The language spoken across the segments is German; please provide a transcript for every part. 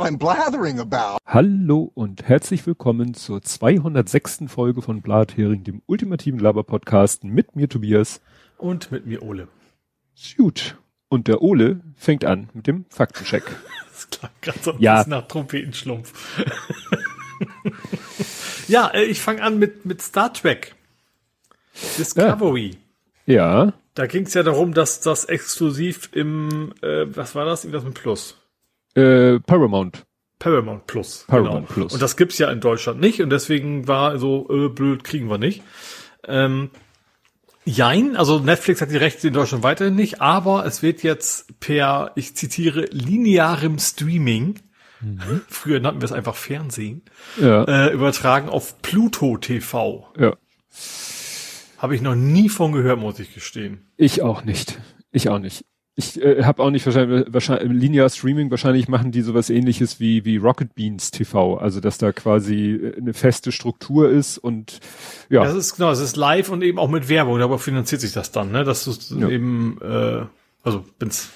what I'm blathering about. Hallo und herzlich willkommen zur 206. Folge von Blathering, dem ultimativen Laber-Podcast mit mir Tobias. Und mit mir Ole. Gut. Und der Ole fängt an mit dem Faktencheck. das klang gerade so ein Ja. bisschen nach Trompetenschlumpf. ja, äh, ich fange an mit, mit Star Trek. Discovery. Ja, Da ging es ja darum, dass das exklusiv im, äh, was war das? Irgendwas mit Plus. Äh, Paramount. Paramount Plus. Paramount Plus. Und das gibt's ja in Deutschland nicht und deswegen war so, äh, blöd, kriegen wir nicht. Ähm, jein, also Netflix hat die Rechte in Deutschland weiterhin nicht, aber es wird jetzt per, ich zitiere, linearem Streaming, Mhm. früher nannten wir es einfach Fernsehen, Ja, äh, übertragen auf Pluto TV. ja. Habe ich noch nie von gehört, muss ich gestehen. Ich auch nicht. Ich auch nicht. Ich äh, habe auch nicht wahrscheinlich, wahrscheinlich Linear Streaming, wahrscheinlich machen die sowas ähnliches wie, wie Rocket Beans TV, also dass da quasi äh, eine feste Struktur ist und ja, Das ist genau, es ist live und eben auch mit Werbung, darüber finanziert sich das dann, ne? Dass du Ja. eben, äh, also bin's,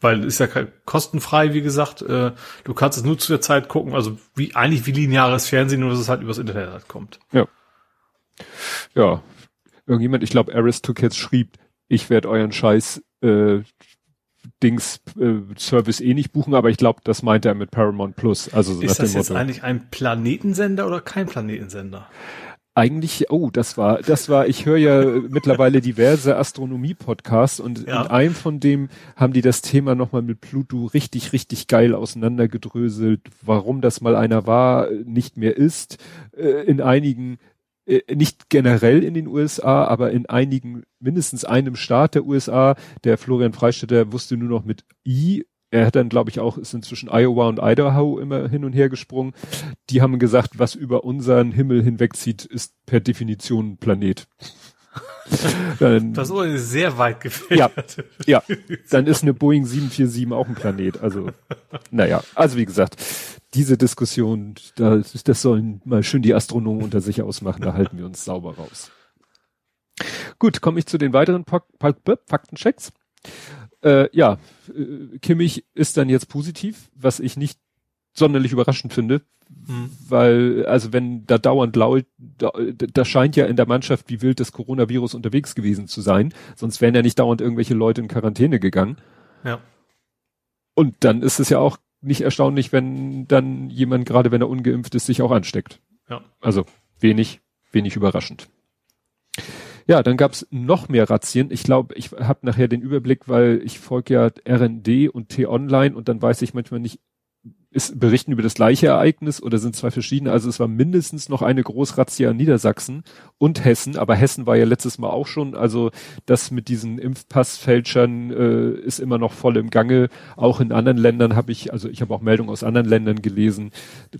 weil ist ja kostenfrei, wie gesagt, äh, du kannst es nur zu der Zeit gucken, also wie eigentlich wie lineares Fernsehen, nur dass es halt übers Internet halt kommt. ja. Ja. Irgendjemand, ich glaube Aristokids schrieb, ich werde euren Scheiß äh, Dings äh, Service eh nicht buchen, aber ich glaube, das meinte er mit Paramount Plus. Also so Ist das jetzt Motto. eigentlich ein Planetensender oder kein Planetensender? Eigentlich, oh, das war, das war, ich höre ja mittlerweile diverse Astronomie-Podcasts und Ja. in einem von dem haben die das Thema nochmal mit Pluto richtig, richtig geil auseinandergedröselt, warum das mal einer war, nicht mehr ist. Äh, In einigen, nicht generell in den USA, aber in einigen, mindestens einem Staat der USA, der Florian Freistetter wusste nur noch mit I, er hat dann, glaube ich, auch, ist inzwischen Iowa und Idaho immer hin und her gesprungen. Die haben gesagt, was über unseren Himmel hinwegzieht, ist per Definition ein Planet. dann, Das ist sehr weit ja, gefächert. ja, dann ist eine Boeing 747 auch ein Planet. Also, naja, also wie gesagt, diese Diskussion, da, das sollen mal schön die Astronomen unter sich ausmachen, da halten wir uns sauber raus. Gut, komme ich zu den weiteren Faktenchecks. Äh, ja, äh, Kimmich ist dann jetzt positiv, was ich nicht sonderlich überraschend finde, Hm. weil, also wenn da dauernd laut, da, da scheint ja in der Mannschaft wie wild das Coronavirus unterwegs gewesen zu sein, sonst wären ja nicht dauernd irgendwelche Leute in Quarantäne gegangen. Ja. Und dann ist es ja auch nicht erstaunlich, wenn dann jemand, gerade wenn er ungeimpft ist, sich auch ansteckt. Ja. Also wenig, wenig überraschend. Ja, dann gab's noch mehr Razzien. Ich glaube, ich habe nachher den Überblick, weil ich folge ja RND und T-Online und dann weiß ich manchmal nicht, ist berichten über das gleiche Ereignis oder sind zwei verschiedene. Also es war mindestens noch eine Großrazzia in Niedersachsen und Hessen, aber Hessen war ja letztes Mal auch schon. Also das mit diesen Impfpassfälschern äh, ist immer noch voll im Gange. Auch in anderen Ländern habe ich, also ich habe auch Meldungen aus anderen Ländern gelesen.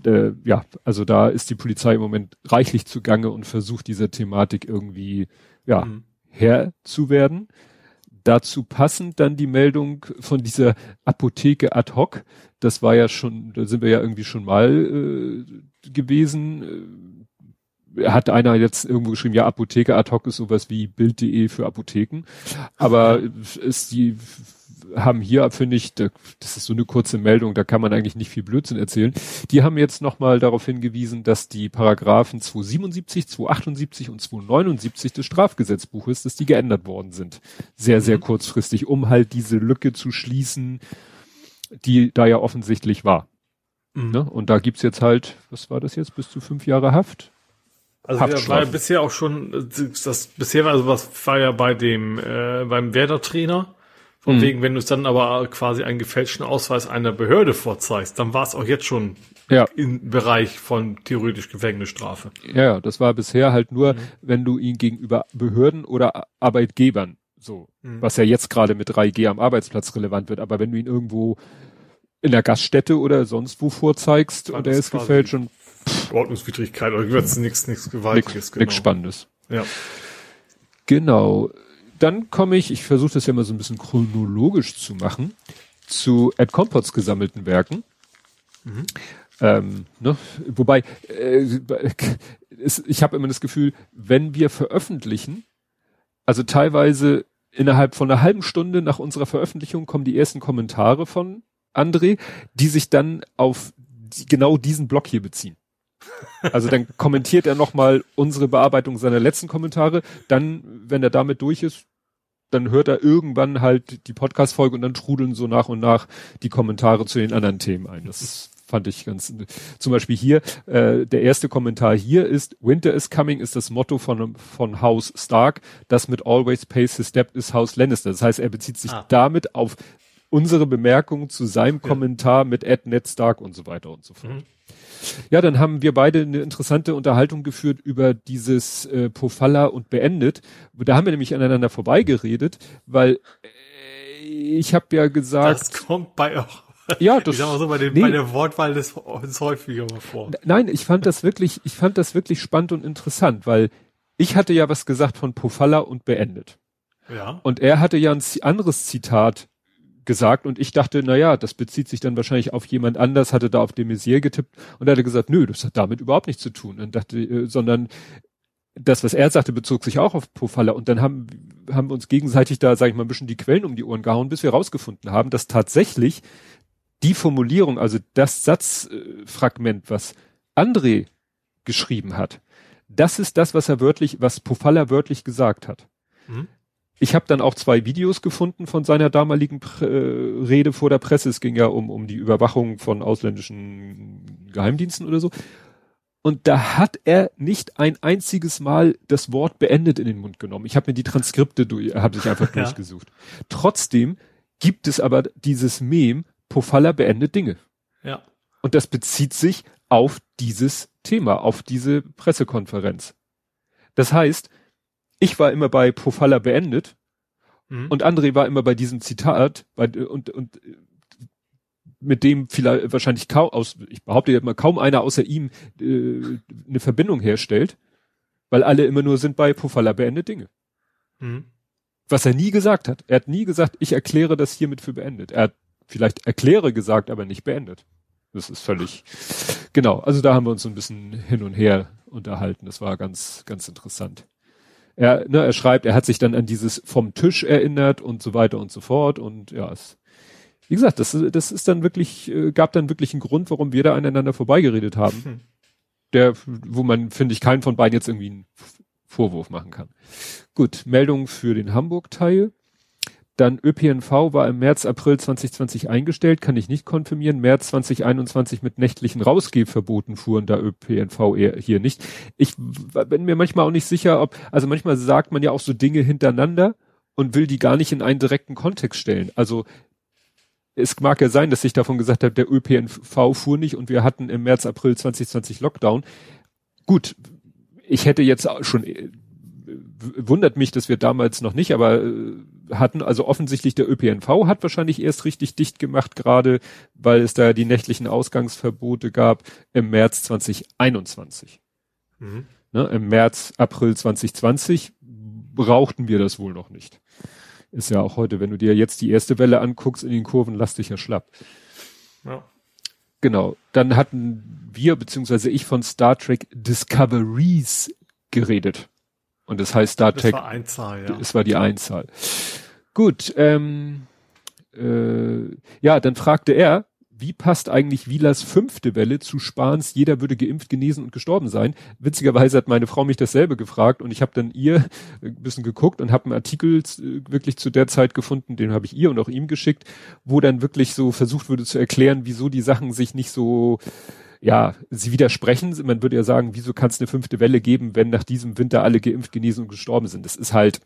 Äh, ja, also da ist die Polizei im Moment reichlich zugange und versucht dieser Thematik irgendwie ja Mhm. Herr zu werden. Dazu passend dann die Meldung von dieser Apotheke ad hoc. Das war ja schon, da sind wir ja irgendwie schon mal äh, gewesen. Äh, Hat einer jetzt irgendwo geschrieben, ja, Apotheke ad hoc ist sowas wie Bild.de für Apotheken. Aber ist die haben hier, finde ich, da- das ist so eine kurze Meldung, da kann man eigentlich nicht viel Blödsinn erzählen. Die haben jetzt nochmal darauf hingewiesen, dass die Paragraphen 277, 278 und 279 des Strafgesetzbuches, dass die geändert worden sind. Sehr, sehr Mhm. kurzfristig, um halt diese Lücke zu schließen, die da ja offensichtlich war. Mhm. Ne? Und da gibt's jetzt halt, was war das jetzt, bis zu fünf Jahre Haft? Also wir war ja bisher auch schon, das bisher war also was war ja bei dem äh, beim Werder-Trainer. Von Mhm. wegen, wenn du es dann aber quasi einen gefälschten Ausweis einer Behörde vorzeigst, dann war es auch jetzt schon Ja. im Bereich von theoretisch Gefängnisstrafe. Ja, ja, das war bisher halt nur, Mhm. wenn du ihn gegenüber Behörden oder Arbeitgebern so, Mhm. was ja jetzt gerade mit 3G am Arbeitsplatz relevant wird, aber wenn du ihn irgendwo in der Gaststätte oder sonst wo vorzeigst und er ist gefälscht und Ordnungswidrigkeit oder wird's nichts nichts Gewaltiges, nichts genau. nix Spannendes. Ja. Genau. Dann komme ich, ich versuche das ja mal so ein bisschen chronologisch zu machen, zu Ed Compots gesammelten Werken. Ähm, ne? Wobei, äh, ich habe immer das Gefühl, wenn wir veröffentlichen, also teilweise innerhalb von einer halben Stunde nach unserer Veröffentlichung kommen die ersten Kommentare von André, die sich dann auf genau diesen Block hier beziehen. Also dann kommentiert er nochmal unsere Bearbeitung seiner letzten Kommentare. Dann, wenn er damit durch ist, dann hört er irgendwann halt die Podcast-Folge und dann trudeln so nach und nach die Kommentare zu den anderen Themen ein. Das fand ich ganz, zum Beispiel hier, äh, der erste Kommentar hier ist, Winter is coming ist das Motto von, von House Stark, das mit Always Pays His Step ist House Lannister. Das heißt, er bezieht sich ah. damit auf unsere Bemerkung zu seinem ja. Kommentar mit Ed Ned Stark und so weiter und so fort. Mhm. Ja, dann haben wir beide eine interessante Unterhaltung geführt über dieses äh, Pofalla und beendet. Da haben wir nämlich aneinander vorbeigeredet, weil äh, ich habe ja gesagt. Das kommt bei auch. Ja, das, ich sag mal so, bei, den, nee, bei der Wortwahl ist, ist häufiger mal vor. Nein, ich fand das wirklich, ich fand das wirklich spannend und interessant, weil ich hatte ja was gesagt von Pofalla und beendet. Ja. Und er hatte ja ein anderes Zitat gesagt und ich dachte, na ja, das bezieht sich dann wahrscheinlich auf jemand anders, hatte da auf de Maizière getippt und er hatte gesagt, nö, das hat damit überhaupt nichts zu tun und dachte, äh, sondern das, was er sagte, bezog sich auch auf Pofalla und dann haben, haben wir uns gegenseitig da, sag ich mal, ein bisschen die Quellen um die Ohren gehauen, bis wir rausgefunden haben, dass tatsächlich die Formulierung, also das Satzfragment, was André geschrieben hat, das ist das, was er wörtlich, was Pofalla wörtlich gesagt hat. Mhm. Ich habe dann auch zwei Videos gefunden von seiner damaligen Pre äh, Rede vor der Presse. Es ging ja um, um die Überwachung von ausländischen Geheimdiensten oder so. Und da hat er nicht ein einziges Mal das Wort beendet in den Mund genommen. Ich habe mir die Transkripte durch, habe sich einfach ja. durchgesucht. Trotzdem gibt es aber dieses Mem, Pofalla beendet Dinge. Ja. Und das bezieht sich auf dieses Thema, auf diese Pressekonferenz. Das heißt, ich war immer bei Pofalla beendet mhm. und André war immer bei diesem Zitat bei, und, und mit dem vielleicht wahrscheinlich kaum aus, ich behaupte jetzt mal kaum einer außer ihm äh, eine Verbindung herstellt, weil alle immer nur sind bei Pofalla beendet Dinge. Mhm. Was er nie gesagt hat. Er hat nie gesagt, ich erkläre das hiermit für beendet. Er hat vielleicht erkläre gesagt, aber nicht beendet. Das ist völlig, genau. Also da haben wir uns so ein bisschen hin und her unterhalten. Das war ganz, ganz interessant. Er, ne, er schreibt, er hat sich dann an dieses vom Tisch erinnert und so weiter und so fort und ja, es, wie gesagt, das, das ist dann wirklich, äh, gab dann wirklich einen Grund, warum wir da aneinander vorbeigeredet haben. Hm. Der, wo man, finde ich, keinen von beiden jetzt irgendwie einen Vorwurf machen kann. Gut, Meldung für den Hamburg-Teil. Dann ÖPNV war im März, April 2020 eingestellt, kann ich nicht konfirmieren. März 2021 mit nächtlichen Rausgehverboten fuhren da ÖPNV eher hier nicht. Ich bin mir manchmal auch nicht sicher, ob, also manchmal sagt man ja auch so Dinge hintereinander und will die gar nicht in einen direkten Kontext stellen. Also es mag ja sein, dass ich davon gesagt habe, der ÖPNV fuhr nicht und wir hatten im März, April 2020 Lockdown. Gut, ich hätte jetzt schon wundert mich, dass wir damals noch nicht, aber äh, hatten, also offensichtlich der ÖPNV hat wahrscheinlich erst richtig dicht gemacht, gerade weil es da die nächtlichen Ausgangsverbote gab im März 2021. Mhm. Ne, Im März, April 2020 brauchten wir das wohl noch nicht. Ist ja auch heute, wenn du dir jetzt die erste Welle anguckst in den Kurven, lass dich ja schlapp. Ja. Genau. Dann hatten wir, beziehungsweise ich von Star Trek Discoveries geredet. Und das heißt Star Trek. Das war Einzahl, ja. Es war die Einzahl. Gut, ähm, äh, ja, dann fragte er, wie passt eigentlich Wielas fünfte Welle zu Spahns, jeder würde geimpft, genesen und gestorben sein? Witzigerweise hat meine Frau mich dasselbe gefragt und ich habe dann ihr ein bisschen geguckt und habe einen Artikel wirklich zu der Zeit gefunden, den habe ich ihr und auch ihm geschickt, wo dann wirklich so versucht wurde zu erklären, wieso die Sachen sich nicht so ja, sie widersprechen. Man würde ja sagen, wieso kann es eine fünfte Welle geben, wenn nach diesem Winter alle geimpft, genesen und gestorben sind? Das ist halt,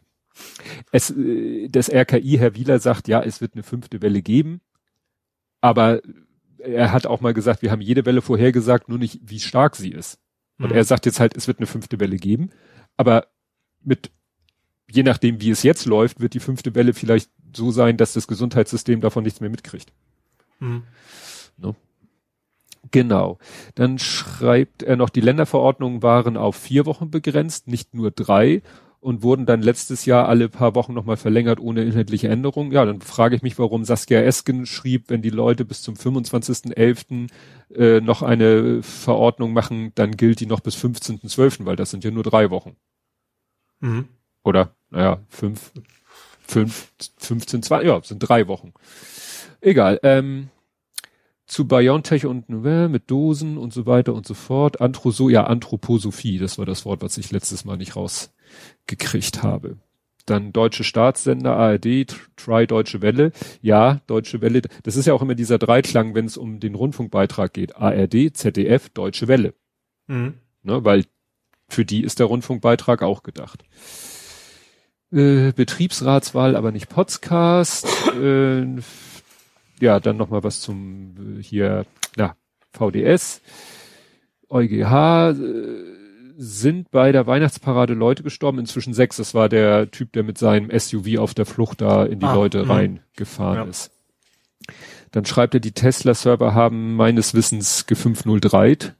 es, äh, das RKI, Herr Wieler sagt, ja, es wird eine fünfte Welle geben, aber er hat auch mal gesagt, wir haben jede Welle vorhergesagt, nur nicht, wie stark sie ist. Und mhm. er sagt jetzt halt, es wird eine fünfte Welle geben, aber mit, je nachdem, wie es jetzt läuft, wird die fünfte Welle vielleicht so sein, dass das Gesundheitssystem davon nichts mehr mitkriegt. Mhm. No? Genau. Dann schreibt er noch, die Länderverordnungen waren auf vier Wochen begrenzt, nicht nur drei und wurden dann letztes Jahr alle paar Wochen nochmal verlängert ohne inhaltliche Änderung. Ja, dann frage ich mich, warum Saskia Esken schrieb, wenn die Leute bis zum 25.11. Äh, noch eine Verordnung machen, dann gilt die noch bis 15.12., weil das sind ja nur drei Wochen. Mhm. Oder, naja, fünf, fünf, 15, zwei, ja, sind drei Wochen. Egal. Ähm, zu BioNTech und äh, mit Dosen und so weiter und so fort. Anthroso, ja, Anthroposophie, das war das Wort, was ich letztes Mal nicht rausgekriegt habe. Dann deutsche Staatssender, ARD, Try Deutsche Welle. Ja, Deutsche Welle. Das ist ja auch immer dieser Dreiklang, wenn es um den Rundfunkbeitrag geht. ARD, ZDF, Deutsche Welle. Mhm. Ne, weil für die ist der Rundfunkbeitrag auch gedacht. Äh, Betriebsratswahl, aber nicht Podcast. äh, ja, dann noch mal was zum äh, hier, na, VDS, EuGH, äh, sind bei der Weihnachtsparade Leute gestorben, inzwischen sechs. Das war der Typ, der mit seinem SUV auf der Flucht da in die ah, Leute mh. reingefahren ja. ist. Dann schreibt er, die Tesla-Server haben meines Wissens G503.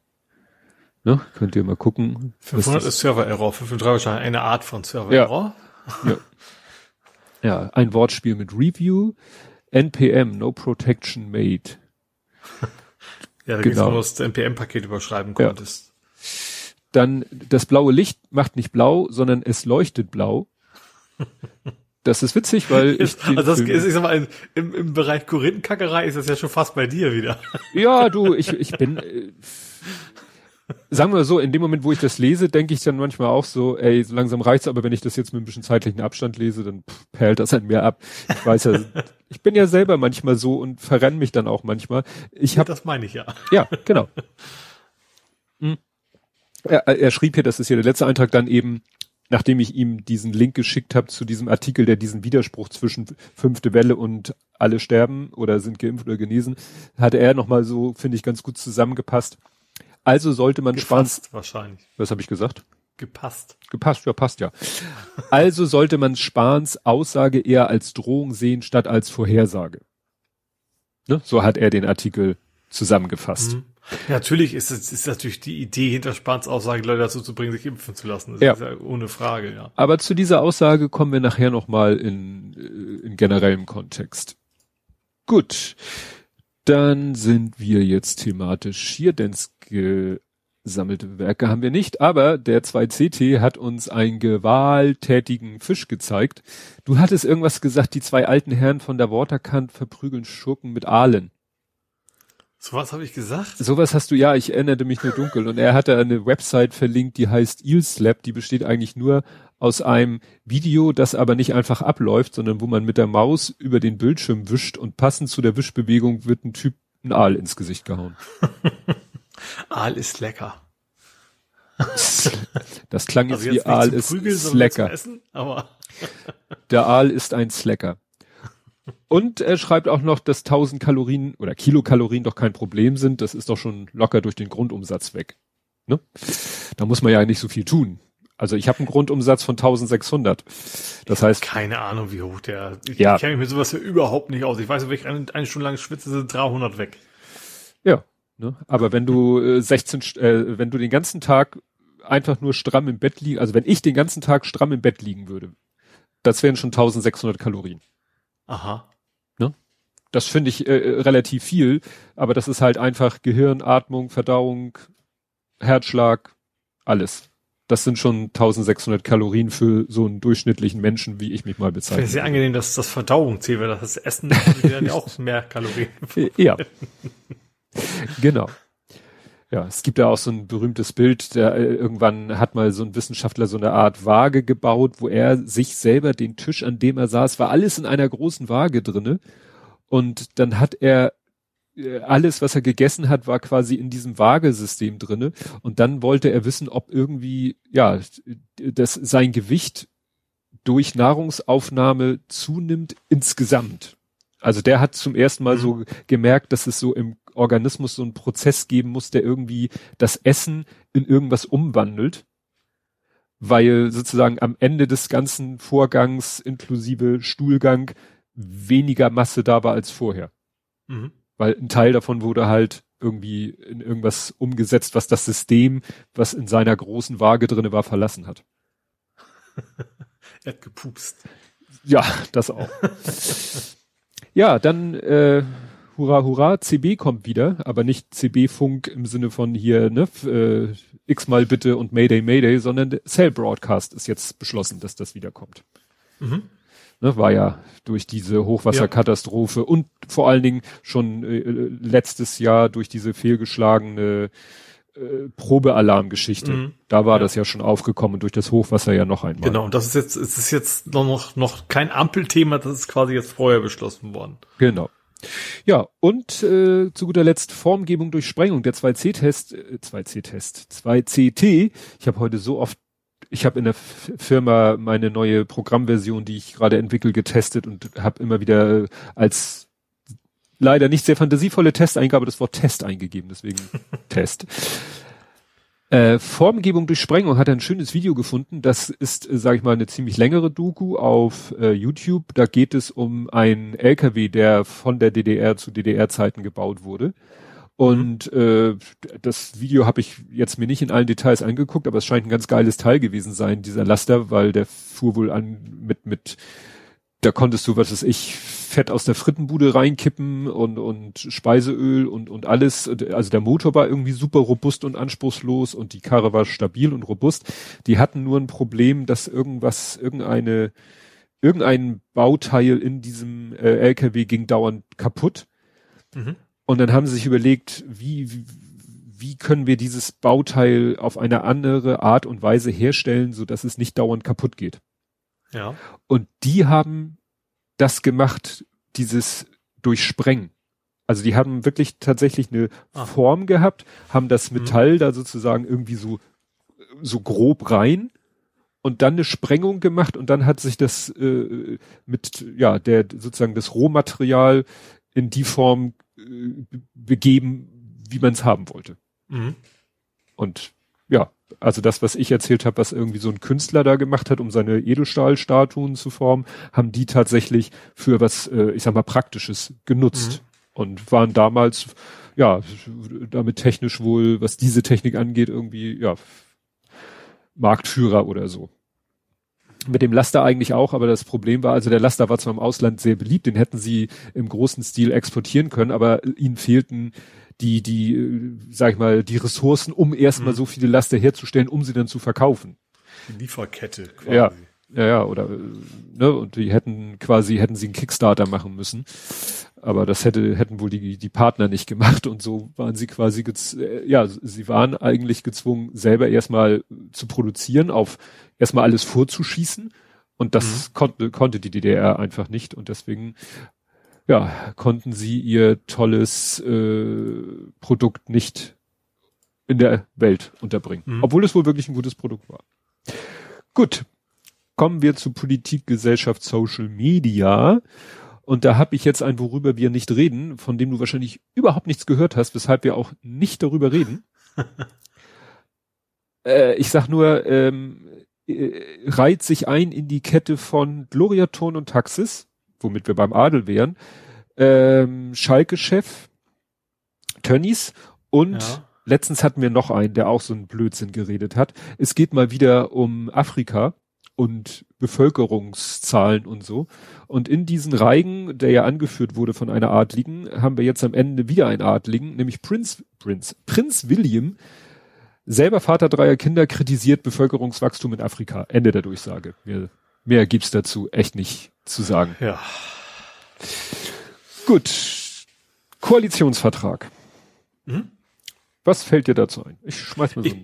Ne? Könnt ihr mal gucken. 500 ist Server-Error, 503 wahrscheinlich eine Art von Server-Error. Ja. ja. ja, ein Wortspiel mit Review. NPM, No Protection Made. ja, da genau. das NPM-Paket überschreiben konntest. Ja. Dann das blaue Licht macht nicht blau, sondern es leuchtet blau. Das ist witzig, weil ich. Also das ist, ich sag mal, im, im Bereich Korinthenkackerei ist das ja schon fast bei dir wieder. Ja, du, ich, ich bin. Äh, sagen wir so, in dem Moment, wo ich das lese, denke ich dann manchmal auch so, ey, so langsam reicht's, aber wenn ich das jetzt mit ein bisschen zeitlichen Abstand lese, dann pff, perlt das an mir ab. Ich weiß ja, ich bin ja selber manchmal so und verrenne mich dann auch manchmal. Ich hab, das meine ich ja. Ja, genau. Er, er schrieb hier, das ist hier der letzte Eintrag, dann eben, nachdem ich ihm diesen Link geschickt habe zu diesem Artikel, der diesen Widerspruch zwischen fünfte Welle und alle sterben oder sind geimpft oder genesen, hatte er nochmal so, finde ich, ganz gut zusammengepasst also sollte man Gepasst Spahns, wahrscheinlich. Was habe ich gesagt? Gepasst. Gepasst, ja, passt ja. Also sollte man Spahns Aussage eher als Drohung sehen, statt als Vorhersage. Ne? So hat er den Artikel zusammengefasst. Mhm. Ja, natürlich ist es ist natürlich die Idee hinter Spahns Aussage, Leute dazu zu bringen, sich impfen zu lassen. Das ja. ist ja ohne Frage, ja. Aber zu dieser Aussage kommen wir nachher nochmal in, äh, in generellem Kontext. Gut. Dann sind wir jetzt thematisch hier, denn gesammelte Werke haben wir nicht, aber der 2CT hat uns einen gewalttätigen Fisch gezeigt. Du hattest irgendwas gesagt, die zwei alten Herren von der Waterkant verprügeln Schurken mit Aalen. Sowas habe ich gesagt? Sowas hast du, ja, ich erinnerte mich nur dunkel. Und er hatte eine Website verlinkt, die heißt Eelslap, die besteht eigentlich nur aus einem Video, das aber nicht einfach abläuft, sondern wo man mit der Maus über den Bildschirm wischt und passend zu der Wischbewegung wird ein Typ ein Aal ins Gesicht gehauen. Aal ist lecker. Das klang jetzt, also jetzt wie Aal ist Prügel. Essen, aber Der Aal ist ein Slacker. Und er schreibt auch noch, dass 1000 Kalorien oder Kilokalorien doch kein Problem sind. Das ist doch schon locker durch den Grundumsatz weg. Ne? Da muss man ja nicht so viel tun. Also ich habe einen Grundumsatz von 1600. Das heißt. Keine Ahnung, wie hoch der. Ich, ja. ich kenne mich mit sowas ja überhaupt nicht aus. Ich weiß, wenn ich eine, eine Stunde lang schwitze, sind 300 weg. Ja. Ne? Aber wenn du äh, 16, äh, wenn du den ganzen Tag einfach nur stramm im Bett liegen, also wenn ich den ganzen Tag stramm im Bett liegen würde, das wären schon 1600 Kalorien. Aha. Ne? Das finde ich äh, äh, relativ viel, aber das ist halt einfach Gehirn, Atmung, Verdauung, Herzschlag, alles. Das sind schon 1600 Kalorien für so einen durchschnittlichen Menschen, wie ich mich mal bezeichne. Ich finde sehr angenehm, dass das Verdauung zählt, weil das Essen dann ja auch mehr Kalorien. ja. genau. Ja, es gibt ja auch so ein berühmtes Bild, der äh, irgendwann hat mal so ein Wissenschaftler so eine Art Waage gebaut, wo er sich selber den Tisch, an dem er saß, war alles in einer großen Waage drinne. Und dann hat er äh, alles, was er gegessen hat, war quasi in diesem Waagesystem drinne. Und dann wollte er wissen, ob irgendwie, ja, dass sein Gewicht durch Nahrungsaufnahme zunimmt insgesamt. Also der hat zum ersten Mal mhm. so gemerkt, dass es so im Organismus so einen Prozess geben muss, der irgendwie das Essen in irgendwas umwandelt, weil sozusagen am Ende des ganzen Vorgangs inklusive Stuhlgang weniger Masse da war als vorher. Mhm. Weil ein Teil davon wurde halt irgendwie in irgendwas umgesetzt, was das System, was in seiner großen Waage drinne war, verlassen hat. er hat gepupst. Ja, das auch. ja, dann äh, hurra, hurra, CB kommt wieder, aber nicht CB-Funk im Sinne von hier, ne, äh, x-mal bitte und Mayday, Mayday, sondern Cell Broadcast ist jetzt beschlossen, dass das wiederkommt. Mhm. Ne, war ja durch diese Hochwasserkatastrophe ja. und vor allen Dingen schon äh, letztes Jahr durch diese fehlgeschlagene äh, Probealarmgeschichte. Mhm. Da war ja. das ja schon aufgekommen durch das Hochwasser ja noch einmal. Genau, und das ist jetzt, es ist jetzt noch, noch kein Ampelthema, das ist quasi jetzt vorher beschlossen worden. Genau. Ja, und äh, zu guter Letzt Formgebung durch Sprengung, der 2C-Test, äh, 2C-Test, 2CT. Ich habe heute so oft, ich habe in der Firma meine neue Programmversion, die ich gerade entwickle, getestet und habe immer wieder als leider nicht sehr fantasievolle Testeingabe das Wort Test eingegeben, deswegen Test. Äh, Formgebung durch Sprengung hat er ein schönes Video gefunden. Das ist, äh, sage ich mal, eine ziemlich längere Doku auf äh, YouTube. Da geht es um einen LKW, der von der DDR zu DDR-Zeiten gebaut wurde. Und äh, das Video habe ich jetzt mir nicht in allen Details angeguckt, aber es scheint ein ganz geiles Teil gewesen sein, dieser Laster, weil der fuhr wohl an mit mit da konntest du, was weiß ich, Fett aus der Frittenbude reinkippen und, und Speiseöl und, und alles. Also der Motor war irgendwie super robust und anspruchslos und die Karre war stabil und robust. Die hatten nur ein Problem, dass irgendwas, irgendeine, irgendein Bauteil in diesem äh, LKW ging dauernd kaputt. Mhm. Und dann haben sie sich überlegt, wie, wie, wie können wir dieses Bauteil auf eine andere Art und Weise herstellen, so dass es nicht dauernd kaputt geht. Ja. Und die haben das gemacht, dieses Durchsprengen. Also die haben wirklich tatsächlich eine ah. Form gehabt, haben das mhm. Metall mhm. da sozusagen irgendwie so, so grob rein und dann eine Sprengung gemacht und dann hat sich das äh, mit, ja, der sozusagen das Rohmaterial in die Form äh, begeben, wie man es haben wollte. Mhm. Und also das, was ich erzählt habe, was irgendwie so ein Künstler da gemacht hat, um seine Edelstahlstatuen zu formen, haben die tatsächlich für was, äh, ich sag mal, Praktisches genutzt mhm. und waren damals, ja, damit technisch wohl, was diese Technik angeht, irgendwie, ja, Marktführer oder so. Mit dem Laster eigentlich auch, aber das Problem war, also der Laster war zwar im Ausland sehr beliebt, den hätten sie im großen Stil exportieren können, aber ihnen fehlten die, die, äh, sag ich mal, die Ressourcen, um erstmal mhm. so viele Laster herzustellen, um sie dann zu verkaufen. Lieferkette quasi. Ja. Ja, ja, oder, ne, und die hätten quasi, hätten sie einen Kickstarter machen müssen. Aber das hätte, hätten wohl die, die Partner nicht gemacht und so waren sie quasi, äh, ja, sie waren eigentlich gezwungen, selber erstmal zu produzieren, auf erstmal alles vorzuschießen. Und das mhm. konnte, konnte die DDR einfach nicht. Und deswegen ja, konnten sie ihr tolles äh, Produkt nicht in der Welt unterbringen. Mhm. Obwohl es wohl wirklich ein gutes Produkt war. Gut, kommen wir zu Politik, Gesellschaft, Social Media. Und da habe ich jetzt ein, worüber wir nicht reden, von dem du wahrscheinlich überhaupt nichts gehört hast, weshalb wir auch nicht darüber reden. äh, ich sag nur, ähm, äh, reiht sich ein in die Kette von Gloriaton und Taxis womit wir beim Adel wären, ähm, Schalke-Chef, Tönnies und ja. letztens hatten wir noch einen, der auch so einen Blödsinn geredet hat. Es geht mal wieder um Afrika und Bevölkerungszahlen und so. Und in diesen Reigen, der ja angeführt wurde von einer Adligen, haben wir jetzt am Ende wieder einen Adligen, nämlich Prinz, Prinz, Prinz William, selber Vater dreier Kinder, kritisiert Bevölkerungswachstum in Afrika. Ende der Durchsage. Mehr, mehr gibt's dazu echt nicht zu sagen. Ja. Gut. Koalitionsvertrag. Mhm. Was fällt dir dazu ein? Ich schmeiß mal so ich,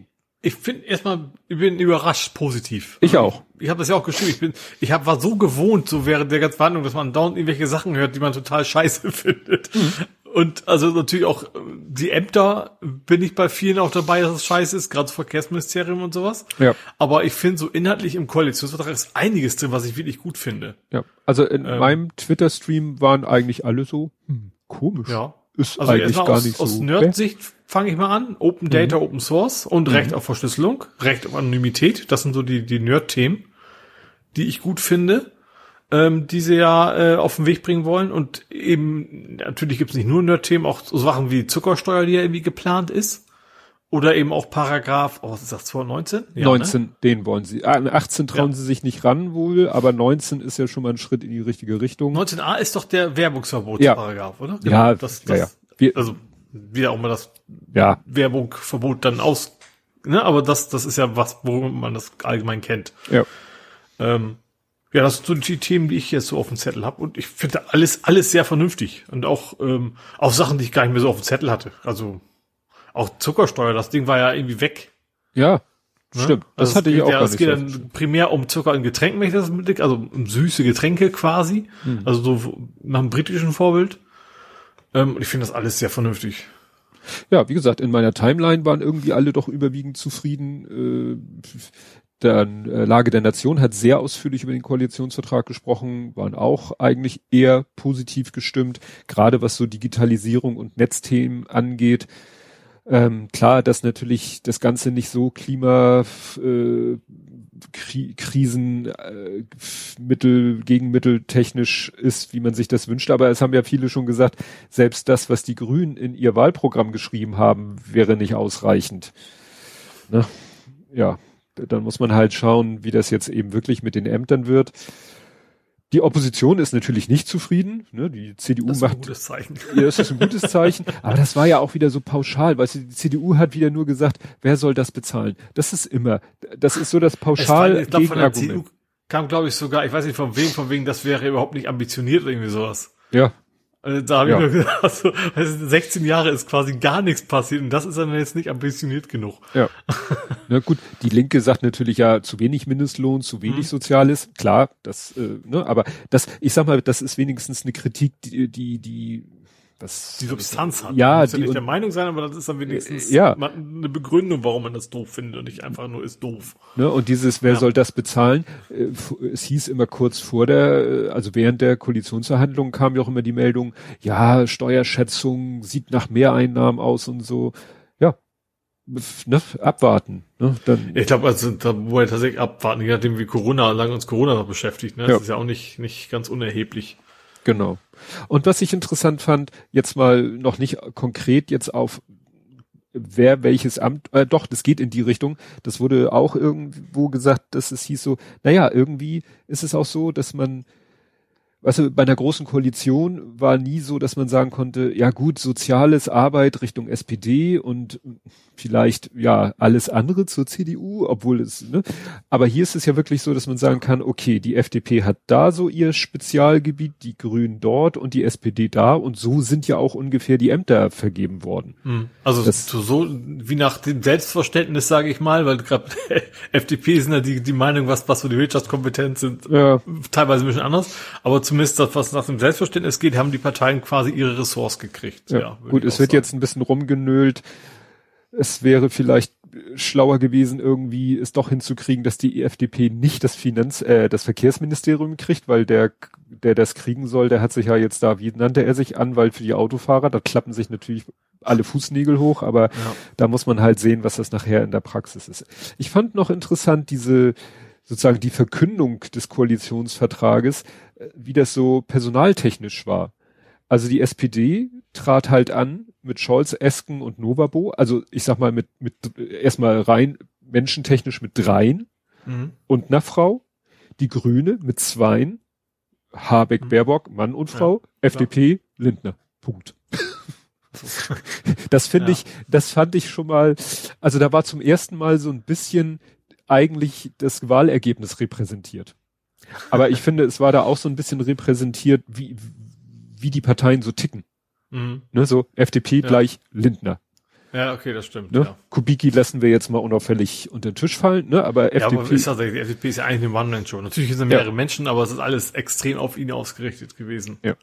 ich finde erstmal, ich bin überrascht positiv. Ich auch. Ich, ich habe das ja auch geschrieben. Ich bin, ich hab, war so gewohnt, so während der ganzen Verhandlung, dass man dauernd irgendwelche Sachen hört, die man total scheiße findet. Mhm. Und also natürlich auch äh, die Ämter bin ich bei vielen auch dabei, dass es scheiße ist, gerade das Verkehrsministerium und sowas. Ja. Aber ich finde so inhaltlich im Koalitionsvertrag ist einiges drin, was ich wirklich gut finde. Ja. Also in ähm, meinem Twitter-Stream waren eigentlich alle so hm, komisch. Ja. Ist also eigentlich gar aus, nicht so. Aus Nerd-Sicht fange ich mal an. Open Data, mhm. Open Source und mhm. Recht auf Verschlüsselung, Recht auf Anonymität. Das sind so die, die Nerd-Themen, die ich gut finde ähm, die sie ja äh, auf den Weg bringen wollen. Und eben, natürlich gibt es nicht nur Nerd-Themen, auch so Sachen wie Zuckersteuer, die ja irgendwie geplant ist. Oder eben auch Paragraph, oh, was ist das, 219? Ja, 19, ne? den wollen sie. 18 ah, trauen ja. sie sich nicht ran wohl, aber 19 ist ja schon mal ein Schritt in die richtige Richtung. 19a ist doch der Werbungsverbotsparagraph, ja. oder? Genau. Ja, das, das, ja, ja. Wir, also, wie auch mal das ja. Werbungverbot dann aus, ne, aber das, das ist ja was, worüber man das allgemein kennt. Ja. Ähm, Ja, das sind so die Themen, die ich jetzt so auf dem Zettel habe. Und ich finde alles, alles sehr vernünftig. Und auch, ähm, auch Sachen, die ich gar nicht mehr so auf dem Zettel hatte. Also auch Zuckersteuer, das Ding war ja irgendwie weg. Ja, ne? stimmt. Das also hatte ich auch ja, Es geht dann primär um Zucker in Getränken, wenn ich das mitdenke, also um süße Getränke quasi. Hm. Also so nach dem britischen Vorbild. Ähm, und ich finde das alles sehr vernünftig. Ja, wie gesagt, in meiner Timeline waren irgendwie alle doch überwiegend zufrieden. Äh, dann äh, Lage der Nation hat sehr ausführlich über den Koalitionsvertrag gesprochen, waren auch eigentlich eher positiv gestimmt, gerade was so Digitalisierung und Netzthemen angeht. Ähm, klar, dass natürlich das Ganze nicht so Klima äh, Kri Krisen äh, Mittel, Gegenmittel technisch ist, wie man sich das wünscht. Aber es haben ja viele schon gesagt, selbst das, was die Grünen in ihr Wahlprogramm geschrieben haben, wäre nicht ausreichend. Ne? Ja, dann muss man halt schauen, wie das jetzt eben wirklich mit den Ämtern wird. Die Opposition ist natürlich nicht zufrieden. Ne? Die CDU das ist macht. Ein gutes Zeichen. Ja, das ist ein gutes Zeichen. Aber das war ja auch wieder so pauschal. Weißt du, die CDU hat wieder nur gesagt, wer soll das bezahlen? Das ist immer, das ist so das pauschal ich glaub, von der CDU kam, glaube ich, sogar, ich weiß nicht von wem, von wegen, das wäre überhaupt nicht ambitioniert irgendwie sowas. Ja. Also da habe ja. ich nur gedacht, also, also 16 Jahre ist quasi gar nichts passiert und das ist dann jetzt nicht ambitioniert genug. Ja. Na gut, die Linke sagt natürlich ja zu wenig Mindestlohn, zu wenig mhm. Soziales, klar, das, äh, ne, aber das, ich sag mal, das ist wenigstens eine Kritik, die, die, die das die Substanz hat. Ja, muss ja nicht der Meinung sein, aber das ist dann wenigstens äh, ja. eine Begründung, warum man das doof findet und nicht einfach nur ist doof. Ne, und dieses, wer ja. soll das bezahlen? Äh, es hieß immer kurz vor der, äh, also während der Koalitionsverhandlungen kam ja auch immer die Meldung, ja, Steuerschätzung sieht nach Mehreinnahmen aus und so. Ja, ne, abwarten. Ne, dann ich glaube, also da wir tatsächlich abwarten, je nachdem wie Corona, lang uns Corona noch beschäftigt. Ne? Das ja. ist ja auch nicht, nicht ganz unerheblich. Genau. Und was ich interessant fand, jetzt mal noch nicht konkret jetzt auf wer welches Amt, äh, doch, das geht in die Richtung. Das wurde auch irgendwo gesagt, dass es hieß so, naja, irgendwie ist es auch so, dass man weißt du, bei einer großen Koalition war nie so, dass man sagen konnte, ja gut, soziales Arbeit Richtung SPD und vielleicht ja alles andere zur CDU, obwohl es, ne? Aber hier ist es ja wirklich so, dass man sagen kann, okay, die FDP hat da so ihr Spezialgebiet, die Grünen dort und die SPD da und so sind ja auch ungefähr die Ämter vergeben worden. Hm. Also das, so wie nach dem Selbstverständnis, sage ich mal, weil gerade FDP sind ja die, die Meinung, was, was so die Wirtschaftskompetenz sind, ja. teilweise ein bisschen anders, aber zumindest das, was nach dem Selbstverständnis geht, haben die Parteien quasi ihre Ressorts gekriegt. Ja, ja gut, es wird sagen. jetzt ein bisschen rumgenölt. Es wäre vielleicht schlauer gewesen, irgendwie es doch hinzukriegen, dass die FDP nicht das Finanz, äh, das Verkehrsministerium kriegt, weil der, der das kriegen soll, der hat sich ja jetzt da, wie nannte er sich, Anwalt für die Autofahrer. Da klappen sich natürlich alle Fußnägel hoch, aber ja. da muss man halt sehen, was das nachher in der Praxis ist. Ich fand noch interessant diese, sozusagen die Verkündung des Koalitionsvertrages, wie das so personaltechnisch war. Also die SPD trat halt an mit Scholz, Esken und Novabo, also ich sag mal mit, mit erstmal rein menschentechnisch mit dreien mhm. und einer Frau, die Grüne mit zweien, Habeck, mhm. Baerbock, Mann und Frau, ja, FDP, Lindner. Punkt. das finde ja. ich, das fand ich schon mal, also da war zum ersten Mal so ein bisschen eigentlich das Wahlergebnis repräsentiert. Aber ich finde, es war da auch so ein bisschen repräsentiert, wie, wie die Parteien so ticken. Mhm. Ne, so FDP ja. gleich Lindner. Ja, okay, das stimmt. Ne? Ja. Kubicki lassen wir jetzt mal unauffällig unter den Tisch fallen, ne? Aber FDP. Ja, aber ist also, die FDP ist ja eigentlich eine One-Man-Show. Natürlich sind mehrere ja. Menschen, aber es ist alles extrem auf ihn ausgerichtet gewesen. Ja.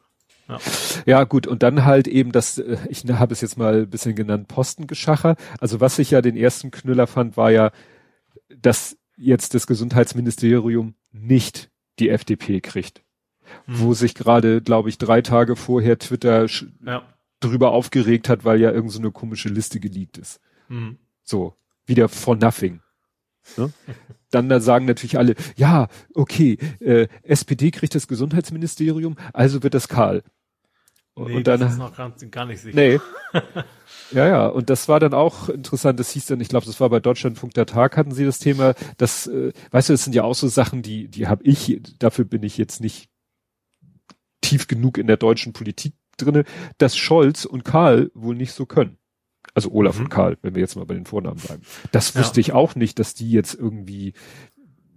Ja. ja, gut, und dann halt eben das, äh, ich habe es jetzt mal ein bisschen genannt, Postengeschacher. Also was ich ja den ersten Knüller fand, war ja, dass jetzt das Gesundheitsministerium nicht die FDP kriegt. Hm. Wo sich gerade, glaube ich, drei Tage vorher Twitter ja. drüber aufgeregt hat, weil ja irgend so eine komische Liste geleakt ist. Hm. So, wieder for nothing. Ne? Dann da sagen natürlich alle, ja, okay, äh, SPD kriegt das Gesundheitsministerium, also wird das Karl. Nee, und dann, das ist noch gar, gar nicht sicher. Nee. ja, ja, und das war dann auch interessant, das hieß dann, ich glaube, das war bei Deutschlandfunk der Tag, hatten sie das Thema, das, äh, weißt du, das sind ja auch so Sachen, die, die habe ich, dafür bin ich jetzt nicht tief genug in der deutschen Politik drinne, dass Scholz und Karl wohl nicht so können. Also Olaf mhm. und Karl, wenn wir jetzt mal bei den Vornamen bleiben. Das wusste ja. ich auch nicht, dass die jetzt irgendwie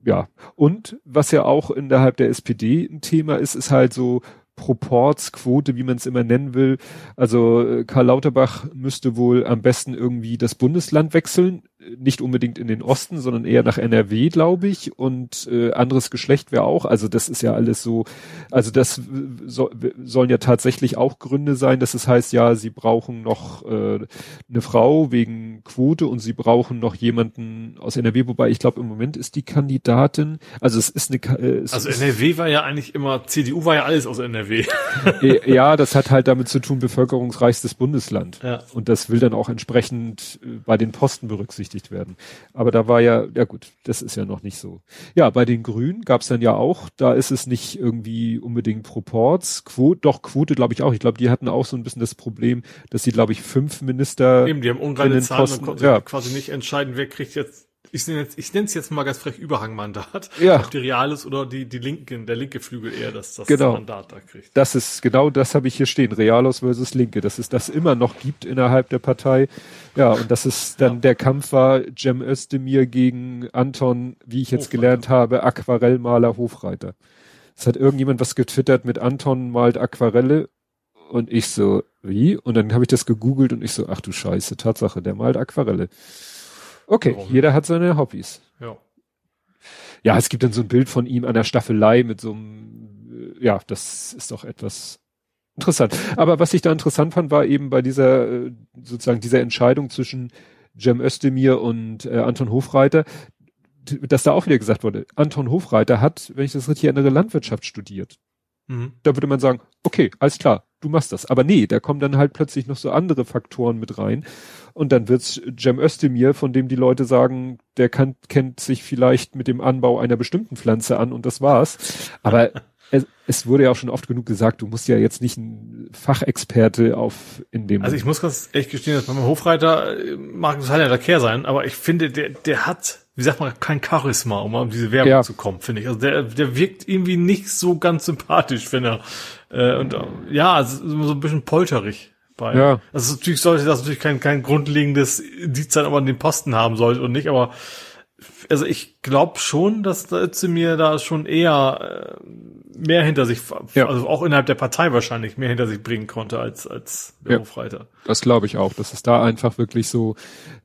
ja. Und was ja auch innerhalb der SPD ein Thema ist, ist halt so Proportsquote, wie man es immer nennen will. Also äh, Karl Lauterbach müsste wohl am besten irgendwie das Bundesland wechseln, nicht unbedingt in den Osten, sondern eher nach NRW, glaube ich. Und äh, anderes Geschlecht wäre auch. Also das ist ja alles so. Also das so, sollen ja tatsächlich auch Gründe sein, dass es heißt, ja, sie brauchen noch äh, eine Frau wegen Quote und sie brauchen noch jemanden aus NRW. Wobei ich glaube, im Moment ist die Kandidatin. Also es ist eine. Äh, es also NRW war ja eigentlich immer CDU war ja alles aus NRW. Ja, das hat halt damit zu tun, bevölkerungsreichstes Bundesland. Ja. Und das will dann auch entsprechend äh, bei den Posten berücksichtigt berücksichtigt werden. Aber da war ja, ja gut, das ist ja noch nicht so. Ja, bei den Grünen gab es dann ja auch, da ist es nicht irgendwie unbedingt Proports, Quote, doch Quote glaube ich auch. Ich glaube, die hatten auch so ein bisschen das Problem, dass sie, glaube ich, fünf Minister. Eben, die haben unreine Zahlen, man konnte ja. quasi nicht entscheiden, wer kriegt jetzt ich nenne jetzt, ich nenne es jetzt mal ganz frech Überhangmandat. Ja. Ob die Reales oder die, die linken, der linke Flügel eher das, das genau. Mandat da kriegt. Das ist, genau das habe ich hier stehen. Realos versus Linke. Dass es das immer noch gibt innerhalb der Partei. Ja, und dass es dann ja. der Kampf war, Cem Özdemir gegen Anton, wie ich jetzt Hofreiter. gelernt habe, Aquarellmaler Hofreiter. Es hat irgendjemand was getwittert mit Anton malt Aquarelle und ich so, wie? Und dann habe ich das gegoogelt und ich so, ach du Scheiße, Tatsache, der malt Aquarelle. Okay, Warum? jeder hat seine Hobbys. Ja. Ja, es gibt dann so ein Bild von ihm an der Staffelei mit so einem, äh, ja, das ist doch etwas interessant. Aber was ich da interessant fand, war eben bei dieser, äh, sozusagen dieser Entscheidung zwischen Cem Özdemir und äh, Anton Hofreiter, dass da auch wieder gesagt wurde, Anton Hofreiter hat, wenn ich das richtig erinnere, Landwirtschaft studiert. Mhm. Da würde man sagen, okay, alles klar, du machst das. Aber nee, da kommen dann halt plötzlich noch so andere Faktoren mit rein. Und dann wird's Cem Özdemir, von dem die Leute sagen, der kann, kennt sich vielleicht mit dem Anbau einer bestimmten Pflanze an und das war's. Aber es, es wurde ja auch schon oft genug gesagt, du musst ja jetzt nicht ein Fachexperte auf in dem. Also ich muss ganz echt gestehen, dass beim Hofreiter äh, mag es halt der Kehr sein, aber ich finde, der, der hat, wie sagt man, kein Charisma, um um diese Werbung ja. zu kommen, finde ich. Also der, der wirkt irgendwie nicht so ganz sympathisch, wenn er äh, und ja, so ein bisschen polterig. Bei. Ja. Also natürlich sollte das natürlich kein, kein grundlegendes Indiz sein, ob man den Posten haben sollte und nicht, aber also ich glaube schon, dass da mir da schon eher äh, mehr hinter sich, ja. also auch innerhalb der Partei wahrscheinlich mehr hinter sich bringen konnte als als der ja, Hofreiter. Das glaube ich auch, dass es da einfach wirklich so,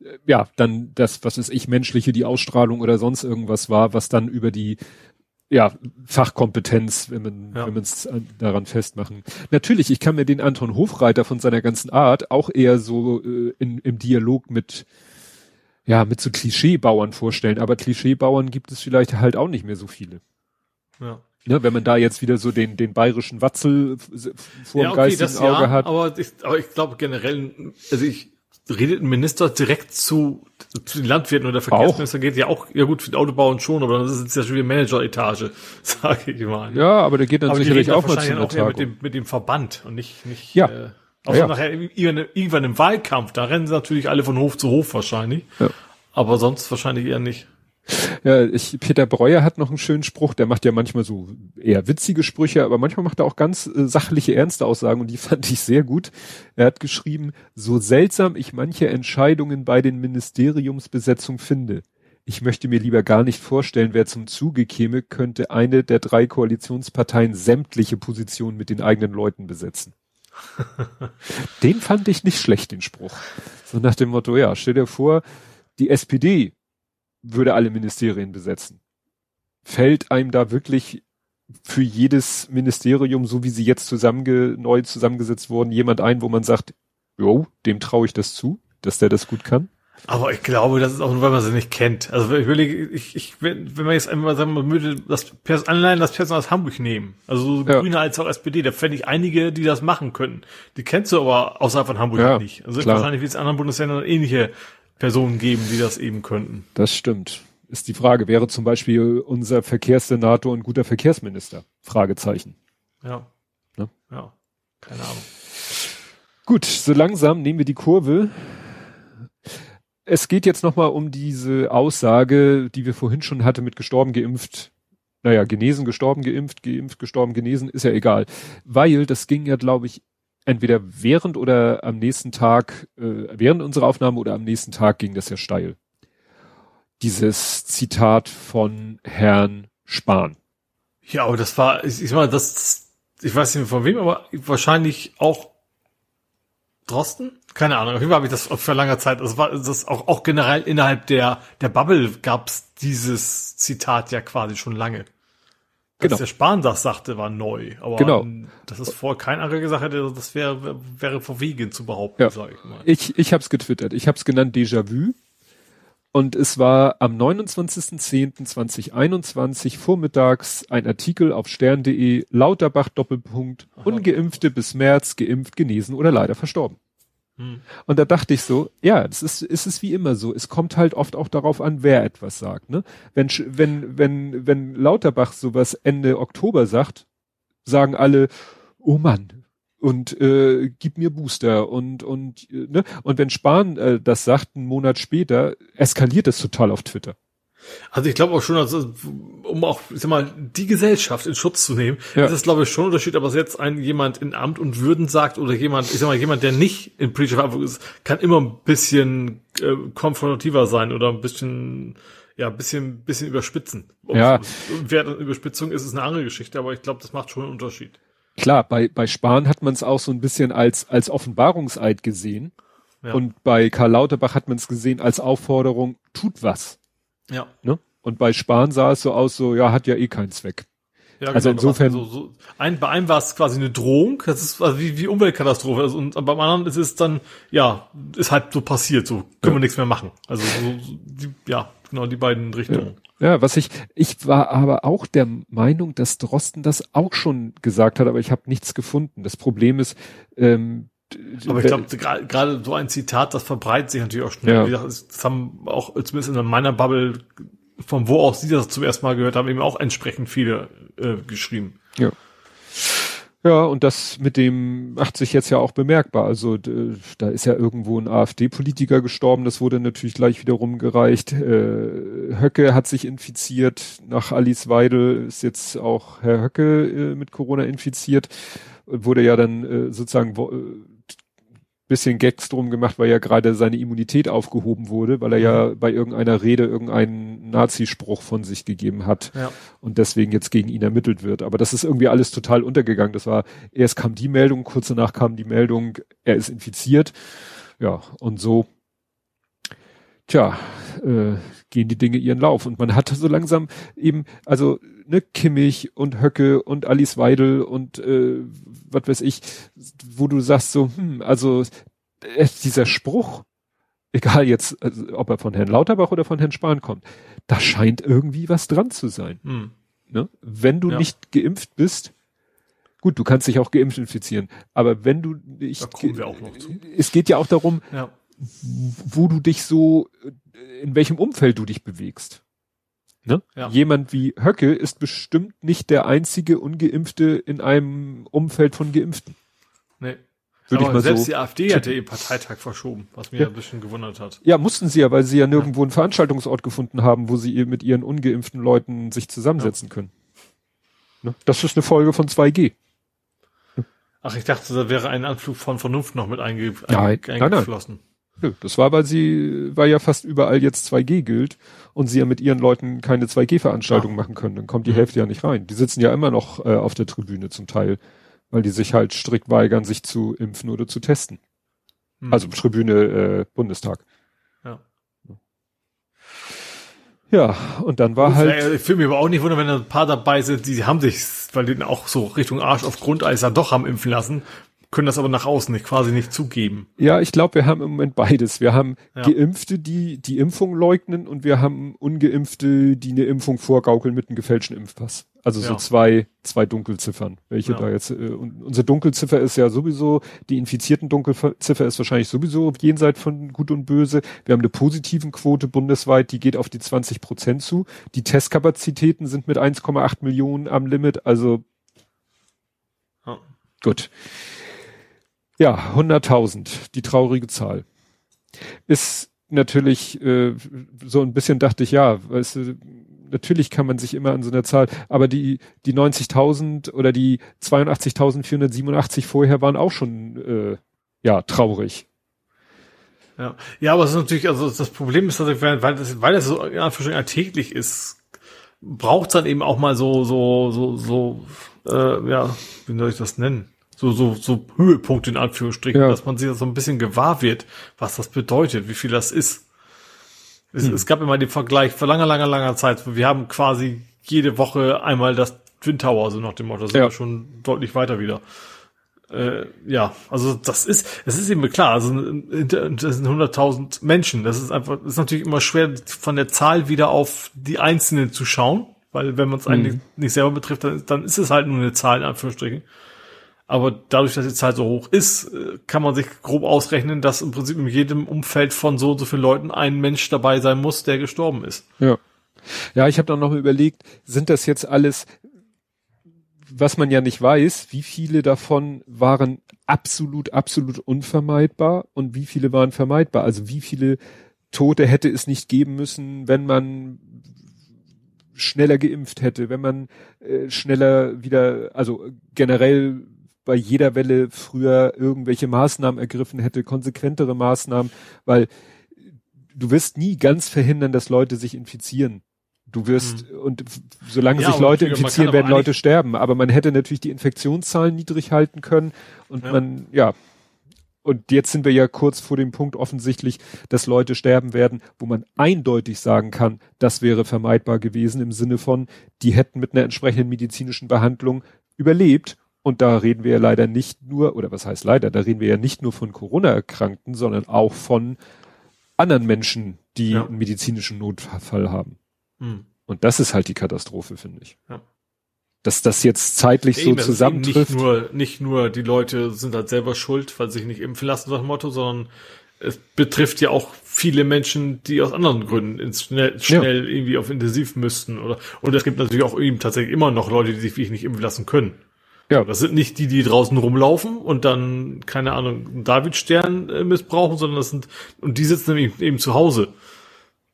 äh, ja, dann das, was ist ich menschliche, die Ausstrahlung oder sonst irgendwas war, was dann über die ja, Fachkompetenz, wenn man ja. wenn man es daran festmachen. Natürlich, ich kann mir den Anton Hofreiter von seiner ganzen Art auch eher so äh, in, im Dialog mit ja mit so Klischeebauern vorstellen, aber Klischeebauern gibt es vielleicht halt auch nicht mehr so viele. Ja. Ne, wenn man da jetzt wieder so den den bayerischen Watzel vor ja, dem okay, geistigen Auge ja, hat. Aber ich, aber ich glaube generell, also ich redet ein Minister direkt zu, zu den Landwirten oder der Verkehrsminister geht ja auch, ja gut, für den Autobau schon, aber das ist ja schon wieder Manager-Etage, sage ich mal. Ja, aber der geht dann aber sicherlich auch mal zu auch mit dem, mit dem Verband und nicht, nicht, ja. äh, außer ja, ja. nachher irgendwann im Wahlkampf, da rennen sie natürlich alle von Hof zu Hof wahrscheinlich. Ja. Aber sonst wahrscheinlich eher nicht. Ja, ich, Peter Breuer hat noch einen schönen Spruch, der macht ja manchmal so eher witzige Sprüche, aber manchmal macht er auch ganz äh, sachliche, ernste Aussagen und die fand ich sehr gut. Er hat geschrieben, so seltsam ich manche Entscheidungen bei den Ministeriumsbesetzungen finde. Ich möchte mir lieber gar nicht vorstellen, wer zum Zuge käme, könnte eine der drei Koalitionsparteien sämtliche Positionen mit den eigenen Leuten besetzen. den fand ich nicht schlecht, den Spruch. So nach dem Motto, ja, stell dir vor, die SPD würde alle Ministerien besetzen. Fällt einem da wirklich für jedes Ministerium, so wie sie jetzt zusammenge neu zusammengesetzt wurden, jemand ein, wo man sagt, jo, dem traue ich das zu, dass der das gut kann? Aber ich glaube, das ist auch nur, weil man sie nicht kennt. Also ich überlege, ich, ich, wenn, wenn man jetzt einmal sagen, man würde das Pers Anleihen das Personal aus Hamburg nehmen, also so ja. Grüne als auch SPD, da fände ich einige, die das machen könnten. Die kennst du aber außerhalb von Hamburg ja, nicht. Also klar. wahrscheinlich wie es in anderen Bundesländern ähnliche Personen geben, die das eben könnten. Das stimmt. Ist die Frage, wäre zum Beispiel unser Verkehrssenator ein guter Verkehrsminister? Fragezeichen. Ja. Ne? Ja. Keine Ahnung. Gut, so langsam nehmen wir die Kurve. Es geht jetzt nochmal um diese Aussage, die wir vorhin schon hatten mit gestorben, geimpft. Naja, genesen, gestorben, geimpft, geimpft, gestorben, genesen, ist ja egal. Weil das ging ja, glaube ich, entweder während oder am nächsten Tag, äh, während unserer Aufnahme oder am nächsten Tag ging das ja steil. dieses Zitat von Herrn Spahn. Ja, aber das war, ich, ich meine, das, ich weiß nicht von wem, aber wahrscheinlich auch Drosten? Keine Ahnung. Auf jeden Fall habe ich das für lange Zeit. Das war das auch, auch generell innerhalb der, der Bubble gab's dieses Zitat ja quasi schon lange. Dass genau. der Spahn das sagte, war neu. Aber genau. das ist vor kein anderer gesagt hätte, das wäre, wäre verwegen zu behaupten, ja. sag ich mal. Ich, ich habe es getwittert. Ich habe es genannt Déjà-vu. Und es war am 29.10.2021 vormittags ein Artikel auf stern.de Lauterbach Doppelpunkt. Ungeimpfte bis März geimpft, genesen oder leider verstorben. Hm. Und da dachte ich so, ja, das ist, ist es wie immer so. Es kommt halt oft auch darauf an, wer etwas sagt. Ne? Wenn, wenn, wenn, wenn Lauterbach sowas Ende Oktober sagt, sagen alle, oh Mann, und äh, gib mir Booster und und äh, ne und wenn Spahn äh, das sagt einen Monat später eskaliert es total auf Twitter. Also ich glaube auch schon, also, um auch ich sag mal die Gesellschaft in Schutz zu nehmen, ja. ist das glaube ich schon ein Unterschied, ob es jetzt ein jemand in Amt und Würden sagt oder jemand, ich sag mal jemand, der nicht in politischer Verantwortung ist, kann immer ein bisschen äh, konfrontativer sein oder ein bisschen ja, ein bisschen, bisschen überspitzen. Ob ja. Wert und Überspitzung ist, ist eine andere Geschichte, aber ich glaube, das macht schon einen Unterschied. Klar, bei, bei Spahn hat man es auch so ein bisschen als, als Offenbarungseid gesehen. Ja. Und bei Karl Lauterbach hat man es gesehen als Aufforderung, tut was. Ja. Ne? Und bei Spahn sah es so aus, so, ja, hat ja eh keinen Zweck. Ja, also genau, insofern. So, so, ein, bei einem war es quasi eine Drohung, das ist also wie, wie Umweltkatastrophe. Also, und beim anderen ist es dann, ja, ist halt so passiert, so können ja. wir nichts mehr machen. Also so, so die, ja, genau die beiden Richtungen. Ja. ja, was ich, ich war aber auch der Meinung, dass Drosten das auch schon gesagt hat, aber ich habe nichts gefunden. Das Problem ist, ähm, aber ich glaube, gerade so ein Zitat, das verbreitet sich natürlich auch schnell. Ja. das haben auch zumindest in meiner Bubble, von wo auch Sie das zum ersten Mal gehört haben, eben auch entsprechend viele äh, geschrieben. Ja. Ja, und das mit dem macht sich jetzt ja auch bemerkbar. Also da ist ja irgendwo ein AfD-Politiker gestorben, das wurde natürlich gleich wieder rumgereicht. Äh, Höcke hat sich infiziert, nach Alice Weidel ist jetzt auch Herr Höcke äh, mit Corona infiziert, wurde ja dann äh, sozusagen äh, bisschen Gags drum gemacht, weil ja gerade seine Immunität aufgehoben wurde, weil er ja mhm. bei irgendeiner Rede irgendeinen Nazispruch von sich gegeben hat ja. und deswegen jetzt gegen ihn ermittelt wird. Aber das ist irgendwie alles total untergegangen. Das war, erst kam die Meldung, kurz danach kam die Meldung, er ist infiziert. Ja, und so, tja, äh, gehen die Dinge ihren Lauf. Und man hatte so langsam eben, also ne, Kimmich und Höcke und Alice Weidel und äh, was weiß ich, wo du sagst so, hm, also äh, dieser Spruch, egal jetzt, also, ob er von Herrn Lauterbach oder von Herrn Spahn kommt, da scheint irgendwie was dran zu sein. Hm. Ne? Wenn du ja. nicht geimpft bist, gut, du kannst dich auch geimpft infizieren, aber wenn du nicht, es geht ja auch darum, ja. wo du dich so, in welchem Umfeld du dich bewegst. Ne? Ja. Jemand wie Höcke ist bestimmt nicht der einzige Ungeimpfte in einem Umfeld von Geimpften. Nee. Würde Aber ich mal selbst so die AfD hat ja ihr Parteitag verschoben, was mich ja. ein bisschen gewundert hat. Ja, mussten sie ja, weil sie ja nirgendwo einen Veranstaltungsort gefunden haben, wo sie mit ihren ungeimpften Leuten sich zusammensetzen ja. können. Ne? Das ist eine Folge von 2G. Ach, ich dachte, da wäre ein Anflug von Vernunft noch mit einge nein, eingeflossen. Nein, nein. Nö, das war, weil sie, weil ja fast überall jetzt 2G gilt und sie ja mit ihren Leuten keine 2G-Veranstaltungen machen können. Dann kommt die mhm. Hälfte ja nicht rein. Die sitzen ja immer noch äh, auf der Tribüne zum Teil, weil die sich halt strikt weigern, sich zu impfen oder zu testen. Mhm. Also Tribüne äh, Bundestag. Ja. Ja, und dann war halt. Äh, ich fühle mich aber auch nicht wundern, wenn da ein paar dabei sind, die haben sich, weil die auch so Richtung Arsch auf Grundeis ja doch haben impfen lassen können das aber nach außen nicht quasi nicht zugeben. Ja, ich glaube, wir haben im Moment beides. Wir haben ja. Geimpfte, die die Impfung leugnen und wir haben Ungeimpfte, die eine Impfung vorgaukeln mit einem gefälschten Impfpass. Also ja. so zwei, zwei Dunkelziffern, welche ja. da jetzt, äh, und unsere Dunkelziffer ist ja sowieso, die infizierten Dunkelziffer ist wahrscheinlich sowieso jenseits von Gut und Böse. Wir haben eine positiven Quote bundesweit, die geht auf die 20 Prozent zu. Die Testkapazitäten sind mit 1,8 Millionen am Limit, also gut. Ja, 100.000, die traurige Zahl. Ist natürlich äh, so ein bisschen dachte ich, ja, weißt du, natürlich kann man sich immer an so einer Zahl, aber die die 90.000 oder die 82.487 vorher waren auch schon äh, ja traurig. Ja, ja aber es ist natürlich, also das Problem ist, dass weil das, weil das so ja, alltäglich ist, braucht es dann eben auch mal so, so, so, so, äh, ja, wie soll ich das nennen? So, so, so Höhepunkt in Anführungsstrichen, ja. dass man sich so ein bisschen gewahr wird, was das bedeutet, wie viel das ist. Es, hm. es gab immer den Vergleich vor langer, langer, langer Zeit. Wir haben quasi jede Woche einmal das Twin Tower, so nach dem Motto. Das sind ja. schon deutlich weiter wieder. Äh, ja, also das ist, es ist eben klar, also das sind 100.000 Menschen. Das ist einfach, das ist natürlich immer schwer von der Zahl wieder auf die Einzelnen zu schauen, weil wenn man es eigentlich mhm. nicht selber betrifft, dann, dann ist es halt nur eine Zahl in Anführungsstrichen. Aber dadurch, dass die Zahl so hoch ist, äh, kann man sich grob ausrechnen, dass im Prinzip in jedem Umfeld von so und so vielen Leuten ein Mensch dabei sein muss, der gestorben ist. Ja. Ja, ich habe dann noch mal überlegt, sind das jetzt alles, was man ja nicht weiß, wie viele davon waren absolut, absolut unvermeidbar und wie viele waren vermeidbar? Also wie viele Tote hätte es nicht geben müssen, wenn man schneller geimpft hätte, wenn man äh, schneller wieder, also generell bei jeder Welle früher irgendwelche Maßnahmen ergriffen hätte, konsequentere Maßnahmen, weil du wirst nie ganz verhindern, dass Leute sich infizieren. Du wirst, mhm. und solange ja, sich Leute infizieren, werden Leute sterben. Aber man hätte natürlich die Infektionszahlen niedrig halten können und ja. man, ja. Und jetzt sind wir ja kurz vor dem Punkt offensichtlich, dass Leute sterben werden, wo man eindeutig sagen kann, das wäre vermeidbar gewesen im Sinne von, die hätten mit einer entsprechenden medizinischen Behandlung überlebt und da reden wir ja leider nicht nur, oder was heißt leider, da reden wir ja nicht nur von Corona-Erkrankten, sondern auch von anderen Menschen, die ja. einen medizinischen Notfall haben. Hm. Und das ist halt die Katastrophe, finde ich. Ja. Dass das jetzt zeitlich Eben, so zusammentrifft. Nicht nur, nicht nur die Leute sind halt selber schuld, weil sie sich nicht impfen lassen, dem Motto, sondern es betrifft ja auch viele Menschen, die aus anderen Gründen ins schnell, schnell ja. irgendwie auf intensiv müssten oder und es gibt natürlich auch eben tatsächlich immer noch Leute, die sich wirklich nicht impfen lassen können. Ja. Das sind nicht die, die draußen rumlaufen und dann, keine Ahnung, Davidstern äh, missbrauchen, sondern das sind, und die sitzen eben, eben zu Hause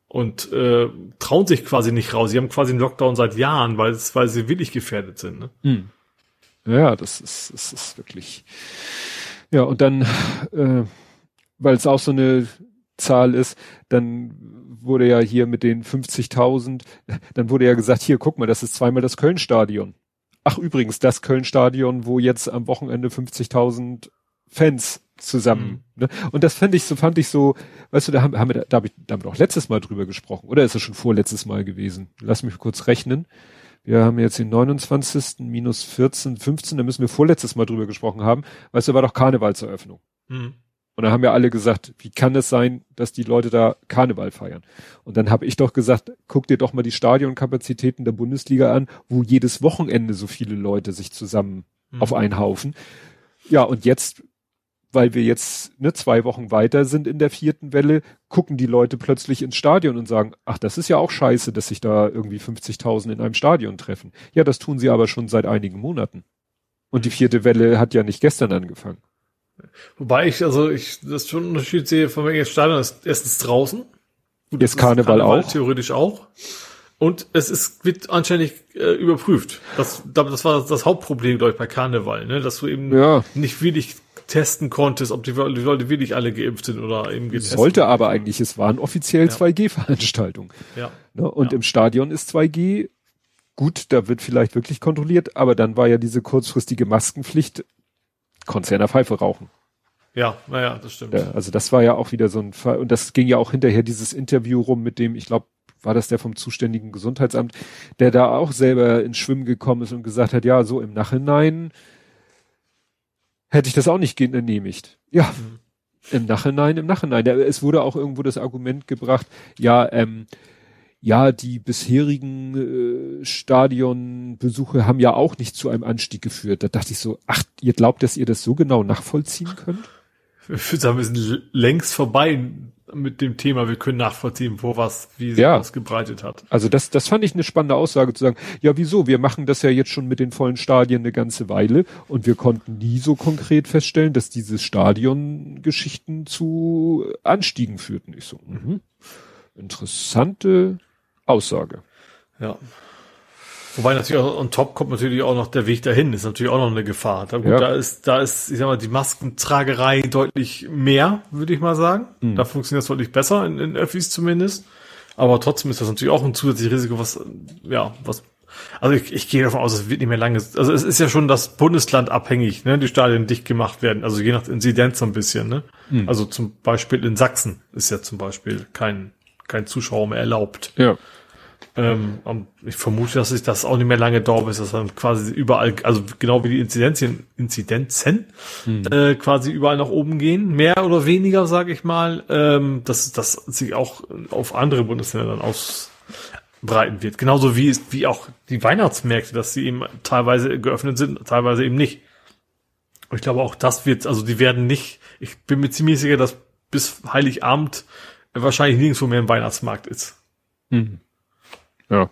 und äh, trauen sich quasi nicht raus. Sie haben quasi einen Lockdown seit Jahren, weil, weil sie wirklich gefährdet sind. Ne? Hm. Ja, das ist, das ist wirklich. Ja, und dann, äh, weil es auch so eine Zahl ist, dann wurde ja hier mit den 50.000, dann wurde ja gesagt, hier, guck mal, das ist zweimal das Köln-Stadion. Ach übrigens, das Köln-Stadion, wo jetzt am Wochenende 50.000 Fans zusammen. Mhm. Ne? Und das fand ich so, fand ich so, weißt du, da haben, haben wir, da, da habe ich damit auch letztes Mal drüber gesprochen. Oder ist es schon vorletztes Mal gewesen? Lass mich kurz rechnen. Wir haben jetzt den 29. minus 14, 15, da müssen wir vorletztes Mal drüber gesprochen haben. Weißt du, war doch Karnevalseröffnung. Mhm. Und dann haben ja alle gesagt, wie kann es sein, dass die Leute da Karneval feiern? Und dann habe ich doch gesagt, guck dir doch mal die Stadionkapazitäten der Bundesliga an, wo jedes Wochenende so viele Leute sich zusammen mhm. auf einen Haufen. Ja, und jetzt, weil wir jetzt ne, zwei Wochen weiter sind in der vierten Welle, gucken die Leute plötzlich ins Stadion und sagen, ach, das ist ja auch scheiße, dass sich da irgendwie 50.000 in einem Stadion treffen. Ja, das tun sie aber schon seit einigen Monaten. Und die vierte Welle hat ja nicht gestern angefangen. Wobei ich, also ich das schon einen Unterschied sehe von welchem Stadion ist erstens draußen. Gut, Jetzt Karneval, Karneval, auch. Theoretisch auch. Und es ist, wird anscheinend äh, überprüft. Das, das war das Hauptproblem, glaube ich, bei Karneval, ne? dass du eben ja. nicht wirklich testen konntest, ob die, die, Leute wirklich alle geimpft sind oder eben getestet. Sollte aber eigentlich, es waren offiziell ja. 2G-Veranstaltungen. Ja. Ne? Und ja. im Stadion ist 2G gut, da wird vielleicht wirklich kontrolliert, aber dann war ja diese kurzfristige Maskenpflicht Konzerner Pfeife rauchen. Ja, naja, das stimmt. Ja, also das war ja auch wieder so ein Fall. Und das ging ja auch hinterher dieses Interview rum mit dem, ich glaube, war das der vom zuständigen Gesundheitsamt, der da auch selber ins Schwimmen gekommen ist und gesagt hat, ja, so im Nachhinein hätte ich das auch nicht genehmigt. Ja, mhm. im Nachhinein, im Nachhinein. Es wurde auch irgendwo das Argument gebracht, ja, ähm, ja, die bisherigen äh, Stadionbesuche haben ja auch nicht zu einem Anstieg geführt. Da dachte ich so, ach, ihr glaubt, dass ihr das so genau nachvollziehen könnt? Ich würde sagen, wir sind längst vorbei mit dem Thema, wir können nachvollziehen, wo was, wie sich ja. ausgebreitet hat. Also das, das fand ich eine spannende Aussage zu sagen, ja wieso, wir machen das ja jetzt schon mit den vollen Stadien eine ganze Weile und wir konnten nie so konkret feststellen, dass diese Stadiongeschichten zu Anstiegen führten. Ich so, mh. interessante Aussage. Ja. Wobei natürlich auch on top kommt natürlich auch noch der Weg dahin, ist natürlich auch noch eine Gefahr. Da, gut, Ja. da ist, da ist, ich sag mal, die Maskentragerei deutlich mehr, würde ich mal sagen. Mhm. Da funktioniert das deutlich besser, in, in Öffis zumindest. Aber trotzdem ist das natürlich auch ein zusätzliches Risiko, was, ja, was, also ich, ich gehe davon aus, es wird nicht mehr lange, also es ist ja schon das Bundesland abhängig, ne, die Stadien dicht gemacht werden, also je nach Inzidenz so ein bisschen, ne. Mhm. Also zum Beispiel in Sachsen ist ja zum Beispiel kein, kein Zuschauer mehr erlaubt. Ja. Ähm, ich vermute, dass sich das auch nicht mehr lange dauert, bis das dann quasi überall, also genau wie die Inzidenzien, Inzidenzen äh, quasi überall nach oben gehen, mehr oder weniger, sage ich mal, ähm, dass das sich auch auf andere Bundesländer dann ausbreiten wird. Genauso wie es, wie auch die Weihnachtsmärkte, dass sie eben teilweise geöffnet sind, teilweise eben nicht. Und ich glaube auch das wird, also die werden nicht, ich bin mir ziemlich sicher, dass bis Heiligabend wahrscheinlich nirgendwo mehr ein Weihnachtsmarkt ist. Mhm. Ja.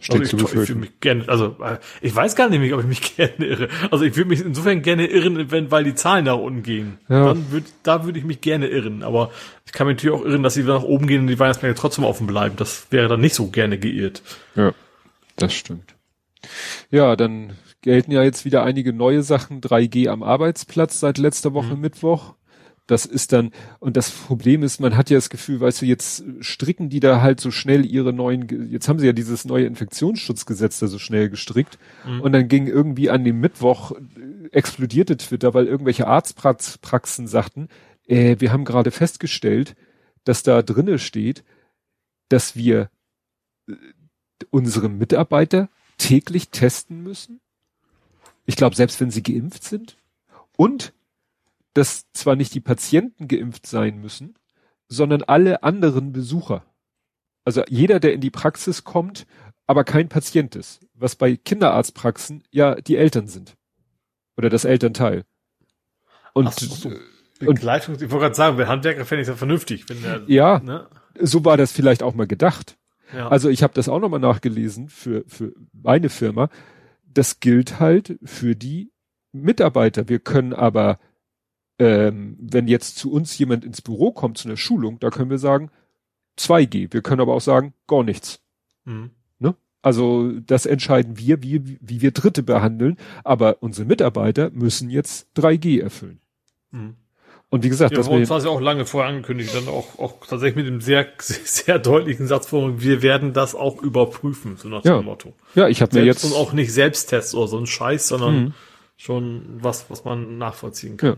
Steht Also zu ich, ich würde befürchten. mich gerne, also äh, ich weiß gar nicht, ob ich mich gerne irre. Also ich würde mich insofern gerne irren, wenn, weil die Zahlen nach unten gehen. Ja. Dann würd, da würde ich mich gerne irren. Aber ich kann mich natürlich auch irren, dass sie nach oben gehen und die Weihnachtsmärkte trotzdem offen bleiben. Das wäre dann nicht so gerne geirrt. Ja, das stimmt. Ja, dann gelten ja jetzt wieder einige neue Sachen. 3G am Arbeitsplatz seit letzter Woche Mittwoch. Das ist dann, und das Problem ist, man hat ja das Gefühl, weißt du, jetzt stricken die da halt so schnell ihre neuen, jetzt haben sie ja dieses neue Infektionsschutzgesetz da so schnell gestrickt. Und dann ging irgendwie an dem Mittwoch, äh, explodierte Twitter, weil irgendwelche Arztpraxen sagten, äh, wir haben gerade festgestellt, dass da drinne steht, dass wir unsere Mitarbeiter täglich testen müssen. Ich glaube, selbst wenn sie geimpft sind. Und dass zwar nicht die Patienten geimpft sein müssen, sondern alle anderen Besucher. Also jeder, der in die Praxis kommt, aber kein Patient ist. Was bei Kinderarztpraxen ja die Eltern sind. Oder das Elternteil. Und Ach so. Begleitung, ich wollte gerade sagen, bei Handwerker fände ich das vernünftig. Wenn der, ja, ne? so war das vielleicht auch mal gedacht. ja. Also ich habe das auch nochmal nachgelesen für, für meine Firma. Das gilt halt für die Mitarbeiter. Wir können aber, ähm, wenn jetzt zu uns jemand ins Büro kommt zu einer Schulung, da können wir sagen 2G. Wir können aber auch sagen gar nichts. Mhm. Ne? Also das entscheiden wir, wie, wie wir Dritte behandeln. Aber unsere Mitarbeiter müssen jetzt 3G erfüllen. Mhm. Und wie gesagt, Ja, das war ja auch lange vorher angekündigt, dann auch, auch tatsächlich mit dem sehr, sehr deutlichen Satz vor, wir werden das auch überprüfen, so nach Ja. dem Motto. ja, ich habe mir jetzt und auch nicht Selbsttests oder so ein Scheiß, sondern Mhm. schon was, was man nachvollziehen kann. Ja.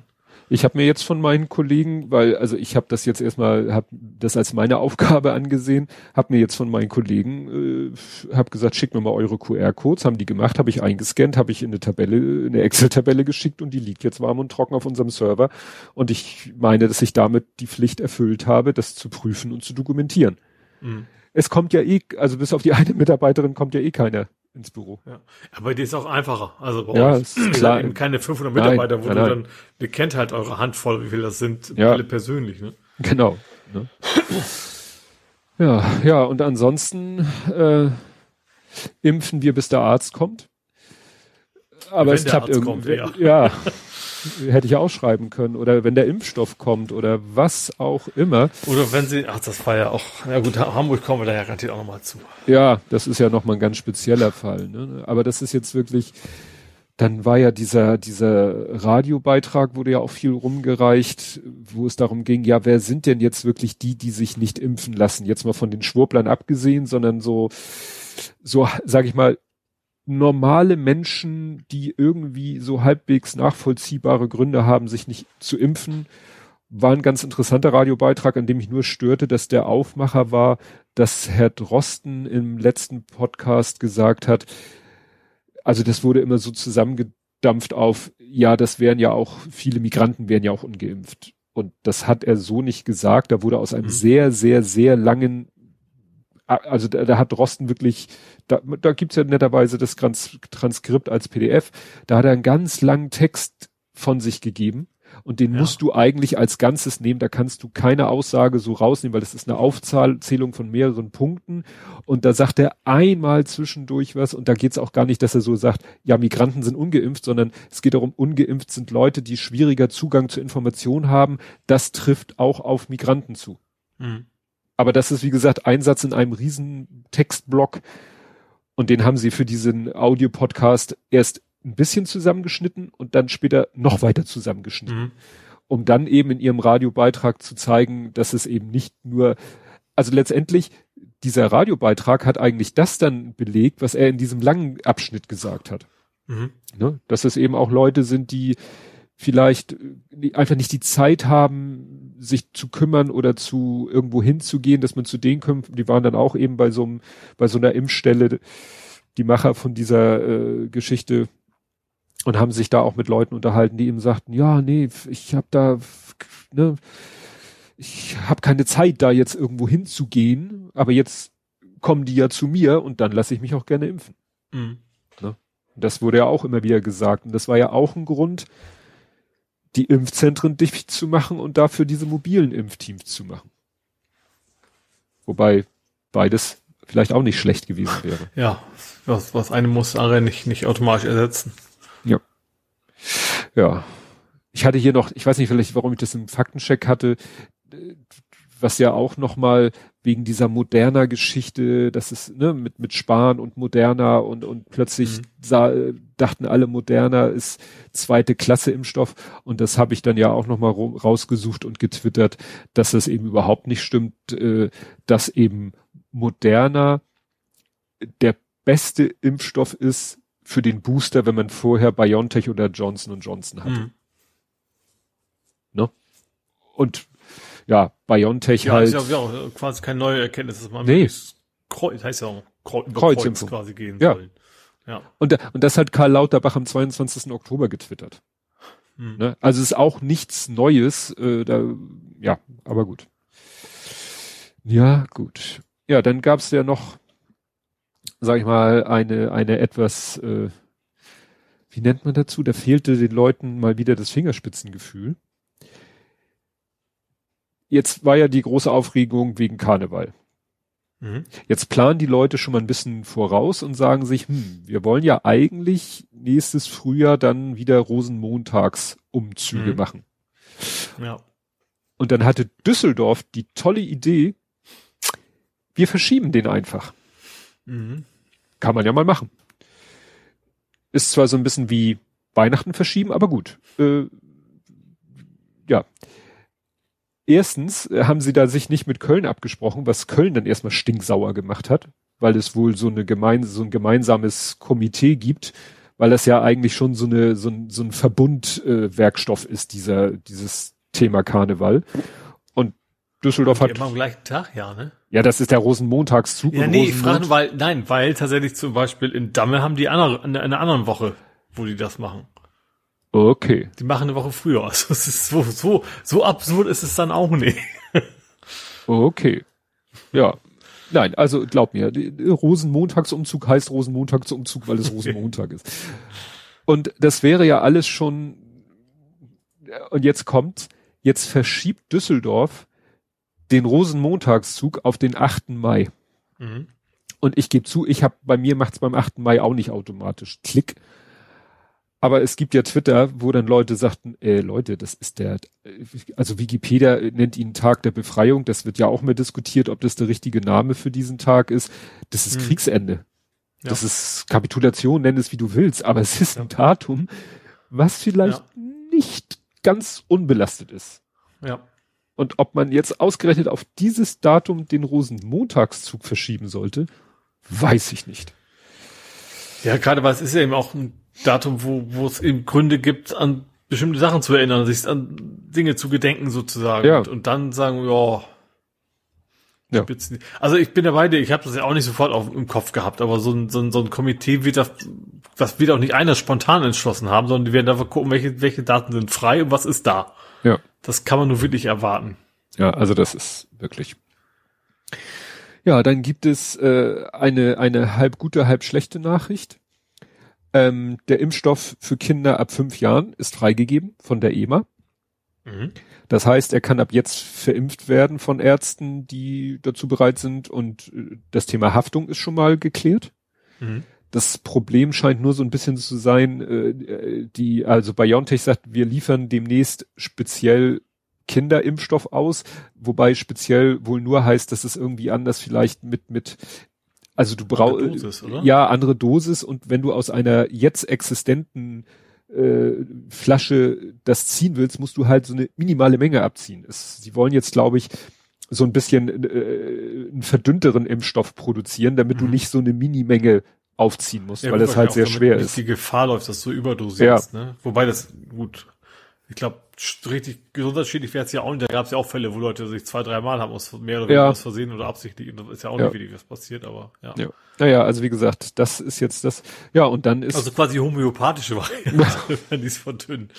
Ich habe mir jetzt von meinen Kollegen, weil also ich habe das jetzt erstmal, habe das als meine Aufgabe angesehen, habe mir jetzt von meinen Kollegen, äh, habe gesagt, schickt mir mal eure QR-Codes, haben die gemacht, habe ich eingescannt, habe ich in eine Tabelle, in eine Excel-Tabelle geschickt und die liegt jetzt warm und trocken auf unserem Server und ich meine, dass ich damit die Pflicht erfüllt habe, das zu prüfen und zu dokumentieren. Mhm. Es kommt ja eh, also bis auf die eine Mitarbeiterin kommt ja eh keiner ins Büro. Ja. Aber die ist auch einfacher. Also bei Ja, euch. ist klar. eben keine 500 Nein, Mitarbeiter, wo nein, du nein. dann, ihr kennt halt eure Handvoll, wie viel das sind, Ja. alle persönlich, ne? Genau. Ne? Ja, ja, und ansonsten äh, impfen wir, bis der Arzt kommt. Aber Wenn es der klappt Arzt irgendwie. kommt, ja. Hätte ich auch schreiben können. Oder wenn der Impfstoff kommt oder was auch immer. Oder wenn sie, ach, das war ja auch, na gut, Hamburg kommen wir da ja garantiert auch nochmal zu. Ja, das ist ja nochmal ein ganz spezieller Fall. Ne? Aber das ist jetzt wirklich, dann war ja dieser, dieser Radiobeitrag, wurde ja auch viel rumgereicht, wo es darum ging, ja, wer sind denn jetzt wirklich die, die sich nicht impfen lassen? Jetzt mal von den Schwurblern abgesehen, sondern so, so, sag ich mal, normale Menschen, die irgendwie so halbwegs nachvollziehbare Gründe haben, sich nicht zu impfen, war ein ganz interessanter Radiobeitrag, an dem mich nur störte, dass der Aufmacher war, dass Herr Drosten im letzten Podcast gesagt hat, also das wurde immer so zusammengedampft auf, ja, das wären ja auch, viele Migranten wären ja auch ungeimpft. Und das hat er so nicht gesagt. Da wurde aus einem Mhm. sehr, sehr, sehr langen, also da, da hat Drosten wirklich, da, da gibt's ja netterweise das Trans Transkript als PDF, da hat er einen ganz langen Text von sich gegeben. Und den Ja. musst du eigentlich als Ganzes nehmen. Da kannst du keine Aussage so rausnehmen, weil das ist eine Aufzählung von mehreren Punkten. Und da sagt er einmal zwischendurch was. Und da geht's auch gar nicht, dass er so sagt, ja, Migranten sind ungeimpft, sondern es geht darum, ungeimpft sind Leute, die schwieriger Zugang zu Informationen haben. Das trifft auch auf Migranten zu. Mhm. Aber das ist, wie gesagt, ein Satz in einem riesen Textblock. Und den haben sie für diesen Audio-Podcast erst ein bisschen zusammengeschnitten und dann später noch weiter zusammengeschnitten. Mhm. Um dann eben in ihrem Radiobeitrag zu zeigen, dass es eben nicht nur, also letztendlich, dieser Radiobeitrag hat eigentlich das dann belegt, was er in diesem langen Abschnitt gesagt hat. Mhm. Ne? Dass es eben auch Leute sind, die vielleicht die einfach nicht die Zeit haben, sich zu kümmern oder zu irgendwo hinzugehen, dass man zu denen kommt. Die waren dann auch eben bei so einem, bei so einer Impfstelle, die Macher von dieser äh, Geschichte und haben sich da auch mit Leuten unterhalten, die ihm sagten, ja, nee, ich habe da, ne, ich habe keine Zeit, da jetzt irgendwo hinzugehen, aber jetzt kommen die ja zu mir und dann lasse ich mich auch gerne impfen. Mhm. Ne? Das wurde ja auch immer wieder gesagt und das war ja auch ein Grund, die Impfzentren dicht zu machen und dafür diese mobilen Impfteams zu machen. Wobei beides vielleicht auch nicht schlecht gewesen wäre. Ja, was, was eine muss andere nicht, nicht automatisch ersetzen. Ja. Ja. Ich hatte hier noch, ich weiß nicht vielleicht, warum ich das im Faktencheck hatte, was ja auch nochmal wegen dieser moderner Geschichte, das ist ne, mit mit Spahn und moderner und und plötzlich mhm. sah, dachten alle moderner ist zweite Klasse Impfstoff und das habe ich dann ja auch nochmal rausgesucht und getwittert, dass das eben überhaupt nicht stimmt, äh, dass eben moderner der beste Impfstoff ist für den Booster, wenn man vorher BioNTech oder Johnson Johnson hatte. Mhm. Ne? Und ja, BioNTech ja, halt. Ist ja auch quasi keine neue Erkenntnis, dass man nee. Kreuz, heißt ja auch Kreuz, Kreuzimpfung quasi gehen ja. soll. Ja. Und, und das hat Karl Lauterbach am 22. Oktober getwittert. Hm. Ne? Also ist auch nichts Neues, äh, da, ja, aber gut. Ja, gut. Ja, dann gab's ja noch sag ich mal, eine, eine etwas, äh, wie nennt man dazu? Da fehlte den Leuten mal wieder das Fingerspitzengefühl. Jetzt war ja die große Aufregung wegen Karneval. Mhm. Jetzt planen die Leute schon mal ein bisschen voraus und sagen sich, hm, wir wollen ja eigentlich nächstes Frühjahr dann wieder Rosenmontagsumzüge mhm. machen. Ja. Und dann hatte Düsseldorf die tolle Idee, wir verschieben den einfach. Mhm. Kann man ja mal machen. Ist zwar so ein bisschen wie Weihnachten verschieben, aber gut. Äh, ja. Erstens äh, haben sie da sich nicht mit Köln abgesprochen, was Köln dann erstmal stinksauer gemacht hat, weil es wohl so eine gemein, so ein gemeinsames Komitee gibt, weil das ja eigentlich schon so eine, so ein, so ein Verbundwerkstoff äh, ist, dieser, dieses Thema Karneval. Düsseldorf hat. Immer am gleichen Tag, ja, ne? Ja, das ist der Rosenmontagszug. Ja, nee, ich frage, weil, nein, weil tatsächlich zum Beispiel in Damme haben die andere, in einer anderen Woche, wo die das machen. Okay. Die machen eine Woche früher. Also es ist so, so, so absurd ist es dann auch nicht. okay. Ja. Nein, also glaub mir, Rosenmontagsumzug heißt Rosenmontagsumzug, weil es Rosenmontag ist. Und das wäre ja alles schon, und jetzt kommt, jetzt verschiebt Düsseldorf den Rosenmontagszug auf den 8. Mai. Mhm. Und ich gebe zu, ich habe bei mir macht's beim 8. Mai auch nicht automatisch Klick. Aber es gibt ja Twitter, wo dann Leute sagten, äh, Leute, das ist der, also Wikipedia nennt ihn Tag der Befreiung. Das wird ja auch mehr diskutiert, ob das der richtige Name für diesen Tag ist. Das ist mhm. Kriegsende. Ja. Das ist Kapitulation, nenn es wie du willst, aber es ist ein Datum, was vielleicht ja. nicht ganz unbelastet ist. Ja. Und ob man jetzt ausgerechnet auf dieses Datum den Rosenmontagszug verschieben sollte, weiß ich nicht. Ja, gerade weil es ist ja eben auch ein Datum, wo, wo es eben Gründe gibt, an bestimmte Sachen zu erinnern, sich an Dinge zu gedenken sozusagen. Ja. Und, und dann sagen, ja, ja. Also ich bin dabei, ich habe das ja auch nicht sofort auf, im Kopf gehabt, aber so ein, so ein, so ein Komitee wird das, das wird auch nicht einer spontan entschlossen haben, sondern die werden einfach gucken, welche, welche Daten sind frei und was ist da. Ja. Das kann man nur wirklich erwarten. Ja, also das ist wirklich. Ja, dann gibt es äh, eine, eine halb gute, halb schlechte Nachricht. Ähm, der Impfstoff für Kinder ab fünf Jahren ist freigegeben von der EMA. Mhm. Das heißt, er kann ab jetzt verimpft werden von Ärzten, die dazu bereit sind und äh, das Thema Haftung ist schon mal geklärt. Mhm. Das Problem scheint nur so ein bisschen zu sein, äh, die, also BioNTech sagt, wir liefern demnächst speziell Kinderimpfstoff aus, wobei speziell wohl nur heißt, dass es irgendwie anders vielleicht mit, mit Also du brauchst ja andere Dosis und wenn du aus einer jetzt existenten äh, Flasche das ziehen willst, musst du halt so eine minimale Menge abziehen. Es, sie wollen jetzt, glaube ich, so ein bisschen äh, einen verdünnteren Impfstoff produzieren, damit mhm. du nicht so eine Minimenge aufziehen musst, ja, weil das halt sehr schwer ist. Die Gefahr läuft, dass du überdosierst. Ja. Ne? Wobei das gut ich glaube, richtig gesundheitsschädlich wäre es ja auch nicht. Da gab es ja auch Fälle, wo Leute sich zwei, drei Mal haben aus mehr oder weniger ja. aus Versehen oder absichtlich. Und das ist ja auch ja. nicht wirklich was passiert, aber ja. ja. Naja, also wie gesagt, das ist jetzt das. Ja, und dann ist. Also quasi homöopathische Variante, wenn die es verdünnen.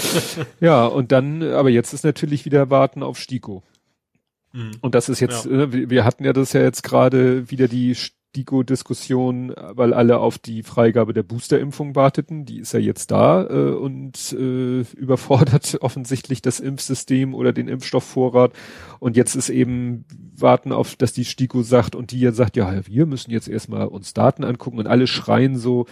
ja, und dann, aber jetzt ist natürlich wieder Warten auf Stiko. Mhm. Und das ist jetzt. Äh, wir hatten ja das ja jetzt gerade wieder die STIKO-Diskussion, weil alle auf die Freigabe der Boosterimpfung warteten. Die ist ja jetzt da äh, und äh, überfordert offensichtlich das Impfsystem oder den Impfstoffvorrat. Und jetzt ist eben warten auf, dass die STIKO sagt und die ja sagt, ja, wir müssen jetzt erstmal uns Daten angucken und alle schreien so,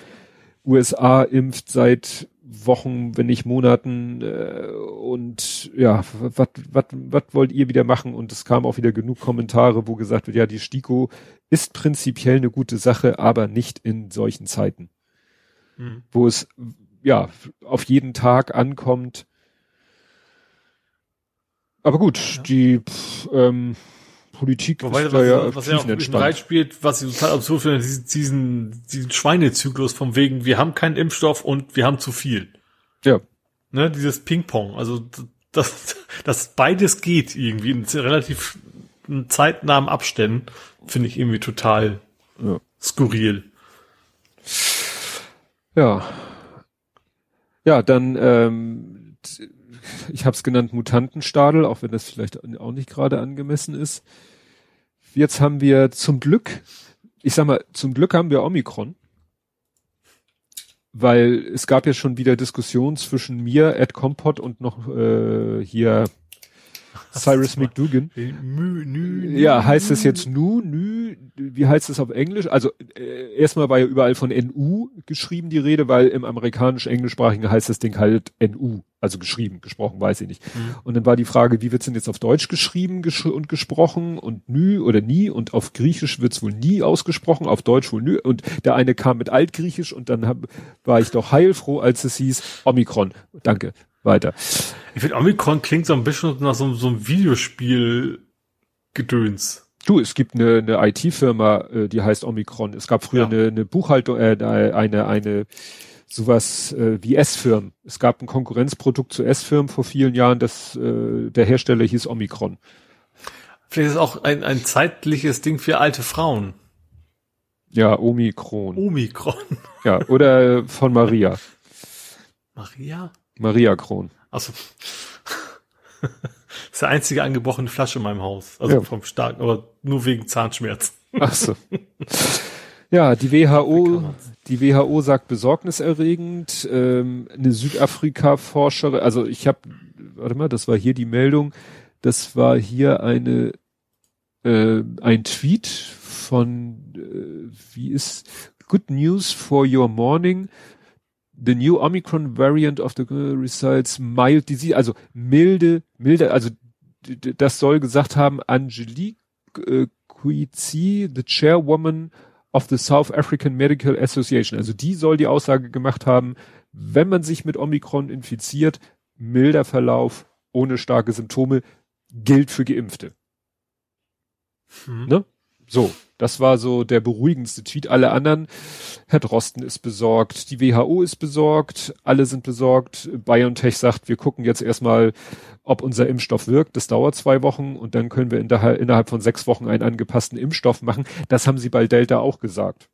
USA impft seit Wochen, wenn nicht Monaten äh, und ja, was wollt ihr wieder machen? Und es kam auch wieder genug Kommentare, wo gesagt wird, ja, die STIKO ist prinzipiell eine gute Sache, aber nicht in solchen Zeiten, mhm. wo es ja auf jeden Tag ankommt. Aber gut, ja. die pff, ähm, Politik Wobei, ist was, ja was ja auch entspannt. spielt, was ich total absurd finde, diesen, diesen, diesen Schweinezyklus vom wegen, wir haben keinen Impfstoff und wir haben zu viel. Ja. Ne, dieses Ping-Pong, also dass, dass beides geht irgendwie in relativ zeitnahen Abständen, finde ich irgendwie total ja. skurril. Ja. Ja, dann ähm, ich habe es genannt Mutantenstadel, auch wenn das vielleicht auch nicht gerade angemessen ist. Jetzt haben wir zum Glück, ich sag mal, zum Glück haben wir Omikron, weil es gab ja schon wieder Diskussionen zwischen mir, Ed Compot und noch äh, hier Cyrus McDougan. Ja, heißt es jetzt Nu, Nü, wie heißt es auf Englisch? Also äh, erstmal war ja überall von NU geschrieben die Rede, weil im amerikanisch-englischsprachigen heißt das Ding halt NU, also geschrieben, gesprochen weiß ich nicht. Mhm. Und dann war die Frage, wie wird's denn jetzt auf Deutsch geschrieben gesch und gesprochen und Nü oder Nie und auf Griechisch wird's wohl nie ausgesprochen, auf Deutsch wohl Nü und der eine kam mit Altgriechisch und dann hab, war ich doch heilfroh, als es hieß Omikron. Danke weiter. Ich finde, Omikron klingt so ein bisschen nach so, so einem Videospiel-Gedöns. Du, es gibt eine, eine IT-Firma, äh, die heißt Omikron. Es gab früher ja. eine, eine Buchhaltung, äh, eine, eine sowas äh, wie S-Firmen. Es gab ein Konkurrenzprodukt zu S-Firmen vor vielen Jahren, das äh, der Hersteller hieß Omikron. Vielleicht ist es auch ein, ein zeitliches Ding für alte Frauen. Ja, Omikron. Omikron. Ja, oder von Maria. Maria? Maria Kron. Also das ist die einzige angebrochene Flasche in meinem Haus. Also ja. vom starken, aber nur wegen Zahnschmerzen. Ach so. Ja, die WHO, die WHO sagt besorgniserregend. Ähm, eine Südafrika-Forscherin, also ich habe, warte mal, das war hier die Meldung. Das war hier eine äh, ein Tweet von äh, wie ist Good News for Your Morning the new Omicron variant of the results mild disease, also milde, milde, also das soll gesagt haben, Angelique äh, Kuizi, the chairwoman of the South African Medical Association. Also die soll die Aussage gemacht haben, wenn man sich mit Omikron infiziert, milder Verlauf, ohne starke Symptome, gilt für Geimpfte. Hm. Ne? So, das war so der beruhigendste Tweet. Alle anderen, Herr Drosten ist besorgt, die WHO ist besorgt, alle sind besorgt. BioNTech sagt, wir gucken jetzt erstmal, ob unser Impfstoff wirkt. Das dauert zwei Wochen und dann können wir innerhalb von sechs Wochen einen angepassten Impfstoff machen. Das haben sie bei Delta auch gesagt.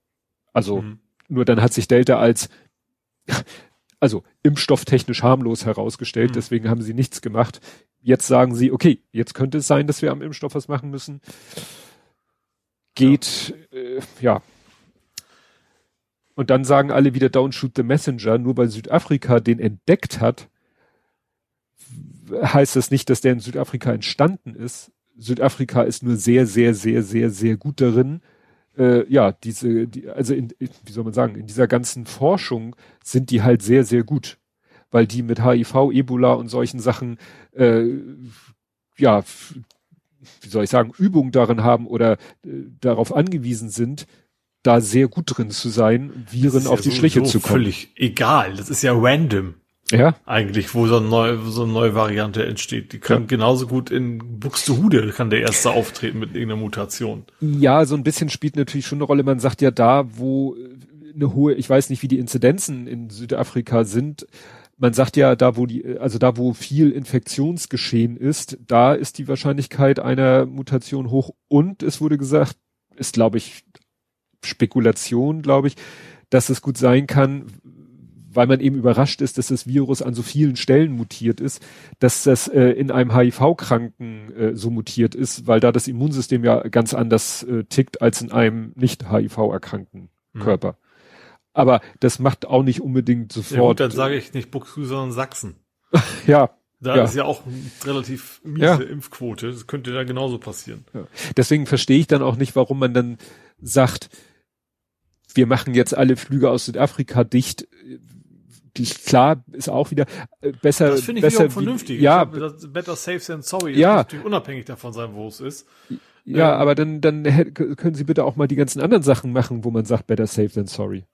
Also, mhm. nur dann hat sich Delta als, also impfstofftechnisch harmlos herausgestellt, mhm. deswegen haben sie nichts gemacht. Jetzt sagen sie, okay, jetzt könnte es sein, dass wir am Impfstoff was machen müssen geht. Äh, ja. Und dann sagen alle wieder Don't shoot the messenger, nur weil Südafrika den entdeckt hat, heißt das nicht, dass der in Südafrika entstanden ist. Südafrika ist nur sehr, sehr, sehr, sehr, sehr gut darin, äh, ja, diese, die, also in, wie soll man sagen, in dieser ganzen Forschung sind die halt sehr, sehr gut, weil die mit HIV, Ebola und solchen Sachen, äh, ja, wie soll ich sagen, Übung darin haben oder äh, darauf angewiesen sind, da sehr gut drin zu sein, Viren auf die ja Schliche zu kommen. Völlig egal. Das ist ja random. Ja. Eigentlich, wo so eine neue, so eine neue Variante entsteht. Die kann ja. genauso gut in Buxtehude kann der erste auftreten mit irgendeiner Mutation. Ja, so ein bisschen spielt natürlich schon eine Rolle. Man sagt ja da, wo eine hohe, ich weiß nicht, wie die Inzidenzen in Südafrika sind. Man sagt ja, da wo die, also da wo viel Infektionsgeschehen ist, da ist die Wahrscheinlichkeit einer Mutation hoch. Und es wurde gesagt, ist glaube ich Spekulation, glaube ich, dass es gut sein kann, weil man eben überrascht ist, dass das Virus an so vielen Stellen mutiert ist, dass das äh, in einem HIV-Kranken äh, so mutiert ist, weil da das Immunsystem ja ganz anders äh, tickt als in einem nicht HIV-erkrankten mhm. Aber das macht auch nicht unbedingt sofort. Ja, gut, dann sage ich nicht Buxtehude, sondern Sachsen. ja. Da ja. ist ja auch relativ miese ja. Impfquote. Das könnte da genauso passieren. Ja. Deswegen verstehe ich dann auch nicht, warum man dann sagt, wir machen jetzt alle Flüge aus Südafrika dicht klar ist auch wieder äh, besser. Das finde ich besser, vernünftig. Wie, ja, glaub, better safe than sorry. Ja, natürlich unabhängig davon sein, wo es ist. Ja, ähm, aber dann dann können Sie bitte auch mal die ganzen anderen Sachen machen, wo man sagt better safe than sorry.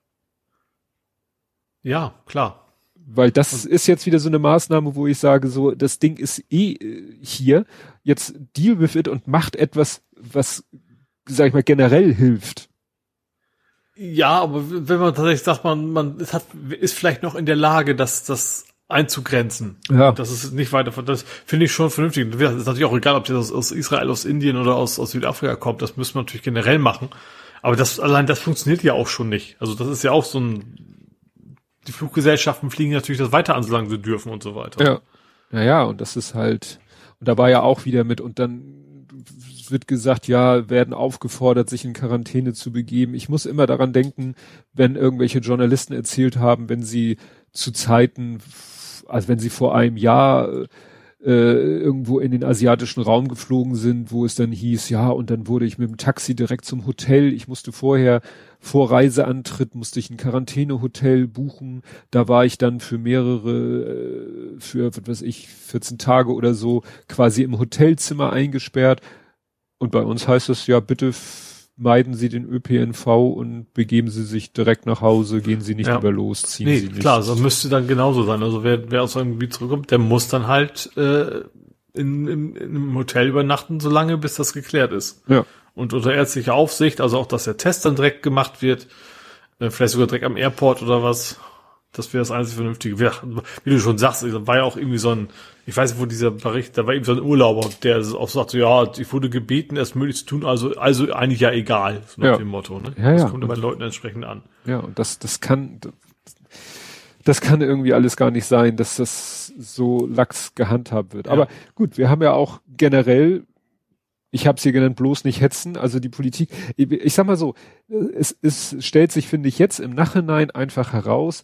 Ja, klar. Weil das Und, ist jetzt wieder so eine Maßnahme, wo ich sage, so das Ding ist eh äh, hier. Jetzt deal with it und macht etwas, was sag ich mal generell hilft. Ja, aber wenn man tatsächlich sagt, man, man hat, ist vielleicht noch in der Lage, das, das einzugrenzen. Ja. Das ist nicht weiter von, das finde ich schon vernünftig. Das ist natürlich auch egal, ob das aus, aus Israel, aus Indien oder aus, aus Südafrika kommt. Das müssen wir natürlich generell machen. Aber das, allein das funktioniert ja auch schon nicht. Also das ist ja auch so ein, die Fluggesellschaften fliegen natürlich das weiter an, solange sie dürfen und so weiter. Ja. Naja, und das ist halt, und da war ja auch wieder mit, und dann wird gesagt, ja, werden aufgefordert, sich in Quarantäne zu begeben. Ich muss immer daran denken, wenn irgendwelche Journalisten erzählt haben, wenn sie zu Zeiten, also wenn sie vor einem Jahr äh, irgendwo in den asiatischen Raum geflogen sind, wo es dann hieß, ja, und dann wurde ich mit dem Taxi direkt zum Hotel. Ich musste vorher, vor Reiseantritt, musste ich ein Quarantänehotel buchen. Da war ich dann für mehrere, äh, für, was weiß ich, 14 Tage oder so quasi im Hotelzimmer eingesperrt. Und bei uns heißt es ja, bitte meiden Sie den ÖPNV und begeben Sie sich direkt nach Hause, gehen Sie nicht ja. über los, ziehen nee, Sie nicht. Klar, so müsste dann genauso sein. Also wer, wer aus einem Gebiet zurückkommt, der muss dann halt äh, in, in, in einem Hotel übernachten, solange bis das geklärt ist. Ja. Und unter ärztlicher Aufsicht, also auch, dass der Test dann direkt gemacht wird, äh, vielleicht sogar direkt am Airport oder was. Das wäre das einzige Vernünftige. Wie, wie du schon sagst, war ja auch irgendwie so ein, ich weiß nicht, wo dieser Bericht, da war eben so ein Urlauber, der auch sagt, so, ja, ich wurde gebeten, es möglich zu tun, also, also eigentlich ja egal, so nach ja. dem Motto, ne? Ja, das ja. kommt ja bei Leuten entsprechend an. Ja, und das, das kann, das kann irgendwie alles gar nicht sein, dass das so lax gehandhabt wird. Ja. Aber gut, wir haben ja auch generell ich habe sie genannt, bloß nicht hetzen. Also die Politik, ich, ich sag mal so, es, es stellt sich, finde ich, jetzt im Nachhinein einfach heraus,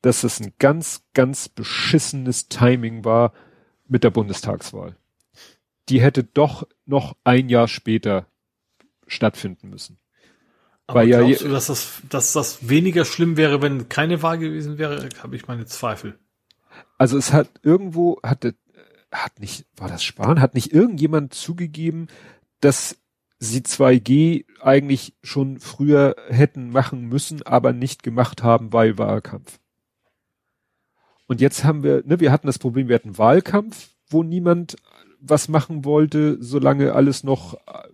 dass es ein ganz, ganz beschissenes Timing war mit der Bundestagswahl. Die hätte doch noch ein Jahr später stattfinden müssen. Aber Weil glaubst ja, du, dass das, dass das weniger schlimm wäre, wenn keine Wahl gewesen wäre? Habe ich meine Zweifel. Also es hat irgendwo, hatte, hat nicht, war das Spahn, hat nicht irgendjemand zugegeben, dass sie 2G eigentlich schon früher hätten machen müssen, aber nicht gemacht haben, weil Wahlkampf. Und jetzt haben wir, ne, wir hatten das Problem, wir hatten Wahlkampf, wo niemand was machen wollte, solange alles noch äh,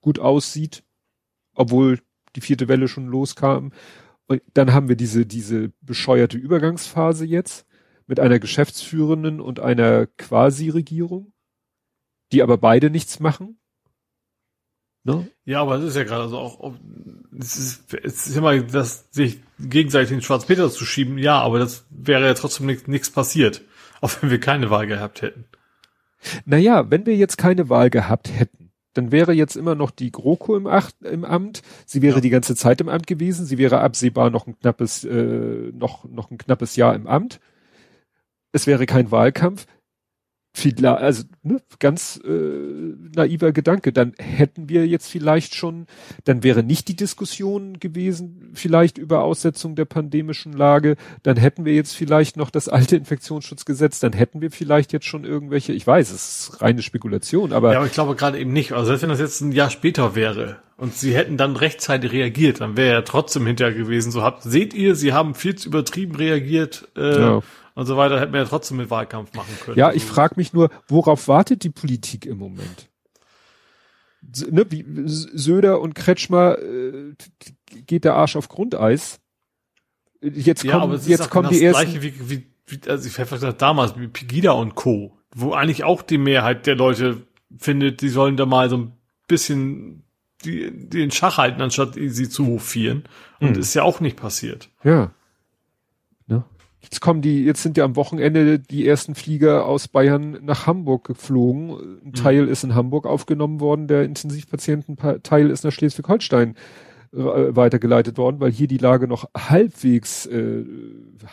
gut aussieht, obwohl die vierte Welle schon loskam. Und dann haben wir diese, diese bescheuerte Übergangsphase jetzt mit einer Geschäftsführenden und einer Quasi-Regierung, die aber beide nichts machen. Ne? Ja, aber es ist ja gerade also auch, es ist, es ist immer, das sich gegenseitig den Schwarzpeter zu schieben, ja, aber das wäre ja trotzdem nichts passiert, auch wenn wir keine Wahl gehabt hätten. Naja, wenn wir jetzt keine Wahl gehabt hätten, dann wäre jetzt immer noch die GroKo im, Acht, im Amt. Sie wäre ja. die ganze Zeit im Amt gewesen. Sie wäre absehbar noch ein knappes, äh, noch, noch ein knappes Jahr im Amt. Es wäre kein Wahlkampf. viel, also ne, ganz äh, naiver Gedanke, dann hätten wir jetzt vielleicht schon, dann wäre nicht die Diskussion gewesen, vielleicht über Aussetzung der pandemischen Lage, dann hätten wir jetzt vielleicht noch das alte Infektionsschutzgesetz, dann hätten wir vielleicht jetzt schon irgendwelche, ich weiß, es ist reine Spekulation, aber. Ja, aber ich glaube gerade eben nicht. Also selbst wenn das jetzt ein Jahr später wäre und sie hätten dann rechtzeitig reagiert, dann wäre ja trotzdem hinterher gewesen, so habt, seht ihr, sie haben viel zu übertrieben reagiert, äh, ja und so weiter, hätten wir ja trotzdem mit Wahlkampf machen können. Ja, ich frage mich nur, worauf wartet die Politik im Moment? Ne, wie Söder und Kretschmer äh, geht der Arsch auf Grundeis. Jetzt ja, kommen, jetzt kommen die ersten. Gleiche wie, wie, wie, also ich habe gesagt, damals wie Pegida und Co., wo eigentlich auch die Mehrheit der Leute findet, die sollen da mal so ein bisschen die, den Schach halten, anstatt sie zu hofieren. Und hm. ist ja auch nicht passiert. Ja. Jetzt kommen die, jetzt sind ja am Wochenende die ersten Flieger aus Bayern nach Hamburg geflogen. Ein mhm. Teil ist in Hamburg aufgenommen worden, der Intensivpatiententeil ist nach Schleswig-Holstein äh, weitergeleitet worden, weil hier die Lage noch halbwegs, äh,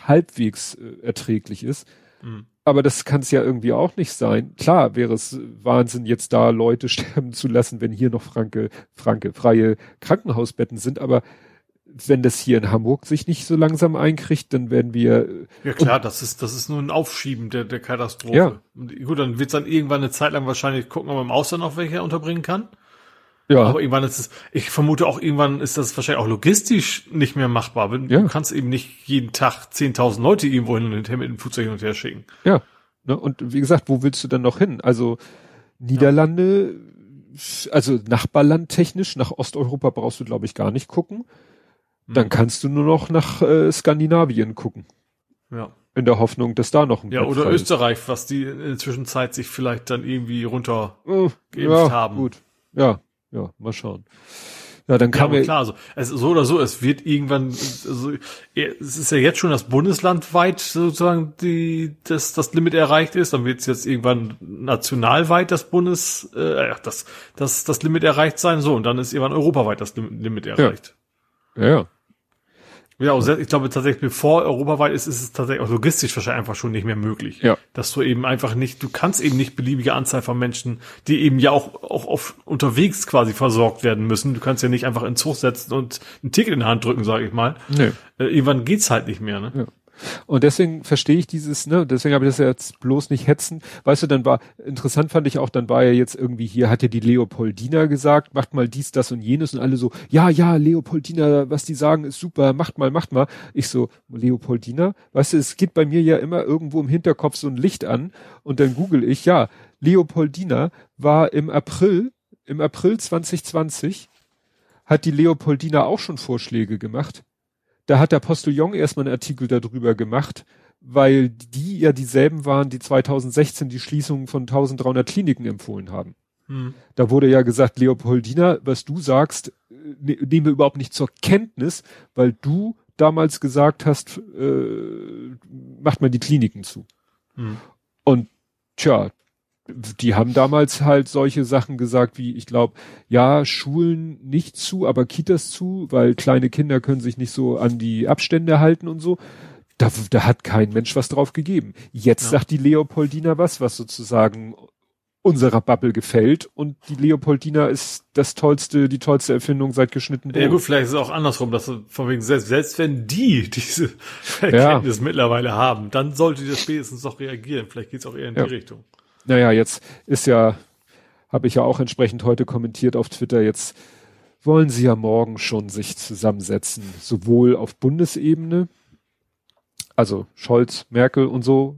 halbwegs äh, erträglich ist. Mhm. Aber das kann es ja irgendwie auch nicht sein. Klar wäre es Wahnsinn, jetzt da Leute sterben zu lassen, wenn hier noch franke, franke, freie Krankenhausbetten sind, aber wenn das hier in Hamburg sich nicht so langsam einkriegt, dann werden wir. Ja klar, das ist, das ist nur ein Aufschieben der, der Katastrophe. Ja. Und gut, dann wird es dann irgendwann eine Zeit lang wahrscheinlich gucken, ob man im Ausland noch welche unterbringen kann. Ja. Aber irgendwann ist es, ich vermute auch irgendwann ist das wahrscheinlich auch logistisch nicht mehr machbar. Ja. Du kannst eben nicht jeden Tag 10.000 Leute irgendwo hin und her mit dem Flugzeug hin und her schicken. Ja. Ne? Und wie gesagt, wo willst du dann noch hin? Also Niederlande, ja. also Nachbarland technisch, nach Osteuropa brauchst du glaube ich gar nicht gucken. Dann mhm. kannst du nur noch nach äh, Skandinavien gucken. Ja. In der Hoffnung, dass da noch ein Ja, oder Österreich, ist. was die in der Zwischenzeit sich vielleicht dann irgendwie runter oh, ja, haben. Gut. Ja, ja, mal schauen. Ja, dann kann ja, man. Klar, also, es, so oder so, es wird irgendwann, also, es ist ja jetzt schon das bundeslandweit sozusagen die, das, das Limit erreicht ist, dann wird es jetzt irgendwann nationalweit das Bundes, äh, das, das, das Limit erreicht sein, so, und dann ist irgendwann europaweit das Limit erreicht. Ja, ja. Ja, also ich glaube tatsächlich, bevor europaweit ist, ist es tatsächlich auch logistisch wahrscheinlich einfach schon nicht mehr möglich. Ja. Dass du eben einfach nicht, du kannst eben nicht beliebige Anzahl von Menschen, die eben ja auch, auch auf, unterwegs quasi versorgt werden müssen. Du kannst ja nicht einfach ins Zug setzen und ein Ticket in die Hand drücken, sage ich mal. Nee. Äh, irgendwann geht's halt nicht mehr, ne? Ja. Und deswegen verstehe ich dieses, ne, deswegen habe ich das jetzt bloß nicht hetzen. Weißt du, dann war, interessant fand ich auch, dann war ja jetzt irgendwie hier, hat ja die Leopoldina gesagt, macht mal dies, das und jenes und alle so, ja, ja, Leopoldina, was die sagen, ist super, macht mal, macht mal. Ich so, Leopoldina, weißt du, es geht bei mir ja immer irgendwo im Hinterkopf so ein Licht an und dann google ich, ja, Leopoldina war im April, im April 2020 hat die Leopoldina auch schon Vorschläge gemacht da hat der Postillon erstmal einen Artikel darüber gemacht, weil die ja dieselben waren, die 2016 die Schließung von 1300 Kliniken empfohlen haben. Hm. Da wurde ja gesagt, Leopoldina, was du sagst, ne, nehmen wir überhaupt nicht zur Kenntnis, weil du damals gesagt hast, äh, macht man die Kliniken zu. Hm. Und tja, die haben damals halt solche Sachen gesagt wie, ich glaube, ja, Schulen nicht zu, aber Kitas zu, weil kleine Kinder können sich nicht so an die Abstände halten und so. Da, da hat kein Mensch was drauf gegeben. Jetzt ja. sagt die Leopoldina was, was sozusagen unserer Bubble gefällt und die Leopoldina ist das tollste, die tollste Erfindung seit geschnitten Ja gut, vielleicht ist es auch andersrum, dass von wegen selbst, selbst wenn die diese Erkenntnis ja. mittlerweile haben, dann sollte das spätestens doch reagieren. Vielleicht geht es auch eher in ja. die Richtung. Naja, jetzt ist ja, habe ich ja auch entsprechend heute kommentiert auf Twitter, jetzt wollen sie ja morgen schon sich zusammensetzen, sowohl auf Bundesebene, also Scholz, Merkel und so,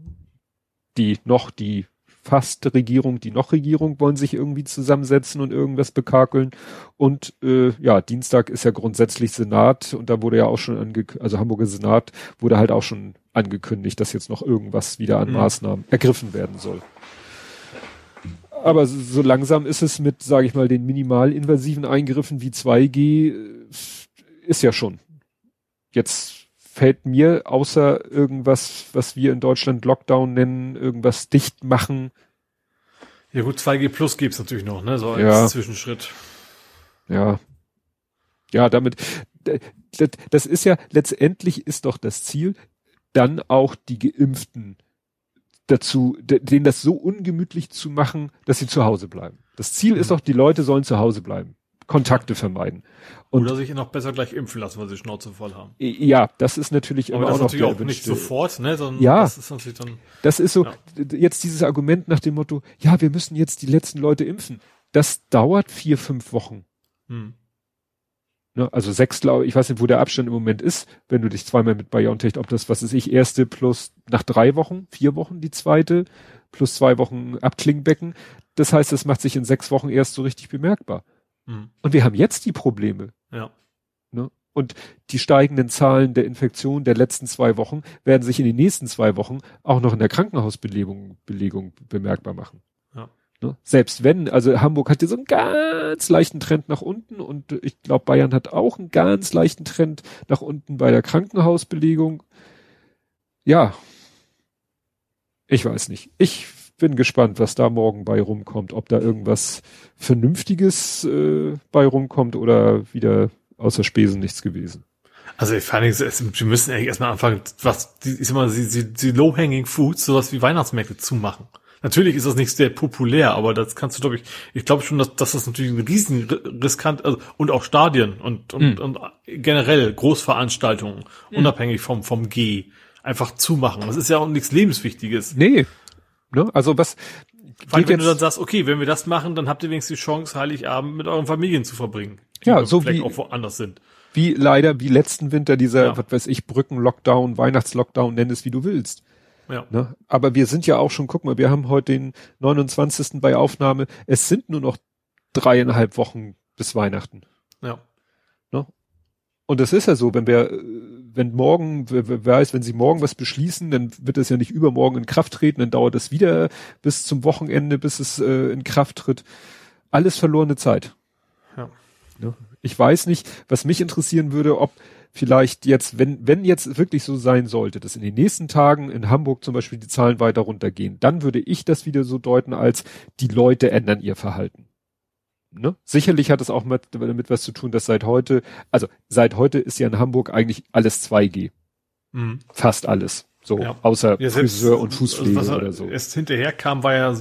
die noch die fast Regierung, die noch Regierung wollen sich irgendwie zusammensetzen und irgendwas bekakeln. Und äh, ja, Dienstag ist ja grundsätzlich Senat und da wurde ja auch schon angekündigt, also Hamburger Senat wurde halt auch schon angekündigt, dass jetzt noch irgendwas wieder an mhm. Maßnahmen ergriffen werden soll. Aber so langsam ist es mit, sage ich mal, den minimalinvasiven Eingriffen wie 2G, äh, ist ja schon. Jetzt fällt mir außer irgendwas, was wir in Deutschland Lockdown nennen, irgendwas dicht machen. Ja gut, 2G Plus gibt's natürlich noch, ne? So als ja. Zwischenschritt. Ja. Ja, damit, das, das ist ja, letztendlich ist doch das Ziel, dann auch die Geimpften dazu, denen das so ungemütlich zu machen, dass sie zu Hause bleiben. Das Ziel mhm. ist doch, die Leute sollen zu Hause bleiben. Kontakte vermeiden. Und Oder sich noch besser gleich impfen lassen, weil sie Schnauze voll haben. Ja, das ist natürlich Aber immer das auch natürlich auch nicht sofort, ne? Sondern ja, das ist natürlich dann. Das ist so, ja. jetzt dieses Argument nach dem Motto, ja, wir müssen jetzt die letzten Leute impfen. Das dauert vier, fünf Wochen. Hm. Ne, also sechs, glaube ich, weiß nicht, wo der Abstand im Moment ist, wenn du dich zweimal mit BioNTech, ob das, was ist ich, erste plus nach drei Wochen, vier Wochen die zweite, plus zwei Wochen Abklingbecken. Das heißt, das macht sich in sechs Wochen erst so richtig bemerkbar. Mhm. Und wir haben jetzt die Probleme. Ja. Ne? Und die steigenden Zahlen der Infektion der letzten zwei Wochen werden sich in den nächsten zwei Wochen auch noch in der Krankenhausbelegung Belegung bemerkbar machen. Ne? Selbst wenn, also Hamburg hat ja so einen ganz leichten Trend nach unten und ich glaube Bayern hat auch einen ganz leichten Trend nach unten bei der Krankenhausbelegung. Ja, ich weiß nicht. Ich bin gespannt, was da morgen bei rumkommt, ob da irgendwas Vernünftiges äh, bei rumkommt oder wieder außer Spesen nichts gewesen. Also ich fand, wir müssen eigentlich erstmal anfangen, was, die, ich sag mal, die, die, die low-hanging foods, sowas wie Weihnachtsmärkte zumachen. Natürlich ist das nicht sehr populär, aber das kannst du, glaube ich, ich glaube schon, dass, dass das natürlich ein riesen riskant, also, und auch Stadien und, und, mhm. und generell Großveranstaltungen, mhm. unabhängig vom, vom G, einfach zumachen. Das ist ja auch nichts Lebenswichtiges. Nee. Ne? Also was, vor allem, wenn du dann sagst, okay, wenn wir das machen, dann habt ihr wenigstens die Chance, Heiligabend mit euren Familien zu verbringen. Ja, so wie auch woanders sind. Wie leider, wie letzten Winter dieser, ja. was weiß ich, Brücken-Lockdown, Weihnachtslockdown, nenn es wie du willst. Ja. Ne? Aber wir sind ja auch schon, guck mal, wir haben heute den 29. bei Aufnahme. Es sind nur noch dreieinhalb Wochen bis Weihnachten. Ja. Ne? Und das ist ja so, wenn wir, wenn morgen, wer weiß, wenn sie morgen was beschließen, dann wird es ja nicht übermorgen in Kraft treten, dann dauert es wieder bis zum Wochenende, bis es äh, in Kraft tritt. Alles verlorene Zeit. Ja. Ne? Ich weiß nicht, was mich interessieren würde, ob vielleicht jetzt, wenn, wenn jetzt wirklich so sein sollte, dass in den nächsten Tagen in Hamburg zum Beispiel die Zahlen weiter runtergehen, dann würde ich das wieder so deuten, als die Leute ändern ihr Verhalten. Ne? Sicherlich hat es auch mit, damit was zu tun, dass seit heute, also seit heute ist ja in Hamburg eigentlich alles 2G. Mhm. Fast alles. So, ja. außer ja, Friseur und Fußpflege also oder so. Erst hinterher kam, war ja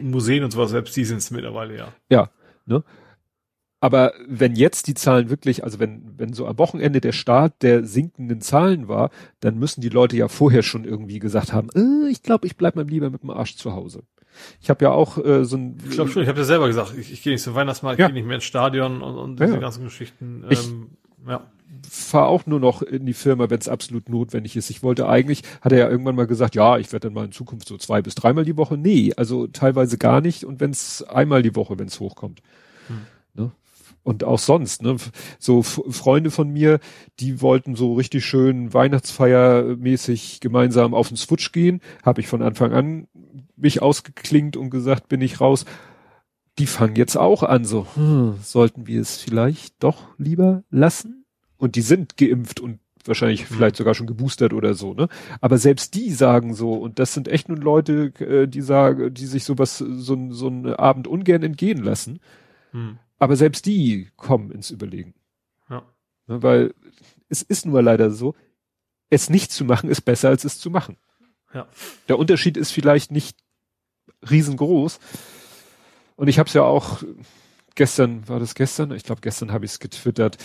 Museen und sowas, selbst die sind es mittlerweile, ja. Ja, ne? Aber wenn jetzt die Zahlen wirklich, also wenn, wenn so am Wochenende der Start der sinkenden Zahlen war, dann müssen die Leute ja vorher schon irgendwie gesagt haben, äh, ich glaube, ich bleib mal lieber mit dem Arsch zu Hause. Ich habe ja auch äh, so ein. Ich glaube schon, ich habe ja selber gesagt, ich, ich gehe nicht zum Weihnachtsmarkt, ja. gehe nicht mehr ins Stadion und, und diese ja. ganzen Geschichten. Ähm, ich ja. Fahr auch nur noch in die Firma, wenn es absolut notwendig ist. Ich wollte eigentlich, hat er ja irgendwann mal gesagt, ja, ich werde dann mal in Zukunft so zwei bis dreimal die Woche. Nee, also teilweise gar nicht und wenn es einmal die Woche, wenn es hochkommt. Hm. Ne? Und auch sonst, ne? So Freunde von mir, die wollten so richtig schön Weihnachtsfeiermäßig gemeinsam auf den Switch gehen, habe ich von Anfang an mich ausgeklingt und gesagt, bin ich raus. Die fangen jetzt auch an, so, hm, sollten wir es vielleicht doch lieber lassen? Und die sind geimpft und wahrscheinlich mhm. vielleicht sogar schon geboostert oder so, ne? Aber selbst die sagen so, und das sind echt nun Leute, äh, die sagen, die sich sowas, so, so einen Abend ungern entgehen lassen. Mhm. Aber selbst die kommen ins Überlegen. Ja. Ne, weil es ist nur leider so, es nicht zu machen ist besser als es zu machen. Ja. Der Unterschied ist vielleicht nicht riesengroß. Und ich habe es ja auch gestern, war das gestern? Ich glaube, gestern habe ich es getwittert.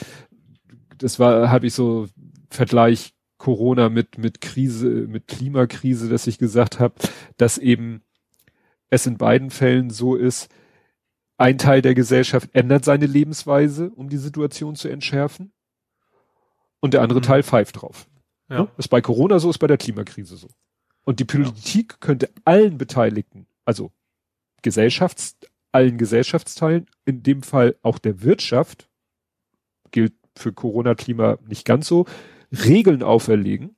Das war, habe ich so Vergleich Corona mit mit Krise, mit Klimakrise, dass ich gesagt habe, dass eben es in beiden Fällen so ist, ein Teil der Gesellschaft ändert seine Lebensweise, um die Situation zu entschärfen. Und der andere mhm. Teil pfeift drauf. Ja. Ne? Ist bei Corona so, ist bei der Klimakrise so. Und die Politik ja. könnte allen Beteiligten, also Gesellschafts, allen Gesellschaftsteilen, in dem Fall auch der Wirtschaft, gilt für Corona-Klima nicht ganz so, Regeln auferlegen,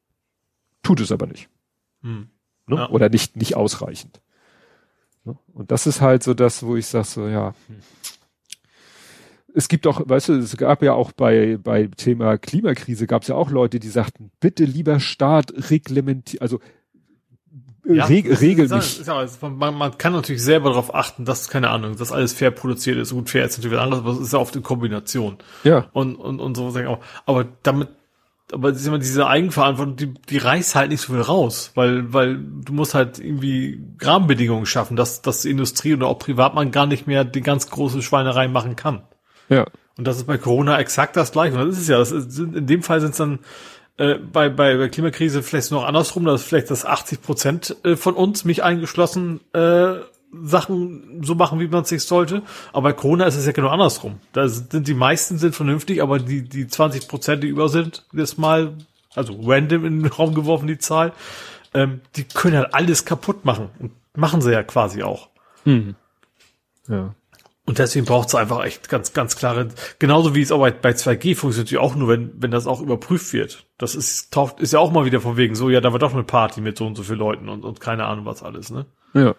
tut es aber nicht. Hm. Ne? Ja. Oder nicht, nicht ausreichend. Ne? Und das ist halt so das, wo ich sage so, ja. Es gibt auch, weißt du, es gab ja auch bei, bei Thema Klimakrise gab es ja auch Leute, die sagten, bitte lieber Staat reglementieren, also äh, ja, reg regel mich. Ja, man, man, kann natürlich selber darauf achten, dass, keine Ahnung, dass alles fair produziert ist. Gut, fair ist natürlich was anderes, aber es ist ja oft eine Kombination. Ja. Und, und, und so, aber damit aber das ist immer diese Eigenverantwortung, die, die reißt halt nicht so viel raus, weil, weil du musst halt irgendwie Rahmenbedingungen schaffen, dass, dass die Industrie oder auch Privatmann gar nicht mehr die ganz große Schweinerei machen kann. Ja. Und das ist bei Corona exakt das gleiche. Und das ist es ja. Das ist, in dem Fall sind es dann äh, bei, bei, bei Klimakrise vielleicht noch andersrum, dass vielleicht das 80 Prozent äh, von uns, mich eingeschlossen, äh, Sachen so machen, wie man es sich sollte. Aber bei Corona ist es ja genau andersrum. Da sind die meisten sind vernünftig, aber die, die 20 Prozent, die über sind, das mal, also random in den Raum geworfen, die Zahl, ähm, die können halt alles kaputt machen. Und machen sie ja quasi auch. Hm. Ja. Und deswegen braucht es einfach echt ganz, ganz klare, genauso wie es auch bei, bei 2G funktioniert, auch nur, wenn, wenn das auch überprüft wird. Das ist, taucht, ist ja auch mal wieder von wegen so, ja, da war doch eine Party mit so und so vielen Leuten und, und keine Ahnung was alles, ne? Ja.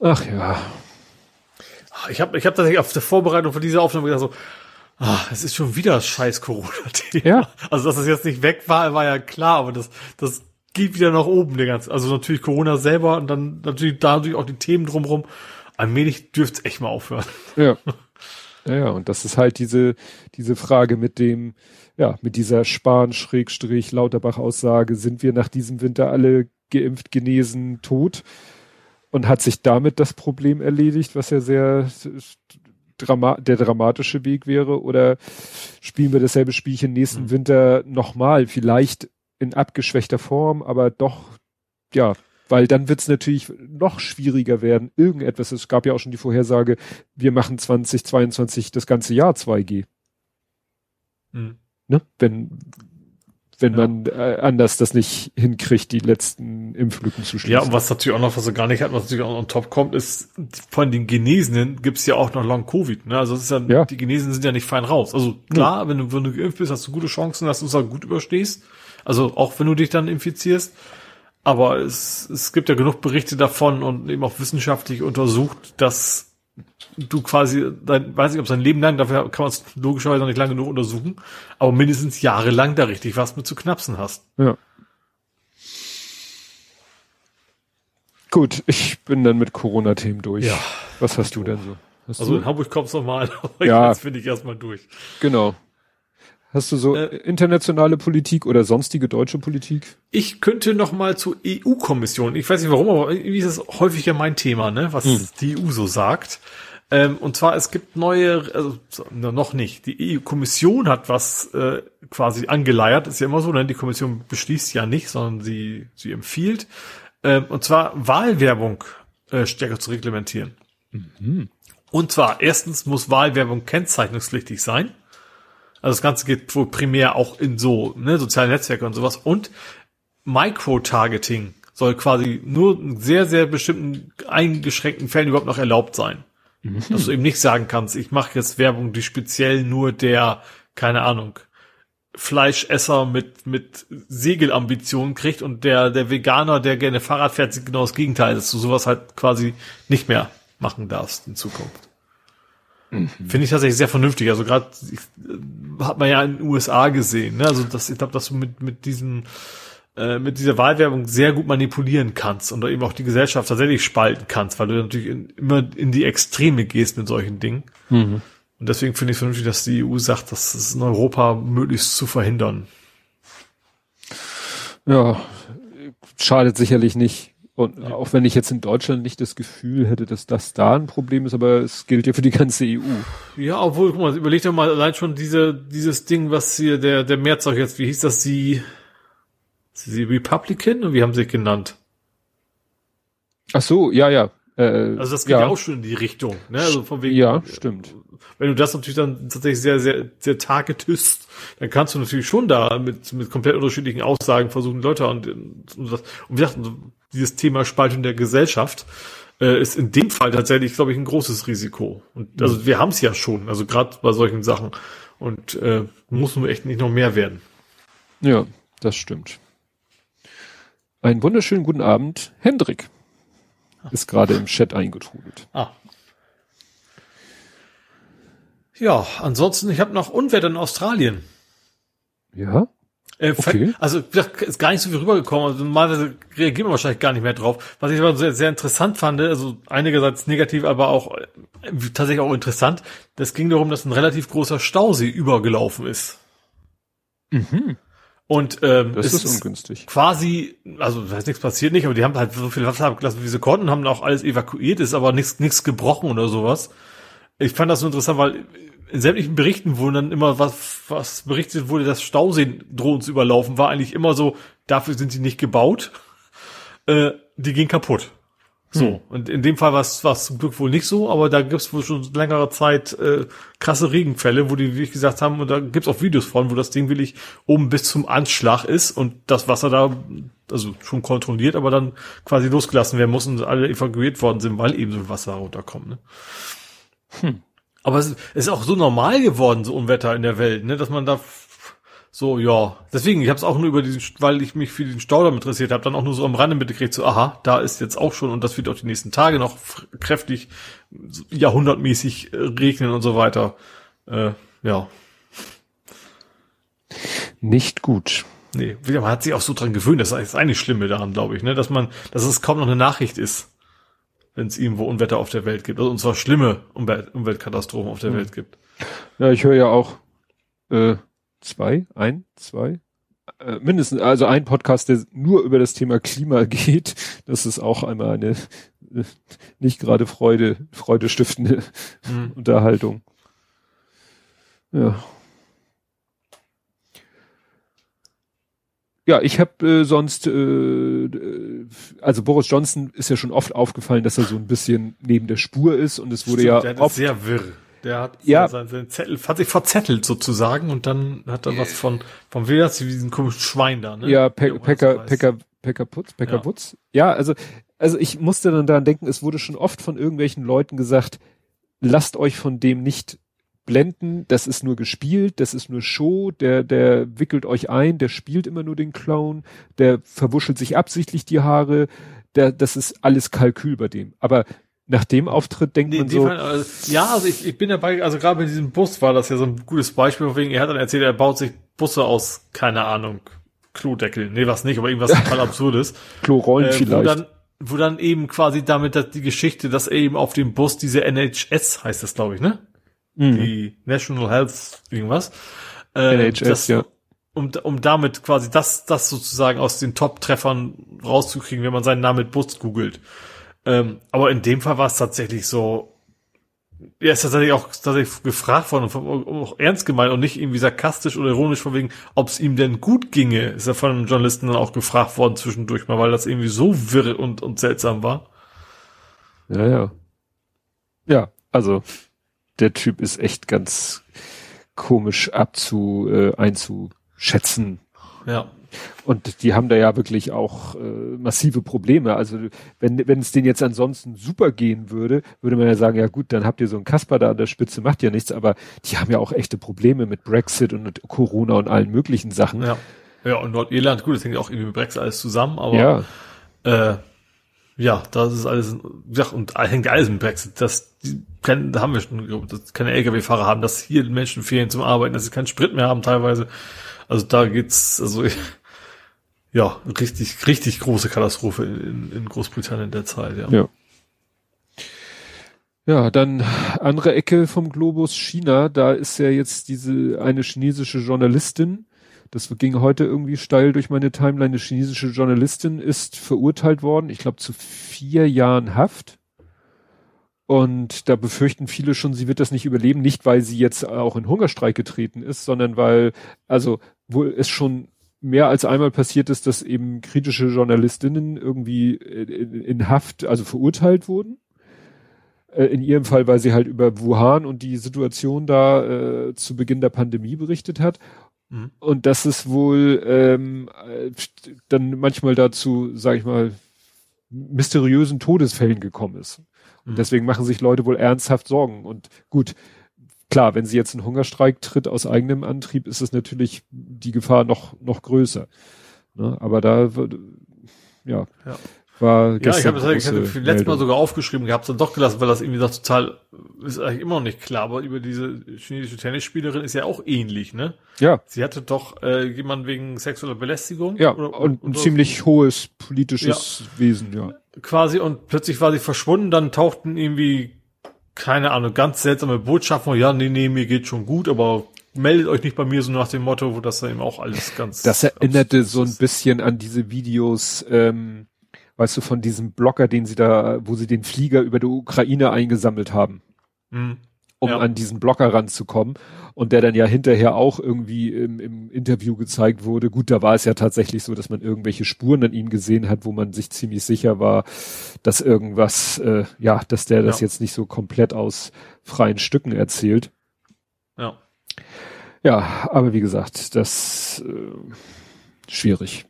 Ach ja. Ich habe ich hab tatsächlich auf der Vorbereitung von dieser Aufnahme gedacht so, ah, es ist schon wieder scheiß Corona-Thema. Ja. Also, dass das jetzt nicht weg war, war ja klar, aber das, das geht wieder nach oben, der ganze, also natürlich Corona selber und dann natürlich dadurch auch die Themen drumherum. Allmählich dürfte es echt mal aufhören. Ja. Ja, ja, und das ist halt diese, diese Frage mit dem, ja, mit dieser Spahn-Lauterbach-Aussage, sind wir nach diesem Winter alle geimpft, genesen, tot? Und hat sich damit das Problem erledigt, was ja sehr drama der dramatische Weg wäre? Oder spielen wir dasselbe Spielchen nächsten mhm. Winter nochmal? Vielleicht in abgeschwächter Form, aber doch, ja, weil dann wird es natürlich noch schwieriger werden, irgendetwas. Es gab ja auch schon die Vorhersage, wir machen 2022 das ganze Jahr 2G. Mhm. Ne? Wenn, wenn ja. man äh, anders das nicht hinkriegt, die letzten Impflücken zu schließen. Ja, und was natürlich auch noch, was er gar nicht hat, was natürlich auch on top kommt, ist, von den Genesenen gibt's ja auch noch Long-Covid. Ne? Also es ist ja, ja, die Genesenen sind ja nicht fein raus. Also klar, ja. wenn, du, wenn du geimpft bist, hast du gute Chancen, dass du es auch gut überstehst. Also auch wenn du dich dann infizierst. Aber es, es gibt ja genug Berichte davon und eben auch wissenschaftlich untersucht, dass du quasi, dein, weiß nicht, ob sein Leben lang, dafür kann man es logischerweise noch nicht lange genug untersuchen, aber mindestens jahrelang da richtig was mit zu knapsen hast. Ja. Gut, ich bin dann mit Corona-Themen durch. Ja. Was hast du denn so? Hast also du? in Hamburg kommt's nochmal, aber ja. jetzt bin ich erstmal durch. Genau. Hast du so äh, internationale Politik oder sonstige deutsche Politik? Ich könnte noch mal zur EU-Kommission. Ich weiß nicht warum, aber irgendwie ist es häufig ja mein Thema, ne, was hm. die EU so sagt. Ähm, und zwar, es gibt neue, also noch nicht. Die EU-Kommission hat was äh, quasi angeleiert. Ist ja immer so, ne? Die Kommission beschließt ja nicht, sondern sie, sie empfiehlt. Ähm, und zwar Wahlwerbung äh, stärker zu reglementieren. Mhm. Und zwar, erstens muss Wahlwerbung kennzeichnungspflichtig sein. Also das Ganze geht wohl primär auch in so ne, soziale Netzwerke und sowas. Und Micro-Targeting soll quasi nur in sehr, sehr bestimmten eingeschränkten Fällen überhaupt noch erlaubt sein. Mhm. Dass du eben nicht sagen kannst, ich mache jetzt Werbung, die speziell nur der, keine Ahnung, Fleischesser mit, mit Segelambitionen kriegt und der, der Veganer, der gerne Fahrrad fährt, sieht genau das Gegenteil, dass du sowas halt quasi nicht mehr machen darfst in Zukunft. Mhm. Finde ich tatsächlich sehr vernünftig. Also gerade äh, hat man ja in den USA gesehen. Ne? Also das, ich glaube, dass du mit mit diesem äh, mit dieser Wahlwerbung sehr gut manipulieren kannst und eben auch die Gesellschaft tatsächlich spalten kannst, weil du natürlich in, immer in die Extreme gehst mit solchen Dingen. Mhm. Und deswegen finde ich es vernünftig, dass die EU sagt, das ist in Europa möglichst zu verhindern. Ja, schadet sicherlich nicht. Und auch wenn ich jetzt in Deutschland nicht das Gefühl hätte, dass das da ein Problem ist, aber es gilt ja für die ganze EU. Ja, obwohl, guck mal, überleg doch mal allein schon diese, dieses Ding, was hier der, der Merzog jetzt, wie hieß das, die, die Republican und wie haben sie sich genannt? Ach so, ja, ja. Äh, also das geht ja. ja. auch schon in die Richtung, ne? Also von wegen. Ja, stimmt. Wenn du das natürlich dann tatsächlich sehr, sehr, sehr targetest, dann kannst du natürlich schon da mit, mit komplett unterschiedlichen Aussagen versuchen, Leute und, und, das, und wie gesagt, dieses Thema Spaltung der Gesellschaft äh, ist in dem Fall tatsächlich, glaube ich, ein großes Risiko. Und also mhm. wir haben es ja schon, also gerade bei solchen Sachen. Und äh, muss nur echt nicht noch mehr werden. Ja, das stimmt. Einen wunderschönen guten Abend, Hendrik. Ist gerade im Chat eingetrudelt. Ah. Ja, ansonsten, ich habe noch Unwetter in Australien. Ja? Äh, okay. Also ist gar nicht so viel rübergekommen. Also normalerweise reagieren wir wahrscheinlich gar nicht mehr drauf. Was ich aber sehr, sehr interessant fand, also einigerseits negativ, aber auch äh, tatsächlich auch interessant. Das ging darum, dass ein relativ großer Stausee übergelaufen ist. Und ähm, Das ist ungünstig. quasi, also da ist nichts passiert nicht, aber die haben halt so viel Wasser abgelassen, wie sie konnten, haben auch alles evakuiert, ist aber nichts nichts gebrochen oder sowas. Ich fand das so interessant, weil sämtlichen Berichten wurde dann immer was, was berichtet wurde, dass Stauseen drohen zu überlaufen, war eigentlich immer so, dafür sind sie nicht gebaut. Äh, die gehen kaputt. So, Hm. und in dem Fall war es zum Glück wohl nicht so, aber da gibt's wohl schon längere Zeit äh, krasse Regenfälle, wo die, wie ich gesagt haben, und da gibt's auch Videos von, wo das Ding wirklich oben bis zum Anschlag ist und das Wasser da, also schon kontrolliert, aber dann quasi losgelassen werden muss und alle evakuiert worden sind, weil eben so Wasser runterkommt. Ne? Aber es ist auch so normal geworden, so Unwetter in der Welt, ne, dass man da so, ja. Deswegen, ich habe es auch nur über diesen, weil ich mich für den Staudamm interessiert habe, dann auch nur so am Rande mitgekriegt, so, aha, da ist jetzt auch schon und das wird auch die nächsten Tage noch kräftig, jahrhundertmäßig äh, regnen und so weiter. Äh, ja, Nicht gut. nee, man hat sich auch so dran gewöhnt, das ist das eigentlich Schlimme daran, glaube ich, ne, dass man, dass es kaum noch eine Nachricht ist, wenn es irgendwo Unwetter auf der Welt gibt, also und zwar schlimme Umwelt Umweltkatastrophen auf der Welt gibt. Ja, ich höre ja auch äh, zwei, ein, zwei, äh, mindestens, also ein Podcast, der nur über das Thema Klima geht. Das ist auch einmal eine äh, nicht gerade Freude, freudestiftende Mhm. Unterhaltung. Ja. Ja, ich habe äh, sonst, äh, äh, also Boris Johnson ist ja schon oft aufgefallen, dass er so ein bisschen neben der Spur ist und es wurde Stimmt, ja der ist oft sehr wirr. Der hat Ja. seinen, seinen Zettel, hat sich verzettelt sozusagen und dann hat er was von, wer hat sie diesen komischen Schwein da, ne? Ja, Wie Pe heißt. Pecker, Pecker Putz, Pecker Ja. Putz. Ja, also, also ich musste dann daran denken, es wurde schon oft von irgendwelchen Leuten gesagt, lasst euch von dem nicht blenden, das ist nur gespielt, das ist nur Show, der, der wickelt euch ein, der spielt immer nur den Clown, der verwuschelt sich absichtlich die Haare, der, das ist alles Kalkül bei dem. Aber nach dem Auftritt denkt Nee, man so, Fall, also, ja, also ich, ich bin dabei, also gerade mit diesem Bus war das ja so ein gutes Beispiel, von wegen, er hat dann erzählt, er baut sich Busse aus, keine Ahnung, Klodeckel, nee, was nicht, aber irgendwas total Absurdes. Klorollen äh, wo vielleicht. dann, wo dann eben quasi damit dass die Geschichte, dass er eben auf dem Bus diese NHS heißt das, glaube ich, ne? Mhm. Die National Health irgendwas. Äh, NHS, das, ja. Um, um damit quasi das, das sozusagen aus den Top-Treffern rauszukriegen, wenn man seinen Namen mit Bus googelt. Ähm, aber in dem Fall war es tatsächlich so, er ist tatsächlich auch tatsächlich gefragt worden und auch ernst gemeint und nicht irgendwie sarkastisch oder ironisch von wegen, ob es ihm denn gut ginge, ist er von einem Journalisten dann auch gefragt worden zwischendurch mal, weil das irgendwie so wirr und, und seltsam war. Ja, ja. Ja, also der Typ ist echt ganz komisch abzu, äh, einzuschätzen. Ja. Und die haben da ja wirklich auch äh, massive Probleme. Also wenn, wenn es denen jetzt ansonsten super gehen würde, würde man ja sagen, ja gut, dann habt ihr so einen Kasper da an der Spitze, macht ja nichts, aber die haben ja auch echte Probleme mit Brexit und mit Corona und allen möglichen Sachen. Ja. Ja, und Nordirland, gut, das hängt ja auch irgendwie mit Brexit alles zusammen, aber ja. Äh, ja, das ist alles, ja, und hängt alles mit Brexit. Das, kann, da haben wir schon, dass keine Lkw-Fahrer haben, dass hier Menschen fehlen zum Arbeiten, dass sie keinen Sprit mehr haben teilweise. Also da geht's, also ja, richtig, richtig große Katastrophe in, in Großbritannien derzeit, ja. Ja. Ja, dann andere Ecke vom Globus China, da ist ja jetzt diese eine chinesische Journalistin, das ging heute irgendwie steil durch meine Timeline, eine chinesische Journalistin ist verurteilt worden, ich glaube zu vier Jahren Haft. Und da befürchten viele schon, sie wird das nicht überleben, nicht weil sie jetzt auch in Hungerstreik getreten ist, sondern weil, also, wohl es schon mehr als einmal passiert ist, dass eben kritische Journalistinnen irgendwie in, Haft, also verurteilt wurden. Äh, In ihrem Fall, weil sie halt über Wuhan und die Situation da äh, zu Beginn der Pandemie berichtet hat. Mhm. Und dass es wohl ähm, äh, dann manchmal dazu, sag ich mal, mysteriösen Todesfällen gekommen ist. Und Mhm. deswegen machen sich Leute wohl ernsthaft Sorgen. Und gut, klar, wenn sie jetzt einen Hungerstreik tritt aus eigenem Antrieb, ist es natürlich die Gefahr noch, noch größer. Ne? Aber da ja, Ja. War Ja, ich gestern habe das ich hatte letztes Mal sogar aufgeschrieben gehabt, dann doch gelassen, weil das irgendwie doch total, ist eigentlich immer noch nicht klar, aber über diese chinesische Tennisspielerin ist ja auch ähnlich, ne? Ja, Sie hatte doch äh, jemanden wegen sexueller Belästigung. ja, oder- und ein oder- ziemlich hohes politisches Wesen, ja. quasi und plötzlich war sie verschwunden, dann tauchten irgendwie, keine Ahnung, ganz seltsame Botschaften, ja, nee, nee, mir geht schon gut, aber meldet euch nicht bei mir so nach dem Motto, wo das dann eben auch alles ganz. Das erinnerte so ein bisschen an diese Videos, ähm, weißt du, von diesem Blogger, den sie da, wo sie den Flieger über die Ukraine eingesammelt haben. Mhm um ja. an diesen Blocker ranzukommen. Und der dann ja hinterher auch irgendwie im, im, Interview gezeigt wurde. Gut, da war es ja tatsächlich so, dass man irgendwelche Spuren an ihm gesehen hat, wo man sich ziemlich sicher war, dass irgendwas, äh, ja, dass der ja. das jetzt nicht so komplett aus freien Stücken erzählt. Ja. Ja, aber wie gesagt, das äh, schwierig.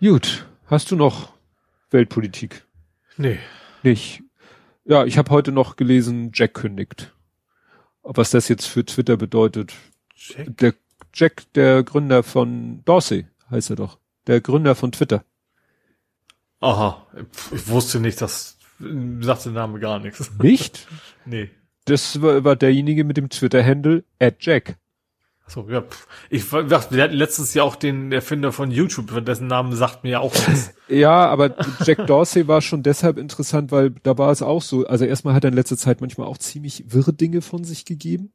Gut, hast du noch Weltpolitik? Nee. Nicht. Ja, ich habe heute noch gelesen, Jack kündigt. Was das jetzt für Twitter bedeutet. Jack? Der Jack, der Gründer von Dorsey, heißt er doch. Der Gründer von Twitter. Aha, ich wusste nicht, dass sagt der Name gar nichts. Nicht? nee. Das war, war derjenige mit dem Twitter-Handle at Jack. So, ja. Ich dachte, wir hatten letztes Jahr auch den Erfinder von YouTube, dessen Namen sagt mir ja auch nichts. ja, aber Jack Dorsey war schon deshalb interessant, weil da war es auch so, also erstmal hat er in letzter Zeit manchmal auch ziemlich wirre Dinge von sich gegeben.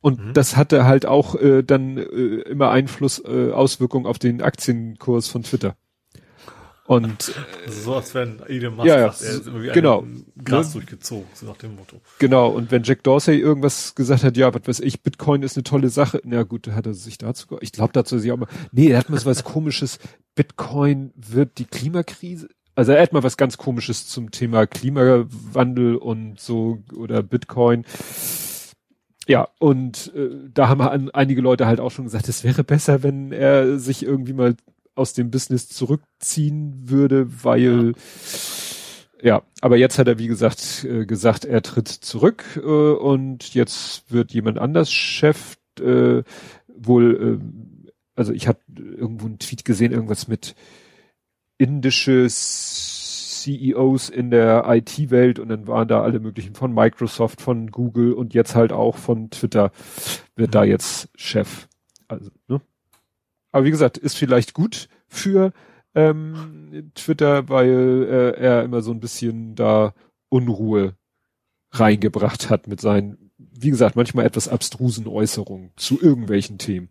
Und mhm. das hatte halt auch äh, dann äh, immer Einfluss, äh, Auswirkungen auf den Aktienkurs von Twitter. Und also so als wenn Elon Musk ja, ja, genau. Gras durchgezogen, so nach dem Motto. Genau, und wenn Jack Dorsey irgendwas gesagt hat, ja, was weiß ich, Bitcoin ist eine tolle Sache, na gut, hat er sich dazu, ich glaube dazu sich auch mal, nee, er hat mal so was komisches, Bitcoin wird die Klimakrise, also er hat mal was ganz komisches zum Thema Klimawandel und so, oder Bitcoin. Ja, und äh, da haben einige Leute halt auch schon gesagt, es wäre besser, wenn er sich irgendwie mal aus dem Business zurückziehen würde, weil ja, ja aber jetzt hat er wie gesagt äh, gesagt, er tritt zurück äh, und jetzt wird jemand anders Chef äh, wohl äh, also ich habe irgendwo einen Tweet gesehen irgendwas mit indische CEOs in der IT-Welt und dann waren da alle möglichen von Microsoft, von Google und jetzt halt auch von Twitter wird mhm. da jetzt Chef. Also, ne? Aber wie gesagt, ist vielleicht gut für ähm, Twitter, weil äh, er immer so ein bisschen da Unruhe reingebracht hat mit seinen, wie gesagt, manchmal etwas abstrusen Äußerungen zu irgendwelchen Themen.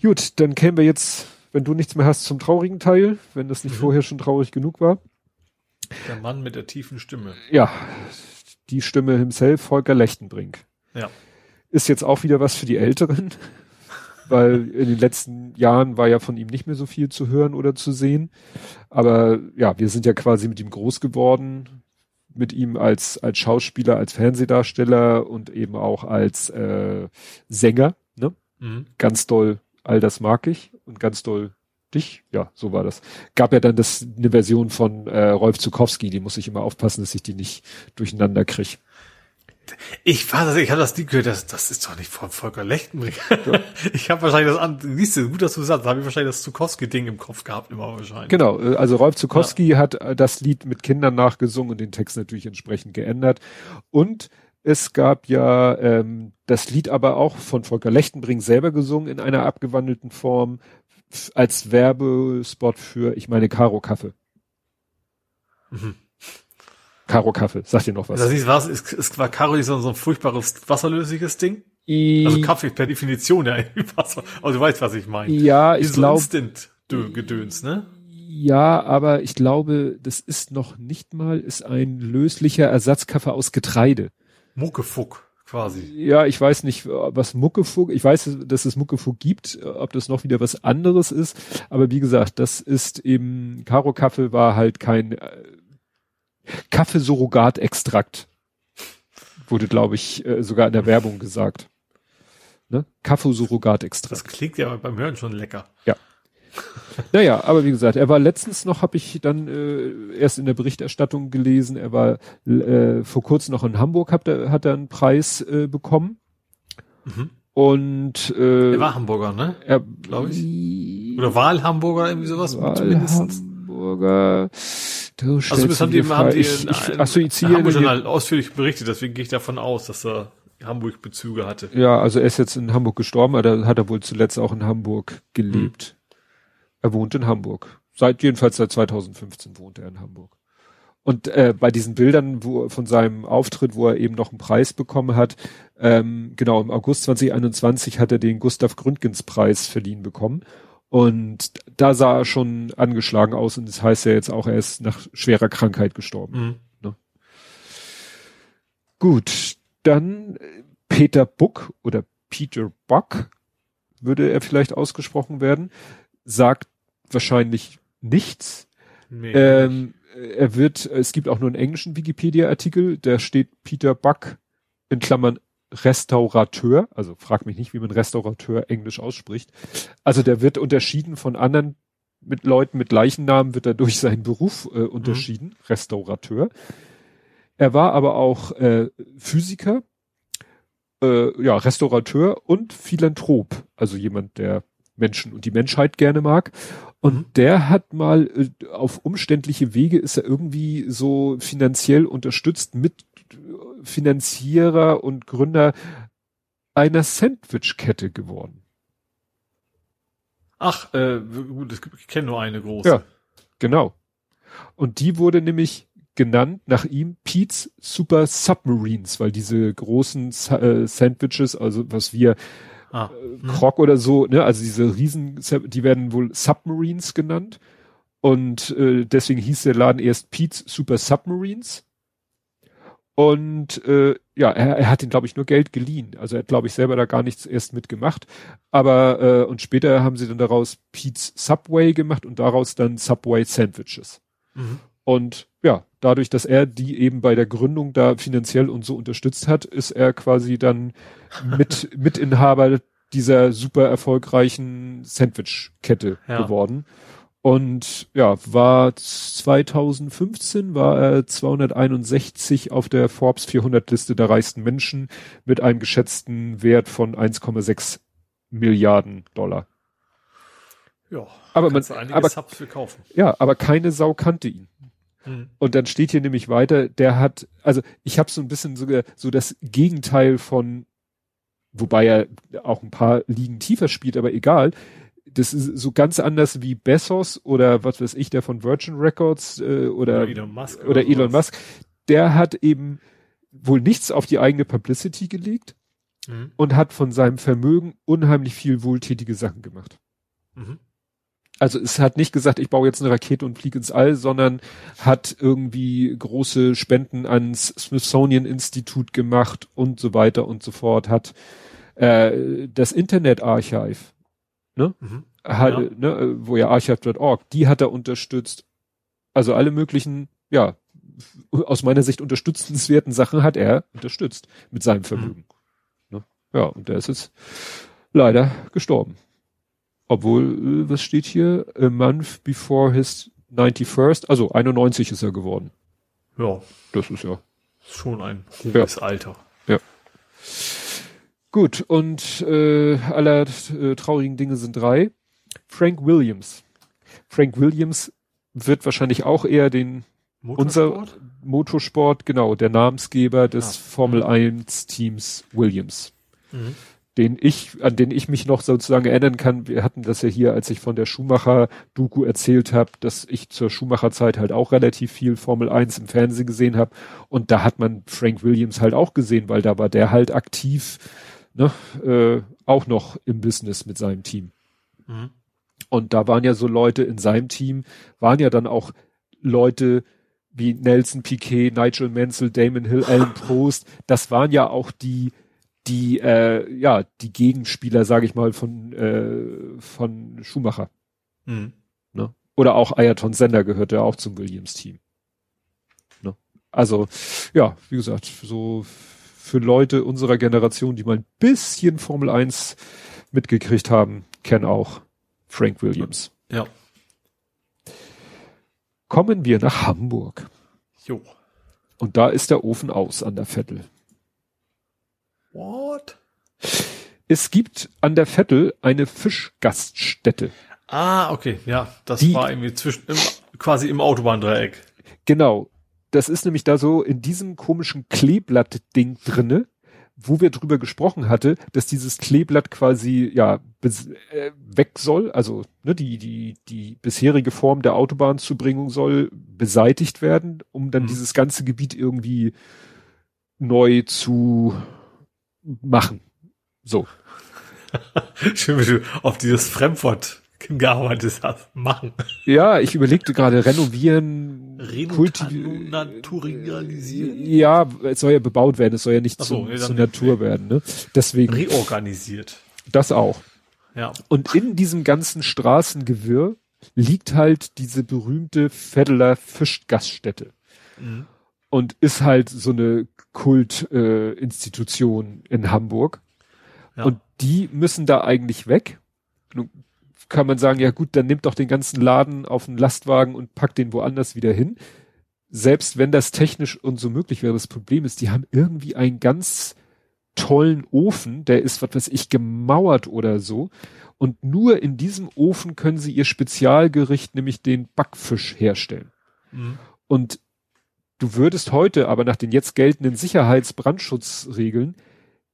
Gut, dann kämen wir jetzt, wenn du nichts mehr hast, zum traurigen Teil, wenn das nicht mhm. vorher schon traurig genug war. Der Mann mit der tiefen Stimme. Ja, die Stimme himself, Volker Lechtenbrink. Ja. Ist jetzt auch wieder was für die Älteren weil in den letzten Jahren war ja von ihm nicht mehr so viel zu hören oder zu sehen. Aber ja, wir sind ja quasi mit ihm groß geworden, mit ihm als, als Schauspieler, als Fernsehdarsteller und eben auch als äh, Sänger. Ne? Mhm. Ganz doll, all das mag ich und ganz doll dich. Ja, so war das. Gab ja dann das eine Version von äh, Rolf Zukowski, die muss ich immer aufpassen, dass ich die nicht durcheinander kriege. Ich war das, ich habe das nie gehört, das, das ist doch nicht von Volker Lechtenbrink. Ja. ich habe wahrscheinlich das an, siehst du, gut, dass du sagst, da habe ich wahrscheinlich das Zukowski-Ding im Kopf gehabt, immer wahrscheinlich. Genau, äh, also Rolf Zukowski ja. hat äh, das Lied mit Kindern nachgesungen und den Text natürlich entsprechend geändert. Und es gab ja ähm, das Lied aber auch von Volker Lechtenbrink selber gesungen in einer abgewandelten Form als Werbespot für, ich meine, Karo Kaffee. Mhm. Karo Kaffee, sagt dir noch was? Das ist was, ist, ist, war Karo nicht so, so ein furchtbares wasserlösliches Ding? I also Kaffee per Definition ja Wasser. Aber du weißt, was ich meine. Ja, ich glaube. Instant Gedöns, ne? Ja, aber ich glaube, das ist noch nicht mal, ist ein löslicher Ersatzkaffee aus Getreide. Muckefuck quasi. Ja, ich weiß nicht, was Muckefuck, ich weiß, dass es Muckefuck gibt, ob das noch wieder was anderes ist, aber wie gesagt, das ist eben, Karo Kaffee war halt kein äh, Kaffeesurrogat-Extrakt. Wurde, glaube ich, äh, sogar in der Werbung gesagt. Ne? Kaffeesurrogat-Extrakt. Das klingt ja beim Hören schon lecker. Ja. naja, aber wie gesagt, er war letztens noch, habe ich dann äh, erst in der Berichterstattung gelesen, er war äh, vor kurzem noch in Hamburg, hat er, hat er einen Preis äh, bekommen. Mhm. Und äh, er war Hamburger, ne? Er, glaube ich. Oder Wahlhamburger, irgendwie sowas Wahl zumindest. Hamburger. Du also das haben die, haben die ich, ich, ziehe Hamburg Journal ausführlich berichtet, deswegen gehe ich davon aus, dass er Hamburg Bezüge hatte. Ja, also er ist jetzt in Hamburg gestorben, aber hat er wohl zuletzt auch in Hamburg gelebt. Hm. Er wohnt in Hamburg. Seit jedenfalls seit 2015 wohnt er in Hamburg. Und äh, bei diesen Bildern wo, von seinem Auftritt, wo er eben noch einen Preis bekommen hat, ähm, genau, im August 2021 hat er den Gustav Gründgens Preis verliehen bekommen. Und da sah er schon angeschlagen aus und das heißt ja jetzt auch, er ist nach schwerer Krankheit gestorben. Mhm. Ne? Gut, dann äh, Peter Buck oder Peter Buck würde er vielleicht ausgesprochen werden, sagt wahrscheinlich nichts. Nee, ähm, er wird, es gibt auch nur einen englischen Wikipedia-Artikel, da steht Peter Buck in Klammern Restaurateur, also frag mich nicht, wie man Restaurateur englisch ausspricht. Also der wird unterschieden von anderen mit Leuten mit gleichen Namen wird er durch seinen Beruf äh, unterschieden, mhm. Restaurateur. Er war aber auch äh, Physiker, äh, ja, Restaurateur und Philanthrop, also jemand, der Menschen und die Menschheit gerne mag. Und mhm. der hat mal äh, auf umständliche Wege ist er irgendwie so finanziell unterstützt mit Finanzierer und Gründer einer Sandwich-Kette geworden. Ach, äh, gut, ich kenne nur eine große. Ja, genau. Und die wurde nämlich genannt nach ihm Pete's Super Submarines, weil diese großen äh, Sandwiches, also was wir ah. äh, Krog oder so, ne, also diese Riesen, die werden wohl Submarines genannt. Und äh, deswegen hieß der Laden erst Pete's Super Submarines. Und äh, ja, er, er hat ihn, glaube ich, nur Geld geliehen. Also er hat, glaube ich, selber da gar nichts erst mitgemacht. Aber äh, und später haben sie dann daraus Pete's Subway gemacht und daraus dann Subway Sandwiches. Mhm. Und ja, dadurch, dass er die eben bei der Gründung da finanziell und so unterstützt hat, ist er quasi dann mit Mitinhaber dieser super erfolgreichen Sandwich-Kette ja. geworden. Und ja, war 2015 war er 261 auf der Forbes 400 Liste der reichsten Menschen mit einem geschätzten Wert von 1,6 Milliarden Dollar. Ja, aber man, aber. Ja, aber keine Sau kannte ihn. Mhm. Und dann steht hier nämlich weiter, der hat, also ich habe so ein bisschen sogar so das Gegenteil von, wobei er auch ein paar Ligen tiefer spielt, aber egal. Das ist so ganz anders wie Bezos oder was weiß ich, der von Virgin Records äh, oder, oder Elon Musk. Oder, oder Elon Musk. Der hat eben wohl nichts auf die eigene Publicity gelegt mhm. und hat von seinem Vermögen unheimlich viel wohltätige Sachen gemacht. Mhm also es hat nicht gesagt, ich baue jetzt eine Rakete und fliege ins All, sondern hat irgendwie große Spenden ans Smithsonian Institut gemacht und so weiter und so fort, hat äh, das Internet Archive, ne? Mhm. Hat, ja. ne, wo ja archive.org, die hat er unterstützt. Also alle möglichen, ja, aus meiner Sicht unterstützenswerten Sachen hat er unterstützt mit seinem Vermögen. Mhm. Ne? Ja, und der ist jetzt leider gestorben. Obwohl, äh, was steht hier? A month before his 91st, also 91 ist er geworden. Ja. Das ist ja. Schon ein hohes ja. Alter. Ja. Gut, und äh, aller äh, traurigen Dinge sind drei. Frank Williams. Frank Williams wird wahrscheinlich auch eher den Motorsport? unser Motorsport, genau, der Namensgeber des ah. Formel 1 Teams Williams. Mhm den ich, an den ich mich noch sozusagen erinnern kann. Wir hatten das ja hier, als ich von der Schumacher-Doku erzählt habe, dass ich zur Schumacher-Zeit halt auch relativ viel Formel 1 im Fernsehen gesehen habe. Und da hat man Frank Williams halt auch gesehen, weil da war der halt aktiv, ne, äh, auch noch im Business mit seinem Team. Mhm. Und da waren ja so Leute in seinem Team, waren ja dann auch Leute, wie Nelson Piquet, Nigel Mansell, Damon Hill, Alan Prost, das waren ja auch die, die äh, ja die Gegenspieler, sage ich mal, von äh, von Schumacher. Mhm. Ne? Oder auch Ayrton Sender gehört ja auch zum Williams-Team. Ne? Also ja, wie gesagt, so für Leute unserer Generation, die mal ein bisschen Formel 1 mitgekriegt haben, kennen auch Frank Williams. Ja. Kommen wir nach Hamburg. Jo. Und da ist der Ofen aus an der Vettel. What? Es gibt an der Vettel eine Fischgaststätte. Ah, okay, ja, das die, war irgendwie zwischen, im, quasi im Autobahndreieck. Genau. Das ist nämlich da so in diesem komischen Kleeblatt-Ding drinne, wo wir drüber gesprochen hatte, dass dieses Kleeblatt quasi ja äh, weg soll, also ne, die die die bisherige Form der Autobahnzubringung soll beseitigt werden, um dann mhm. dieses ganze Gebiet irgendwie neu zu machen. So. Schön, wie du auf dieses Fremdwort gearbeitet hast. Machen. Ja, ich überlegte gerade renovieren, Renaturalisieren? Ja, es soll ja bebaut werden, es soll ja nicht so, zu, nee, zur Natur werden. Ne? Deswegen. Reorganisiert. Das auch. Ja. Und in diesem ganzen Straßengewirr liegt halt diese berühmte Feddeler Fischgaststätte. Mhm. Und ist halt so eine Kultinstitution äh, in Hamburg. Ja. Und die müssen da eigentlich weg. Nun kann man sagen, ja gut, dann nimmt doch den ganzen Laden auf den Lastwagen und packt den woanders wieder hin. Selbst wenn das technisch und so möglich wäre, das Problem ist, die haben irgendwie einen ganz tollen Ofen, der ist, was weiß ich, gemauert oder so. Und nur in diesem Ofen können sie ihr Spezialgericht, nämlich den Backfisch herstellen. Mhm. Und du würdest heute aber nach den jetzt geltenden Sicherheitsbrandschutzregeln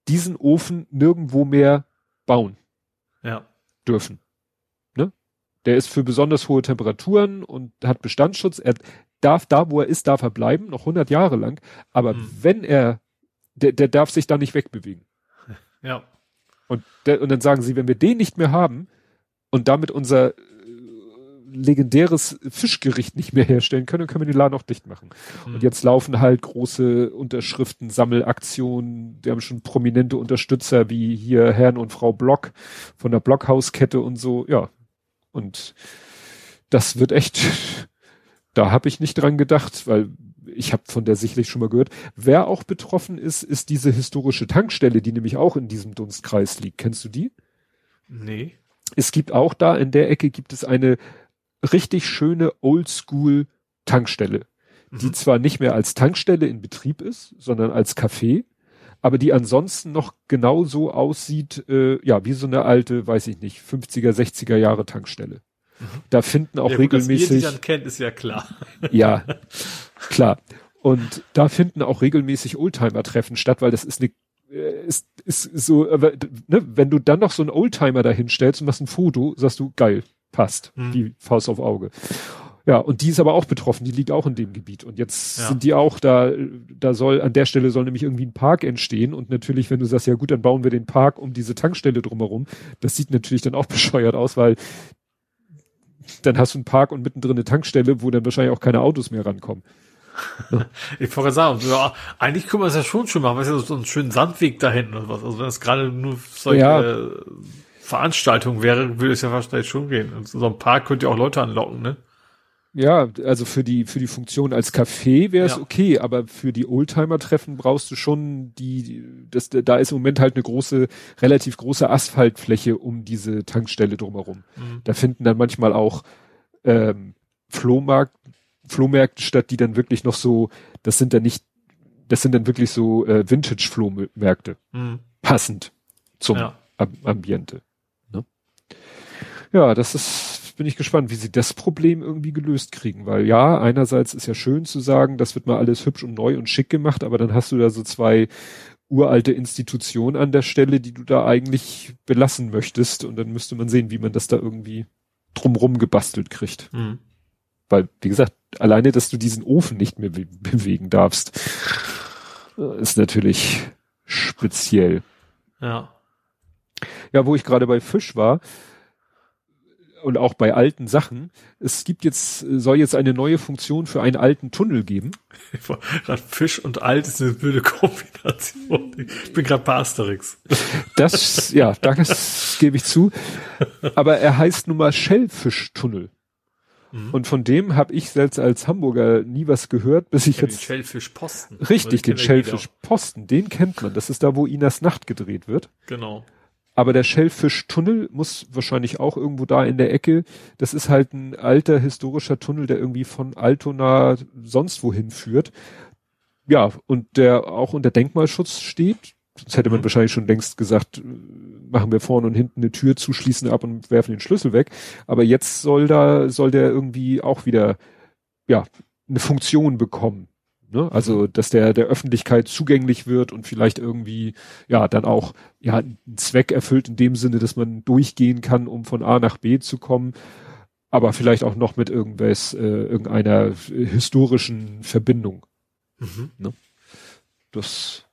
diesen Ofen nirgendwo mehr bauen ja. dürfen. Der ist für besonders hohe Temperaturen und hat Bestandsschutz. Er darf da, wo er ist, darf er bleiben, noch 100 Jahre lang. Aber mhm. wenn er, der, der darf sich da nicht wegbewegen. Ja. Und, der, und dann sagen sie, wenn wir den nicht mehr haben und damit unser äh, legendäres Fischgericht nicht mehr herstellen können, können wir den Laden auch dicht machen. Mhm. Und jetzt laufen halt große Unterschriften, Sammelaktionen. Wir haben schon prominente Unterstützer wie hier Herrn und Frau Block von der Blockhauskette und so. Ja, und das wird echt, da habe ich nicht dran gedacht, weil ich habe von der sicherlich schon mal gehört. Wer auch betroffen ist, ist diese historische Tankstelle, die nämlich auch in diesem Dunstkreis liegt. Kennst du die? Nee. Es gibt auch da in der Ecke gibt es eine richtig schöne Oldschool Tankstelle, mhm. die zwar nicht mehr als Tankstelle in Betrieb ist, sondern als Café, aber die ansonsten noch genauso aussieht, äh, ja, wie so eine alte, weiß ich nicht, 50er, 60er Jahre Tankstelle. Mhm. Da finden auch ja, gut, regelmäßig. Dass ihr die dann kennt, ist ja klar. ja, klar. Und da finden auch regelmäßig Oldtimer-Treffen statt, weil das ist eine äh, ist, ist so, äh, ne, wenn du dann noch so einen Oldtimer dahin stellst und machst ein Foto, sagst du, geil, passt, mhm. die Faust auf Auge. Ja, und die ist aber auch betroffen, die liegt auch in dem Gebiet. Und jetzt ja. sind die auch da, da soll, an der Stelle soll nämlich irgendwie ein Park entstehen. Und natürlich, wenn du sagst, ja gut, dann bauen wir den Park um diese Tankstelle drumherum, das sieht natürlich dann auch bescheuert aus, weil dann hast du einen Park und mittendrin eine Tankstelle, wo dann wahrscheinlich auch keine Autos mehr rankommen. ich wollte sagen, ja, eigentlich können wir es ja schon schon machen, weißt du, so einen schönen Sandweg dahin oder was. Also wenn es gerade nur solche ja. Veranstaltungen wäre, würde es ja wahrscheinlich schon gehen. Und so ein Park könnte ja auch Leute anlocken, ne? Ja, also für die für die Funktion als Café wäre es ja. okay, aber für die Oldtimer-Treffen brauchst du schon die, das, da ist im Moment halt eine große, relativ große Asphaltfläche um diese Tankstelle drumherum. Mhm. Da finden dann manchmal auch ähm, Flohmarkt, Flohmärkte statt, die dann wirklich noch so, das sind dann nicht, das sind dann wirklich so äh, Vintage-Flohmärkte, mhm. passend zum ja. Ambiente. Ne? Ja, das ist bin ich gespannt, wie sie das Problem irgendwie gelöst kriegen, weil ja, einerseits ist ja schön zu sagen, das wird mal alles hübsch und neu und schick gemacht, aber dann hast du da so zwei uralte Institutionen an der Stelle, die du da eigentlich belassen möchtest und dann müsste man sehen, wie man das da irgendwie drumrum gebastelt kriegt. Mhm. Weil, wie gesagt, alleine, dass du diesen Ofen nicht mehr be bewegen darfst, ist natürlich speziell. Ja. Ja, wo ich gerade bei Fisch war, und auch bei alten Sachen. Es gibt jetzt, soll jetzt eine neue Funktion für einen alten Tunnel geben. Gerade Fisch und alt ist eine blöde Kombination. Ich bin gerade bei Asterix. Das, ja, das gebe ich zu. Aber er heißt nun mal Schellfischtunnel. Mhm. Und von dem habe ich selbst als Hamburger nie was gehört, bis ich, ich jetzt. Den Schellfischposten. Richtig, den Schellfischposten, den kennt man. Das ist da, wo Inas Nacht gedreht wird. Genau. Aber der Schellfischtunnel muss wahrscheinlich auch irgendwo da in der Ecke. Das ist halt ein alter historischer Tunnel, der irgendwie von Altona sonst wohin führt. Ja, und der auch unter Denkmalschutz steht. Sonst hätte man mhm. wahrscheinlich schon längst gesagt, machen wir vorne und hinten eine Tür zuschließen ab und werfen den Schlüssel weg. Aber jetzt soll da, soll der irgendwie auch wieder, ja, eine Funktion bekommen. Ne? Also, dass der der Öffentlichkeit zugänglich wird und vielleicht irgendwie ja dann auch ja einen Zweck erfüllt in dem Sinne, dass man durchgehen kann, um von A nach B zu kommen, aber vielleicht auch noch mit irgendwas, äh, irgendeiner historischen Verbindung. Mhm. Ne? Das,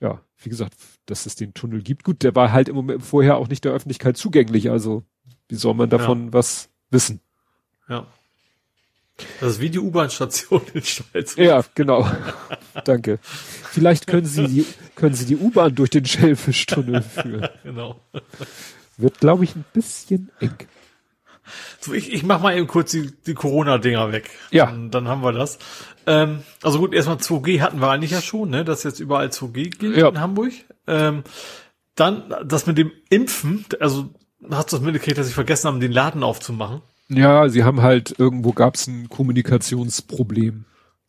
ja, wie gesagt, dass es den Tunnel gibt. Gut, der war halt im Moment vorher auch nicht der Öffentlichkeit zugänglich, also wie soll man davon ja. was wissen? Ja. Das ist wie die U-Bahn-Station in Schweiz. Ja, genau. Danke. Vielleicht können Sie die, können Sie die U-Bahn durch den Schellfischtunnel führen. genau. Wird, glaube ich, ein bisschen eng. So, ich, ich mach mal eben kurz die, die Corona-Dinger weg. Ja. Dann, dann haben wir das. Ähm, also gut, erstmal 2G hatten wir eigentlich ja schon, ne, dass jetzt überall 2G gilt ja. in Hamburg. Ähm, dann das mit dem Impfen, also hast du das mitgekriegt, dass ich vergessen habe, den Laden aufzumachen? Ja, sie haben halt, irgendwo gab es ein Kommunikationsproblem.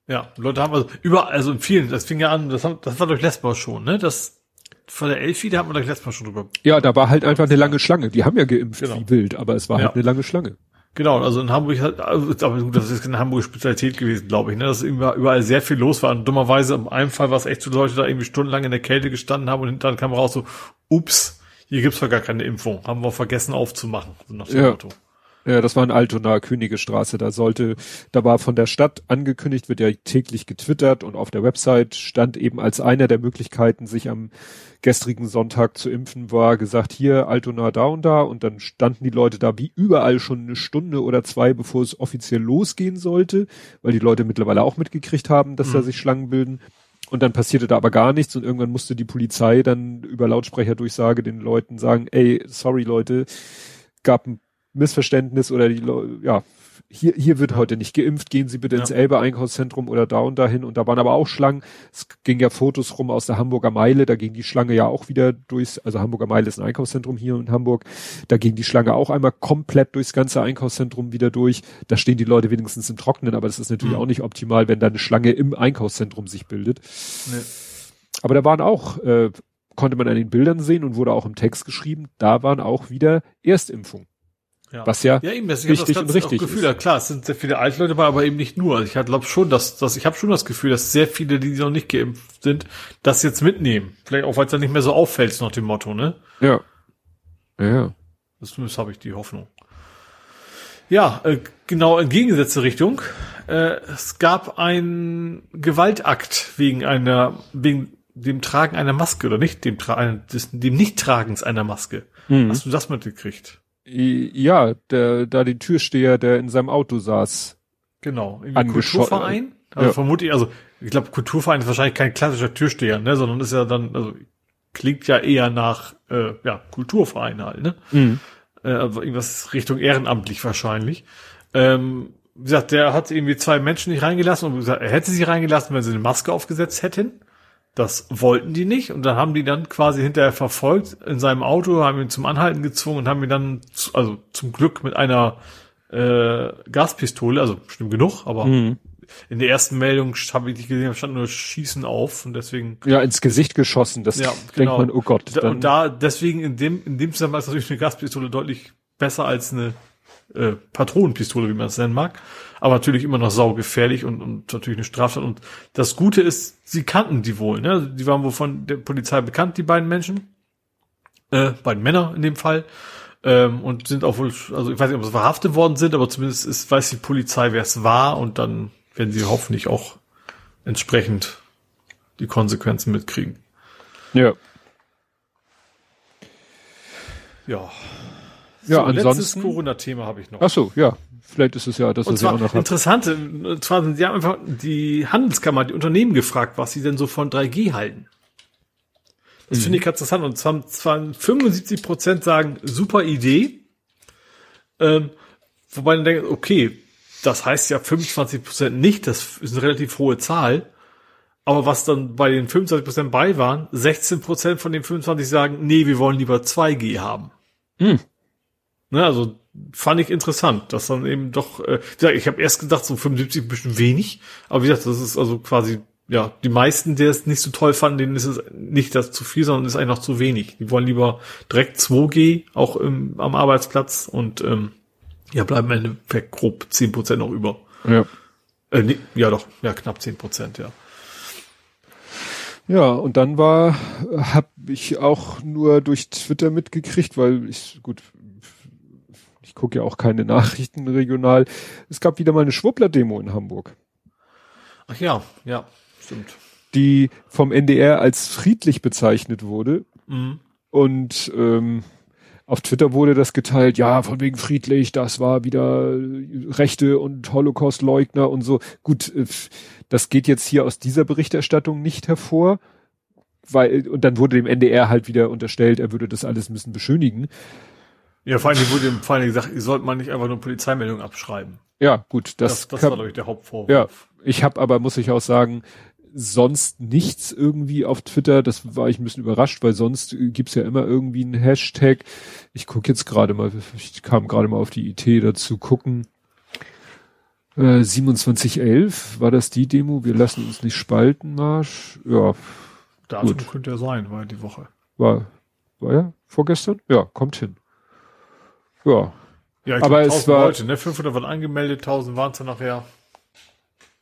Ja, Leute haben also überall, also in vielen, das fing ja an, das, haben, das war durch Lesbos schon, ne? Das von der Elfi, da hat man durch Lesbos schon drüber. Ja, da war halt einfach eine lange Schlange. Die haben ja geimpft genau. wie wild, aber es war halt ja. halt eine lange Schlange. Genau, also in Hamburg hat, also, aber gut, das ist eine Hamburger Spezialität gewesen, glaube ich, ne? Dass überall sehr viel los war. Und dummerweise, in einem Fall war es echt so, Leute da irgendwie stundenlang in der Kälte gestanden haben und dann kam raus so, ups, hier gibt's doch gar keine Impfung. Haben wir vergessen aufzumachen. So nach dem ja. Motto. Ja, das war in Altona, Königestraße. Da sollte, da war von der Stadt angekündigt, wird ja täglich getwittert und auf der Website stand eben als einer der Möglichkeiten, sich am gestrigen Sonntag zu impfen, war gesagt, hier Altona da und da und dann standen die Leute da wie überall schon eine Stunde oder zwei, bevor es offiziell losgehen sollte, weil die Leute mittlerweile auch mitgekriegt haben, dass mhm. da sich Schlangen bilden. Und dann passierte da aber gar nichts und irgendwann musste die Polizei dann über Lautsprecherdurchsage den Leuten sagen, ey, sorry Leute, gab ein Missverständnis oder die, ja, hier, hier wird heute nicht geimpft, gehen Sie bitte ja. ins Elbe Einkaufszentrum oder da und dahin. Und da waren aber auch Schlangen. Es ging ja Fotos rum aus der Hamburger Meile, da ging die Schlange ja auch wieder durchs, also Hamburger Meile ist ein Einkaufszentrum hier in Hamburg, da ging die Schlange auch einmal komplett durchs ganze Einkaufszentrum wieder durch. Da stehen die Leute wenigstens im Trocknen, aber das ist natürlich mhm. auch nicht optimal, wenn da eine Schlange im Einkaufszentrum sich bildet. Nee. Aber da waren auch, äh, konnte man an den Bildern sehen und wurde auch im Text geschrieben, da waren auch wieder Erstimpfungen. Ja. Was ja, ja eben, das, wichtig und richtig Gefühl, ist. klar, es sind sehr viele alte Leute aber eben nicht nur. Also ich glaube schon, dass, dass ich habe schon das Gefühl, dass sehr viele, die noch nicht geimpft sind, das jetzt mitnehmen. Vielleicht auch, weil es dann nicht mehr so auffällt, nach dem Motto, ne? Ja. Ja. Das, das habe ich die Hoffnung. Ja, äh, genau in gegensätzliche Richtung. Äh, es gab einen Gewaltakt wegen einer, wegen dem Tragen einer Maske oder nicht, dem, Tra dem Nichttragens einer Maske. Mhm. Hast du das mitgekriegt? Ja, der, da den Türsteher, der in seinem Auto saß. Genau, irgendwie Kulturverein. Also ja. vermute ich, also ich glaube, Kulturverein ist wahrscheinlich kein klassischer Türsteher, ne, sondern ist ja dann, also klingt ja eher nach äh, ja, Kulturverein halt, ne? Mhm. Äh, also irgendwas Richtung ehrenamtlich wahrscheinlich. Ähm, wie gesagt, der hat irgendwie zwei Menschen nicht reingelassen und gesagt, er hätte sie reingelassen, wenn sie eine Maske aufgesetzt hätten. Das wollten die nicht und dann haben die dann quasi hinterher verfolgt in seinem Auto, haben ihn zum Anhalten gezwungen und haben ihn dann, zu, also zum Glück mit einer äh, Gaspistole, also stimmt genug, aber mhm. in der ersten Meldung habe ich nicht gesehen, stand nur Schießen auf und deswegen. Ja, ins Gesicht geschossen, das ja, denkt genau. man, oh Gott. Dann. Und da, deswegen in dem, in dem Zusammenhang ist natürlich eine Gaspistole deutlich besser als eine äh, Patronenpistole, wie man es nennen mag aber natürlich immer noch saugefährlich und, und natürlich eine Straftat. Und das Gute ist, sie kannten die wohl. Ne? Die waren wohl von der Polizei bekannt, die beiden Menschen, äh, beiden Männer in dem Fall. Ähm, und sind auch wohl, also ich weiß nicht, ob sie verhaftet worden sind, aber zumindest ist, weiß die Polizei, wer es war und dann werden sie hoffentlich auch entsprechend die Konsequenzen mitkriegen. Ja. Ja. Ja, so, ansonsten. Letztes Corona-Thema habe ich noch. Ach so, ja. Vielleicht ist es ja, dass und es ja auch noch interessant, und zwar sind sie haben einfach die Handelskammer, die Unternehmen gefragt, was sie denn so von 3G halten. Das mhm. finde ich interessant. Und zwar, zwar 75 Prozent sagen, super Idee. Ähm, wobei man denkt, okay, das heißt ja 25 Prozent nicht, das ist eine relativ hohe Zahl. Aber was dann bei den 25 Prozent bei waren, 16 Prozent von den 25 sagen, nee, wir wollen lieber 2G haben. Mhm. Ne, also fand ich interessant, dass dann eben doch, äh, ich habe erst gedacht, so 75 bestimmt wenig, aber wie gesagt, das ist also quasi, ja, die meisten, die es nicht so toll fanden, denen ist es nicht das zu viel, sondern ist noch zu wenig. Die wollen lieber direkt 2G, auch im, am Arbeitsplatz und ähm, ja, bleiben im Endeffekt grob 10% noch über. Ja. Äh, nee, ja doch, ja, knapp 10%, ja. Ja, und dann war, habe ich auch nur durch Twitter mitgekriegt, weil ich, gut, ich gucke ja auch keine Nachrichten regional. Es gab wieder mal eine Schwuppler-Demo in Hamburg. Ach ja, ja, stimmt. Die vom NDR als friedlich bezeichnet wurde. Mhm. Und ähm, auf Twitter wurde das geteilt, ja, von wegen friedlich, das war wieder Rechte und Holocaust-Leugner und so. Gut, äh, das geht jetzt hier aus dieser Berichterstattung nicht hervor, weil, und dann wurde dem NDR halt wieder unterstellt, er würde das alles müssen beschönigen. Ja, vor allem wurde vor allem gesagt, ihr sollt mal nicht einfach nur Polizeimeldung abschreiben. Ja, gut, das, Das, das kann, war, glaube ich, der Hauptvorwurf. ja, ich habe aber, muss ich auch sagen, sonst nichts irgendwie auf Twitter. Das war ich ein bisschen überrascht, weil sonst gibt's ja immer irgendwie einen Hashtag. Ich gucke jetzt gerade mal, ich kam gerade mal auf die Idee dazu gucken. Äh, 2711 war das die Demo. Wir lassen uns nicht spalten, Marsch. Ja, Datum Gut. könnte ja sein, war die Woche. war, war ja vorgestern? Ja, kommt hin. Ja, Ja, ich Aber glaub, es 1000 war- Leute, ne? 500 waren angemeldet, 1000 waren es dann nachher.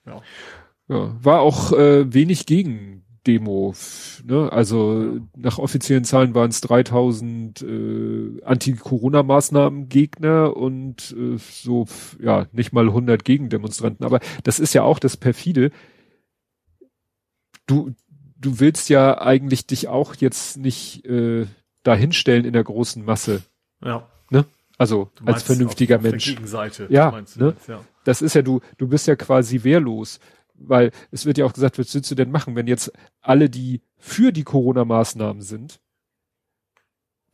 Ja. Ja, war auch äh, wenig gegen Demo. Ne? Also nach offiziellen Zahlen waren es 3000 äh, Anti-Corona-Maßnahmen-Gegner und äh, so ja nicht mal 100 Gegendemonstranten. Aber das ist ja auch das perfide. Du du willst ja eigentlich dich auch jetzt nicht äh, dahinstellen in der großen Masse. Ja. Also Du als meinst vernünftiger auf, auf Mensch. Der Gegenseite. Ja, meinst du ne? jetzt, ja. das ist ja du, du bist ja quasi wehrlos, weil es wird ja auch gesagt, was willst du denn machen, wenn jetzt alle, die für die Corona-Maßnahmen sind,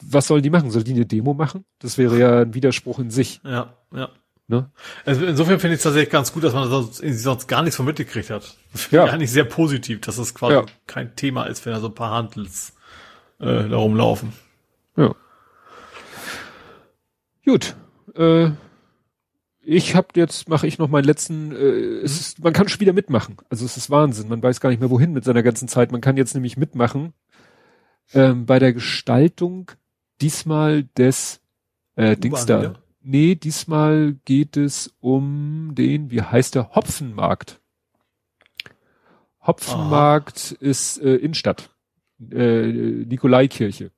was sollen die machen? Sollen die eine Demo machen? Das wäre ja ein Widerspruch in sich. Ja, ja. Ne? Also insofern finde ich es tatsächlich ganz gut, dass man sonst, sonst gar nichts von mitgekriegt hat. Ja. Ja. Eigentlich sehr positiv, dass es quasi Ja. kein Thema ist, wenn da so ein paar Handels äh, da rumlaufen. Ja. Gut. Äh, ich habe jetzt mache ich noch meinen letzten. Äh, es ist, man kann schon wieder mitmachen. Also es ist Wahnsinn. Man weiß gar nicht mehr wohin mit seiner ganzen Zeit. Man kann jetzt nämlich mitmachen ähm, bei der Gestaltung diesmal des äh, Dings da. Nee, diesmal geht es um den, wie heißt der, Hopfenmarkt. Hopfenmarkt ist äh, Innenstadt. Äh, Nikolaikirche.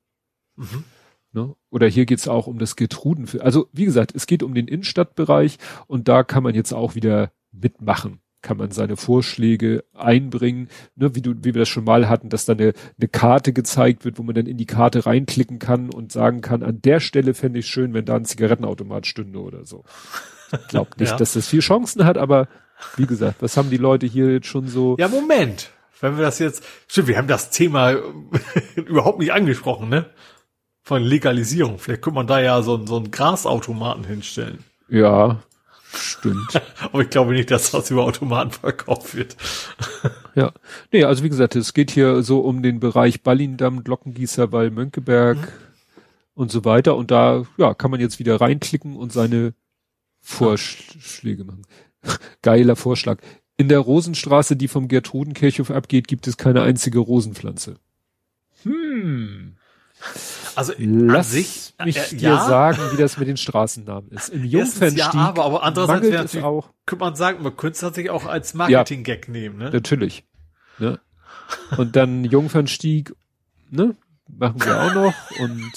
Mhm. Ne? Oder hier geht's auch um das Getruden. Also wie gesagt, es geht um den Innenstadtbereich und da kann man jetzt auch wieder mitmachen. Kann man seine Vorschläge einbringen, ne, wie du, wie wir das schon mal hatten, dass da eine, eine Karte gezeigt wird, wo man dann in die Karte reinklicken kann und sagen kann, an der Stelle fände ich schön, wenn da ein Zigarettenautomat stünde oder so. Ich glaube nicht, Ja. dass das viel Chancen hat, aber wie gesagt, was haben die Leute hier jetzt schon so? Ja, Moment. Wenn wir das jetzt, stimmt, wir haben das Thema überhaupt nicht angesprochen, ne? Von Legalisierung. Vielleicht könnte man da ja so, einen- so einen Grasautomaten hinstellen. Ja, stimmt. Aber ich glaube nicht, dass das über Automaten verkauft wird. Ja. Nee, also wie gesagt, es geht hier so um den Bereich Ballindamm, Glockengießerwall, Mönckeberg und so weiter. Und da, ja, kann man jetzt wieder reinklicken und seine Vorschläge machen. Geiler Vorschlag. In der Rosenstraße, die vom Gertrudenkirchhof abgeht, gibt es keine einzige Rosenpflanze. Hm. Also Lass sich, mich äh, dir ja, sagen, wie das mit den Straßennamen ist. Im Jungfernstieg ja, aber, aber andererseits wäre natürlich, auch. könnte man sagen, man könnte es natürlich auch als Marketing-Gag nehmen, ne? Natürlich. Ne? Und dann Jungfernstieg, ne? Machen wir auch noch. Und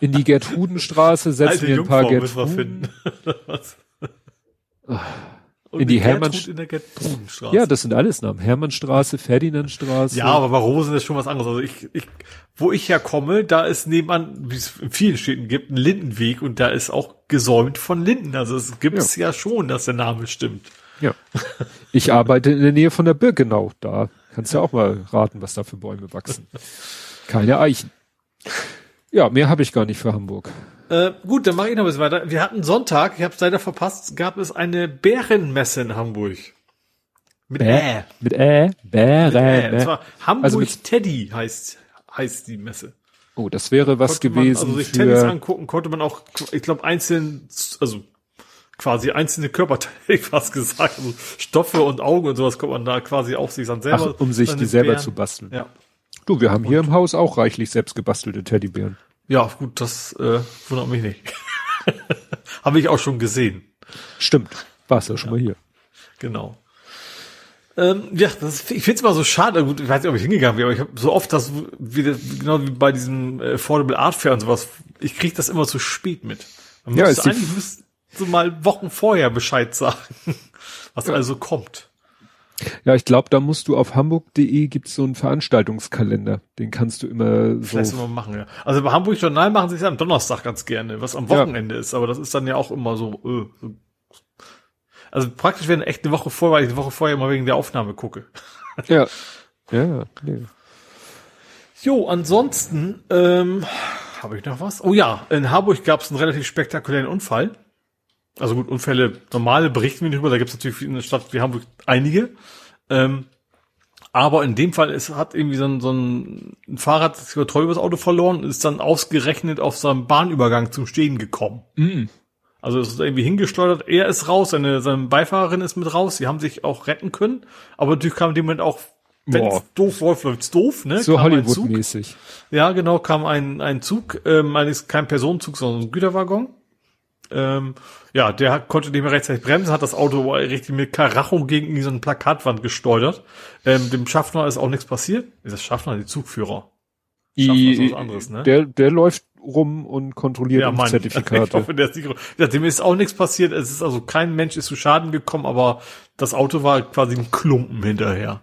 in die Gertrudenstraße setzen Alte wir ein paar Jungfrau müssen wir Gertruden. finden. Und In die Hermann- in der Gertrudenstraße. Ja, das sind alles Namen. Hermannstraße, Ferdinandstraße. Ja, aber bei Rosen ist schon was anderes. Also ich, ich, wo ich herkomme, da ist nebenan, wie es in vielen Städten gibt, ein Lindenweg und da ist auch gesäumt von Linden. Also es gibt es ja. schon, dass der Name stimmt. ja. Ich arbeite in der Nähe von der Birkenau. Da kannst du ja auch mal raten, was da für Bäume wachsen. Keine Eichen. Ja, mehr habe ich gar nicht für Hamburg. Äh, gut, dann mache ich noch ein bisschen weiter. Wir hatten Sonntag, ich habe es leider verpasst, gab es eine Bärenmesse in Hamburg. Mit Ä. Mit Ä, Bäre. Äh, und zwar Hamburg Also mit- Teddy heißt, heißt die Messe. Oh, das wäre was Konnte man, gewesen also sich für, angucken, konnte man auch, ich glaube, einzeln, also quasi einzelne Körperteile, fast gesagt, also Stoffe und Augen und sowas konnte man da quasi auch sich dann selber. ach, um sich die selber Bären- zu basteln. Ja. Du, wir haben hier im Haus auch reichlich selbst gebastelte Teddybären. Ja, gut, das äh, wundert mich nicht. Habe ich auch schon gesehen. Stimmt. Warst ja schon mal hier. Genau. Ähm, ja, das, ich finde es immer so schade. Gut, ich weiß nicht, ob ich hingegangen wäre, aber ich habe so oft das, wie genau wie bei diesem äh, Affordable Art Fair und sowas, ich kriege das immer zu spät mit. Man Ja, müsste eigentlich müsste so mal Wochen vorher Bescheid sagen, was also kommt. Ja, ich glaube, da musst du auf hamburg.de gibt's so einen Veranstaltungskalender. Den kannst du immer so. Vielleicht immer machen, ja. Also bei Hamburg Journal machen sie es ja am Donnerstag ganz gerne, was am Ja. Wochenende ist, aber das ist dann ja auch immer so, äh, so. Also praktisch wenn echt eine Woche vorher, weil ich eine Woche vorher immer wegen der Aufnahme gucke. Ja. Ja, nee. Jo, ansonsten, ähm, habe ich noch was? Oh ja, in Harburg gab es einen relativ spektakulären Unfall. Also gut, Unfälle, normale berichten wir nicht drüber, da gibt es natürlich in der Stadt wie Hamburg einige. Ähm, aber in dem Fall ist, hat irgendwie so ein, so ein, Fahrrad das über das Auto verloren und ist dann ausgerechnet auf seinem Bahnübergang zum Stehen gekommen. Mm. Also es ist irgendwie hingesteuert, er ist raus, seine, seine Beifahrerin ist mit raus, sie haben sich auch retten können, aber natürlich kam in dem Moment auch, wenn Boah. doof läuft, läuft's doof, ne? So. Hollywood-mäßig. Ja, genau, kam ein, ein Zug, ähm, eigentlich kein Personenzug, sondern ein Güterwaggon. Ähm, ja, der konnte nicht mehr rechtzeitig bremsen, hat das Auto richtig mit Karacho gegen so eine Plakatwand gesteuert. Ähm, dem Schaffner ist auch nichts passiert. Ist das Schaffner, die Zugführer? Schaffner ist was anderes, ne? Der, der läuft rum und kontrolliert Ja, Mann. Ich Zertifikate. hoffe, der ist nicht, ja, dem ist auch nichts passiert. Es ist also kein Mensch ist zu Schaden gekommen, aber das Auto war quasi ein Klumpen hinterher.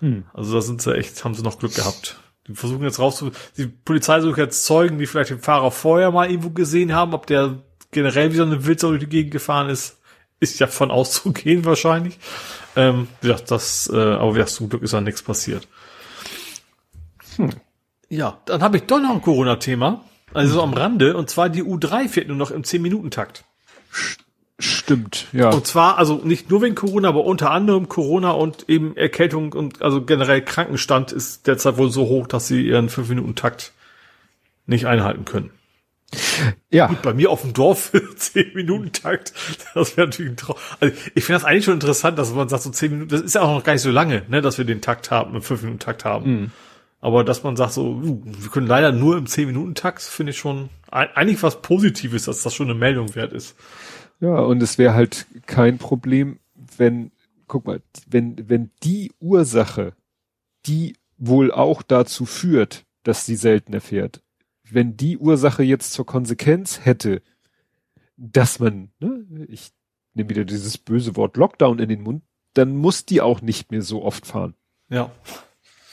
Hm. Also da sind sie echt, haben sie noch Glück gehabt. Die versuchen jetzt rauszu, die Polizei sucht jetzt Zeugen, die vielleicht den Fahrer vorher mal irgendwo gesehen haben, ob der generell wie so eine Wildsau durch die Gegend gefahren ist, ist ja von auszugehen wahrscheinlich. Ähm, ja, das, äh, aber ja, zum Glück ist da nichts passiert. Ja, dann habe ich doch noch ein Corona-Thema. Also so am Rande, und zwar die U3 fährt nur noch im 10-Minuten-Takt. Stimmt, ja. Und zwar, also nicht nur wegen Corona, aber unter anderem Corona und eben Erkältung und also generell Krankenstand ist derzeit wohl so hoch, dass sie ihren 5-Minuten-Takt nicht einhalten können. Ja. Bei mir auf dem Dorf 10-Minuten-Takt, das wäre natürlich ein Traum. Also ich finde das eigentlich schon interessant, dass man sagt, so 10 Minuten, das ist ja auch noch gar nicht so lange, ne, dass wir den Takt haben, einen 5-Minuten-Takt haben. Aber dass man sagt, so, uh, wir können leider nur im 10-Minuten-Takt, finde ich schon eigentlich was Positives, dass das schon eine Meldung wert ist. Ja, und es wäre halt kein Problem, wenn, guck mal, wenn, wenn die Ursache, die wohl auch dazu führt, dass sie seltener fährt, wenn die Ursache jetzt zur Konsequenz hätte, dass man, ne, ich nehme wieder dieses böse Wort Lockdown in den Mund, dann muss die auch nicht mehr so oft fahren. Ja.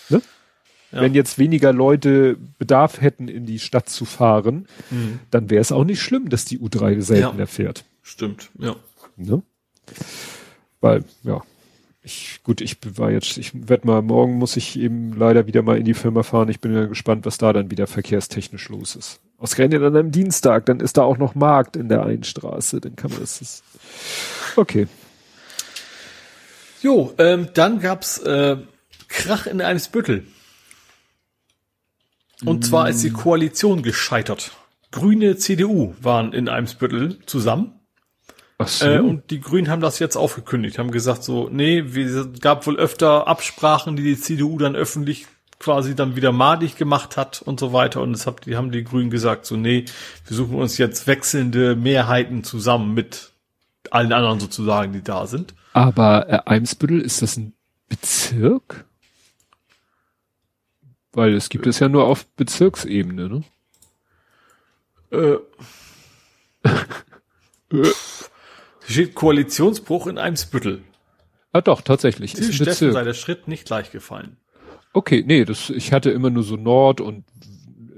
Ne? Ja. Wenn jetzt weniger Leute Bedarf hätten, in die Stadt zu fahren, Mhm. dann wäre es auch nicht schlimm, dass die U3 seltener Ja. fährt. Stimmt, ja. Ne? Weil, ja, ich, gut, ich war jetzt, ich werde mal, morgen muss ich eben leider wieder mal in die Firma fahren. Ich bin ja gespannt, was da dann wieder verkehrstechnisch los ist. Ausgerechnet an einem Dienstag, dann ist da auch noch Markt in der Einstraße, dann kann man das, das okay. Jo, ähm, dann gab's äh, Krach in Eimsbüttel. Und zwar ist die Koalition gescheitert. Grüne CDU waren in Eimsbüttel zusammen. So. Äh, und die Grünen haben das jetzt aufgekündigt, haben gesagt so, nee, wir gab wohl öfter Absprachen, die die CDU dann öffentlich quasi dann wieder madig gemacht hat und so weiter. Und das hat, die haben die Grünen gesagt so, nee, wir suchen uns jetzt wechselnde Mehrheiten zusammen mit allen anderen sozusagen, die da sind. Aber äh, Eimsbüttel, ist das ein Bezirk? Weil es gibt es ja nur auf Bezirksebene, ne? Äh, Hier steht Koalitionsbruch in Eimsbüttel. Ah doch, tatsächlich. Ist Steffen sei der Schritt nicht leicht gefallen. Okay, nee, das, ich hatte immer nur so Nord und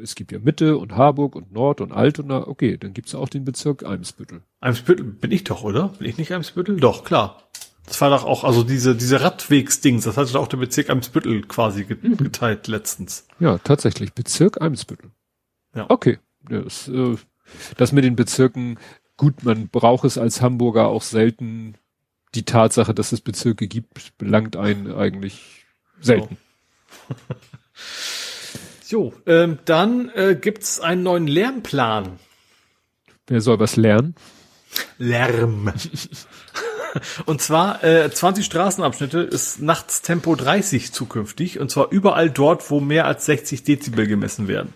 es gibt ja Mitte und Harburg und Nord und Altona. Okay, dann gibt's auch den Bezirk Eimsbüttel. Eimsbüttel bin ich doch, oder? Bin ich nicht Eimsbüttel? Doch, klar. Das war doch auch, also diese, diese Radwegsdings, das hatte doch auch der Bezirk Eimsbüttel quasi get- geteilt letztens. Ja, tatsächlich, Bezirk Eimsbüttel. Ja. Okay, das, äh, das mit den Bezirken, gut, man braucht es als Hamburger auch selten. Die Tatsache, dass es Bezirke gibt, belangt einen eigentlich selten. Jo, ähm, dann äh, gibt's einen neuen Lärmplan. Wer soll was lernen? Lärm. und zwar äh, 20 Straßenabschnitte ist nachts Tempo 30 zukünftig und zwar überall dort, wo mehr als 60 Dezibel gemessen werden.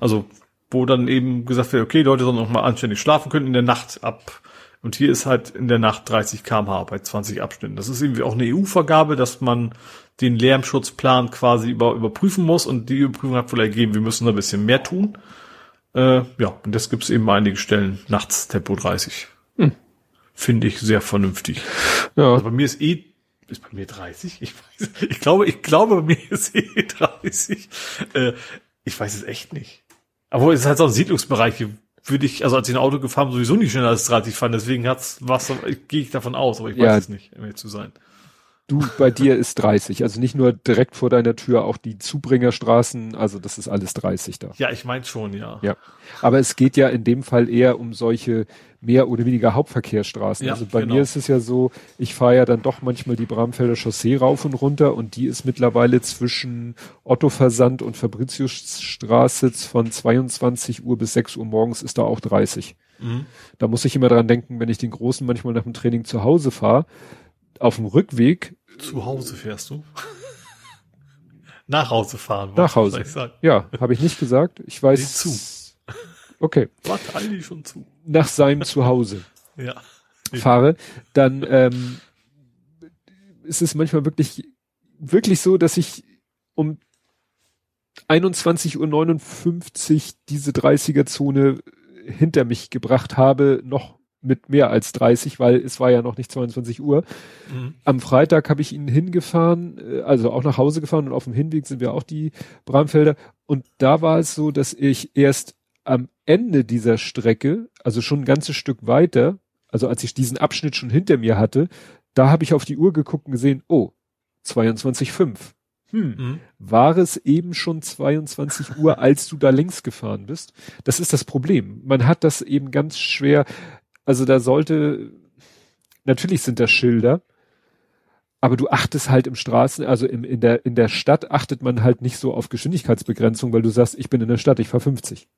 Also wo dann eben gesagt wird, okay, Leute sollen noch mal anständig schlafen können in der Nacht ab Und hier ist halt in der Nacht 30 kmh bei 20 Abschnitten. Das ist irgendwie auch eine EU-Vergabe, dass man den Lärmschutzplan quasi über, überprüfen muss und die Überprüfung hat wohl ergeben, wir müssen da ein bisschen mehr tun. Äh, ja, und das gibt's eben einige Stellen nachts Tempo 30. Hm. Finde ich sehr vernünftig. Ja. Also bei mir ist eh ist bei mir 30? Ich weiß, ich glaube, ich glaube, bei mir ist eh 30. Äh, ich weiß es echt nicht. Aber es ist halt so ein Siedlungsbereich, würde ich, also als ich ein Auto gefahren sowieso nicht schneller als 30 fahren, deswegen hat's, was, gehe ich davon aus, aber ich weiß ja, es nicht, um zu sein. Du, bei dir ist 30, also nicht nur direkt vor deiner Tür, auch die Zubringerstraßen, also das ist alles 30 da. Ja, ich meine schon, ja. Ja. Aber es geht ja in dem Fall eher um solche mehr oder weniger Hauptverkehrsstraßen. Ja, also bei genau. mir ist es ja so, ich fahre ja dann doch manchmal die Bramfelder Chaussee rauf und runter und die ist mittlerweile zwischen Otto Versand und Fabriciusstraße von 22 Uhr bis 6 Uhr morgens ist da auch 30. Mhm. Da muss ich immer dran denken, wenn ich den Großen manchmal nach dem Training zu Hause fahre, auf dem Rückweg. Zu Hause fährst du? Nach Hause fahren. Nach Hause. Ja, habe ich nicht gesagt. Ich weiß. Nee, zu. Okay. Warte eigentlich schon zu. Nach seinem Zuhause. ja. Fahre, dann ähm, ist es manchmal wirklich wirklich so, dass ich um 21.59 Uhr diese 30er-Zone hinter mich gebracht habe, noch mit mehr als 30, weil es war ja noch nicht 22 Uhr. Mhm. Am Freitag habe ich ihn hingefahren, äh, also auch nach Hause gefahren und auf dem Hinweg sind wir auch die Bramfelder. Und da war es so, dass ich erst am Ende dieser Strecke, also schon ein ganzes Stück weiter, also als ich diesen Abschnitt schon hinter mir hatte, da habe ich auf die Uhr geguckt und gesehen, oh, 22,5. Hm, mhm. war es eben schon 22 Uhr, als du da längs gefahren bist? Das ist das Problem. Man hat das eben ganz schwer, also da sollte, natürlich sind das Schilder, aber du achtest halt im Straßen, also im, in der, in der Stadt achtet man halt nicht so auf Geschwindigkeitsbegrenzung, weil du sagst, ich bin in der Stadt, ich fahr 50.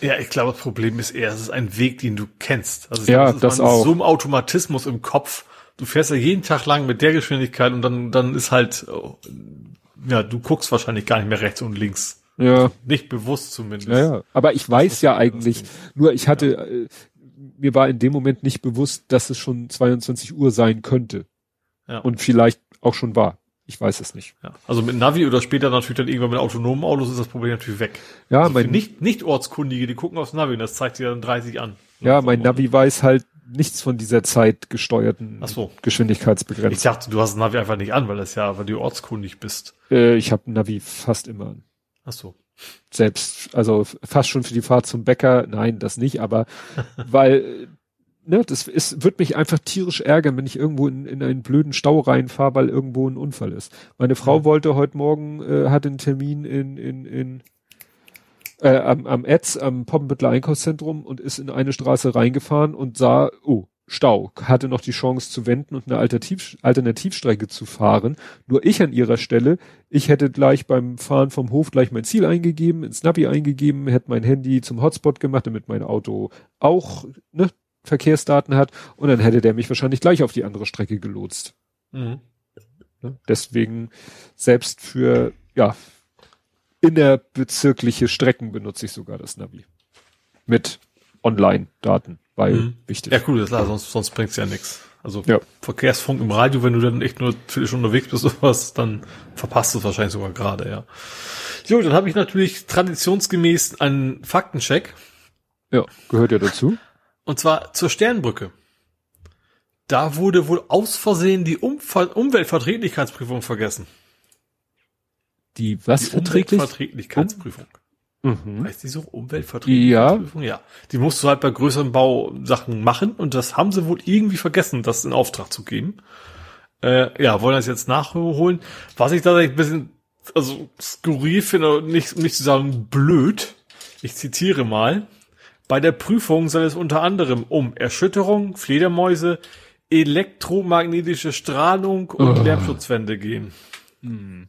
Ja, ich glaube, das Problem ist eher, es ist ein Weg, den du kennst. Also ja, glaube, das auch. So ein Automatismus im Kopf. Du fährst ja jeden Tag lang mit der Geschwindigkeit und dann, dann ist halt, oh, ja, du guckst wahrscheinlich gar nicht mehr rechts und links. Ja. Nicht bewusst zumindest. Ja, ja. Aber ich weiß ja eigentlich, nur ich hatte, ja. äh, mir war in dem Moment nicht bewusst, dass es schon 22 Uhr sein könnte. Ja. Und vielleicht auch schon war. Ich weiß es nicht. Ja. Also mit Navi oder später natürlich dann irgendwann mit autonomen Autos ist das Problem natürlich weg. Ja, also mein nicht nicht Ortskundige, die gucken aufs Navi und das zeigt dir dann 30 an. Ja, mein Navi weiß halt nichts von dieser zeitgesteuerten so. Geschwindigkeitsbegrenzung. Ich dachte, du hast Navi einfach nicht an, weil das ja, weil du ortskundig bist. Äh, ich habe Navi fast immer an. Ach so selbst, also fast schon für die Fahrt zum Bäcker, nein, das nicht, aber weil, ne, das ist, wird mich einfach tierisch ärgern, wenn ich irgendwo in, in einen blöden Stau reinfahre, weil irgendwo ein Unfall ist. Meine Frau ja. wollte heute Morgen, äh, hat einen Termin in, in, in, äh, am, am Etz, am Poppenbüttler Einkaufszentrum und ist in eine Straße reingefahren und sah, oh, Stau, hatte noch die Chance zu wenden und eine Alternativ Alternativstrecke zu fahren. Nur ich an ihrer Stelle, ich hätte gleich beim Fahren vom Hof gleich mein Ziel eingegeben, ins Navi eingegeben, hätte mein Handy zum Hotspot gemacht, damit mein Auto auch ne, Verkehrsdaten hat und dann hätte der mich wahrscheinlich gleich auf die andere Strecke gelotst. Mhm. Ne? Deswegen selbst für ja innerbezirkliche Strecken benutze ich sogar das Navi mit Online-Daten weil mhm. wichtig. Ja, cool, das klar, sonst, sonst bringt's ja nichts. Also ja. Verkehrsfunk im Radio, wenn du dann echt nur schon unterwegs bist oder was, dann verpasst du es wahrscheinlich sogar gerade, ja. Jo, dann habe ich natürlich traditionsgemäß einen Faktencheck. Ja, gehört ja dazu. Und zwar zur Sternbrücke. Da wurde wohl aus Versehen die Umfall Umweltverträglichkeitsprüfung vergessen. Die was? Die Umweltverträglichkeitsprüfung. Mhm. Heißt die so Umweltverträglichkeitsprüfung? Ja. ja. Die musst du halt bei größeren Bausachen machen und das haben sie wohl irgendwie vergessen, das in Auftrag zu geben. Äh, ja, wollen das jetzt nachholen. Was ich da ein bisschen, also skurril finde, nicht, nicht zu sagen blöd. Ich zitiere mal. Bei der Prüfung soll es unter anderem um Erschütterung, Fledermäuse, elektromagnetische Strahlung und oh. Lärmschutzwände gehen. Hm.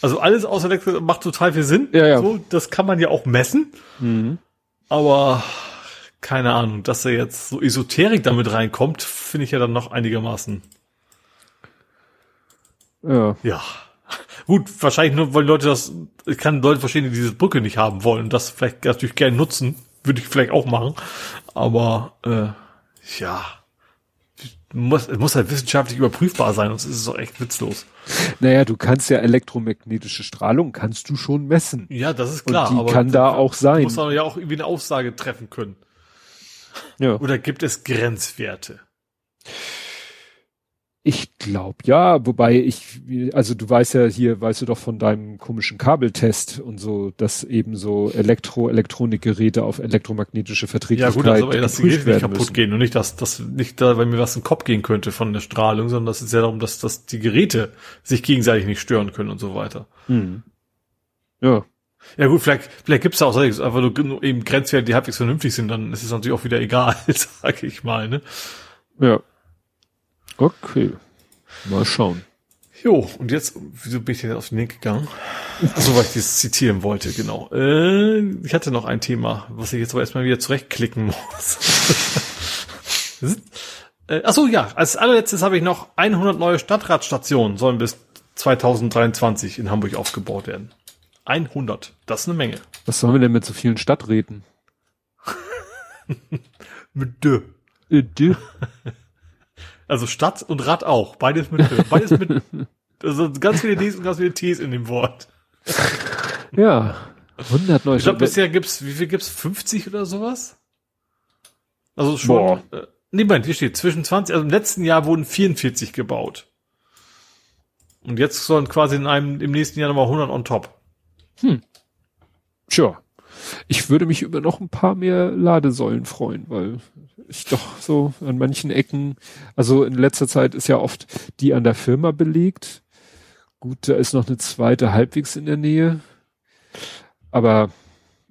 Also alles außer Elektro macht total viel Sinn. Ja, ja. So, das kann man ja auch messen. Mhm. Aber keine Ahnung, dass er jetzt so Esoterik damit reinkommt, finde ich ja dann noch einigermaßen. Ja. Ja. Gut, wahrscheinlich nur, weil Leute das, ich kann Leute verstehen, die diese Brücke nicht haben wollen und das vielleicht natürlich gerne nutzen. Würde ich vielleicht auch machen. Aber äh, Ja. Muss, es muss halt wissenschaftlich überprüfbar sein, sonst ist es doch echt witzlos. Naja, du kannst ja elektromagnetische Strahlung, kannst du schon messen. Ja, das ist klar. Und die kann da auch sein. Muss man ja auch irgendwie eine Aussage treffen können. Ja. Oder gibt es Grenzwerte? Ich glaube ja, wobei ich, also du weißt ja hier, weißt du doch von deinem komischen Kabeltest und so, dass eben so Elektro, Elektronikgeräte auf elektromagnetische Verträglichkeit Ja gut, also, aber dass die Geräte nicht kaputt müssen. gehen und nicht, dass das nicht da, weil mir was in den Kopf gehen könnte von der Strahlung, sondern das ist ja darum, dass, dass die Geräte sich gegenseitig nicht stören können und so weiter. Hm. Ja, Ja gut, vielleicht, vielleicht gibt's da auch solche, einfach nur eben Grenzwerte, die halbwegs vernünftig sind, dann ist es natürlich auch wieder egal, sag ich mal, ne? ja. Okay. Mal schauen. Jo, und jetzt, wieso bin ich denn auf den Link gegangen? Achso, weil ich das zitieren wollte, genau. Äh, ich hatte noch ein Thema, was ich jetzt aber erstmal wieder zurechtklicken muss. äh, achso, ja, als allerletztes habe ich noch 100 neue Stadtradstationen sollen bis 2023 in Hamburg aufgebaut werden. 100, das ist eine Menge. Was sollen wir denn mit so vielen Stadträten? Mit Dö. Äh, dü. Also Stadt und Rad auch, beides mit. Beides mit, also ganz viele Ds und ganz viele Ts in dem Wort. Ja. 100 neue Ich glaube, bisher gibt's, wie viel gibt's? 50 oder sowas? Also schon. Boah. Äh, nee, Moment, hier steht zwischen 20, also im letzten Jahr wurden 44 gebaut. Und jetzt sollen quasi in einem, im nächsten Jahr nochmal 100 on top. Tja. Ich würde mich über noch ein paar mehr Ladesäulen freuen, weil ich doch so an manchen Ecken, also in letzter Zeit ist ja oft die an der Firma belegt. Gut, da ist noch eine zweite halbwegs in der Nähe. Aber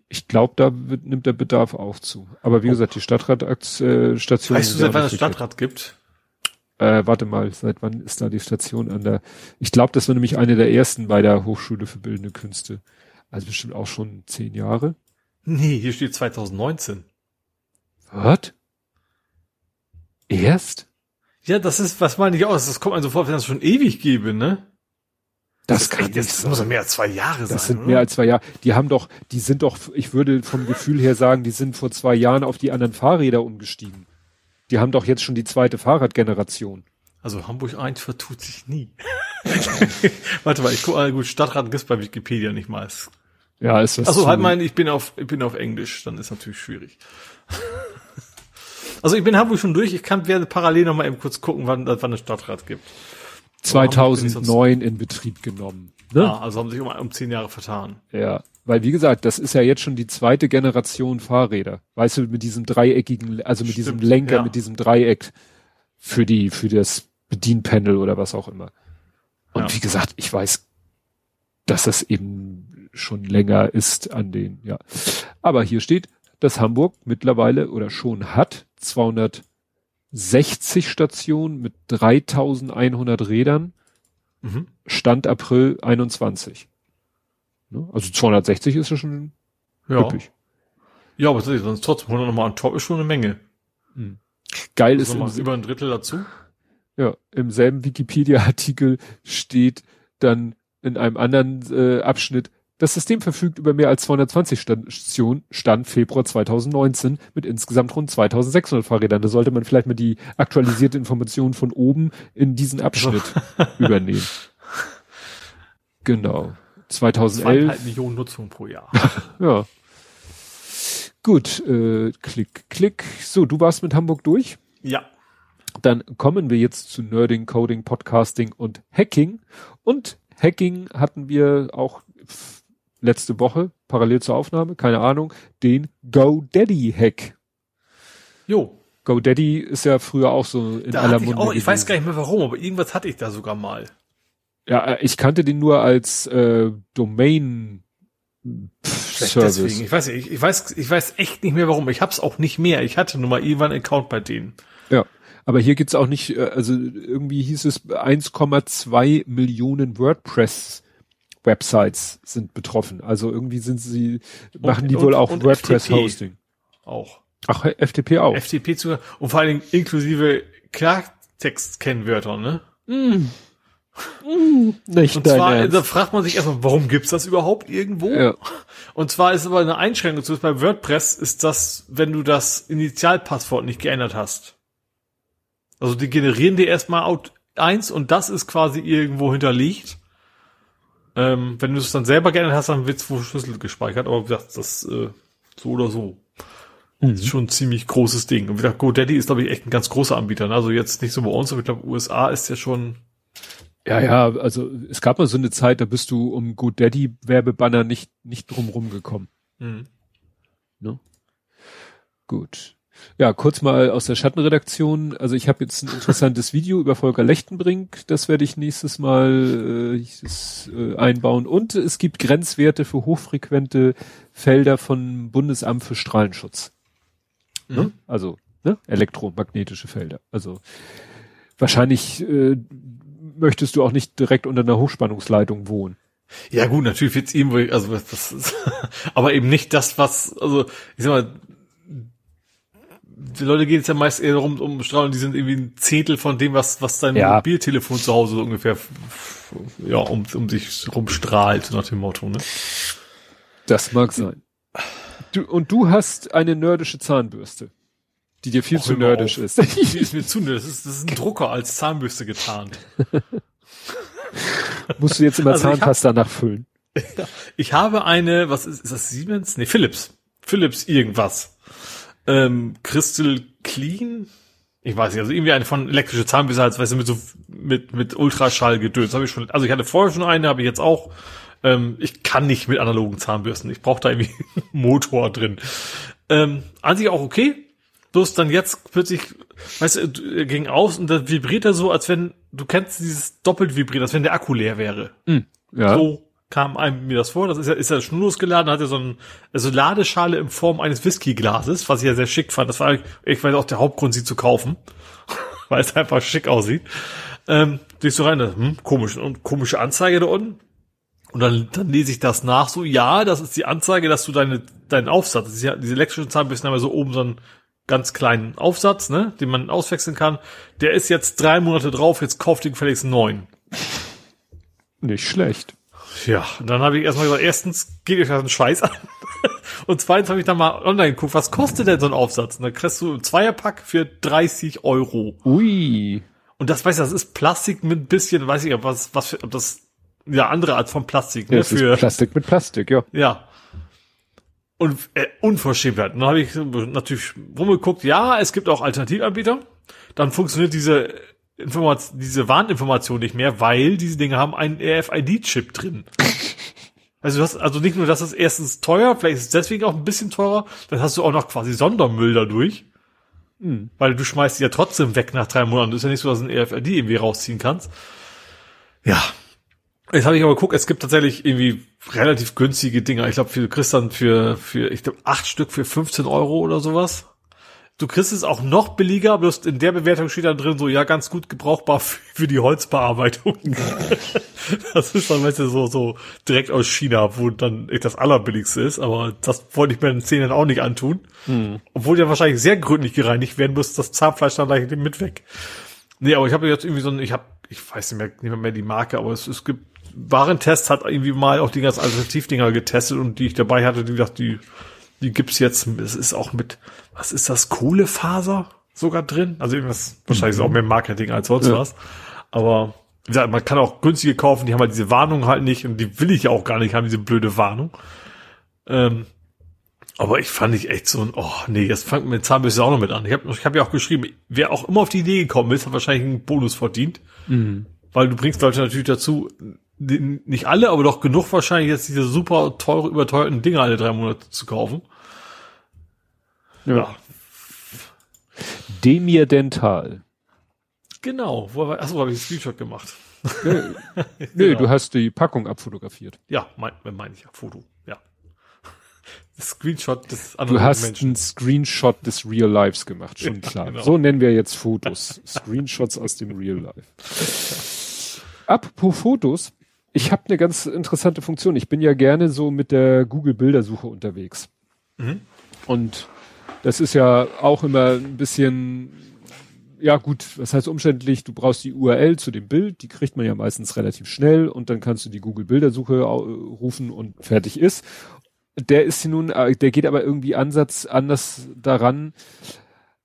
ich glaube, da wird, nimmt der Bedarf auch zu. Aber wie gesagt, die Stadtradstation. Weißt du, seit wann es Stadtrat gibt? Äh, warte mal, seit wann ist da die Station an der? Ich glaube, das war nämlich eine der ersten bei der Hochschule für Bildende Künste. Also bestimmt auch schon zehn Jahre. Nee, hier steht 2019. Was? Erst? Ja, das ist, was meine ich aus? Das kommt mir so vor, wenn das schon ewig gäbe, ne? Das, kann echt, nicht das sein. muss ja mehr als zwei Jahre sein. Das sind oder? mehr als zwei Jahre. Die haben doch, die sind doch, ich würde vom Gefühl her sagen, die sind vor zwei Jahren auf die anderen Fahrräder umgestiegen. Die haben doch jetzt schon die zweite Fahrradgeneration. Also Hamburg 1 vertut sich nie. Warte mal, ich gucke mal, gut, Stadtrat gibt's bei Wikipedia nicht mal. Es- Ja, ist das. Also halt mein, ich bin auf, ich bin auf Englisch, dann ist natürlich schwierig. Also ich bin Hamburg schon durch, ich kann werde parallel noch mal eben kurz gucken, wann, wann es Stadtrat gibt. 2009 in Betrieb genommen. Ne? Ah, also haben sich um, um zehn Jahre vertan. Ja, weil wie gesagt, das ist ja jetzt schon die zweite Generation Fahrräder. Weißt du, mit diesem dreieckigen, also mit diesem Stimmt, Lenker, ja. mit diesem Dreieck für die, für das Bedienpanel oder was auch immer. Und Ja. wie gesagt, ich weiß, dass das eben schon länger ist an den, ja. Aber hier steht, dass Hamburg mittlerweile oder schon hat 260 Stationen mit 3100 Rädern. Mhm. Stand April 21. Ne? Also 260 ist ja schon Ja. üppig. Ja, aber sonst trotzdem 100 nochmal an top ist schon eine Menge. Geil Ist ist, über ein Drittel dazu. ja, im selben Wikipedia-Artikel steht dann in einem anderen äh, Abschnitt, das System verfügt über mehr als 220 Stationen, Stand Februar 2019, mit insgesamt rund 2600 Fahrrädern. Da sollte man vielleicht mal die aktualisierte Information von oben in diesen Abschnitt übernehmen. Genau. 2011. Zweieinhalb Millionen Nutzungen pro Jahr. Ja. Gut, äh, klick, klick. So, du warst mit Hamburg durch. ja. Dann kommen wir jetzt zu Nerding, Coding, Podcasting und Hacking. Und Hacking hatten wir auch letzte Woche, parallel zur Aufnahme, keine Ahnung, den GoDaddy-Hack. Jo. GoDaddy ist ja früher auch so in Da aller hatte ich Munde auch, ich weiß gar nicht mehr warum, aber irgendwas hatte ich da sogar mal. Ja, äh, ich kannte den nur als äh, Domain Service. deswegen. Ich weiß, ich, ich weiß, ich weiß echt nicht mehr warum. Ich hab's auch nicht mehr. Ich hatte nur mal irgendwann einen Account bei denen. Ja, aber hier gibt's auch nicht, äh, also irgendwie hieß es 1,2 Millionen WordPress Websites sind betroffen. Also irgendwie sind sie, machen die und- wohl auch und WordPress FTP. Hosting. Auch. Ach, FTP auch. FTP zu, und vor allen Dingen inklusive Klartext-Kennwörter, ne? Nicht Und zwar, Ernst. da fragt man sich erstmal, warum gibt's das überhaupt irgendwo? Ja. Und zwar ist aber eine Einschränkung, zumindest bei WordPress, ist das, wenn du das Initialpasswort nicht geändert hast. Also die generieren dir erstmal out eins und das ist quasi irgendwo hinterlegt. Ähm, wenn du es dann selber geändert hast, dann wird es wohl Schlüssel gespeichert, aber wie gesagt, das äh, so oder so. Mhm. ist schon ein ziemlich großes Ding. Und wie gesagt, GoDaddy ist, glaube ich, echt ein ganz großer Anbieter. Ne? Also jetzt nicht so bei uns, aber ich glaube, USA ist ja schon. Ja, ja, also es gab mal so eine Zeit, da bist du um GoDaddy-Werbebanner nicht, nicht drumrum gekommen. Mhm. Ne? Gut. Ja, kurz mal aus der Schattenredaktion. Also ich habe jetzt ein interessantes Video über Volker Lechtenbrink. Das werde ich nächstes Mal äh, äh, einbauen. Und es gibt Grenzwerte für hochfrequente Felder von Bundesamt für Strahlenschutz. Mhm. Ne? Also ne? elektromagnetische Felder. Also wahrscheinlich äh, möchtest du auch nicht direkt unter einer Hochspannungsleitung wohnen. Ja gut, natürlich wird's ihm, also das ist, aber eben nicht das, was, also ich sag mal, die Leute gehen jetzt ja meist eher darum, um Strahlen, die sind irgendwie ein Zehntel von dem, was, was dein ja. Mobiltelefon zu Hause so ungefähr, ja, um, um sich rumstrahlt, nach dem Motto, ne? Das mag sein. Du, und du hast eine nerdische Zahnbürste, die dir viel Och, zu nerdisch auf. ist. Die ist mir zu nerdisch. Das ist, das ist ein Drucker als Zahnbürste getarnt. Musst du jetzt immer also Zahnpasta hab, nachfüllen? Ich habe eine, was ist, ist das Siemens? Nee, Philips. Philips irgendwas ähm, Crystal Clean. Ich weiß nicht, also irgendwie eine von elektrische Zahnbürste, als weißt du, mit so mit mit Ultraschall gedöns. Habe ich schon. Also ich hatte vorher schon eine, habe ich jetzt auch. Ähm, ich kann nicht mit analogen Zahnbürsten. Ich brauche da irgendwie Motor drin. Ähm, an sich auch okay. Bloß dann jetzt plötzlich, weißt du, ging aus und dann vibriert er so, als wenn, du kennst dieses doppelt vibriert, als wenn der Akku leer wäre. Mm, ja. So kam einem mir das vor. Das ist ja, ist ja schnurlos geladen, hat ja so ein, also Ladeschale in Form eines Whiskyglases, was ich ja sehr schick fand. Das war, ich weiß auch der Hauptgrund, sie zu kaufen. weil es einfach schick aussieht. Ähm, du so rein, hm, komisch, und komische Anzeige da unten. Und dann, dann lese ich das nach, so, ja, das ist die Anzeige, dass du deine, deinen Aufsatz, ja, diese elektrischen Zahnbürsten haben ja so oben so einen ganz kleinen Aufsatz, ne, den man auswechseln kann. Der ist jetzt drei Monate drauf, jetzt kauft den gefälligst neuen. Nicht schlecht. Ja, und dann habe ich erstmal gesagt, erstens geht euch das einen Scheiß an. Und zweitens habe ich dann mal online geguckt, was kostet denn so ein Aufsatz? Und dann kriegst du ein Zweierpack für 30 Euro. Ui. Und das weiß ich, das ist Plastik mit ein bisschen, weiß ich, ob was, was für, ob das ja andere Art von Plastik, ne? Ja, für Plastik mit Plastik, ja. Ja. Und äh, Unverschämtheit. Und dann habe ich natürlich rumgeguckt, ja, es gibt auch Alternativanbieter. Dann funktioniert diese Informat diese Warninformation nicht mehr, weil diese Dinge haben einen RFID-Chip drin. Also du hast also nicht nur, dass es erstens teuer, vielleicht ist es deswegen auch ein bisschen teurer, dann hast du auch noch quasi Sondermüll dadurch. Mhm. Weil du schmeißt die ja trotzdem weg nach drei Monaten. Das ist ja nicht so, dass du ein RFID irgendwie rausziehen kannst. Ja. Jetzt habe ich aber geguckt, es gibt tatsächlich irgendwie relativ günstige Dinger. Ich glaube, für Christian für, für, ich glaube, acht Stück für 15 Euro oder sowas. Du kriegst es auch noch billiger, bloß in der Bewertung steht da drin so, ja, ganz gut gebrauchbar für die Holzbearbeitung. das ist dann, weißt du, so, so direkt aus China, wo dann echt das allerbilligste ist, aber das wollte ich mir den Zähnen auch nicht antun. Hm. Obwohl ja wahrscheinlich sehr gründlich gereinigt werden muss, das Zahnfleisch dann gleich mit weg. Nee, aber ich habe jetzt irgendwie so ein, ich habe, ich weiß nicht mehr, nicht mehr, mehr die Marke, aber es, es gibt, Warentests hat irgendwie mal auch die ganzen Alternativdinger getestet und die ich dabei hatte, die gesagt, die die gibt's jetzt, es ist auch mit, was ist das, Kohlefaser sogar drin? Also irgendwas, wahrscheinlich ist auch mehr Marketing als sonst ja. was. Aber wie gesagt, man kann auch günstige kaufen, die haben halt diese Warnung halt nicht und die will ich ja auch gar nicht haben, diese blöde Warnung. Ähm, aber ich fand ich echt so ein, oh nee, jetzt fangt mit Zahnbürste auch noch mit an. Ich habe ich hab ja auch geschrieben, wer auch immer auf die Idee gekommen ist, hat wahrscheinlich einen Bonus verdient. Mhm. Weil du bringst Leute natürlich dazu, nicht alle, aber doch genug wahrscheinlich jetzt diese super teure, überteuerten Dinger alle drei Monate zu kaufen. Ja. Demir Dental. Genau. Wo, achso, habe ich einen Screenshot gemacht. Nö, Nö genau. du hast die Packung abfotografiert. Ja, mein, meine ich ja, Foto, ja. Screenshot des anderen Du hast Menschen. einen Screenshot des Real Lives gemacht, schon ja, klar. Genau. So nennen wir jetzt Fotos. Screenshots aus dem Real Life. Apropos Fotos, ich habe eine ganz interessante Funktion. Ich bin ja gerne so mit der Google Bildersuche unterwegs. Mhm. Und das ist ja auch immer ein bisschen, ja gut, was heißt umständlich? Du brauchst die URL zu dem Bild, die kriegt man ja meistens relativ schnell und dann kannst du die Google Bildersuche rufen und fertig ist. Der ist nun, äh, der geht aber irgendwie Ansatz anders daran.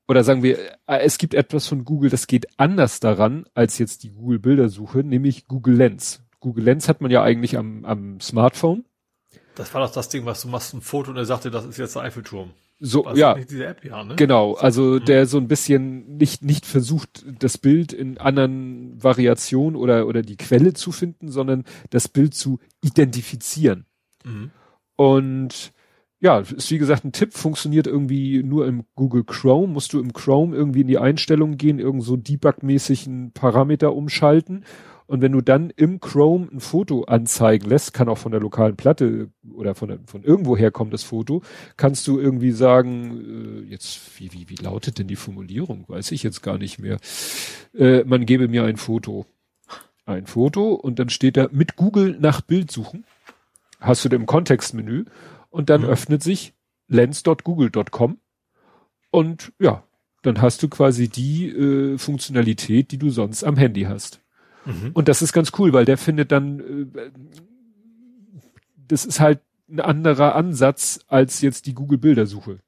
oder sagen wir, äh, es gibt etwas von Google, das geht anders daran als jetzt die Google Bildersuche, nämlich Google Lens. Google Lens hat man ja eigentlich am, am Smartphone. Das war doch das Ding, was du machst ein Foto und er sagte, das ist jetzt der Eiffelturm. So, Was ja, Nicht diese App, ja, ne? genau. Also der so ein bisschen nicht, nicht versucht, das Bild in anderen Variationen oder, oder die Quelle zu finden, sondern das Bild zu identifizieren. Mhm. Und ja, ist wie gesagt ein Tipp, funktioniert irgendwie nur im Google Chrome. Musst du im Chrome irgendwie in die Einstellungen gehen, irgend so Debug-mäßigen Parameter umschalten. Und wenn du dann im Chrome ein Foto anzeigen lässt, kann auch von der lokalen Platte oder von, von irgendwo herkommen das Foto, kannst du irgendwie sagen, äh, jetzt, wie, wie, wie lautet denn die Formulierung? Weiß ich jetzt gar nicht mehr. Äh, man gebe mir ein Foto. Ein Foto und dann steht da mit Google nach Bild suchen. Hast du da im Kontextmenü und dann Mhm. öffnet sich lens.google.com und ja, dann hast du quasi die äh, Funktionalität, die du sonst am Handy hast. Mhm. Und das ist ganz cool, weil der findet dann, äh, das ist halt ein anderer Ansatz als jetzt die Google Bildersuche.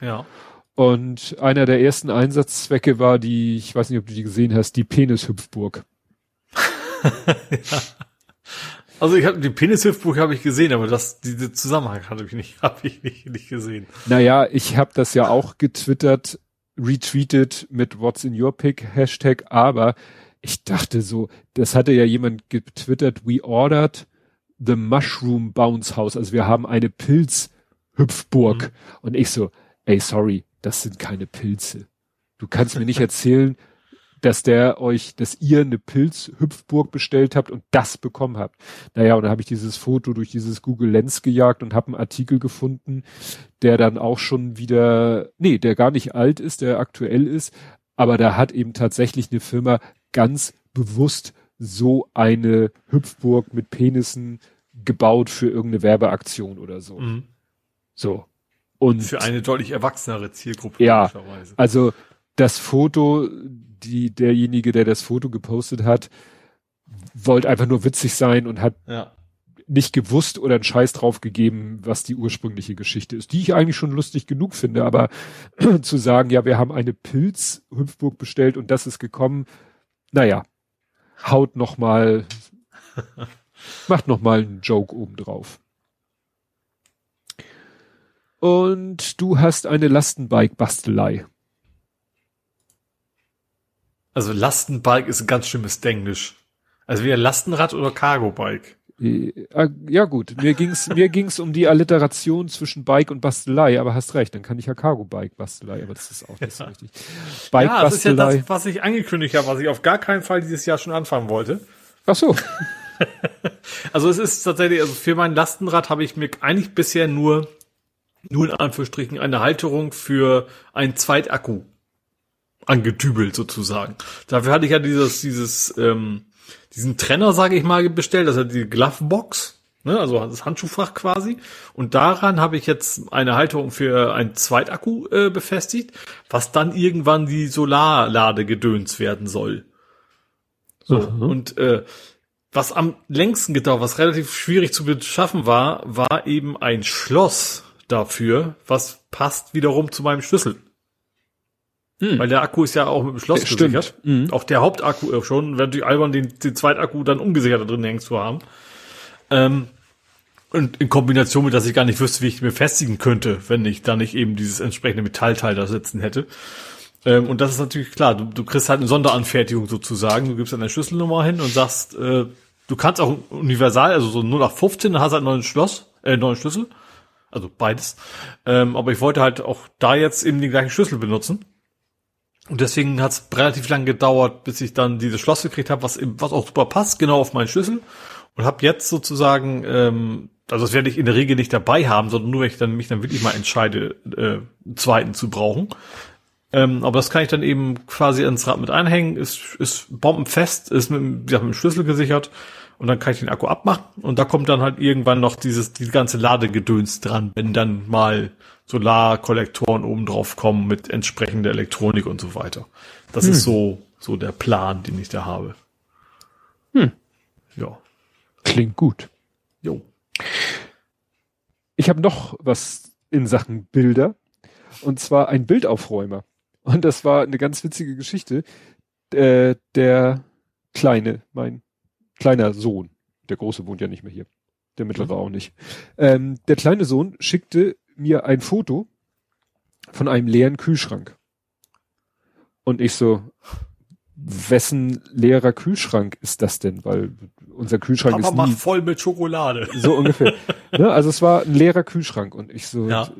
Ja. Und einer der ersten Einsatzzwecke war die, ich weiß nicht, ob du die gesehen hast, die Penishüpfburg. Also ich habe die Penishüpfbuch habe ich gesehen, aber das diese Zusammenhang hatte ich nicht, habe ich nicht, nicht gesehen. Naja, ich habe das ja auch getwittert, retweetet mit What's in your pick Hashtag, aber ich dachte so, das hatte ja jemand getwittert, we ordered the Mushroom Bounce House, also wir haben eine Pilzhüpfburg. Und ich so, ey, sorry, das sind keine Pilze. Du kannst mir nicht erzählen, dass der euch, dass ihr eine Pilzhüpfburg bestellt habt und das bekommen habt. Naja, und dann habe ich dieses Foto durch dieses Google Lens gejagt und habe einen Artikel gefunden, der dann auch schon wieder, nee, der gar nicht alt ist, der aktuell ist, aber da hat eben tatsächlich eine Firma ganz bewusst so eine Hüpfburg mit Penissen gebaut für irgendeine Werbeaktion oder so. Mhm. So. Und Für eine deutlich erwachsenere Zielgruppe. Ja. also das Foto, die derjenige, der das Foto gepostet hat, wollte einfach nur witzig sein und hat Ja. nicht gewusst oder einen Scheiß drauf gegeben, was die ursprüngliche Geschichte ist, die ich eigentlich schon lustig genug finde, aber zu sagen, ja, wir haben eine Pilz-Hüpfburg bestellt und das ist gekommen, naja, haut noch mal, macht noch mal einen Joke obendrauf. Und du hast eine Lastenbike-Bastelei. Also Lastenbike ist ein ganz schlimmes Denglisch. Also wieder Lastenrad oder Cargo-Bike. Äh, ah, Ja gut, mir ging's mir ging's um die Alliteration zwischen Bike und Bastelei, aber hast recht, dann kann ich ja Cargo Bike Bastelei, aber das ist auch nicht so richtig. Bike ja, das ist ja das, was ich angekündigt habe, was ich auf gar keinen Fall dieses Jahr schon anfangen wollte. Ach so. Also es ist tatsächlich, also für mein Lastenrad habe ich mir eigentlich bisher nur, nur in Anführungsstrichen eine Halterung für einen Zweitakku angetübelt sozusagen. Dafür hatte ich ja dieses, dieses, ähm, diesen Trenner, sage ich mal, bestellt, das ist die Glovebox, ne, also das Handschuhfach quasi. Und daran habe ich jetzt eine Halterung für einen Zweitakku äh, befestigt, was dann irgendwann die Solarladegedöns werden soll. So, Aha. und äh, was am längsten gedauert, was relativ schwierig zu beschaffen war, war eben ein Schloss dafür, was passt wiederum zu meinem Schlüssel. Hm. Weil der Akku ist ja auch mit dem Schloss stimmt. gesichert. Mhm. Auch der Hauptakku äh, schon. Wäre natürlich albern, den, den Zweitakku dann ungesichert da drin hängen zu haben. Ähm, und in Kombination mit, dass ich gar nicht wüsste, wie ich ihn befestigen könnte, wenn ich da nicht eben dieses entsprechende Metallteil da sitzen hätte. Ähm, und das ist natürlich klar, du, du kriegst halt eine Sonderanfertigung sozusagen. Du gibst deine Schlüsselnummer hin und sagst, äh, du kannst auch universal, also so 0815, dann hast du halt einen neuen Schloss, äh, neuen Schlüssel. Also beides. Ähm, aber ich wollte halt auch da jetzt eben den gleichen Schlüssel benutzen. Und deswegen hat es relativ lang gedauert, bis ich dann dieses Schloss gekriegt habe, was, was auch super passt, genau auf meinen Schlüssel. Und habe jetzt sozusagen, ähm, also das werde ich in der Regel nicht dabei haben, sondern nur, wenn ich dann mich dann wirklich mal entscheide, äh, einen zweiten zu brauchen. Ähm, aber das kann ich dann eben quasi ins Rad mit einhängen, ist, ist bombenfest, ist mit, gesagt, mit dem Schlüssel gesichert und dann kann ich den Akku abmachen und da kommt dann halt irgendwann noch dieses, die ganze Ladegedöns dran, wenn dann mal Solarkollektoren oben drauf kommen mit entsprechender Elektronik und so weiter. Das ist so, so der Plan, den ich da habe. Hm. Ja. Klingt gut. Jo. Ich habe noch was in Sachen Bilder und zwar ein Bildaufräumer. Und das war eine ganz witzige Geschichte. Äh, der Kleine, mein kleiner Sohn, der Große wohnt ja nicht mehr hier, der Mittlere mhm. auch nicht. Ähm, der kleine Sohn schickte mir ein Foto von einem leeren Kühlschrank. Und ich so, wessen leerer Kühlschrank ist das denn? Weil unser Kühlschrank Papa ist nie, macht voll mit Schokolade. So ungefähr. ne? Also es war ein leerer Kühlschrank und ich so, ja.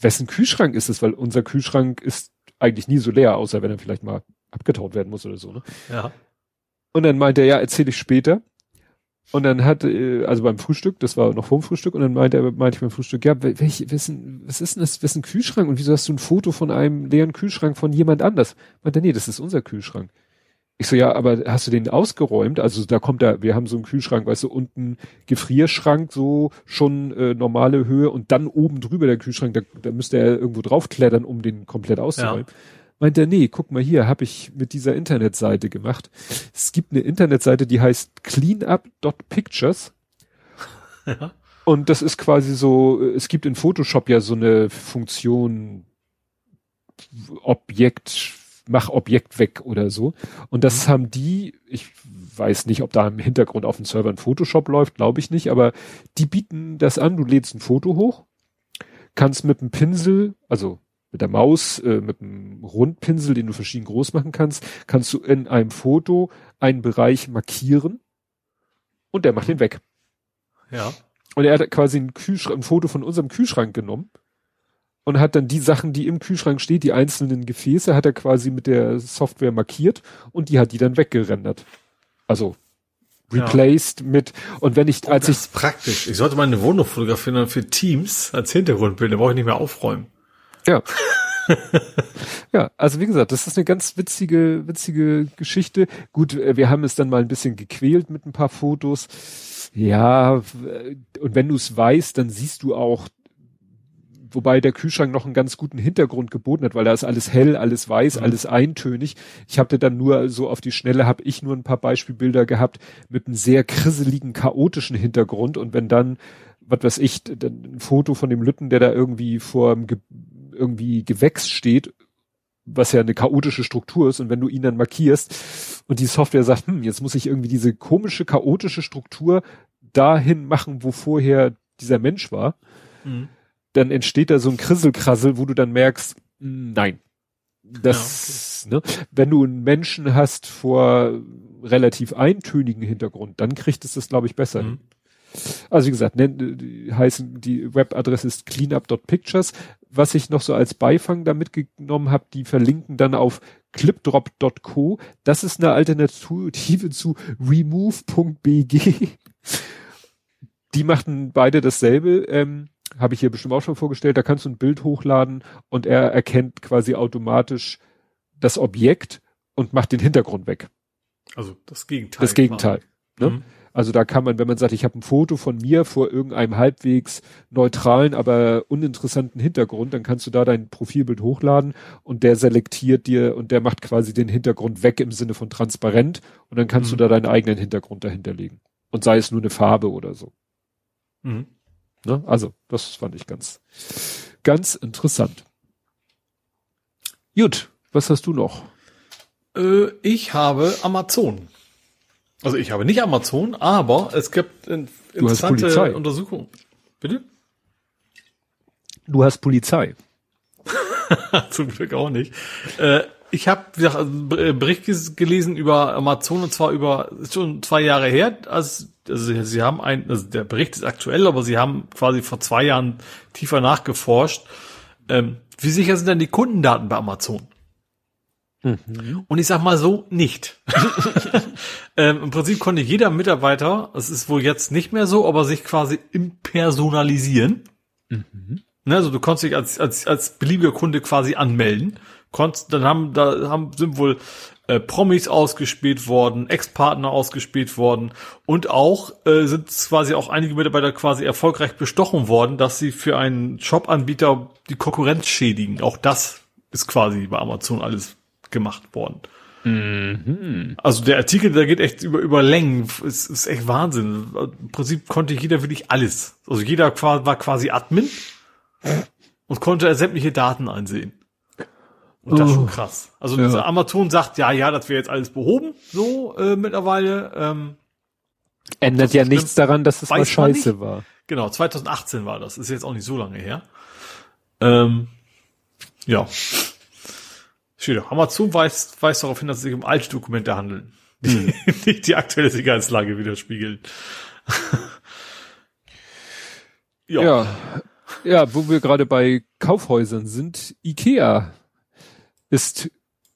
wessen Kühlschrank ist es? Weil unser Kühlschrank ist eigentlich nie so leer, außer wenn er vielleicht mal abgetaut werden muss oder so. Ne? Ja. Und dann meinte er, ja, erzähle ich später. Und dann hat, äh, also beim Frühstück, das war noch vorm Frühstück, und dann meinte er, meinte ich beim Frühstück, ja, welch, wessen, was ist denn das, wessen Kühlschrank? Und wieso hast du ein Foto von einem leeren Kühlschrank von jemand anders? Meinte er, nee, das ist unser Kühlschrank. Ich so, ja, aber hast du den ausgeräumt? Also da kommt da, wir haben so einen Kühlschrank, weißt du, unten Gefrierschrank, so schon äh, normale Höhe und dann oben drüber der Kühlschrank, da, da müsste er irgendwo draufklettern, um den komplett auszuräumen. Ja meint er, nee, guck mal hier, habe ich mit dieser Internetseite gemacht. Es gibt eine Internetseite, die heißt cleanup.pictures. Ja. Und das ist quasi so, es gibt in Photoshop ja so eine Funktion Objekt, mach Objekt weg oder so. Und das mhm. haben die, ich weiß nicht, ob da im Hintergrund auf dem Server ein Photoshop läuft, glaube ich nicht, aber die bieten das an, du lädst ein Foto hoch, kannst mit einem Pinsel, also mit der Maus, äh, mit einem Rundpinsel, den du verschieden groß machen kannst, kannst du in einem Foto einen Bereich markieren und der macht den weg. Ja. Und er hat quasi ein, ein Foto von unserem Kühlschrank genommen und hat dann die Sachen, die im Kühlschrank steht, die einzelnen Gefäße, hat er quasi mit der Software markiert und die hat die dann weggerendert. Also replaced ja. mit und wenn ich oh, als ich praktisch ich sollte meine Wohnung fotografieren für Teams als Hintergrundbild da brauche ich nicht mehr aufräumen ja. ja, also wie gesagt, das ist eine ganz witzige, witzige Geschichte. Gut, äh, wir haben es dann mal ein bisschen gequält mit ein paar Fotos. Ja, und wenn du es weißt, dann siehst du auch, wobei der Kühlschrank noch einen ganz guten Hintergrund geboten hat, weil da ist alles hell, alles weiß, mhm. alles eintönig. Ich habe dann nur so auf die Schnelle habe ich nur ein paar Beispielbilder gehabt mit einem sehr krisseligen, chaotischen Hintergrund und wenn dann was weiß ich, ein Foto von dem Lütten, der da irgendwie vor dem irgendwie Gewächs steht, was ja eine chaotische Struktur ist und wenn du ihn dann markierst und die Software sagt, hm, jetzt muss ich irgendwie diese komische chaotische Struktur dahin machen, wo vorher dieser Mensch war, mhm. dann entsteht da so ein Krisselkrassel, wo du dann merkst, hm, nein, das, ja, okay. ne, wenn du einen Menschen hast vor relativ eintönigen Hintergrund, dann kriegt es das, glaube ich, besser mhm. Also wie gesagt, nennt, die heißen, die Webadresse ist cleanup.pictures. Was ich noch so als Beifang da mitgenommen habe, die verlinken dann auf clipdrop.co. Das ist eine Alternative zu remove.bg. Die machten beide dasselbe. Ähm, habe ich hier bestimmt auch schon vorgestellt. Da kannst du ein Bild hochladen und er erkennt quasi automatisch das Objekt und macht den Hintergrund weg. Also das Gegenteil. Das Gegenteil. Ne? Mhm. Also da kann man, wenn man sagt, ich habe ein Foto von mir vor irgendeinem halbwegs neutralen, aber uninteressanten Hintergrund, dann kannst du da dein Profilbild hochladen und der selektiert dir und der macht quasi den Hintergrund weg im Sinne von transparent und dann kannst mhm. du da deinen eigenen Hintergrund dahinterlegen. Und sei es nur eine Farbe oder so. Mhm. Ne? Also, das fand ich ganz, ganz interessant. Gut, was hast du noch? Äh, ich habe Amazon. Also ich habe nicht Amazon, aber es gibt interessante Untersuchungen. Bitte? Du hast Polizei. Zum Glück auch nicht. Äh, ich habe einen Bericht gelesen über Amazon und zwar über schon zwei Jahre her. Also, also sie haben ein, also der Bericht ist aktuell, aber sie haben quasi vor zwei Jahren tiefer nachgeforscht. Ähm, wie sicher sind denn die Kundendaten bei Amazon? Mhm. Und ich sag mal so, nicht. ähm, Im Prinzip konnte jeder Mitarbeiter, es ist wohl jetzt nicht mehr so, aber sich quasi impersonalisieren. Mhm. Ne, also du konntest dich als, als, als beliebiger Kunde quasi anmelden. Konntest, dann haben, da haben, sind wohl äh, Promis ausgespielt worden, Ex-Partner ausgespielt worden und auch äh, sind quasi auch einige Mitarbeiter quasi erfolgreich bestochen worden, dass sie für einen Shop-Anbieter die Konkurrenz schädigen. Auch das ist quasi bei Amazon alles gemacht worden. Mhm. Also der Artikel, der geht echt über, über Längen. Es ist echt Wahnsinn. Im Prinzip konnte jeder wirklich alles. Also jeder war quasi Admin und konnte sämtliche Daten einsehen. Und das ist schon krass. Also ja. Amazon sagt, ja, ja, das wäre jetzt alles behoben, so äh, mittlerweile. Ähm, Ändert ja nichts daran, dass es mal scheiße war. Genau, 2018 war das. Ist jetzt auch nicht so lange her. Ähm, ja. Doch. Amazon weist, weist darauf hin, dass es sich um alte Dokumente handeln, die hm. nicht die aktuelle Sicherheitslage widerspiegeln. ja. ja. Ja, wo wir gerade bei Kaufhäusern sind, Ikea ist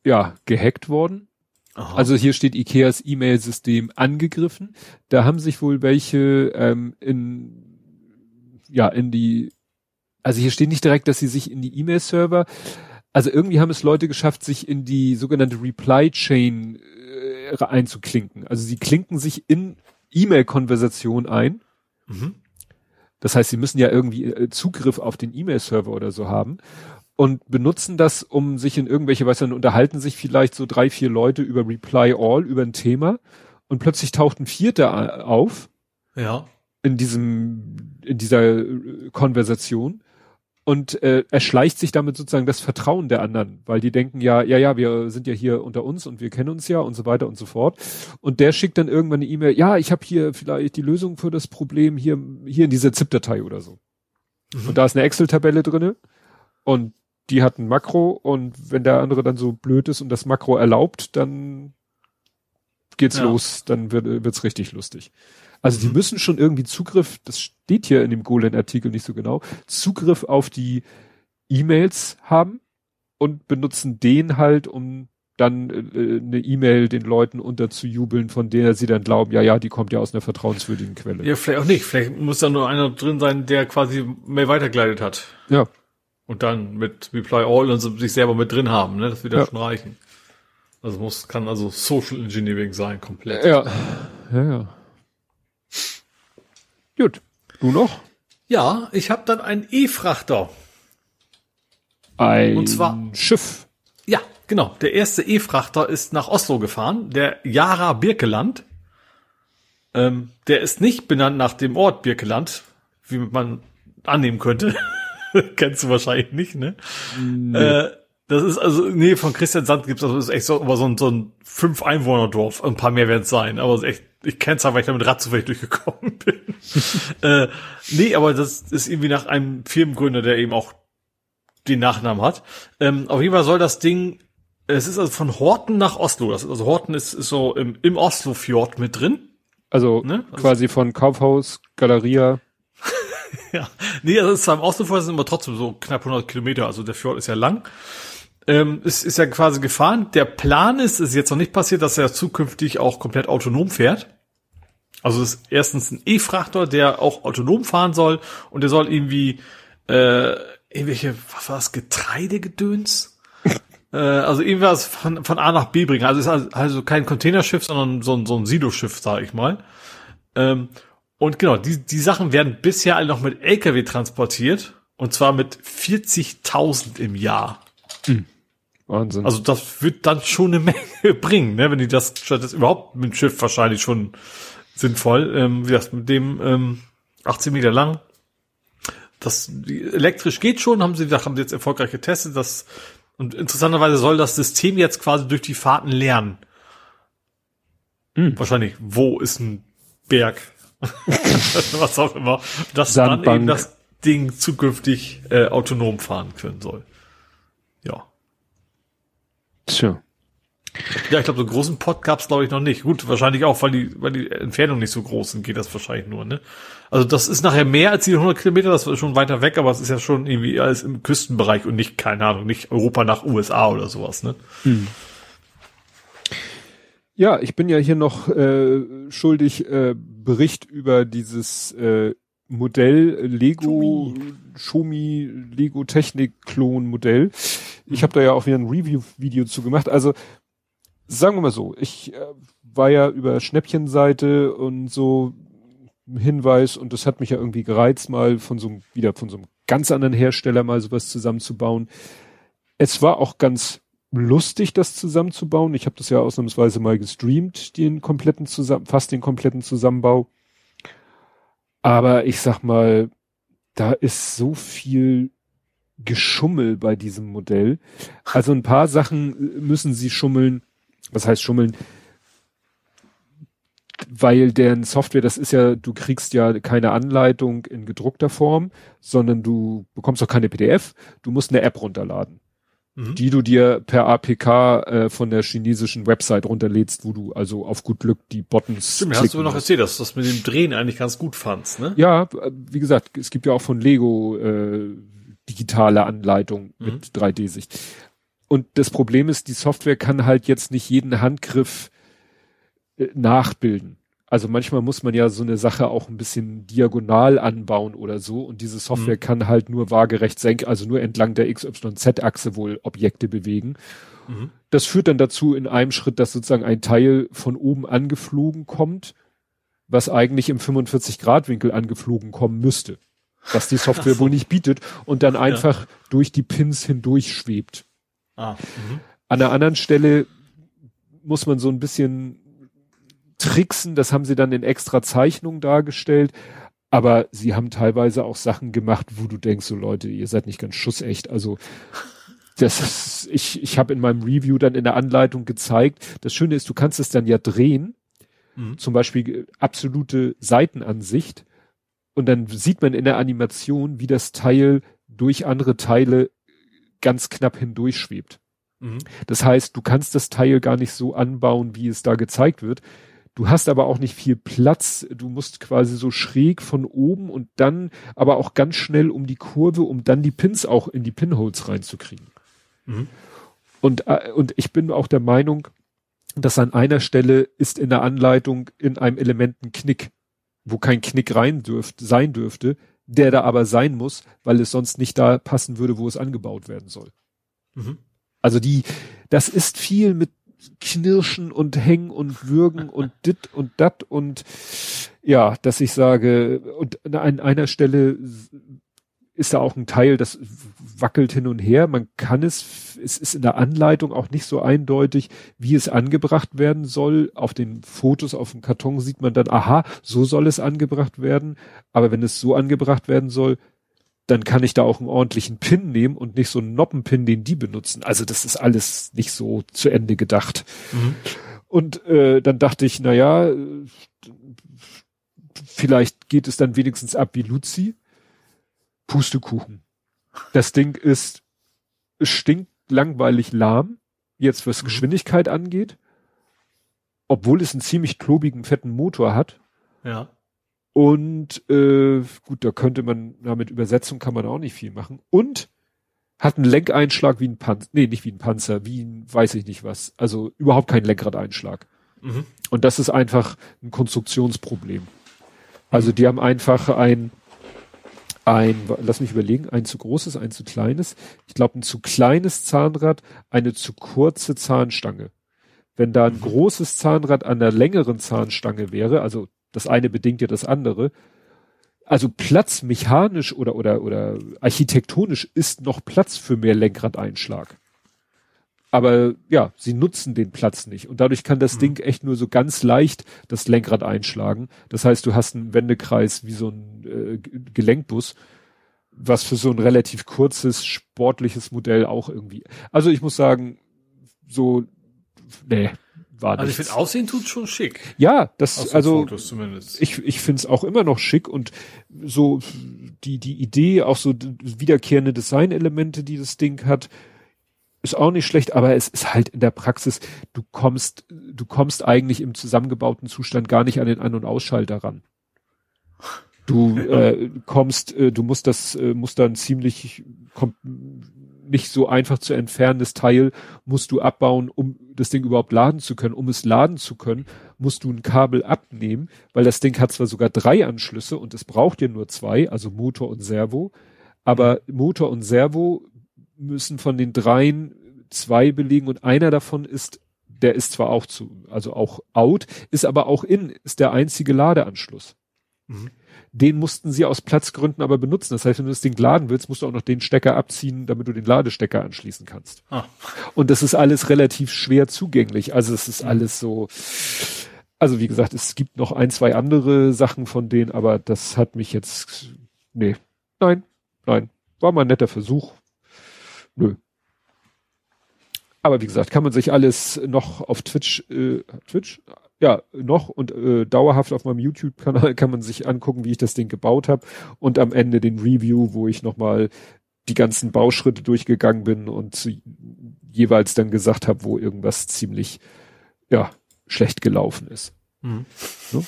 ja gehackt worden. Aha. Also hier steht Ikeas E-Mail-System angegriffen. Da haben sich wohl welche ähm, in ja in die also hier steht nicht direkt, dass sie sich in die E-Mail-Server also irgendwie haben es Leute geschafft, sich in die sogenannte Reply Chain äh, einzuklinken. Also sie klinken sich in E-Mail-Konversation ein. Mhm. Das heißt, sie müssen ja irgendwie äh, Zugriff auf den E-Mail-Server oder so haben und benutzen das, um sich in irgendwelche, weißt du, unterhalten sich vielleicht so drei, vier Leute über Reply All, über ein Thema und plötzlich taucht ein Vierter auf. Ja. In diesem, in dieser äh, Konversation und äh, erschleicht sich damit sozusagen das Vertrauen der anderen, weil die denken ja, ja, ja, wir sind ja hier unter uns und wir kennen uns ja und so weiter und so fort. Und der schickt dann irgendwann eine E-Mail, ja, ich habe hier vielleicht die Lösung für das Problem hier hier in dieser ZIP-Datei oder so. Mhm. Und da ist eine Excel-Tabelle drinne und die hat ein Makro und wenn der andere dann so blöd ist und das Makro erlaubt, dann geht's ja. los, dann wird wird's richtig lustig. Also die mhm. müssen schon irgendwie Zugriff, das steht hier in dem Golan-Artikel nicht so genau, Zugriff auf die E-Mails haben und benutzen den halt, um dann äh, eine E-Mail den Leuten unterzujubeln, von der sie dann glauben, ja, ja, die kommt ja aus einer vertrauenswürdigen Quelle. Ja, vielleicht auch nicht. Vielleicht muss da nur einer drin sein, der quasi Mail weitergeleitet hat. Ja. Und dann mit Reply All und sich selber mit drin haben, ne? Das wird ja schon reichen. Also muss, kann also Social Engineering sein, komplett. Ja. Ja, ja. Gut. Du noch? Ja, ich habe dann einen E-Frachter. Ein Und zwar Schiff. Ja, genau. Der erste E-Frachter ist nach Oslo gefahren, der Jara Birkeland. Ähm, der ist nicht benannt nach dem Ort Birkeland, wie man annehmen könnte. Kennst du wahrscheinlich nicht, ne? Nee. Äh, das ist also, nee, von Christian Sand gibt's also, ist echt so, so ein, so ein fünf Einwohner-Dorf. Ein paar mehr werden es sein, aber es ist echt, ich kenn's halt, weil ich da mit Rad zufällig durchgekommen bin. äh, nee, aber das ist irgendwie nach einem Firmengründer, der eben auch den Nachnamen hat. Ähm, auf jeden Fall soll das Ding, es ist also von Horten nach Oslo. Das ist, also Horten ist, ist so im, im Oslo-Fjord mit drin. Also, ne? also quasi von Kaufhaus, Galeria. ja, nee, das ist zwar im Oslo-Fjord, sind aber trotzdem so knapp 100 Kilometer. Also der Fjord ist ja lang ähm, ist, ist ja quasi gefahren. Der Plan ist, ist jetzt noch nicht passiert, dass er zukünftig auch komplett autonom fährt. Also es ist erstens ein E-Frachter, der auch autonom fahren soll und der soll irgendwie äh, irgendwelche, was war das, Getreidegedöns? äh, also irgendwas von, von A nach B bringen. Also es ist also kein Containerschiff, sondern so ein, so ein Siloschiff, sag ich mal. Ähm, und genau, die, die Sachen werden bisher alle noch mit LKW transportiert und zwar mit 40.000 im Jahr. Mhm. Wahnsinn. Also das wird dann schon eine Menge bringen, ne? wenn die das statt das überhaupt mit dem Schiff wahrscheinlich schon sinnvoll. Ähm, wie das mit dem ähm, 18 Meter lang. Das elektrisch geht schon, haben sie gesagt, haben sie jetzt erfolgreich getestet. Das und interessanterweise soll das System jetzt quasi durch die Fahrten lernen. Hm. Wahrscheinlich, wo ist ein Berg? Was auch immer. Dass Sandbank. dann eben das Ding zukünftig äh, autonom fahren können soll. Ja. Tja. Ja, ich glaube, so einen großen Pod gab's glaube ich noch nicht. Gut, wahrscheinlich auch, weil die, weil die Entfernung nicht so groß sind, geht das wahrscheinlich nur, ne? Also das ist nachher mehr als die 100 Kilometer, das ist schon weiter weg, aber es ist ja schon irgendwie alles im Küstenbereich und nicht, keine Ahnung, nicht Europa nach USA oder sowas, ne? Hm. Ja, ich bin ja hier noch äh, schuldig äh, Bericht über dieses äh, Modell Lego Shomi Lego Technik Klon Modell. Ich habe da ja auch wieder ein Review-Video zu gemacht. Also sagen wir mal so, ich äh, war ja über Schnäppchenseite und so Hinweis und das hat mich ja irgendwie gereizt, mal von so einem, wieder von so einem ganz anderen Hersteller mal sowas zusammenzubauen. Es war auch ganz lustig, das zusammenzubauen. Ich habe das ja ausnahmsweise mal gestreamt, den kompletten zusammen, fast den kompletten Zusammenbau. Aber ich sag mal, da ist so viel Geschummel bei diesem Modell. Also ein paar Sachen müssen sie schummeln. Was heißt schummeln? Weil deren Software, das ist ja, du kriegst ja keine Anleitung in gedruckter Form, sondern du bekommst auch keine PDF. Du musst eine App runterladen, mhm. die du dir per APK äh, von der chinesischen Website runterlädst, wo du also auf gut Glück die Buttons. Stimmt, hast du noch erzählt, dass du das mit dem Drehen eigentlich ganz gut fandst, ne? Ja, wie gesagt, es gibt ja auch von Lego äh, digitale Anleitung mhm. mit 3D-Sicht. Und das Problem ist, die Software kann halt jetzt nicht jeden Handgriff äh, nachbilden. Also manchmal muss man ja so eine Sache auch ein bisschen diagonal anbauen oder so und diese Software mhm. kann halt nur waagerecht senken, also nur entlang der XYZ-Achse wohl Objekte bewegen. Mhm. Das führt dann dazu in einem Schritt, dass sozusagen ein Teil von oben angeflogen kommt, was eigentlich im 45-Grad-Winkel angeflogen kommen müsste was die Software so. wohl nicht bietet und dann einfach ja. durch die Pins hindurch schwebt. Ah, mhm. An der anderen Stelle muss man so ein bisschen tricksen, das haben sie dann in extra Zeichnungen dargestellt, aber sie haben teilweise auch Sachen gemacht, wo du denkst, so Leute, ihr seid nicht ganz schussecht, also das ist, ich, ich habe in meinem Review dann in der Anleitung gezeigt, das Schöne ist, du kannst es dann ja drehen, mhm. zum Beispiel absolute Seitenansicht, und dann sieht man in der Animation, wie das Teil durch andere Teile ganz knapp hindurch schwebt. Mhm. Das heißt, du kannst das Teil gar nicht so anbauen, wie es da gezeigt wird. Du hast aber auch nicht viel Platz. Du musst quasi so schräg von oben und dann aber auch ganz schnell um die Kurve, um dann die Pins auch in die Pinholes reinzukriegen. Mhm. Und, äh, und ich bin auch der Meinung, dass an einer Stelle ist in der Anleitung in einem Element ein Knick wo kein Knick rein dürft, sein dürfte, der da aber sein muss, weil es sonst nicht da passen würde, wo es angebaut werden soll. Mhm. Also die, das ist viel mit Knirschen und Hängen und Würgen und dit und dat und ja, dass ich sage, und an einer Stelle ist da auch ein Teil, das wackelt hin und her. Man kann es, es ist in der Anleitung auch nicht so eindeutig, wie es angebracht werden soll. Auf den Fotos auf dem Karton sieht man dann, aha, so soll es angebracht werden. Aber wenn es so angebracht werden soll, dann kann ich da auch einen ordentlichen Pin nehmen und nicht so einen Noppenpin, den die benutzen. Also das ist alles nicht so zu Ende gedacht. Mhm. Und äh, dann dachte ich, na ja, vielleicht geht es dann wenigstens ab wie Luzi Pustekuchen. Das Ding ist, es stinkt langweilig lahm, jetzt was mhm. Geschwindigkeit angeht, obwohl es einen ziemlich klobigen, fetten Motor hat. Ja. Und äh, gut, da könnte man, na, mit Übersetzung kann man auch nicht viel machen. Und hat einen Lenkeinschlag wie ein Panzer, nee, nicht wie ein Panzer, wie ein, weiß ich nicht was. Also überhaupt keinen Lenkradeinschlag. Mhm. Und das ist einfach ein Konstruktionsproblem. Also die haben einfach ein ein, lass mich überlegen, ein zu großes, ein zu kleines. Ich glaube, ein zu kleines Zahnrad, eine zu kurze Zahnstange. Wenn da ein mhm. großes Zahnrad an der längeren Zahnstange wäre, also das eine bedingt ja das andere, also Platz mechanisch oder, oder, oder architektonisch ist noch Platz für mehr Lenkradeinschlag. Aber ja, sie nutzen den Platz nicht. Und dadurch kann das mhm. Ding echt nur so ganz leicht das Lenkrad einschlagen. Das heißt, du hast einen Wendekreis wie so ein äh, Gelenkbus, was für so ein relativ kurzes, sportliches Modell auch irgendwie. Also ich muss sagen, so, nee, war Also ich finde, Aussehen tut schon schick. Ja, das, also, ich, ich finde es auch immer noch schick und so die, die Idee, auch so wiederkehrende Designelemente, die das Ding hat, ist auch nicht schlecht, aber es ist halt in der Praxis, du kommst, du kommst eigentlich im zusammengebauten Zustand gar nicht an den An- und Ausschalter ran. Du äh, kommst, äh, du musst das, äh, musst dann ziemlich kommt, nicht so einfach zu entfernendes Teil musst du abbauen, um das Ding überhaupt laden zu können. Um es laden zu können, musst du ein Kabel abnehmen, weil das Ding hat zwar sogar drei Anschlüsse und es braucht ja nur zwei, also Motor und Servo, aber Motor und Servo müssen von den dreien zwei belegen und einer davon ist, der ist zwar auch zu, also auch out, ist aber auch in, ist der einzige Ladeanschluss. Mhm. Den mussten sie aus Platzgründen aber benutzen. Das heißt, wenn du das Ding laden willst, musst du auch noch den Stecker abziehen, damit du den Ladestecker anschließen kannst. Ah. Und das ist alles relativ schwer zugänglich. Also es ist mhm. alles so, also wie gesagt, es gibt noch ein, zwei andere Sachen von denen, aber das hat mich jetzt, nee, nein, nein, war mal ein netter Versuch, Nö. Aber wie gesagt, kann man sich alles noch auf Twitch, äh, Twitch? Ja, noch und äh, dauerhaft auf meinem YouTube-Kanal kann man sich angucken, wie ich das Ding gebaut habe. Und am Ende den Review, wo ich nochmal die ganzen Bauschritte durchgegangen bin und zu, jeweils dann gesagt habe, wo irgendwas ziemlich, ja, schlecht gelaufen ist. Mhm. Ne?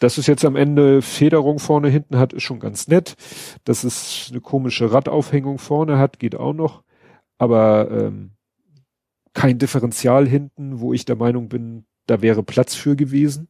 Dass es jetzt am Ende Federung vorne hinten hat, ist schon ganz nett. Dass es eine komische Radaufhängung vorne hat, geht auch noch. Aber ähm, kein Differential hinten, wo ich der Meinung bin, da wäre Platz für gewesen.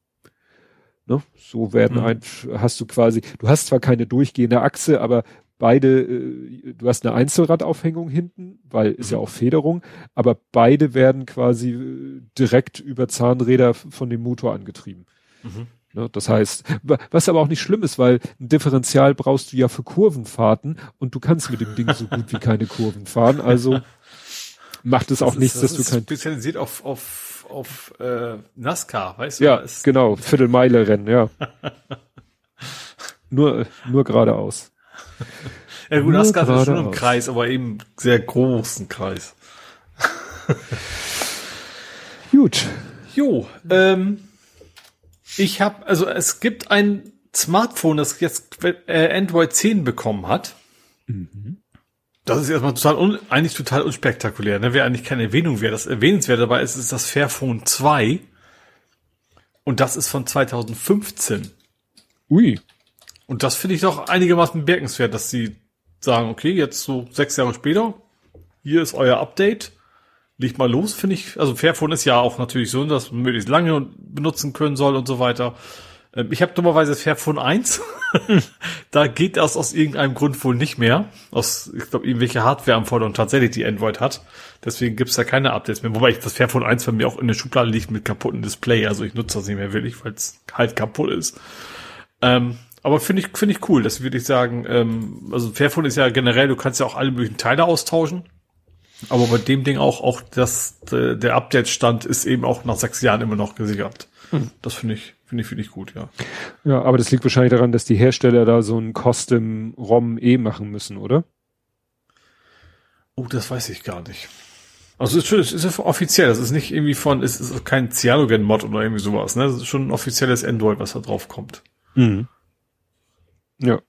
Ne? So werden mhm. ein, hast du quasi, du hast zwar keine durchgehende Achse, aber beide, äh, du hast eine Einzelradaufhängung hinten, weil ist mhm. ja auch Federung, aber beide werden quasi äh, direkt über Zahnräder von dem Motor angetrieben. Mhm. Ne, das heißt, was aber auch nicht schlimm ist, weil ein Differential brauchst du ja für Kurvenfahrten und du kannst mit dem Ding so gut wie keine Kurven fahren, also macht es auch das nichts, ist, das dass du kein spezialisiert auf auf auf äh, NASCAR, weißt du? Ja, genau, Viertelmeile Rennen, ja. nur nur geradeaus. Ja gut, NASCAR ist schon im Kreis, aber eben sehr großen Kreis. gut. Jo, ähm, ich habe, also es gibt ein Smartphone, das jetzt äh, Android 10 bekommen hat. Mhm. Das ist erstmal total un, eigentlich total unspektakulär. Ne? Wäre eigentlich keine Erwähnung wäre. Das erwähnenswert dabei ist, ist das Fairphone 2. Und das ist von 2015. Ui. Und das finde ich doch einigermaßen bemerkenswert, dass sie sagen, okay, jetzt so sechs Jahre später, hier ist euer Update leg mal los, finde ich. Also Fairphone ist ja auch natürlich so, dass man möglichst lange benutzen können soll und so weiter. Ähm, ich habe dummerweise Fairphone 1. da geht das aus irgendeinem Grund wohl nicht mehr. Aus, ich glaube, irgendwelche Hardware-Anforderungen tatsächlich, die Android hat. Deswegen gibt's da keine Updates mehr. Wobei ich das Fairphone 1 bei mir auch in der Schublade liegt mit kaputten Display. Also ich nutze das nicht mehr wirklich, weil es halt kaputt ist. Ähm, aber finde ich, finde ich cool, dass würde ich sagen, ähm, also Fairphone ist ja generell, du kannst ja auch alle möglichen Teile austauschen. Aber bei dem Ding auch, auch das, der Update-Stand ist eben auch nach sechs Jahren immer noch gesichert. Hm. Das finde ich, finde ich, finde ich gut, ja. Ja, aber das liegt wahrscheinlich daran, dass die Hersteller da so ein Custom-ROM eh machen müssen, oder? Oh, das weiß ich gar nicht. Also es ist, es ist offiziell, das ist nicht irgendwie von, es ist kein Cyanogen-Mod oder irgendwie sowas, ne? Das ist schon ein offizielles Android, was da drauf kommt. Mhm. Ja.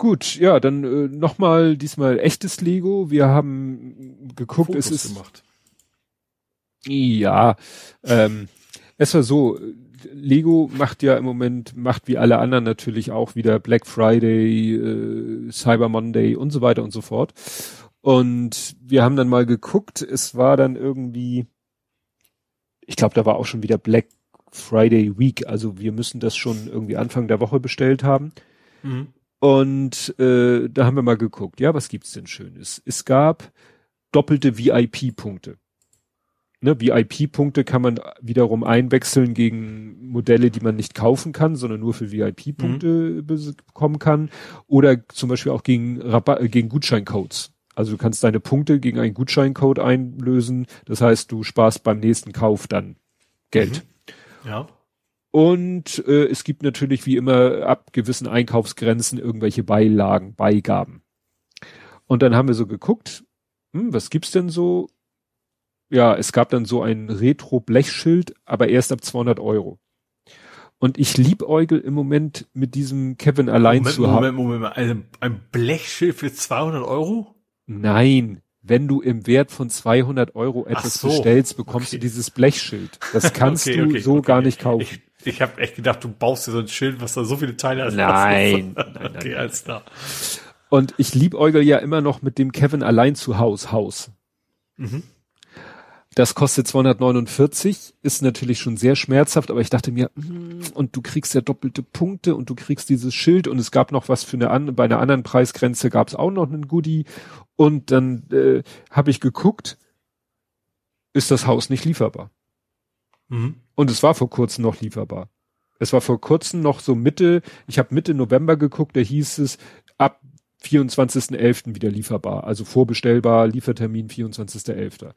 Gut, ja, dann äh, nochmal diesmal echtes Lego. Wir haben geguckt, Fotos es ist gemacht. Ja, ähm, es war so, Lego macht ja im Moment, macht wie alle anderen natürlich auch wieder Black Friday, äh, Cyber Monday und so weiter und so fort. Und wir haben dann mal geguckt, es war dann irgendwie, ich glaube, da war auch schon wieder Black Friday Week, also wir müssen das schon irgendwie Anfang der Woche bestellt haben. Mhm. Und äh, da haben wir mal geguckt, ja, was gibt's denn Schönes? Es gab doppelte VIP-Punkte. Ne, VIP-Punkte kann man wiederum einwechseln gegen Modelle, die man nicht kaufen kann, sondern nur für VIP-Punkte mhm. bekommen kann. Oder zum Beispiel auch gegen, Rabatt, äh, gegen Gutscheincodes. Also du kannst deine Punkte gegen einen Gutscheincode einlösen. Das heißt, du sparst beim nächsten Kauf dann Geld. Mhm. Ja. Und äh, es gibt natürlich wie immer ab gewissen Einkaufsgrenzen irgendwelche Beilagen, Beigaben. Und dann haben wir so geguckt, hm, was gibt's denn so? Ja, es gab dann so ein Retro-Blechschild, aber erst ab 200 Euro. Und ich liebäugel im Moment mit diesem Kevin allein Moment, zu haben. Moment, Moment, Moment, ein, ein Blechschild für 200 Euro? Nein, wenn du im Wert von 200 Euro etwas so, bestellst, bekommst okay. du dieses Blechschild. Das kannst okay, du okay, so gar nicht kaufen. Ich, ich habe echt gedacht, du baust dir so ein Schild, was da so viele Teile hat. Nein, nein, nein, okay, alles klar. Und ich liebäugel ja immer noch mit dem Kevin allein zu Haus Haus. Mhm. Das kostet 249, ist natürlich schon sehr schmerzhaft, aber ich dachte mir, mm, und du kriegst ja doppelte Punkte und du kriegst dieses Schild und es gab noch was für eine bei einer anderen Preisgrenze gab es auch noch einen Goodie und dann äh, habe ich geguckt, ist das Haus nicht lieferbar. Mhm. Und es war vor kurzem noch lieferbar. Es war vor kurzem noch so Mitte, ich habe Mitte November geguckt, da hieß es ab 24.11. wieder lieferbar. Also vorbestellbar, Liefertermin 24.11.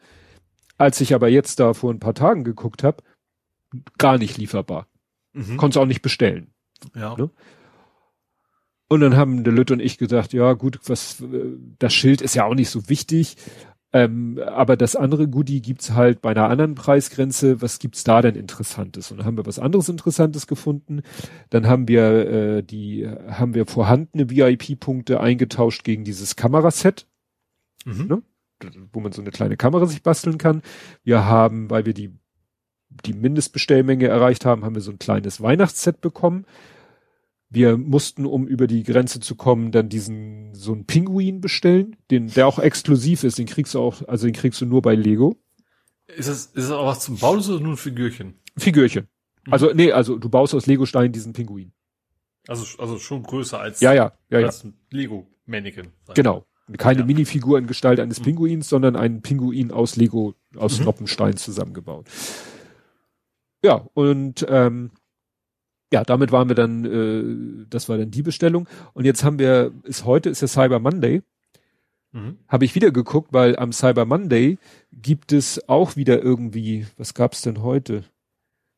Als ich aber jetzt da vor ein paar Tagen geguckt habe, gar nicht lieferbar. Mhm. Konntest auch nicht bestellen. Ja. Ne? Und dann haben der Lütte und ich gesagt, ja gut, was äh, das Schild ist ja auch nicht so wichtig. Ähm, aber das andere Goodie gibt's halt bei einer anderen Preisgrenze. Was gibt's da denn Interessantes? Und dann haben wir was anderes Interessantes gefunden. Dann haben wir äh, die, haben wir vorhandene VIP-Punkte eingetauscht gegen dieses Kameraset, mhm. ne? wo man so eine kleine Kamera sich basteln kann. Wir haben, weil wir die die Mindestbestellmenge erreicht haben, haben wir so ein kleines Weihnachtsset bekommen. Wir mussten, um über die Grenze zu kommen, dann diesen, so einen Pinguin bestellen, den, der auch exklusiv ist. Den kriegst du auch, also den kriegst du nur bei Lego. Ist das, ist das auch was zum Bauen oder nur ein Figürchen? Figürchen. Mhm. Also, nee, also du baust aus Lego-Steinen diesen Pinguin. Also, also schon größer als, ja, ja, ja, als ein Lego-Mannequin. Genau. Keine ja. Minifigur in Gestalt eines mhm. Pinguins, sondern ein Pinguin aus Lego, aus mhm. Noppenstein zusammengebaut. Ja, und ähm, ja, damit waren wir dann, äh, das war dann die Bestellung. Und jetzt haben wir, ist heute ist ja Cyber Monday. Mhm. Habe ich wieder geguckt, weil am Cyber Monday gibt es auch wieder irgendwie, was gab's denn heute?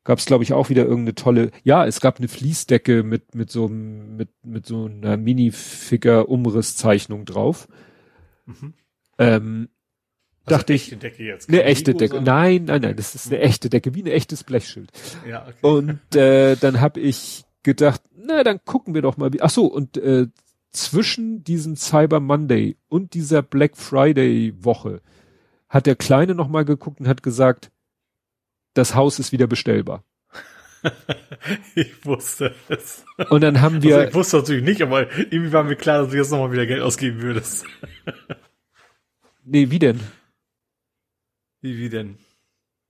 Gab es, glaube ich, auch wieder irgendeine tolle, ja, es gab eine Fließdecke mit, mit so, mit, mit so einer Minifigure-Umrisszeichnung drauf. Mhm. Ähm, also dachte ich, Decke jetzt, eine echte Lego, Decke. Nein, nein, nein, das ist eine echte Decke, wie ein echtes Blechschild. Ja, okay. Und äh, dann habe ich gedacht, na, dann gucken wir doch mal. Wie, ach so, und äh, zwischen diesem Cyber Monday und dieser Black Friday Woche hat der Kleine noch mal geguckt und hat gesagt, das Haus ist wieder bestellbar. ich wusste es. Und dann haben wir. Also ich wusste natürlich nicht, aber irgendwie war mir klar, dass du jetzt nochmal wieder Geld ausgeben würdest. nee, wie denn? Wie, wie denn?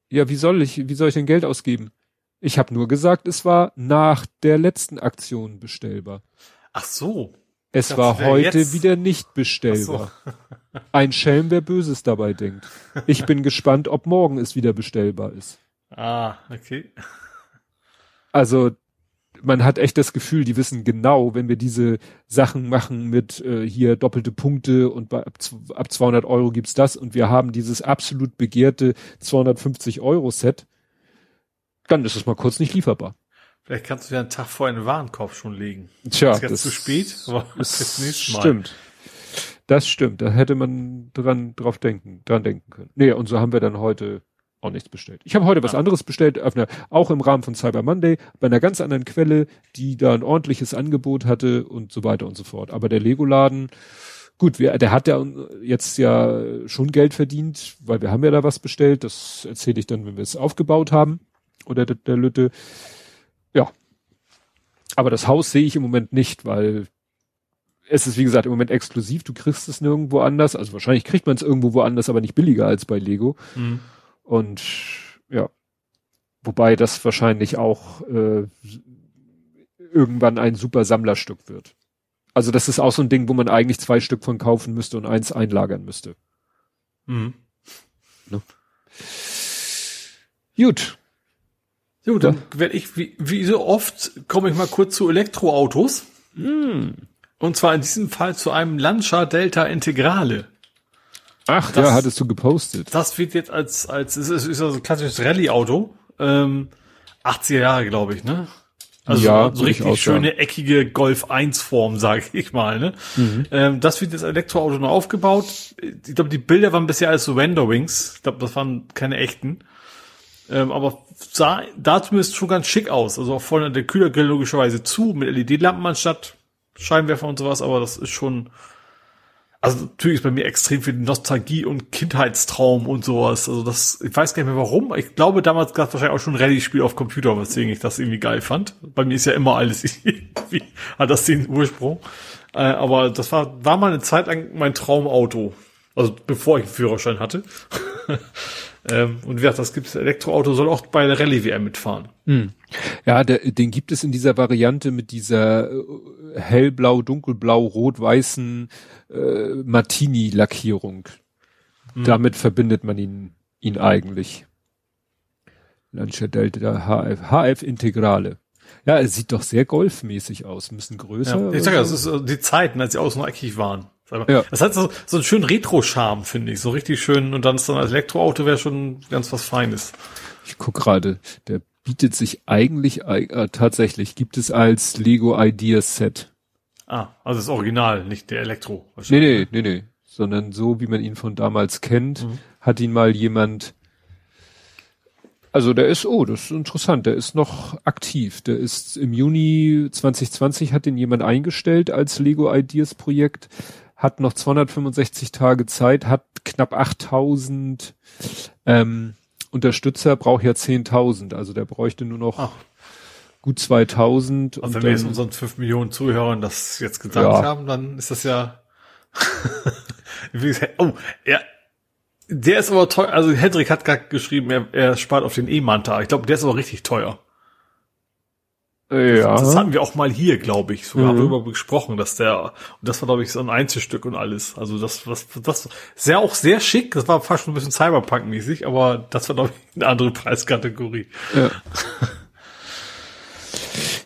Ja, wie soll ich, wie soll ich denn Geld ausgeben? Ich habe nur gesagt, es war nach der letzten Aktion bestellbar. Ach so. Es war heute jetzt? wieder nicht bestellbar. So. Ein Schelm, wer Böses dabei denkt. Ich bin gespannt, ob morgen es wieder bestellbar ist. Ah, okay. Also man hat echt das Gefühl, die wissen genau, wenn wir diese Sachen machen mit äh, hier doppelte Punkte und bei, ab, ab 200 Euro gibt's das und wir haben dieses absolut begehrte 250 Euro Set, dann ist es mal kurz nicht lieferbar. Vielleicht kannst du ja einen Tag vor einen Warenkorb schon legen. Tja, ist jetzt zu spät, aber das ist Mal. Stimmt. Das stimmt. Da hätte man dran drauf denken, dran denken können. Nee, und so haben wir dann heute auch nichts bestellt. Ich habe heute was anderes bestellt, einer, auch im Rahmen von Cyber Monday, bei einer ganz anderen Quelle, die da ein ordentliches Angebot hatte und so weiter und so fort. Aber der Lego-Laden, gut, wir, der hat ja jetzt ja schon Geld verdient, weil wir haben ja da was bestellt. Das erzähle ich dann, wenn wir es aufgebaut haben. Oder der, der Lütte. Ja. Aber das Haus sehe ich im Moment nicht, weil es ist wie gesagt im Moment exklusiv. Du kriegst es nirgendwo anders. Also wahrscheinlich kriegt man es irgendwo woanders, aber nicht billiger als bei Lego. Mhm. Und ja, wobei das wahrscheinlich auch äh, irgendwann ein super Sammlerstück wird. Also das ist auch so ein Ding, wo man eigentlich zwei Stück von kaufen müsste und eins einlagern müsste. Mhm. Ne? Gut. Jo, dann ja. werde ich, wie, wie so oft, komme ich mal kurz zu Elektroautos. Mhm. Und zwar in diesem Fall zu einem Lancia Delta Integrale. Ach, das, ja, hattest du gepostet. Das wird jetzt als, als, es ist, ist also ein klassisches Rallye-Auto, ähm, 80er Jahre, glaube ich, ne? Also ja, so, so richtig schöne, eckige Golf 1 Form, sage ich mal, ne? Mhm. Ähm, das wird jetzt Elektroauto noch aufgebaut. Ich glaube, die Bilder waren bisher alles so Renderings. Ich glaube, das waren keine echten. Ähm, aber sah da zumindest schon ganz schick aus. Also auch vorne der Kühlergrill logischerweise zu, mit LED-Lampen anstatt Scheinwerfer und sowas, aber das ist schon, also natürlich ist bei mir extrem viel Nostalgie und Kindheitstraum und sowas. Also das, ich weiß gar nicht mehr warum. Ich glaube, damals gab es wahrscheinlich auch schon ein Rallye-Spiel auf Computer, weswegen ich das irgendwie geil fand. Bei mir ist ja immer alles irgendwie, hat das den Ursprung. Äh, aber das war, war mal eine Zeit lang mein Traumauto. Also bevor ich einen Führerschein hatte. ähm, und wie gesagt, das gibt's Elektroauto, soll auch bei der Rallye-WM mitfahren. Hm. Ja, der, den gibt es in dieser Variante mit dieser äh, hellblau, dunkelblau, rot-weißen äh, Martini-Lackierung. Hm. Damit verbindet man ihn, ihn eigentlich. Lancia Delta HF, HF Integrale. Ja, es sieht doch sehr golfmäßig aus, ein bisschen größer. Ja, ich sag ja, das ist äh, die Zeiten, als sie außen eckig waren. Ja. Das hat so, so einen schönen Retro-Charme, finde ich. So richtig schön. Und dann ist dann als Elektroauto wäre schon ganz was Feines. Ich guck gerade, der bietet sich eigentlich äh, tatsächlich, gibt es als Lego Ideas Set. Ah, also das Original, nicht der Elektro. Nee, nee, nee, nee. Sondern so, wie man ihn von damals kennt, mhm. hat ihn mal jemand, also der ist, oh, das ist interessant, der ist noch aktiv. Der ist im Juni 2020 hat den jemand eingestellt als Lego Ideas Projekt, hat noch 265 Tage Zeit, hat knapp 8000 ähm, Unterstützer, braucht ja 10.000. Also der bräuchte nur noch Ach gut 2000. Und wenn wir jetzt unseren 5 Millionen Zuhörern das jetzt gesagt ja. haben, dann ist das ja, oh, ja, der ist aber teuer, also Hendrik hat gerade geschrieben, er, er spart auf den E-Manta. Ich glaube, der ist aber richtig teuer. Ja. Das, das hatten wir auch mal hier, glaube ich. Sogar mhm. darüber gesprochen, dass der, und das war, glaube ich, so ein Einzelstück und alles. Also das, was, das, sehr auch sehr schick. Das war fast schon ein bisschen Cyberpunk-mäßig, aber das war, glaube ich, eine andere Preiskategorie. Ja.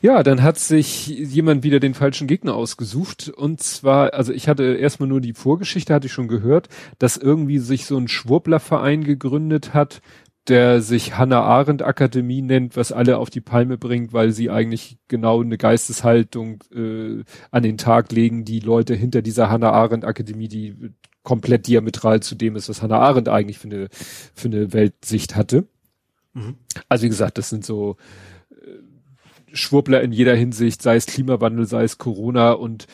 Ja, dann hat sich jemand wieder den falschen Gegner ausgesucht. Und zwar, also ich hatte erstmal nur die Vorgeschichte, hatte ich schon gehört, dass irgendwie sich so ein Schwurblerverein gegründet hat, der sich Hannah Arendt Akademie nennt, was alle auf die Palme bringt, weil sie eigentlich genau eine Geisteshaltung äh, an den Tag legen, die Leute hinter dieser Hannah Arendt Akademie, die komplett diametral zu dem ist, was Hannah Arendt eigentlich für eine, für eine Weltsicht hatte. Mhm. Also wie gesagt, das sind so Schwurbler in jeder Hinsicht, sei es Klimawandel, sei es Corona und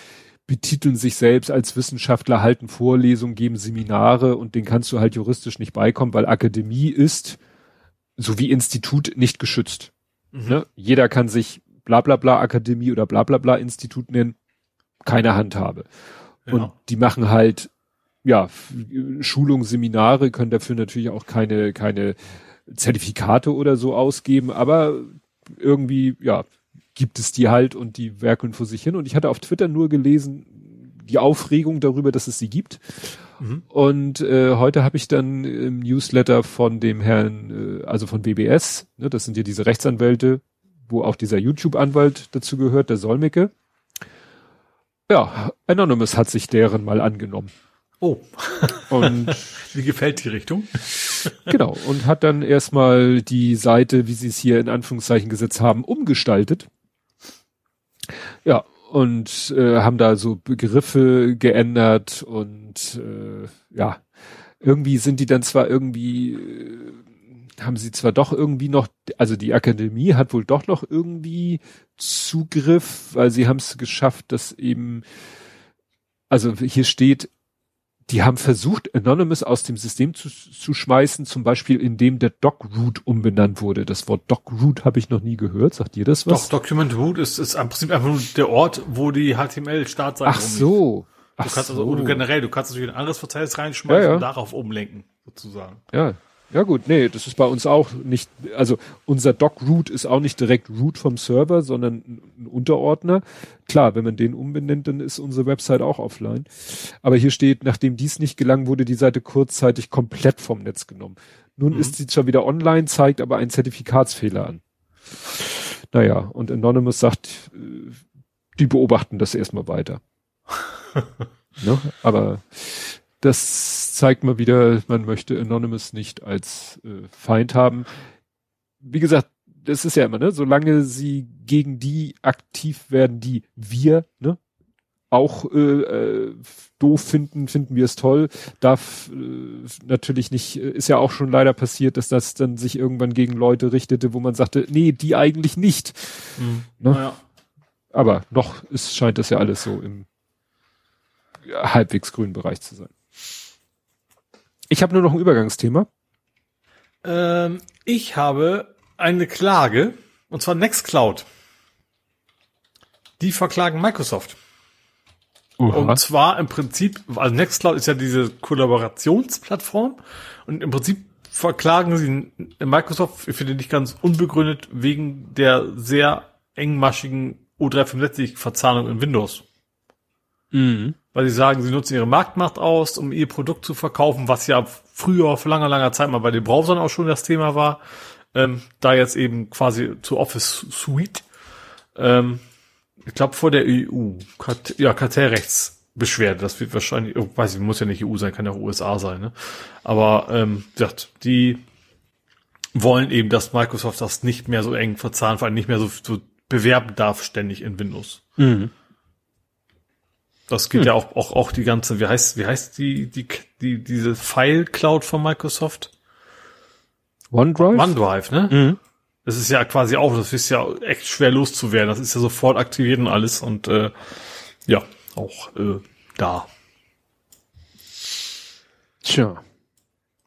betiteln sich selbst als Wissenschaftler, halten Vorlesungen, geben Seminare und den kannst du halt juristisch nicht beikommen, weil Akademie ist, so wie Institut, nicht geschützt. Mhm. Ne? Jeder kann sich bla bla bla Akademie oder bla bla bla Institut nennen, keine Handhabe. Ja. Und die machen halt, ja, Schulungen, Seminare, können dafür natürlich auch keine, keine Zertifikate oder so ausgeben, aber irgendwie, ja, gibt es die halt und die werkeln vor sich hin. Und ich hatte auf Twitter nur gelesen, die Aufregung darüber, dass es sie gibt. Mhm. Und äh, heute habe ich dann im Newsletter von dem Herrn, äh, also von BBS, ne, das sind ja diese Rechtsanwälte, wo auch dieser YouTube-Anwalt dazu gehört, der Solmecke. Ja, Anonymous hat sich deren mal angenommen. Oh. Und wie gefällt die Richtung? genau. Und hat dann erstmal die Seite, wie sie es hier in Anführungszeichen gesetzt haben, umgestaltet. Ja, und äh, haben da so Begriffe geändert und äh, ja, irgendwie sind die dann zwar irgendwie, äh, haben sie zwar doch irgendwie noch, also die Akademie hat wohl doch noch irgendwie Zugriff, weil sie haben es geschafft, dass eben, also hier steht, die haben versucht, Anonymous aus dem System zu, zu schmeißen, zum Beispiel indem der Doc-Root umbenannt wurde. Das Wort Doc-Root habe ich noch nie gehört. Sagt ihr das was? Doch, Document Root ist, ist im Prinzip einfach nur der Ort, wo die HTML-Startseite Ach so. Du kannst also, oder generell, du kannst natürlich ein anderes Verzeichnis reinschmeißen ja, ja. und darauf umlenken, sozusagen. Ja, ja gut, nee, das ist bei uns auch nicht, also unser Doc-Root ist auch nicht direkt Root vom Server, sondern ein Unterordner. Klar, wenn man den umbenennt, dann ist unsere Website auch offline. Aber hier steht, nachdem dies nicht gelang, wurde die Seite kurzzeitig komplett vom Netz genommen. Nun mhm. ist sie zwar wieder online, zeigt aber einen Zertifikatsfehler an. Naja, und Anonymous sagt, äh, die beobachten das erstmal weiter. ne? Aber das zeigt mal wieder, man möchte Anonymous nicht als äh, Feind haben. Wie gesagt, das ist ja immer, ne, solange sie gegen die aktiv werden, die wir, ne, auch äh, äh, doof finden, finden wir es toll. Darf äh, natürlich nicht, äh, ist ja auch schon leider passiert, dass das dann sich irgendwann gegen Leute richtete, wo man sagte, nee, die eigentlich nicht. Mhm. Ne? Naja. Aber noch ist, scheint das ja alles so im ja, halbwegs grünen Bereich zu sein. Ich habe nur noch ein Übergangsthema. Ähm, ich habe eine Klage, und zwar Nextcloud. Die verklagen Microsoft. Uha. Und zwar im Prinzip, also Nextcloud ist ja diese Kollaborationsplattform und im Prinzip verklagen sie Microsoft, ich finde nicht ganz unbegründet, wegen der sehr engmaschigen O365-Verzahnung in Windows. Mhm weil sie sagen, sie nutzen ihre Marktmacht aus, um ihr Produkt zu verkaufen, was ja früher vor langer, langer Zeit mal bei den Browsern auch schon das Thema war. Ähm, da jetzt eben quasi zu Office Suite. Ähm, ich glaube vor der EU, Kart ja, Kartellrechtsbeschwerde, das wird wahrscheinlich, oh, weiß ich, muss ja nicht EU sein, kann ja auch USA sein, ne? Aber ähm, die wollen eben, dass Microsoft das nicht mehr so eng verzahnt, vor allem nicht mehr so, so bewerben darf ständig in Windows. Mhm. Das geht hm. ja auch, auch, auch die ganze, wie heißt, wie heißt die, die, die, diese File Cloud von Microsoft? OneDrive? OneDrive, ne? Mhm. Das ist ja quasi auch, das ist ja echt schwer loszuwerden. Das ist ja sofort aktiviert und alles und äh, ja, auch äh, da. Tja.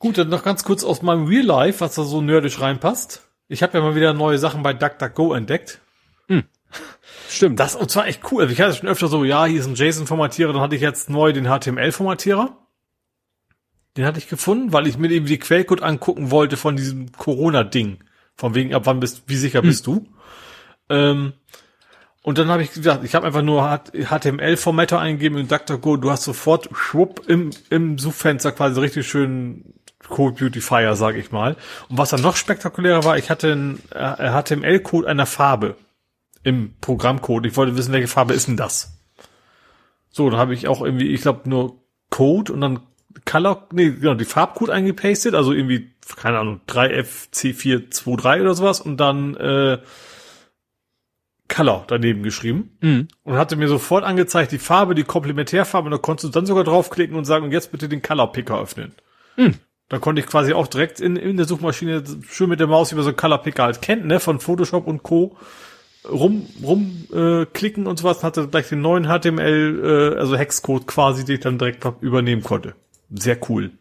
Gut, dann noch ganz kurz aus meinem Real Life, was da so nerdisch reinpasst. Ich habe ja mal wieder neue Sachen bei DuckDuckGo entdeckt. Hm. Stimmt. Das und zwar echt cool. Also ich hatte schon öfter so, ja, hier ist ein JSON-Formatierer, dann hatte ich jetzt neu den HTML-Formatierer. Den hatte ich gefunden, weil ich mir eben die Quellcode angucken wollte von diesem Corona-Ding. Von wegen, ab wann bist, wie sicher hm. bist du? Ähm, und dann habe ich gesagt, ich habe einfach nur HTML-Formatter eingegeben in DuckDuckGo. Du hast sofort schwupp im, im Suchfenster quasi richtig schön Code Beautifier, sage ich mal. Und was dann noch spektakulärer war, ich hatte einen HTML-Code einer Farbe im Programmcode. Ich wollte wissen, welche Farbe ist denn das? So, dann habe ich auch irgendwie, ich glaube nur Code und dann Color, nee, genau, die Farbcode eingepastet, also irgendwie, keine Ahnung, 3FC423 oder sowas und dann äh, Color daneben geschrieben mhm. und hatte mir sofort angezeigt, die Farbe, die Komplementärfarbe, und da konntest du dann sogar draufklicken und sagen, und jetzt bitte den Color Picker öffnen. Mhm. Da konnte ich quasi auch direkt in, in der Suchmaschine schön mit der Maus über so einen Color Picker halt kennt, ne, von Photoshop und Co rum rum äh, klicken und sowas hatte gleich den neuen HTML äh, also Hexcode quasi den ich dann direkt übernehmen konnte sehr cool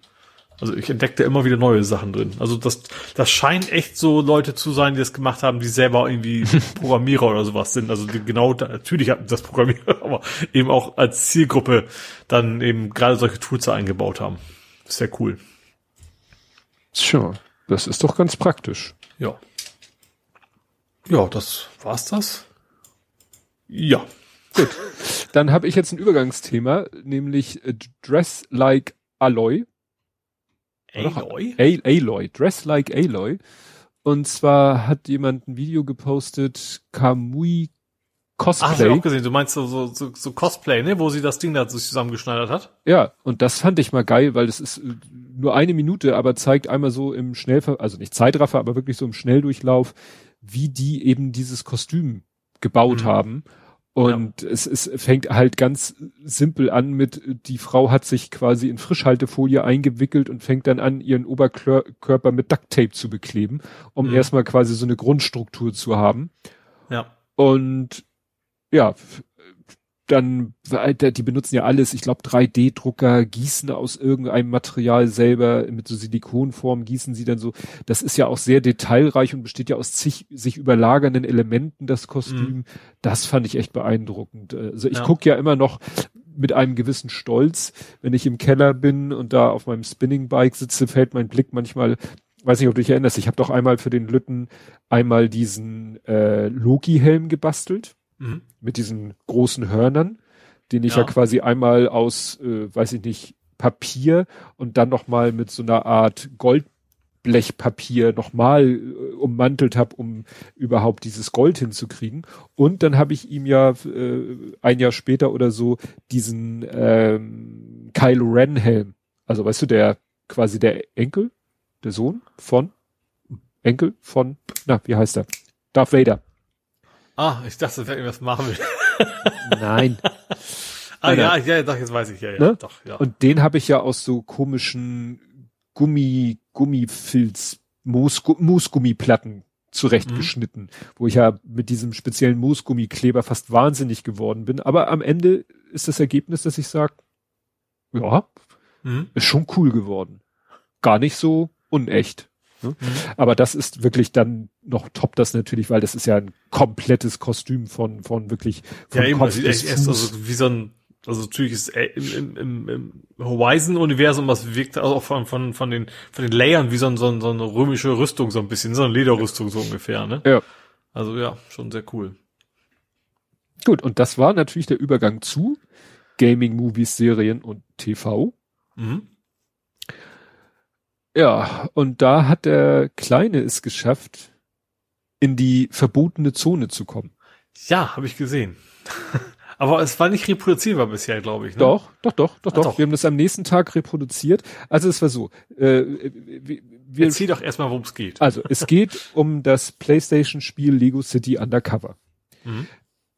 also ich entdeckte immer wieder neue Sachen drin also das das scheint echt so Leute zu sein die das gemacht haben die selber irgendwie Programmierer oder sowas sind also die, genau da, natürlich hatten das Programmierer aber eben auch als Zielgruppe dann eben gerade solche Tools eingebaut haben sehr cool Sure. Das ist doch ganz praktisch. Ja. Ja, das war's das. Ja. Gut. Dann habe ich jetzt ein Übergangsthema, nämlich äh, Dress Like Aloy. Aloy? Aloy. Dress Like Aloy. Und zwar hat jemand ein Video gepostet, Kamui Cosplay. Ach, hast du auch gesehen. Du meinst so, so, so, so Cosplay, ne? Wo sie das Ding da sich zusammengeschneidert hat? Ja, und das fand ich mal geil, weil das ist äh, nur eine Minute, aber zeigt einmal so im Schnellver, also nicht Zeitraffer, aber wirklich so im Schnelldurchlauf, wie die eben dieses Kostüm gebaut mhm. haben. Und ja. es, es fängt halt ganz simpel an mit, die Frau hat sich quasi in Frischhaltefolie eingewickelt und fängt dann an, ihren Oberkörper mit Ducktape zu bekleben, um mhm. erstmal quasi so eine Grundstruktur zu haben. Ja. Und ja, dann, die benutzen ja alles, ich glaube 3D-Drucker, gießen aus irgendeinem Material selber mit so Silikonform, gießen sie dann so. Das ist ja auch sehr detailreich und besteht ja aus zig sich überlagernden Elementen, das Kostüm. Mhm. Das fand ich echt beeindruckend. Also ich ja. gucke ja immer noch mit einem gewissen Stolz, wenn ich im Keller bin und da auf meinem Spinning-Bike sitze, fällt mein Blick manchmal weiß nicht, ob du dich erinnerst, ich habe doch einmal für den Lütten einmal diesen äh, Loki-Helm gebastelt mhm. mit diesen großen Hörnern, den ich ja, ja quasi einmal aus, äh, weiß ich nicht, Papier und dann nochmal mit so einer Art Goldblechpapier nochmal äh, ummantelt habe, um überhaupt dieses Gold hinzukriegen. Und dann habe ich ihm ja äh, ein Jahr später oder so diesen ähm, Kylo Ren Helm, also weißt du, der quasi der Enkel, der Sohn von Enkel von, na, wie heißt er? Darth Vader. Ah, ich dachte, das wäre irgendwas Marvel. Nein. ah ja, ja, doch, jetzt weiß ich ja, ja, ne? doch, ja. Und den habe ich ja aus so komischen Gummi, Gummifilz, Moos, Moosgummiplatten zurechtgeschnitten, mhm. wo ich ja mit diesem speziellen Moosgummikleber fast wahnsinnig geworden bin. Aber am Ende ist das Ergebnis, dass ich sage, ja, mhm. ist schon cool geworden. Gar nicht so unecht. Ne? Mhm. Aber das ist wirklich dann noch top das natürlich, weil das ist ja ein komplettes Kostüm von, von wirklich von Ja, eben, Kopf echt erst, also wie so ein, also natürlich ist im, im, im, Horizon-Universum, was wirkt auch von, von, von den, von den Layern wie so, ein, so, ein, so eine römische Rüstung so ein bisschen, so eine Lederrüstung so ungefähr, ne? Ja. Also ja, schon sehr cool. Gut, und das war natürlich der Übergang zu Gaming, Movies, Serien und TV. Mhm. Ja, und da hat der Kleine es geschafft, in die verbotene Zone zu kommen. Ja, habe ich gesehen. Aber es war nicht reproduzierbar bisher, glaube ich. Ne? Doch, doch, doch, doch, doch, doch. Wir haben das am nächsten Tag reproduziert. Also es war so. Äh, wir, wir, Erzähl doch erstmal, worum es geht. Also es geht um das PlayStation-Spiel Lego City Undercover. Mhm.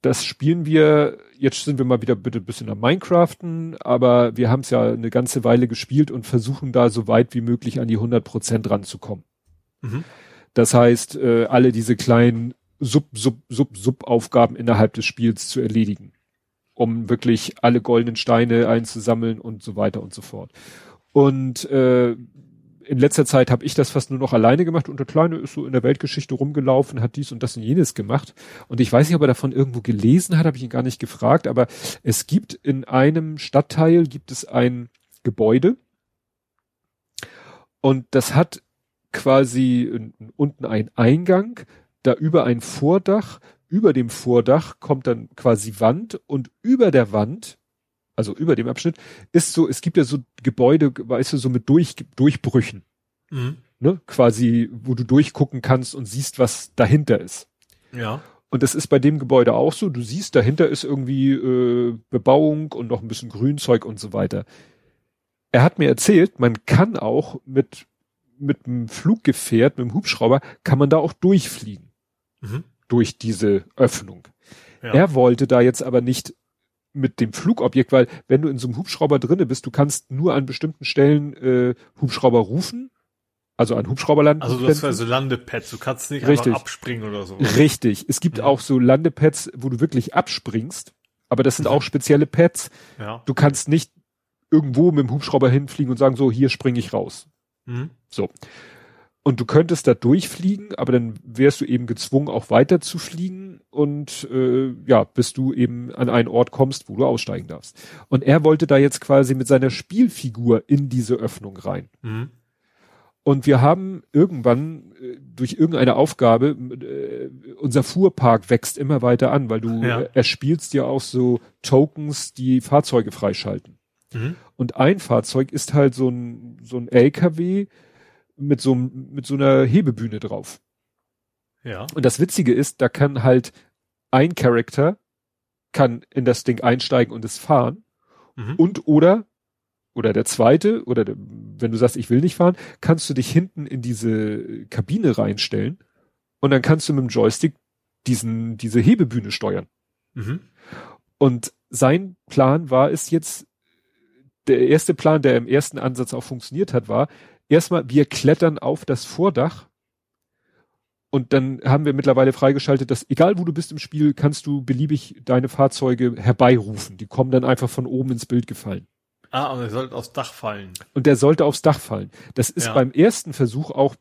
Das spielen wir, jetzt sind wir mal wieder bitte ein bisschen am Minecraften, aber wir haben es ja eine ganze Weile gespielt und versuchen da so weit wie möglich an die 100 Prozent ranzukommen. Mhm. Das heißt, äh, alle diese kleinen Sub, Sub, Sub, Sub-Aufgaben innerhalb des Spiels zu erledigen, um wirklich alle goldenen Steine einzusammeln und so weiter und so fort. Und äh, in letzter Zeit habe ich das fast nur noch alleine gemacht und der Kleine ist so in der Weltgeschichte rumgelaufen, hat dies und das und jenes gemacht. Und ich weiß nicht, ob er davon irgendwo gelesen hat, habe ich ihn gar nicht gefragt, aber es gibt in einem Stadtteil gibt es ein Gebäude und das hat quasi unten einen Eingang, da über ein Vordach, über dem Vordach kommt dann quasi Wand und über der Wand also über dem Abschnitt, ist so, es gibt ja so Gebäude, weißt du, so mit Durch, Durchbrüchen. Mhm. Ne? Quasi, wo du durchgucken kannst und siehst, was dahinter ist. Ja. Und das ist bei dem Gebäude auch so. Du siehst, dahinter ist irgendwie äh, Bebauung und noch ein bisschen Grünzeug und so weiter. Er hat mir erzählt, man kann auch mit mit einem Fluggefährt, mit einem Hubschrauber, kann man da auch durchfliegen. Mhm. Durch diese Öffnung. Ja. Er wollte da jetzt aber nicht mit dem Flugobjekt, weil wenn du in so einem Hubschrauber drinne bist, du kannst nur an bestimmten Stellen äh, Hubschrauber rufen, also an Hubschrauberland. Also du hast also Landepads, du kannst nicht Richtig. einfach abspringen oder so. Richtig. Es gibt ja. auch so Landepads, wo du wirklich abspringst, aber das sind mhm. auch spezielle Pads. Ja. Du kannst nicht irgendwo mit dem Hubschrauber hinfliegen und sagen, so, hier springe ich raus. Mhm. So. Und du könntest da durchfliegen, aber dann wärst du eben gezwungen, auch weiter zu fliegen und äh, ja, bis du eben an einen Ort kommst, wo du aussteigen darfst. Und er wollte da jetzt quasi mit seiner Spielfigur in diese Öffnung rein. Mhm. Und wir haben irgendwann äh, durch irgendeine Aufgabe, äh, unser Fuhrpark wächst immer weiter an, weil du ja. erspielst ja auch so Tokens, die Fahrzeuge freischalten. Mhm. Und ein Fahrzeug ist halt so ein, so ein LKW, mit so, mit so einer Hebebühne drauf. Ja. Und das Witzige ist, da kann halt ein Charakter kann in das Ding einsteigen und es fahren. Mhm. Und oder, oder der zweite, oder der, wenn du sagst, ich will nicht fahren, kannst du dich hinten in diese Kabine reinstellen und dann kannst du mit dem Joystick diesen, diese Hebebühne steuern. Mhm. Und sein Plan war es jetzt, der erste Plan, der im ersten Ansatz auch funktioniert hat, war, erstmal, wir klettern auf das Vordach und dann haben wir mittlerweile freigeschaltet, dass egal wo du bist im Spiel, kannst du beliebig deine Fahrzeuge herbeirufen. Die kommen dann einfach von oben ins Bild gefallen. Ah, und er sollte aufs Dach fallen. Und der sollte aufs Dach fallen. Das ist ja. beim ersten Versuch auch,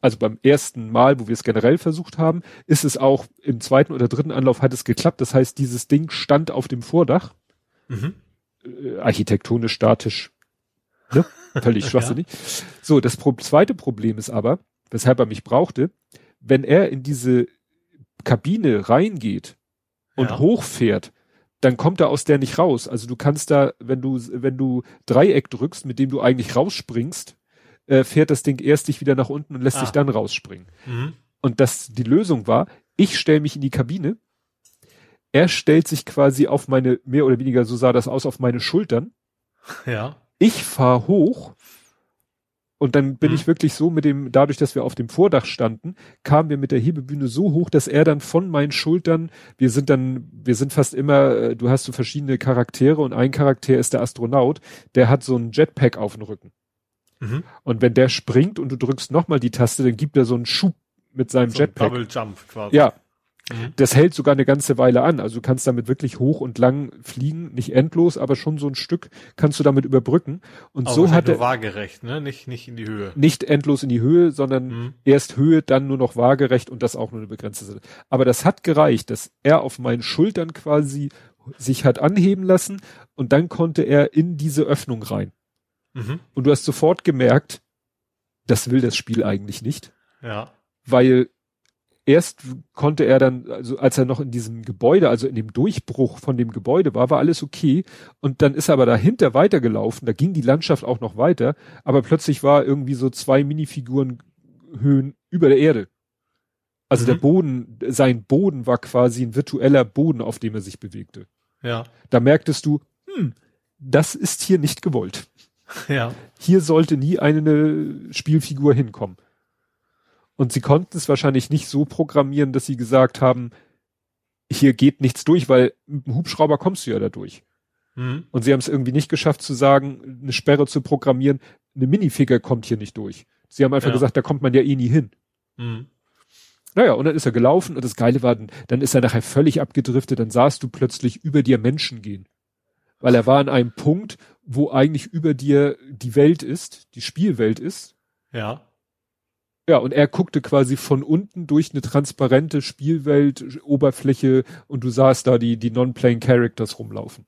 also beim ersten Mal, wo wir es generell versucht haben, ist es auch im zweiten oder dritten Anlauf hat es geklappt. Das heißt, dieses Ding stand auf dem Vordach. Mhm. Äh, architektonisch statisch Ne? Völlig schwachsinnig. ja. So, das Pro zweite Problem ist aber, weshalb er mich brauchte, wenn er in diese Kabine reingeht und ja. hochfährt, dann kommt er aus der nicht raus. Also du kannst da, wenn du, wenn du Dreieck drückst, mit dem du eigentlich rausspringst, äh, fährt das Ding erst dich wieder nach unten und lässt ah. sich dann rausspringen. Mhm. Und das, die Lösung war, ich stelle mich in die Kabine, er stellt sich quasi auf meine, mehr oder weniger, so sah das aus, auf meine Schultern. Ja. Ich fahr hoch und dann bin mhm. ich wirklich so mit dem, dadurch, dass wir auf dem Vordach standen, kamen wir mit der Hebebühne so hoch, dass er dann von meinen Schultern, wir sind dann, wir sind fast immer, äh, du hast so verschiedene Charaktere und ein Charakter ist der Astronaut, der hat so ein Jetpack auf dem Rücken. Mhm. Und wenn der springt und du drückst nochmal die Taste, dann gibt er so einen Schub mit seinem so Jetpack. Double Jump quasi. Ja, Mhm. Das hält sogar eine ganze Weile an. Also du kannst damit wirklich hoch und lang fliegen, nicht endlos, aber schon so ein Stück kannst du damit überbrücken. Und aber so hat er waagerecht, ne? Nicht nicht in die Höhe. Nicht endlos in die Höhe, sondern mhm. erst Höhe, dann nur noch waagerecht und das auch nur eine begrenzte Zeit. Aber das hat gereicht, dass er auf meinen Schultern quasi sich hat anheben lassen und dann konnte er in diese Öffnung rein. Mhm. Und du hast sofort gemerkt, das will das Spiel eigentlich nicht. Ja. Weil erst konnte er dann, also als er noch in diesem Gebäude, also in dem Durchbruch von dem Gebäude war, war alles okay. Und dann ist er aber dahinter weitergelaufen, da ging die Landschaft auch noch weiter, aber plötzlich war irgendwie so zwei Minifiguren Höhen über der Erde. Also mhm. der Boden, sein Boden war quasi ein virtueller Boden, auf dem er sich bewegte. Ja. Da merktest du, hm, das ist hier nicht gewollt. Ja. Hier sollte nie eine Spielfigur hinkommen. Und sie konnten es wahrscheinlich nicht so programmieren, dass sie gesagt haben, hier geht nichts durch, weil mit dem Hubschrauber kommst du ja da durch. Mhm. Und sie haben es irgendwie nicht geschafft zu sagen, eine Sperre zu programmieren, eine Minifigur kommt hier nicht durch. Sie haben einfach ja. gesagt, da kommt man ja eh nie hin. Mhm. Naja, und dann ist er gelaufen und das Geile war, dann ist er nachher völlig abgedriftet, dann sahst du plötzlich über dir Menschen gehen. Weil er war an einem Punkt, wo eigentlich über dir die Welt ist, die Spielwelt ist. Ja. Ja, und er guckte quasi von unten durch eine transparente Spielwelt, Oberfläche und du sahst da die, die Non-Playing Characters rumlaufen.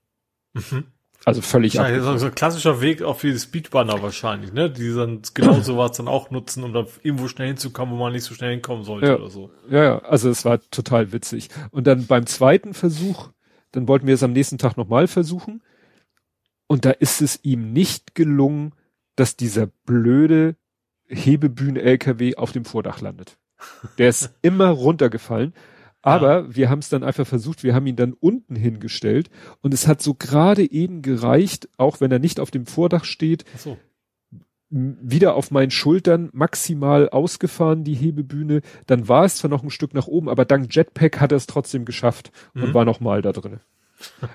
Mhm. Also völlig ja, so, so ein klassischer Weg auch für die Speedrunner wahrscheinlich, ne? Die dann genau sowas dann auch nutzen, um da irgendwo schnell hinzukommen, wo man nicht so schnell hinkommen sollte ja. oder so. Ja, ja, also es war total witzig. Und dann beim zweiten Versuch, dann wollten wir es am nächsten Tag nochmal versuchen. Und da ist es ihm nicht gelungen, dass dieser blöde Hebebühnen-LKW auf dem Vordach landet. Der ist immer runtergefallen. Aber ja. wir haben es dann einfach versucht, wir haben ihn dann unten hingestellt und es hat so gerade eben gereicht, auch wenn er nicht auf dem Vordach steht, so. wieder auf meinen Schultern maximal ausgefahren, die Hebebühne. Dann war es zwar noch ein Stück nach oben, aber dank Jetpack hat er es trotzdem geschafft und mhm. war nochmal da drin.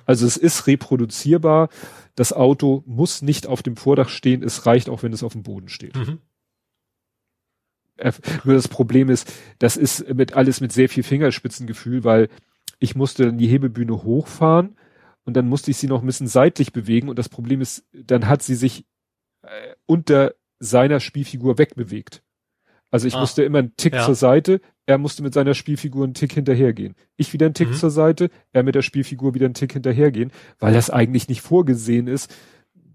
Also es ist reproduzierbar. Das Auto muss nicht auf dem Vordach stehen. Es reicht auch, wenn es auf dem Boden steht. Mhm. Nur das Problem ist, das ist mit alles mit sehr viel Fingerspitzengefühl, weil ich musste dann die Hebebühne hochfahren und dann musste ich sie noch ein bisschen seitlich bewegen und das Problem ist, dann hat sie sich äh, unter seiner Spielfigur wegbewegt. Also ich ah, musste immer einen Tick ja. zur Seite, er musste mit seiner Spielfigur einen Tick hinterhergehen. Ich wieder einen Tick mhm. zur Seite, er mit der Spielfigur wieder einen Tick hinterhergehen, weil das eigentlich nicht vorgesehen ist,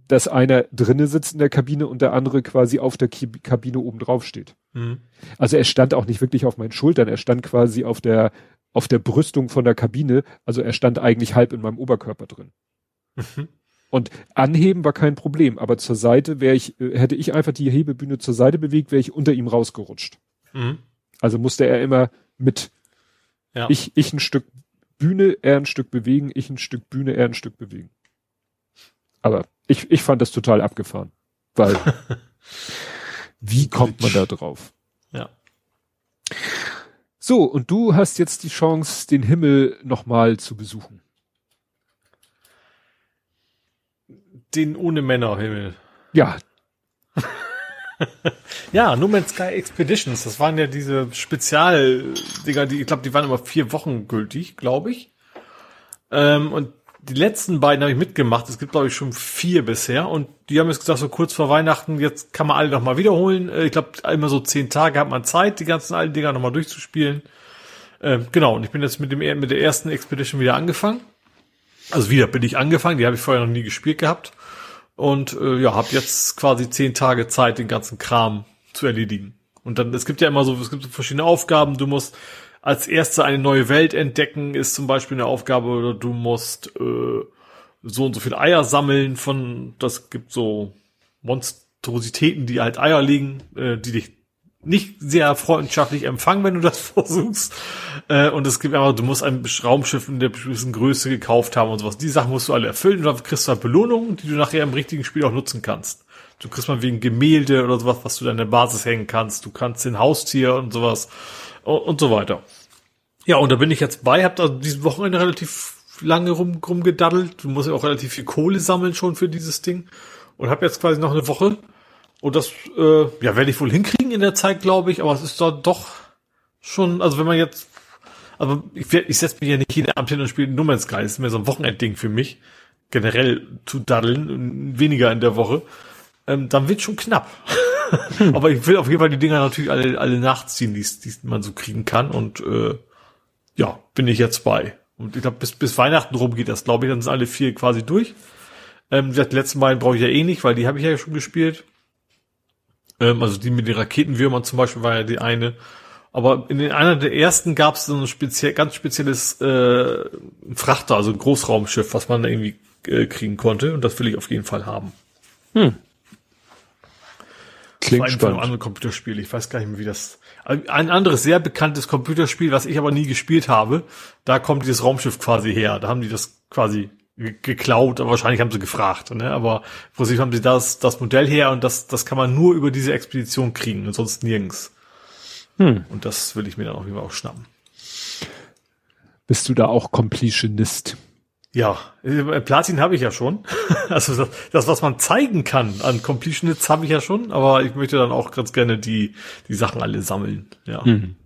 dass einer drinne sitzt in der Kabine und der andere quasi auf der Kabine oben drauf steht. Mhm. Also er stand auch nicht wirklich auf meinen Schultern, er stand quasi auf der, auf der Brüstung von der Kabine, also er stand eigentlich halb in meinem Oberkörper drin. Mhm. Und anheben war kein Problem, aber zur Seite wäre ich, äh, hätte ich einfach die Hebebühne zur Seite bewegt, wäre ich unter ihm rausgerutscht. Mhm. Also musste er immer mit ja. ich, ich ein Stück Bühne, er ein Stück bewegen, ich ein Stück Bühne, er ein Stück bewegen. Aber ich, ich fand das total abgefahren. Weil, wie kommt man da drauf? Ja. So, und du hast jetzt die Chance, den Himmel nochmal zu besuchen. Den ohne Männerhimmel. Ja. ja, No Man's Sky Expeditions, das waren ja diese Spezialdinger, die, ich glaube, die waren immer vier Wochen gültig, glaube ich. Ähm, und die letzten beiden habe ich mitgemacht. Es gibt, glaube ich, schon vier bisher. Und die haben jetzt gesagt, so kurz vor Weihnachten, jetzt kann man alle nochmal wiederholen. Äh, ich glaube, immer so zehn Tage hat man Zeit, die ganzen alten Dinger nochmal durchzuspielen. Ähm, genau, und ich bin jetzt mit, dem, mit der ersten Expedition wieder angefangen. Also wieder bin ich angefangen, die habe ich vorher noch nie gespielt gehabt. Und äh, ja, habe jetzt quasi zehn Tage Zeit, den ganzen Kram zu erledigen. Und dann, es gibt ja immer so, es gibt so verschiedene Aufgaben. Du musst als erste eine neue Welt entdecken, ist zum Beispiel eine Aufgabe, oder du musst äh, so und so viele Eier sammeln von, das gibt so Monstrositäten, die halt Eier legen, äh, die dich nicht sehr freundschaftlich empfangen, wenn du das versuchst. Äh, und es gibt einfach, du musst ein Raumschiff in der bestimmten Größe gekauft haben und sowas. Die Sachen musst du alle erfüllen und dann kriegst du halt Belohnungen, die du nachher im richtigen Spiel auch nutzen kannst. Du kriegst mal wegen Gemälde oder sowas, was du der Basis hängen kannst. Du kannst den Haustier und sowas und so weiter. Ja, und da bin ich jetzt bei, hab da dieses Wochenende relativ lange rum, rumgedaddelt. Du musst ja auch relativ viel Kohle sammeln schon für dieses Ding. Und habe jetzt quasi noch eine Woche. Und das, äh, ja, werde ich wohl hinkriegen in der Zeit, glaube ich. Aber es ist da doch schon, also wenn man jetzt, also ich, ich setze mich ja nicht jeden Abend hin und spiele No Man's Sky. Ist mehr so ein Wochenendding für mich. Generell zu daddeln, weniger in der Woche. Ähm, dann wird schon knapp. Aber ich will auf jeden Fall die Dinger natürlich alle, alle nachziehen, die, die man so kriegen kann. Und äh, ja, bin ich jetzt bei. Und ich glaube, bis, bis Weihnachten rum geht das, glaube ich. Dann sind alle vier quasi durch. Ähm, die letzten beiden brauche ich ja eh nicht, weil die habe ich ja schon gespielt. Ähm, also die mit den Raketenwürmern zum Beispiel war ja die eine. Aber in den, einer der ersten gab es so ein speziell, ganz spezielles äh, Frachter, also ein Großraumschiff, was man da irgendwie äh, kriegen konnte. Und das will ich auf jeden Fall haben. Hm. Klingt das war spannend. Ein anderes Computerspiel. Ich weiß gar nicht mehr, wie das. Ein anderes sehr bekanntes Computerspiel, was ich aber nie gespielt habe. Da kommt dieses Raumschiff quasi her. Da haben die das quasi geklaut, aber wahrscheinlich haben sie gefragt, ne? Aber im Prinzip haben sie das, das Modell her und das, das kann man nur über diese Expedition kriegen und sonst nirgends. Hm. Und das will ich mir dann auch immer auch schnappen. Bist du da auch Completionist? Ja, äh, Platin habe ich ja schon. Also das, das, was man zeigen kann an Completionists habe ich ja schon, aber ich möchte dann auch ganz gerne die, die Sachen alle sammeln. Ja. Mhm.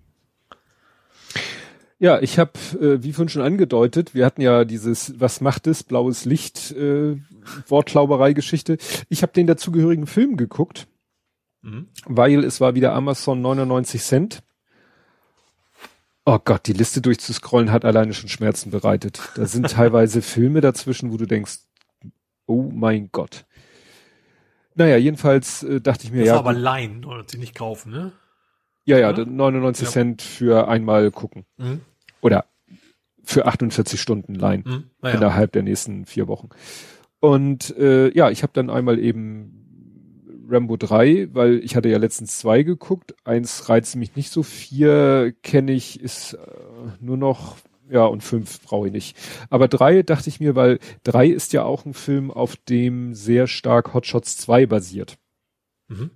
Ja, ich habe, äh, wie vorhin schon angedeutet, wir hatten ja dieses Was macht es, blaues Licht, äh, Wortklauberei-Geschichte. Ich habe den dazugehörigen Film geguckt, mhm. weil es war wieder Amazon 99 Cent. Oh Gott, die Liste durchzuscrollen hat alleine schon Schmerzen bereitet. Da sind teilweise Filme dazwischen, wo du denkst, oh mein Gott. Naja, jedenfalls äh, dachte ich mir, das ja. Das war aber Line, oder sie nicht kaufen, ne? Ja, ja, 99 ja. Cent für einmal gucken. Mhm. Oder für 48 Stunden leihen. Mhm. Ja. Innerhalb der nächsten vier Wochen. Und äh, ja, ich habe dann einmal eben Rambo 3, weil ich hatte ja letztens zwei geguckt. Eins reizt mich nicht so, vier kenne ich, ist äh, nur noch, ja, und fünf brauche ich nicht. Aber drei dachte ich mir, weil drei ist ja auch ein Film, auf dem sehr stark Hotshots 2 basiert. Mhm.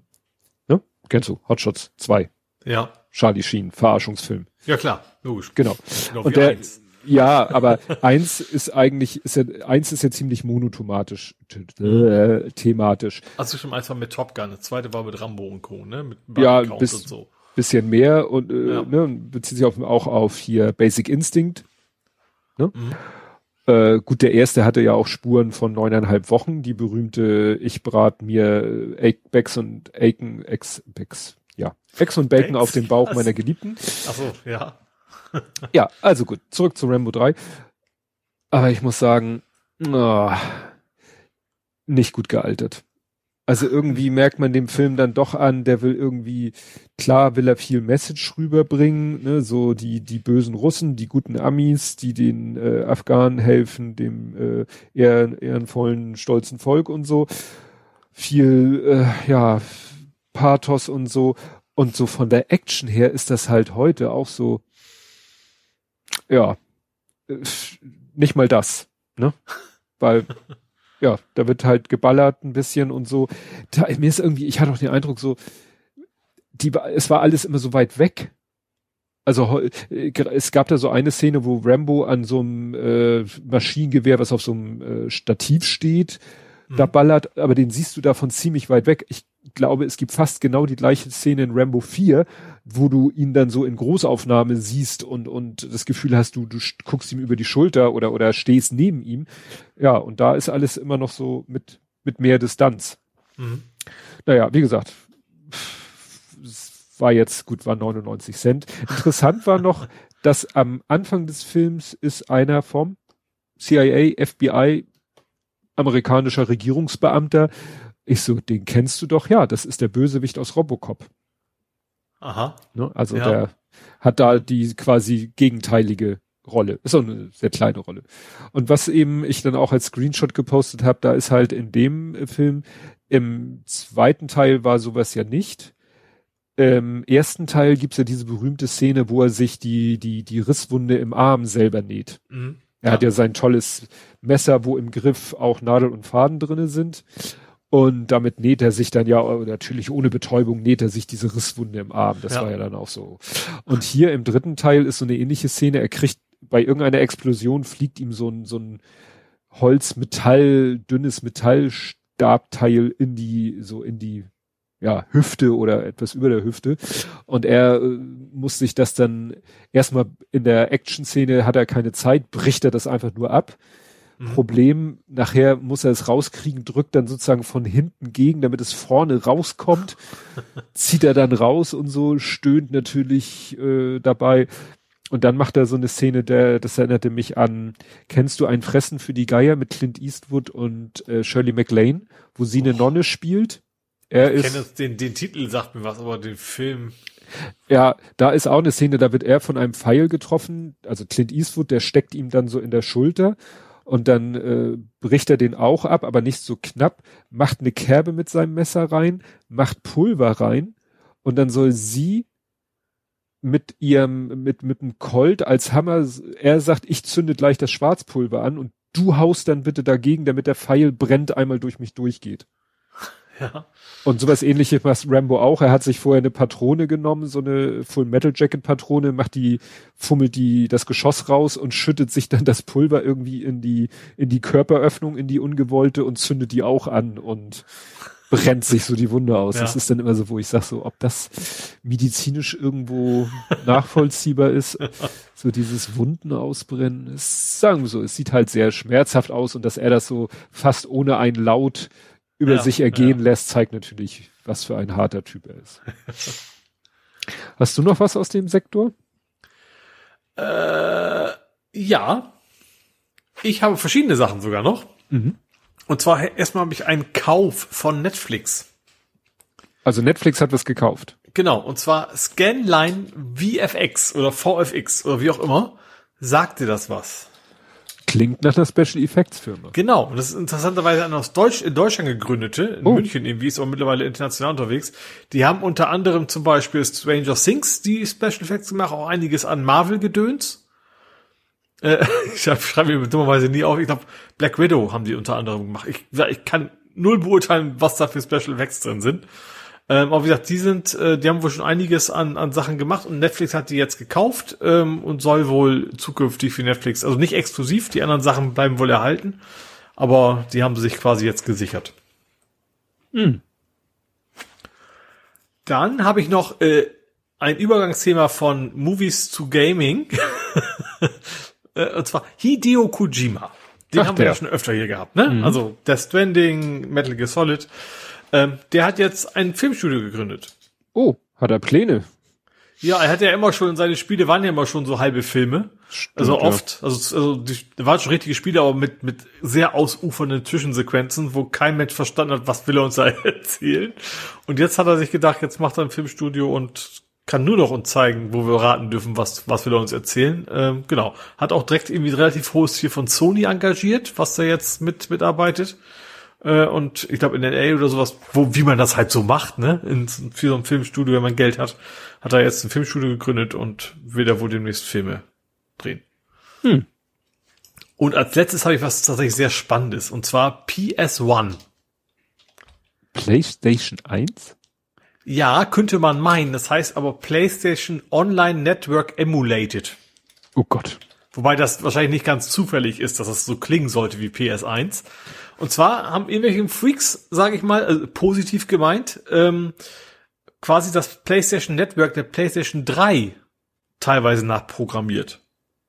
Ne? Kennst du? Hotshots 2. Ja. Charlie Sheen, Verarschungsfilm. Ja klar, logisch. Genau. genau und der, eins. Ja, aber eins ist eigentlich, ist ja, eins ist ja ziemlich monotomatisch, äh, thematisch. Also schon eins war mit Top Gun, das zweite war mit Rambo und Co., ne? Mit ja, bis, und so. bisschen mehr und, äh, ja. ne, bezieht sich auf, auch auf hier Basic Instinct. Ne? Mhm. Äh, gut, der erste hatte ja auch Spuren von neuneinhalb Wochen, die berühmte Ich brat mir Becks und Aiken, Ex, Becks, ja, Ex und Bacon Ex? auf den Bauch Was? meiner Geliebten. Ach so, ja. ja, also gut, zurück zu Rambo 3. Aber ich muss sagen, oh, nicht gut gealtert. Also irgendwie merkt man dem Film dann doch an, der will irgendwie, klar will er viel Message rüberbringen, ne, so die, die bösen Russen, die guten Amis, die den äh, Afghanen helfen, dem äh, ehren, ehrenvollen, stolzen Volk und so. Viel, äh, ja, Pathos und so. Und so von der Action her ist das halt heute auch so, ja, nicht mal das, ne? Weil, ja, da wird halt geballert ein bisschen und so. Da, mir ist irgendwie, ich hatte auch den Eindruck so, die, es war alles immer so weit weg. Also es gab da so eine Szene, wo Rambo an so einem äh, Maschinengewehr, was auf so einem äh, Stativ steht, mhm. da ballert, aber den siehst du davon ziemlich weit weg. Ich glaube, es gibt fast genau die gleiche Szene in Rambo 4, wo du ihn dann so in Großaufnahme siehst und, und das Gefühl hast, du, du guckst ihm über die Schulter oder, oder stehst neben ihm. Ja, und da ist alles immer noch so mit, mit mehr Distanz. Mhm. Naja, wie gesagt, war jetzt gut, war 99 Cent. Interessant war noch, dass am Anfang des Films ist einer vom CIA, FBI, amerikanischer Regierungsbeamter, ich so, den kennst du doch, ja, das ist der Bösewicht aus Robocop. Aha. Ne? Also ja. der hat da die quasi gegenteilige Rolle. Ist auch eine sehr kleine Rolle. Und was eben ich dann auch als Screenshot gepostet habe, da ist halt in dem Film, im zweiten Teil war sowas ja nicht. Im ersten Teil gibt's ja diese berühmte Szene, wo er sich die, die, die Risswunde im Arm selber näht. Mhm. Er ja. hat ja sein tolles Messer, wo im Griff auch Nadel und Faden drinne sind. Und damit näht er sich dann ja, natürlich ohne Betäubung, näht er sich diese Risswunde im Arm. Das ja. war ja dann auch so. Und hier im dritten Teil ist so eine ähnliche Szene. Er kriegt bei irgendeiner Explosion fliegt ihm so ein, so ein Holzmetall, dünnes Metallstabteil in die, so in die, ja, Hüfte oder etwas über der Hüfte. Und er äh, muss sich das dann erstmal in der Action-Szene hat er keine Zeit, bricht er das einfach nur ab Mhm. Problem, nachher muss er es rauskriegen, drückt dann sozusagen von hinten gegen, damit es vorne rauskommt, zieht er dann raus und so, stöhnt natürlich äh, dabei. Und dann macht er so eine Szene, der, das erinnerte mich an, kennst du ein Fressen für die Geier mit Clint Eastwood und äh, Shirley MacLaine, wo sie eine Nonne spielt? Er ich ist, kenne den, den Titel sagt mir was, aber den Film. Ja, da ist auch eine Szene, da wird er von einem Pfeil getroffen, also Clint Eastwood, der steckt ihm dann so in der Schulter und dann äh, bricht er den auch ab, aber nicht so knapp, macht eine Kerbe mit seinem Messer rein, macht Pulver rein und dann soll sie mit ihrem, mit, mit dem Colt als Hammer, er sagt, ich zünde gleich das Schwarzpulver an und du haust dann bitte dagegen, damit der Pfeil brennt einmal durch mich durchgeht. Ja. Und sowas ähnliches macht Rambo auch. Er hat sich vorher eine Patrone genommen, so eine Full Metal Jacket Patrone, macht die, fummelt die, das Geschoss raus und schüttet sich dann das Pulver irgendwie in die, in die Körperöffnung, in die ungewollte und zündet die auch an und brennt sich so die Wunde aus. Ja. Das ist dann immer so, wo ich sage, so, ob das medizinisch irgendwo nachvollziehbar ist, so dieses Wunden ausbrennen, ist, sagen wir so, es sieht halt sehr schmerzhaft aus und dass er das so fast ohne ein Laut über ja, sich ergehen ja. lässt, zeigt natürlich, was für ein harter Typ er ist. Hast du noch was aus dem Sektor? Äh, ja. Ich habe verschiedene Sachen sogar noch. Mhm. Und zwar erstmal habe ich einen Kauf von Netflix. Also Netflix hat was gekauft. Genau, und zwar Scanline VFX oder VFX oder wie auch immer. Sagt dir das was? Klingt nach einer Special Effects Firma. Genau, und das ist interessanterweise eine aus Deutsch, in Deutschland gegründete, in oh. München irgendwie, ist aber mittlerweile international unterwegs. Die haben unter anderem zum Beispiel Stranger Things, die Special Effects gemacht, auch einiges an Marvel-Gedöns. Äh, ich schreibe mir dummerweise nie auf, ich glaube, Black Widow haben die unter anderem gemacht. Ich, ich kann null beurteilen, was da für Special Effects drin sind. Ähm, aber wie gesagt, die sind, äh, die haben wohl schon einiges an, an Sachen gemacht und Netflix hat die jetzt gekauft ähm, und soll wohl zukünftig für Netflix, also nicht exklusiv, die anderen Sachen bleiben wohl erhalten, aber die haben sich quasi jetzt gesichert. Hm. Dann habe ich noch äh, ein Übergangsthema von Movies zu Gaming. äh, und zwar Hideo Kojima. Den Ach, haben wir ja schon öfter hier gehabt, ne? Mhm. Also Death Stranding, Metal Gear Solid. Ähm, der hat jetzt ein Filmstudio gegründet. Oh, hat er Pläne? Ja, er hat ja immer schon, seine Spiele waren ja immer schon so halbe Filme. Stimmt, also oft, ja. also, also die, da waren schon richtige Spiele, aber mit, mit sehr ausufernden Zwischensequenzen, wo kein Mensch verstanden hat, was will er uns da erzählen. Und jetzt hat er sich gedacht, jetzt macht er ein Filmstudio und kann nur noch uns zeigen, wo wir raten dürfen, was, was will er uns erzählen. Ähm, genau. Hat auch direkt irgendwie relativ hohes Ziel von Sony engagiert, was da jetzt mit mitarbeitet. Äh, und ich glaube in LA oder sowas, wo, wie man das halt so macht, ne? In, für so ein Filmstudio, wenn man Geld hat, hat er jetzt ein Filmstudio gegründet und will da wohl demnächst Filme drehen. Hm. Und als letztes habe ich was tatsächlich sehr Spannendes, und zwar PS1. PlayStation 1? Ja, könnte man meinen. Das heißt aber PlayStation Online Network Emulated. Oh Gott. Wobei das wahrscheinlich nicht ganz zufällig ist, dass es das so klingen sollte wie PS1. Und zwar haben irgendwelche Freaks, sage ich mal, also positiv gemeint, ähm, quasi das PlayStation Network der PlayStation 3 teilweise nachprogrammiert.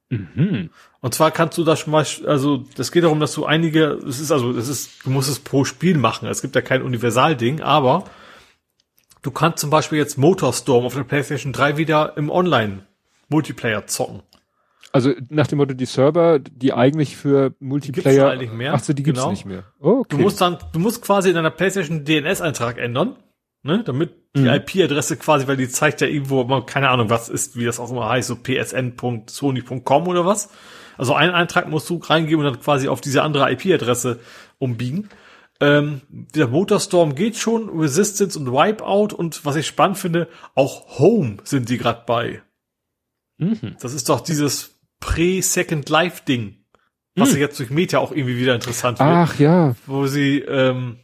Mhm. Und zwar kannst du das schon mal, also das geht darum, dass du einige, es ist also, es ist, du musst es pro Spiel machen. Es gibt ja kein Universalding, aber du kannst zum Beispiel jetzt Motorstorm auf der PlayStation 3 wieder im Online Multiplayer zocken. Also nach dem Motto, die Server, die eigentlich für Multiplayer, die mehr. ach so, die gibt's genau. nicht mehr. Oh, okay. Du musst dann, du musst quasi in deiner PlayStation DNS-Eintrag ändern, ne, damit die mhm. IP-Adresse quasi, weil die zeigt ja irgendwo, keine Ahnung, was ist, wie das auch immer heißt, so psn.sony.com oder was. Also einen Eintrag musst du reingeben und dann quasi auf diese andere IP-Adresse umbiegen. Ähm, der Motorstorm geht schon, Resistance und Wipeout und was ich spannend finde, auch Home sind die gerade bei. Mhm. Das ist doch dieses Pre-Second Life-Ding, was hm. jetzt durch Meta auch irgendwie wieder interessant wird. Ach ja. Wo sie ähm,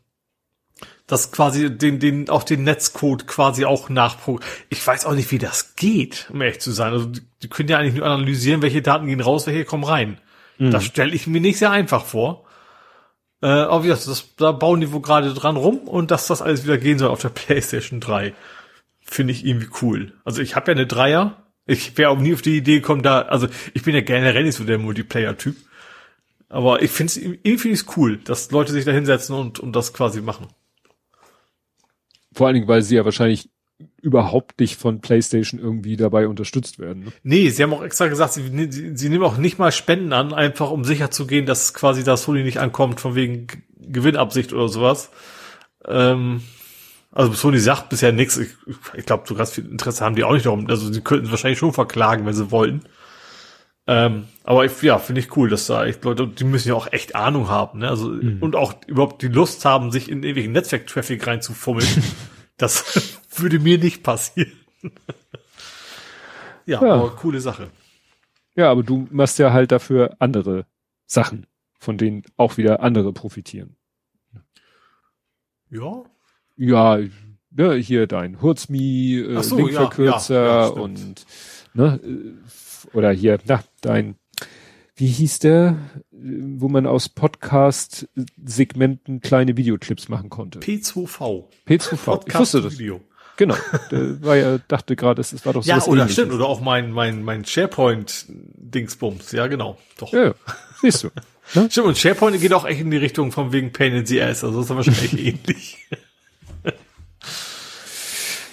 das quasi den, den, auch den Netzcode quasi auch nachpro. Ich weiß auch nicht, wie das geht, um ehrlich zu sein. Also die, die können ja eigentlich nur analysieren, welche Daten gehen raus, welche kommen rein. Mhm. Das stelle ich mir nicht sehr einfach vor. Äh, aber wie gesagt, das, da bauen die wohl gerade dran rum und dass das alles wieder gehen soll auf der PlayStation 3. Finde ich irgendwie cool. Also ich habe ja eine Dreier, ich wäre auch nie auf die Idee gekommen, da, also ich bin ja generell nicht so der Multiplayer-Typ. Aber ich finde es irgendwie find cool, dass Leute sich da hinsetzen und, und das quasi machen. Vor allen Dingen, weil sie ja wahrscheinlich überhaupt nicht von PlayStation irgendwie dabei unterstützt werden. Ne? Nee, sie haben auch extra gesagt, sie, sie, sie nehmen auch nicht mal Spenden an, einfach um sicher zu gehen, dass quasi das Sony nicht ankommt, von wegen Gewinnabsicht oder sowas. Ähm, also Sony sagt bisher nichts. Ich, ich glaube, so ganz viel Interesse haben die auch nicht darum. Also sie könnten wahrscheinlich schon verklagen, wenn sie wollten. Ähm, aber ich, ja, finde ich cool, dass da echt Leute, die müssen ja auch echt Ahnung haben, ne? Also mhm. und auch überhaupt die Lust haben, sich in ewigen Netzwerk-Traffic reinzufummeln. das würde mir nicht passieren. ja, ja, aber coole Sache. Ja, aber du machst ja halt dafür andere Sachen, von denen auch wieder andere profitieren. Ja, Ja, ne, hier dein Hurzmi, äh, so, Linkverkürzer ja, ja, ja, und ne, äh, oder hier, na, dein, wie hieß der, wo man aus Podcast-Segmenten kleine Videoclips machen konnte? P2V. P2V. Ich wusste das. Video. Genau. Der war ja, dachte gerade, es war doch so Ja, oder ähnliches. stimmt, oder auch mein, mein, mein SharePoint-Dingsbums. Ja, genau. Doch. Ja, ja. siehst du. Stimmt, und SharePoint geht auch echt in die Richtung von wegen Pain in the Ass. Also das ist dann wahrscheinlich ähnlich.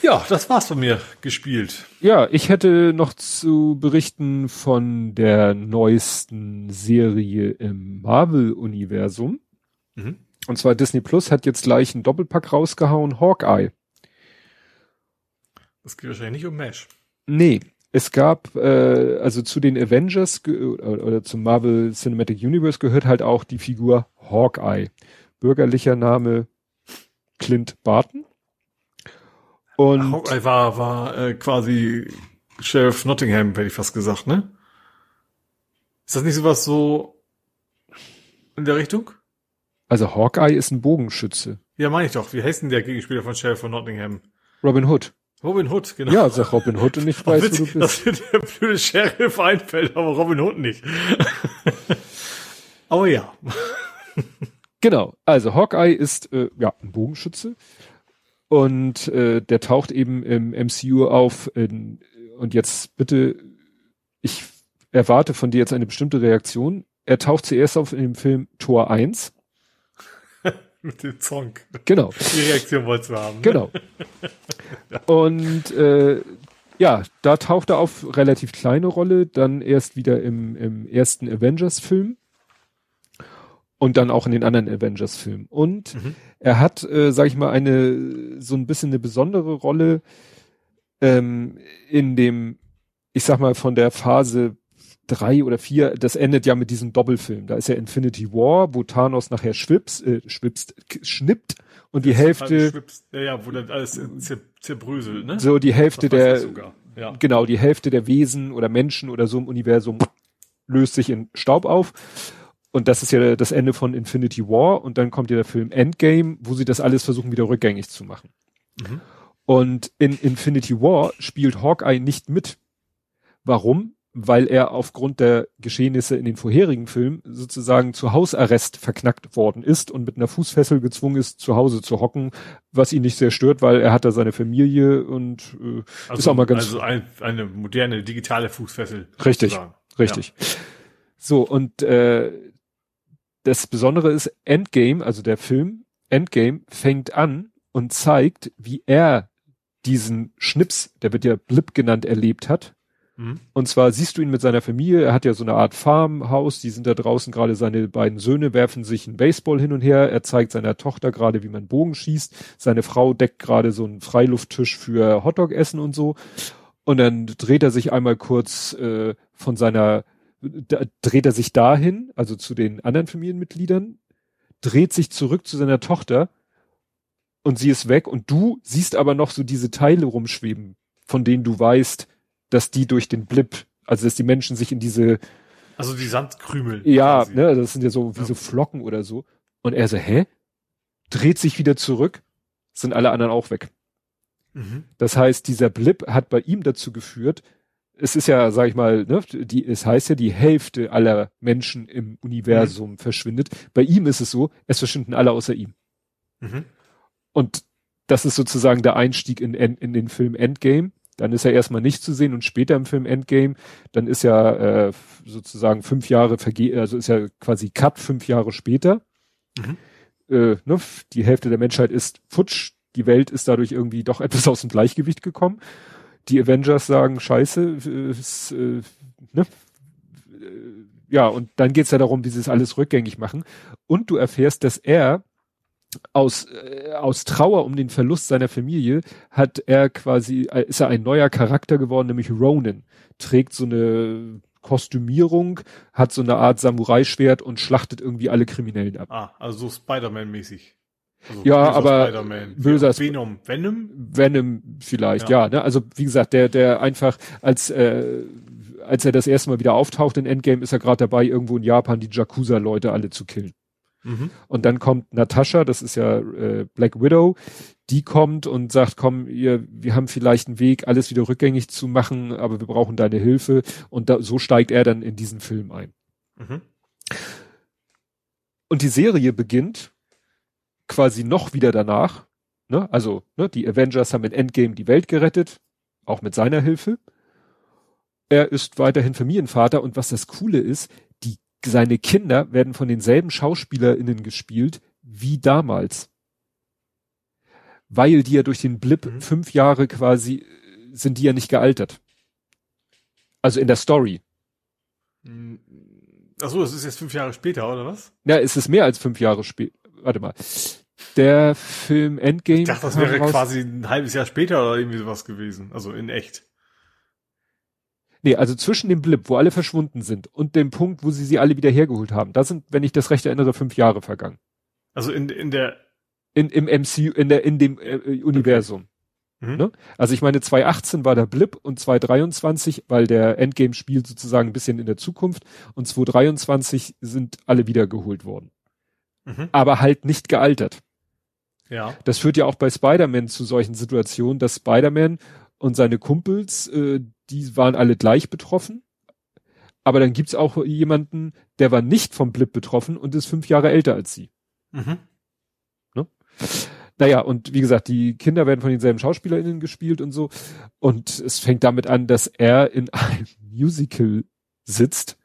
Ja, das war's von mir gespielt. Ja, ich hätte noch zu berichten von der neuesten Serie im Marvel-Universum. Mhm. Und zwar Disney Plus hat jetzt gleich einen Doppelpack rausgehauen, Hawkeye. Das geht wahrscheinlich nicht um Mesh. Nee, es gab, äh, also zu den Avengers ge- oder, oder zum Marvel Cinematic Universe gehört halt auch die Figur Hawkeye. Bürgerlicher Name Clint Barton. Und Hawkeye war, war äh, quasi Sheriff Nottingham, hätte ich fast gesagt, ne? Ist das nicht sowas so in der Richtung? also Hawkeye ist ein Bogenschütze. Ja, meine ich doch. Wie heißt denn der Gegenspieler von Sheriff von Nottingham? Robin Hood. Robin Hood, genau. Ja, sag Robin Hood und ich weiß, wo witzig, du bist. dass der blöde Sheriff einfällt, aber Robin Hood nicht. aber ja. Genau, also Hawkeye ist äh, ja ein Bogenschütze und äh, der taucht eben im MCU auf in, und jetzt bitte, ich erwarte von dir jetzt eine bestimmte Reaktion. Er taucht zuerst auf in dem Film Tor 1. Mit dem Song. Genau, Die Reaktion wolltest du haben. Ne? genau. Und äh, ja, da taucht er auf relativ kleine Rolle, dann erst wieder im, im ersten Avengers-Film und dann auch in den anderen Avengers-Filmen. Und Mhm. er hat, äh, sag ich mal, eine so ein bisschen eine besondere Rolle ähm, in dem, ich sag mal, von der Phase drei oder vier, das endet ja mit diesem Doppelfilm. Da ist ja Infinity War, wo Thanos nachher schwips, äh, schwipst, schnippt und die Hälfte, Schwips- Ja, ja, wo dann alles zer zerbröselt, ne? so die Hälfte Das der. Ja. genau, die Hälfte der Wesen oder Menschen oder so im Universum löst sich in Staub auf. Und das ist ja das Ende von Infinity War. Und dann kommt ja der Film Endgame, wo sie das alles versuchen, wieder rückgängig zu machen. Mhm. Und in Infinity War spielt Hawkeye nicht mit. Warum? Weil er aufgrund der Geschehnisse in den vorherigen Filmen sozusagen zu Hausarrest verknackt worden ist und mit einer Fußfessel gezwungen ist, zu Hause zu hocken, was ihn nicht sehr stört, weil er hat da seine Familie und äh, Also, ist auch mal ganz also ein, eine moderne digitale Fußfessel. Richtig, sozusagen. Richtig. So, und äh, das Besondere ist, Endgame, also der Film Endgame, fängt an und zeigt, wie er diesen Schnips, der wird ja Blip genannt, erlebt hat. Mhm. Und zwar siehst du ihn mit seiner Familie, er hat ja so eine Art Farmhaus, die sind da draußen gerade, seine beiden Söhne werfen sich einen Baseball hin und her, er zeigt seiner Tochter gerade, wie man Bogen schießt, seine Frau deckt gerade so einen Freilufttisch für Hotdog essen und so. Und dann dreht er sich einmal kurz äh, von seiner, dreht er sich dahin, also zu den anderen Familienmitgliedern, dreht sich zurück zu seiner Tochter und sie ist weg und du siehst aber noch so diese Teile rumschweben, von denen du weißt, dass die durch den Blip, also dass die Menschen sich in diese, Also die Sandkrümel. ja, quasi. ne, das sind ja so wie Ja. so Flocken oder so. Und er so, hä? Dreht sich wieder zurück, sind alle anderen auch weg. Mhm. Das heißt, dieser Blip hat bei ihm dazu geführt, es ist ja, sag ich mal, ne, die, es heißt ja, die Hälfte aller Menschen im Universum Mhm. verschwindet. Bei ihm ist es so, es verschwinden alle außer ihm. Mhm. Und das ist sozusagen der Einstieg in, in, in den Film Endgame. Dann ist er erstmal nicht zu sehen und später im Film Endgame, dann ist ja äh, sozusagen fünf Jahre verge also ist ja quasi Cut fünf Jahre später. Mhm. Äh, ne, die Hälfte der Menschheit ist futsch, die Welt ist dadurch irgendwie doch etwas aus dem Gleichgewicht gekommen. Die Avengers sagen, scheiße, äh, ist, äh, ne? Ja, und dann geht's ja darum, dieses alles rückgängig machen. Und du erfährst, dass er aus, äh, aus Trauer um den Verlust seiner Familie hat er quasi, äh, ist er ein neuer Charakter geworden, nämlich Ronin. Trägt so eine Kostümierung, hat so eine Art Samurai-Schwert und schlachtet irgendwie alle Kriminellen ab. Ah, also so Spider-Man-mäßig. Also Ja, aber böser Sp- Venom. Venom? Venom vielleicht, ja. Ja. ne? Also wie gesagt, der, der einfach als äh, als er das erste Mal wieder auftaucht in Endgame, ist er gerade dabei, irgendwo in Japan die Jakuza-Leute alle zu killen. Mhm. Und dann kommt Natascha, das ist ja äh, Black Widow, die kommt und sagt, komm, ihr, wir haben vielleicht einen Weg, alles wieder rückgängig zu machen, aber wir brauchen deine Hilfe. Und da, so steigt er dann in diesen Film ein. Mhm. Und die Serie beginnt quasi noch wieder danach. Ne? Also, ne, die Avengers haben in Endgame die Welt gerettet, auch mit seiner Hilfe. Er ist weiterhin Familienvater und was das Coole ist, die, seine Kinder werden von denselben SchauspielerInnen gespielt wie damals weil die ja durch den Blip mhm. fünf Jahre quasi sind die ja nicht gealtert. Also in der Story. Mm, ach so, das ist jetzt fünf Jahre später, oder was? Ja, es ist mehr als fünf Jahre später. Warte mal. Der Film Endgame. Ich dachte, das wäre raus. quasi ein halbes Jahr später oder irgendwie sowas gewesen. Also in echt. Nee, also zwischen dem Blip, wo alle verschwunden sind, und dem Punkt, wo sie sie alle wieder hergeholt haben, da sind, wenn ich das recht erinnere, fünf Jahre vergangen. Also in, in der in, im MCU, in der, in dem äh, Universum. Okay. Mhm. Ne? Also ich meine, 2018 war der Blip und 2023, weil der Endgame spielt sozusagen ein bisschen in der Zukunft und 2023 sind alle wiedergeholt worden. Mhm. Aber halt nicht gealtert. Ja. Das führt ja auch bei Spider-Man zu solchen Situationen, dass Spider-Man und seine Kumpels, äh, die waren alle gleich betroffen. Aber dann gibt's auch jemanden, der war nicht vom Blip betroffen und ist fünf Jahre älter als sie. Mhm. Naja, und wie gesagt, die Kinder werden von denselben SchauspielerInnen gespielt und so. Und es fängt damit an, dass er in einem Musical sitzt,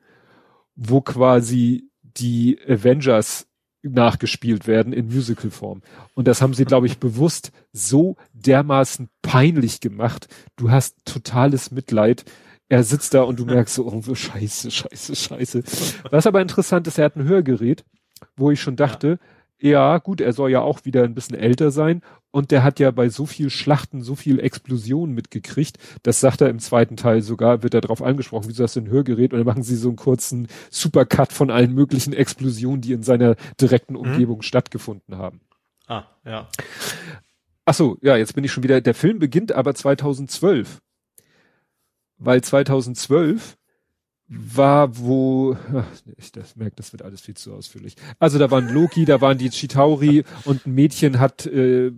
wo quasi die Avengers nachgespielt werden in Musicalform. Und das haben sie, glaube ich, bewusst so dermaßen peinlich gemacht. Du hast totales Mitleid. Er sitzt da und du merkst so, oh, scheiße, scheiße, scheiße. Was aber interessant ist, er hat ein Hörgerät, wo ich schon dachte, ja ja, gut, er soll ja auch wieder ein bisschen älter sein und der hat ja bei so viel Schlachten so viel Explosionen mitgekriegt. Das sagt er im zweiten Teil sogar, wird er darauf angesprochen, wieso hast du ein Hörgerät? Und dann machen sie so einen kurzen Supercut von allen möglichen Explosionen, die in seiner direkten mhm. Umgebung mhm. stattgefunden haben. Ah, ja. Ach so, ja, jetzt bin ich schon wieder. Der Film beginnt aber 2012. Weil 2012 war, wo, ich das merke, das wird alles viel zu ausführlich. Also da waren Loki, da waren die Chitauri und ein Mädchen hat äh,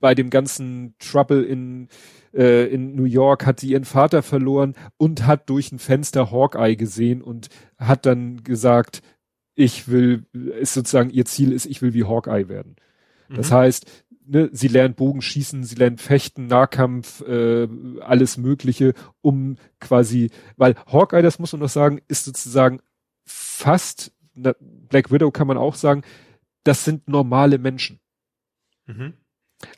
bei dem ganzen Trouble in äh, in New York hat sie ihren Vater verloren und hat durch ein Fenster Hawkeye gesehen und hat dann gesagt, ich will, ist sozusagen ihr Ziel ist, ich will wie Hawkeye werden. Das mhm. heißt, ne, sie lernt Bogenschießen, sie lernt Fechten, Nahkampf, äh, alles Mögliche, um quasi, weil Hawkeye, das muss man noch sagen, ist sozusagen fast, na, Black Widow kann man auch sagen, das sind normale Menschen. Mhm.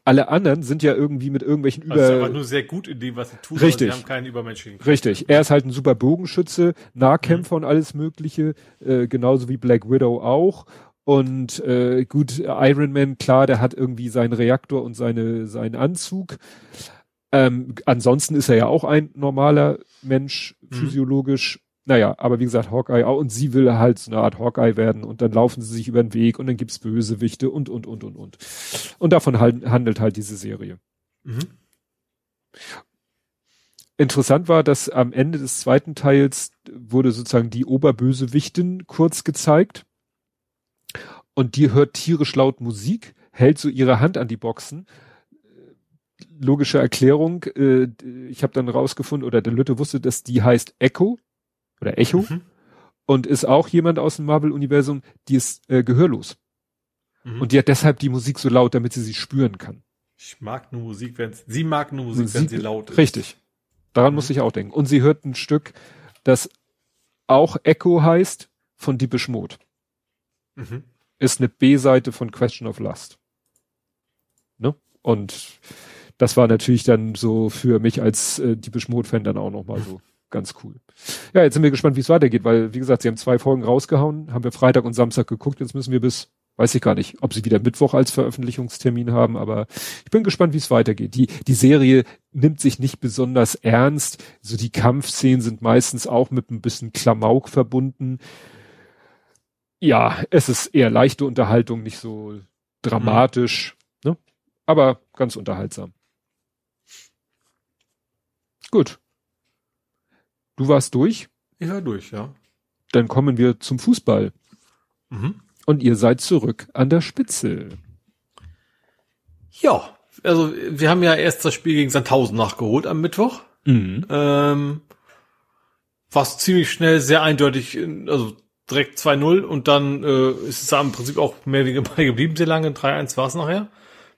Alle anderen sind ja irgendwie mit irgendwelchen also Über... Also aber nur sehr gut in dem, was sie tun, richtig. sie haben keinen übermenschlichen Kraft. Richtig. Er ist halt ein super Bogenschütze, Nahkämpfer mhm. und alles Mögliche, äh, genauso wie Black Widow auch. Und äh, gut, Iron Man, klar, der hat irgendwie seinen Reaktor und seine seinen Anzug. Ähm, ansonsten ist er ja auch ein normaler Mensch, mhm. physiologisch. Naja, aber wie gesagt, Hawkeye auch. Und sie will halt so eine Art Hawkeye werden und dann laufen sie sich über den Weg und dann gibt's Bösewichte und, und, und, und, und. Und davon halt, handelt halt diese Serie. Mhm. Interessant war, dass am Ende des zweiten Teils wurde sozusagen die Oberbösewichtin kurz gezeigt und die hört tierisch laut Musik, hält so ihre Hand an die Boxen. Logische Erklärung, äh, ich habe dann rausgefunden, oder der Lütte wusste, dass die heißt Echo oder Echo mhm. und ist auch jemand aus dem Marvel-Universum, die ist äh, gehörlos. Mhm. Und die hat deshalb die Musik so laut, damit sie sie spüren kann. Ich mag nur Musik, wenn sie mag nur Musik, Musik, wenn sie laut ist. Richtig. Daran mhm. muss ich auch denken. Und sie hört ein Stück, das auch Echo heißt, von Diebisch Mode. Mhm ist eine B-Seite von Question of Lust. Ne? Und das war natürlich dann so für mich als äh, die Mode-Fan dann auch nochmal so ganz cool. Ja, jetzt sind wir gespannt, wie es weitergeht, weil, wie gesagt, sie haben zwei Folgen rausgehauen, haben wir Freitag und Samstag geguckt, jetzt müssen wir bis, weiß ich gar nicht, ob sie wieder Mittwoch als Veröffentlichungstermin haben, aber ich bin gespannt, wie es weitergeht. Die, die Serie nimmt sich nicht besonders ernst, so die Kampfszenen sind meistens auch mit ein bisschen Klamauk verbunden ja, es ist eher leichte Unterhaltung, nicht so dramatisch, mhm. ne? aber ganz unterhaltsam. Gut. Du warst durch? Ich war durch, ja. Dann kommen wir zum Fußball. Mhm. Und ihr seid zurück an der Spitze. Ja, also wir haben ja erst das Spiel gegen Sandhausen nachgeholt am Mittwoch. Mhm. Ähm, was ziemlich schnell sehr eindeutig, also direkt 2-0 und dann äh, ist es da im Prinzip auch mehr wie bei geblieben, sehr lange. 3-1 war es nachher.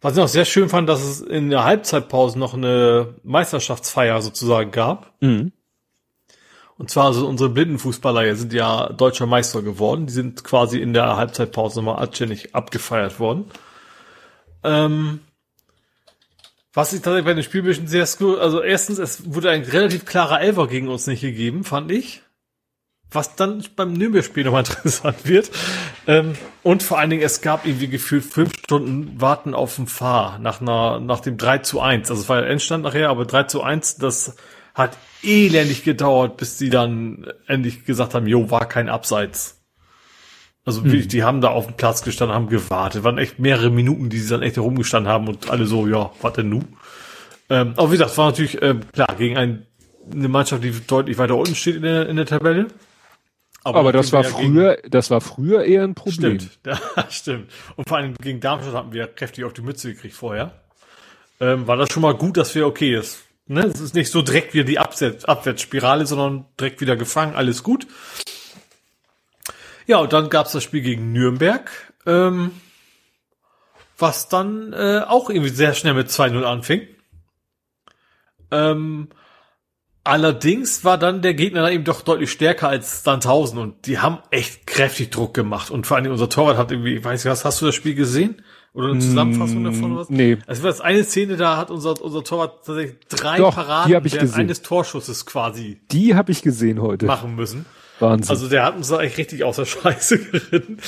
Was ich noch sehr schön fand, dass es in der Halbzeitpause noch eine Meisterschaftsfeier sozusagen gab. Mhm. Und zwar also unsere Blindenfußballer sind ja deutscher Meister geworden. Die sind quasi in der Halbzeitpause nochmal anständig abgefeiert worden. Ähm, was ich tatsächlich bei dem Spiel ein bisschen sehr skur, also erstens, es wurde ein relativ klarer Elfer gegen uns nicht gegeben, fand ich. Was dann beim Nürnberg-Spiel nochmal interessant wird. Ähm, und vor allen Dingen, es gab irgendwie gefühlt fünf Stunden Warten auf dem Fahr nach einer, nach dem 3 zu 1. Also es war der Endstand nachher, aber 3 zu 1, das hat elendig gedauert, bis sie dann endlich gesagt haben, jo, war kein Abseits. Also Hm. wirklich, die haben da auf dem Platz gestanden, haben gewartet. Waren echt mehrere Minuten, die sie dann echt herumgestanden haben und alle so, ja, was denn nu? Ähm, aber wie gesagt, war natürlich ähm, klar gegen ein, eine Mannschaft, die deutlich weiter unten steht in der, in der Tabelle. Aber das nachdem war ja gegen- früher, das war früher eher ein Problem. Stimmt, ja, stimmt. Und vor allem gegen Darmstadt hatten wir kräftig auf die Mütze gekriegt vorher. Ähm, war das schon mal gut, dass wir, okay, das, ne, es ist nicht so direkt wieder die Abwärts Abwärtsspirale, sondern direkt wieder gefangen, alles gut. Ja, und dann gab's das Spiel gegen Nürnberg, ähm, was dann äh, auch irgendwie sehr schnell mit 2-0 anfing. Ähm, Allerdings war dann der Gegner dann eben doch deutlich stärker als Sandhausen und die haben echt kräftig Druck gemacht. Und vor allem unser Torwart hat irgendwie, ich weiß nicht was, hast du das Spiel gesehen? Oder eine Zusammenfassung davon oder was? nee. War jetzt eine Szene, da hat unser, unser Torwart tatsächlich drei Doch, Paraden ich während eines Torschusses quasi Die habe ich gesehen heute. machen müssen. Wahnsinn. Also der hat uns da echt richtig aus der Scheiße geritten.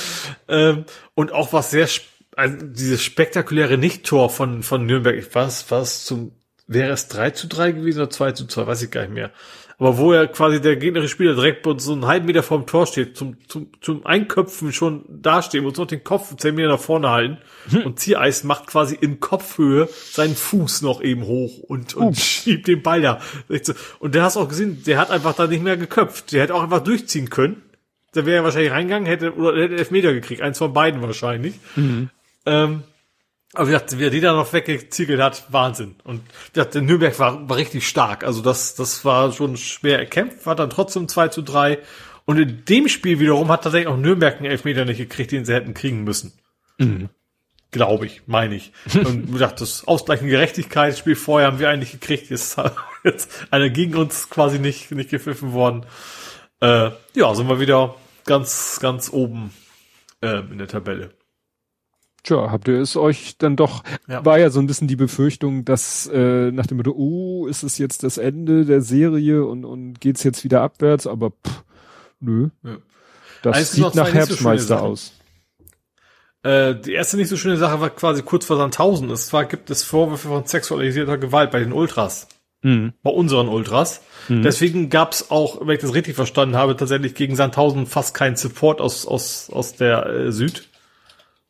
Ähm, und auch was sehr, also dieses spektakuläre Nicht-Tor von, von Nürnberg, ich was, was zum, wäre es 3 zu 3 gewesen oder 2 zu 2, weiß ich gar nicht mehr. Aber wo er quasi der gegnerische Spieler direkt bei uns so einen halben Meter vorm Tor steht, zum, zum, zum Einköpfen schon dastehen und so den Kopf 10 Meter nach vorne halten. Und Ziereis macht quasi in Kopfhöhe seinen Fuß noch eben hoch und, und schiebt den Ball da. Und der hast auch gesehen, der hat einfach da nicht mehr geköpft. Der hätte auch einfach durchziehen können. Da wäre er wahrscheinlich reingegangen, hätte, oder hätte Elfmeter gekriegt. Eins von beiden wahrscheinlich. Ähm, aber wie gesagt, wer die da noch weggeziegelt hat, Wahnsinn. Und wie gesagt, der Nürnberg war, war richtig stark. Also das, das war schon schwer erkämpft, war dann trotzdem 2 zu 3. Und in dem Spiel wiederum hat tatsächlich auch Nürnberg einen Elfmeter nicht gekriegt, den sie hätten kriegen müssen. Glaube ich, meine ich. Und wie gesagt, das ausgleichende Gerechtigkeitsspiel vorher haben wir eigentlich gekriegt, ist jetzt einer gegen uns quasi nicht, nicht gepfiffen worden. Äh, ja, sind wir wieder ganz, ganz oben äh, in der Tabelle. Tja, habt ihr es euch dann doch, Ja. war ja so ein bisschen die Befürchtung, dass äh, nach dem Motto, oh, ist es jetzt das Ende der Serie und, und geht's jetzt wieder abwärts, aber pff, nö. Ja. Das noch sieht nach so Herbstmeister Sachen. aus. Äh, die erste nicht so schöne Sache war quasi kurz vor Sandhausen. Es zwar gibt es Vorwürfe von sexualisierter Gewalt bei den Ultras. Mhm. Bei unseren Ultras. Deswegen gab es auch, wenn ich das richtig verstanden habe, tatsächlich gegen Sandhausen fast keinen Support aus, aus, aus der äh, Süd.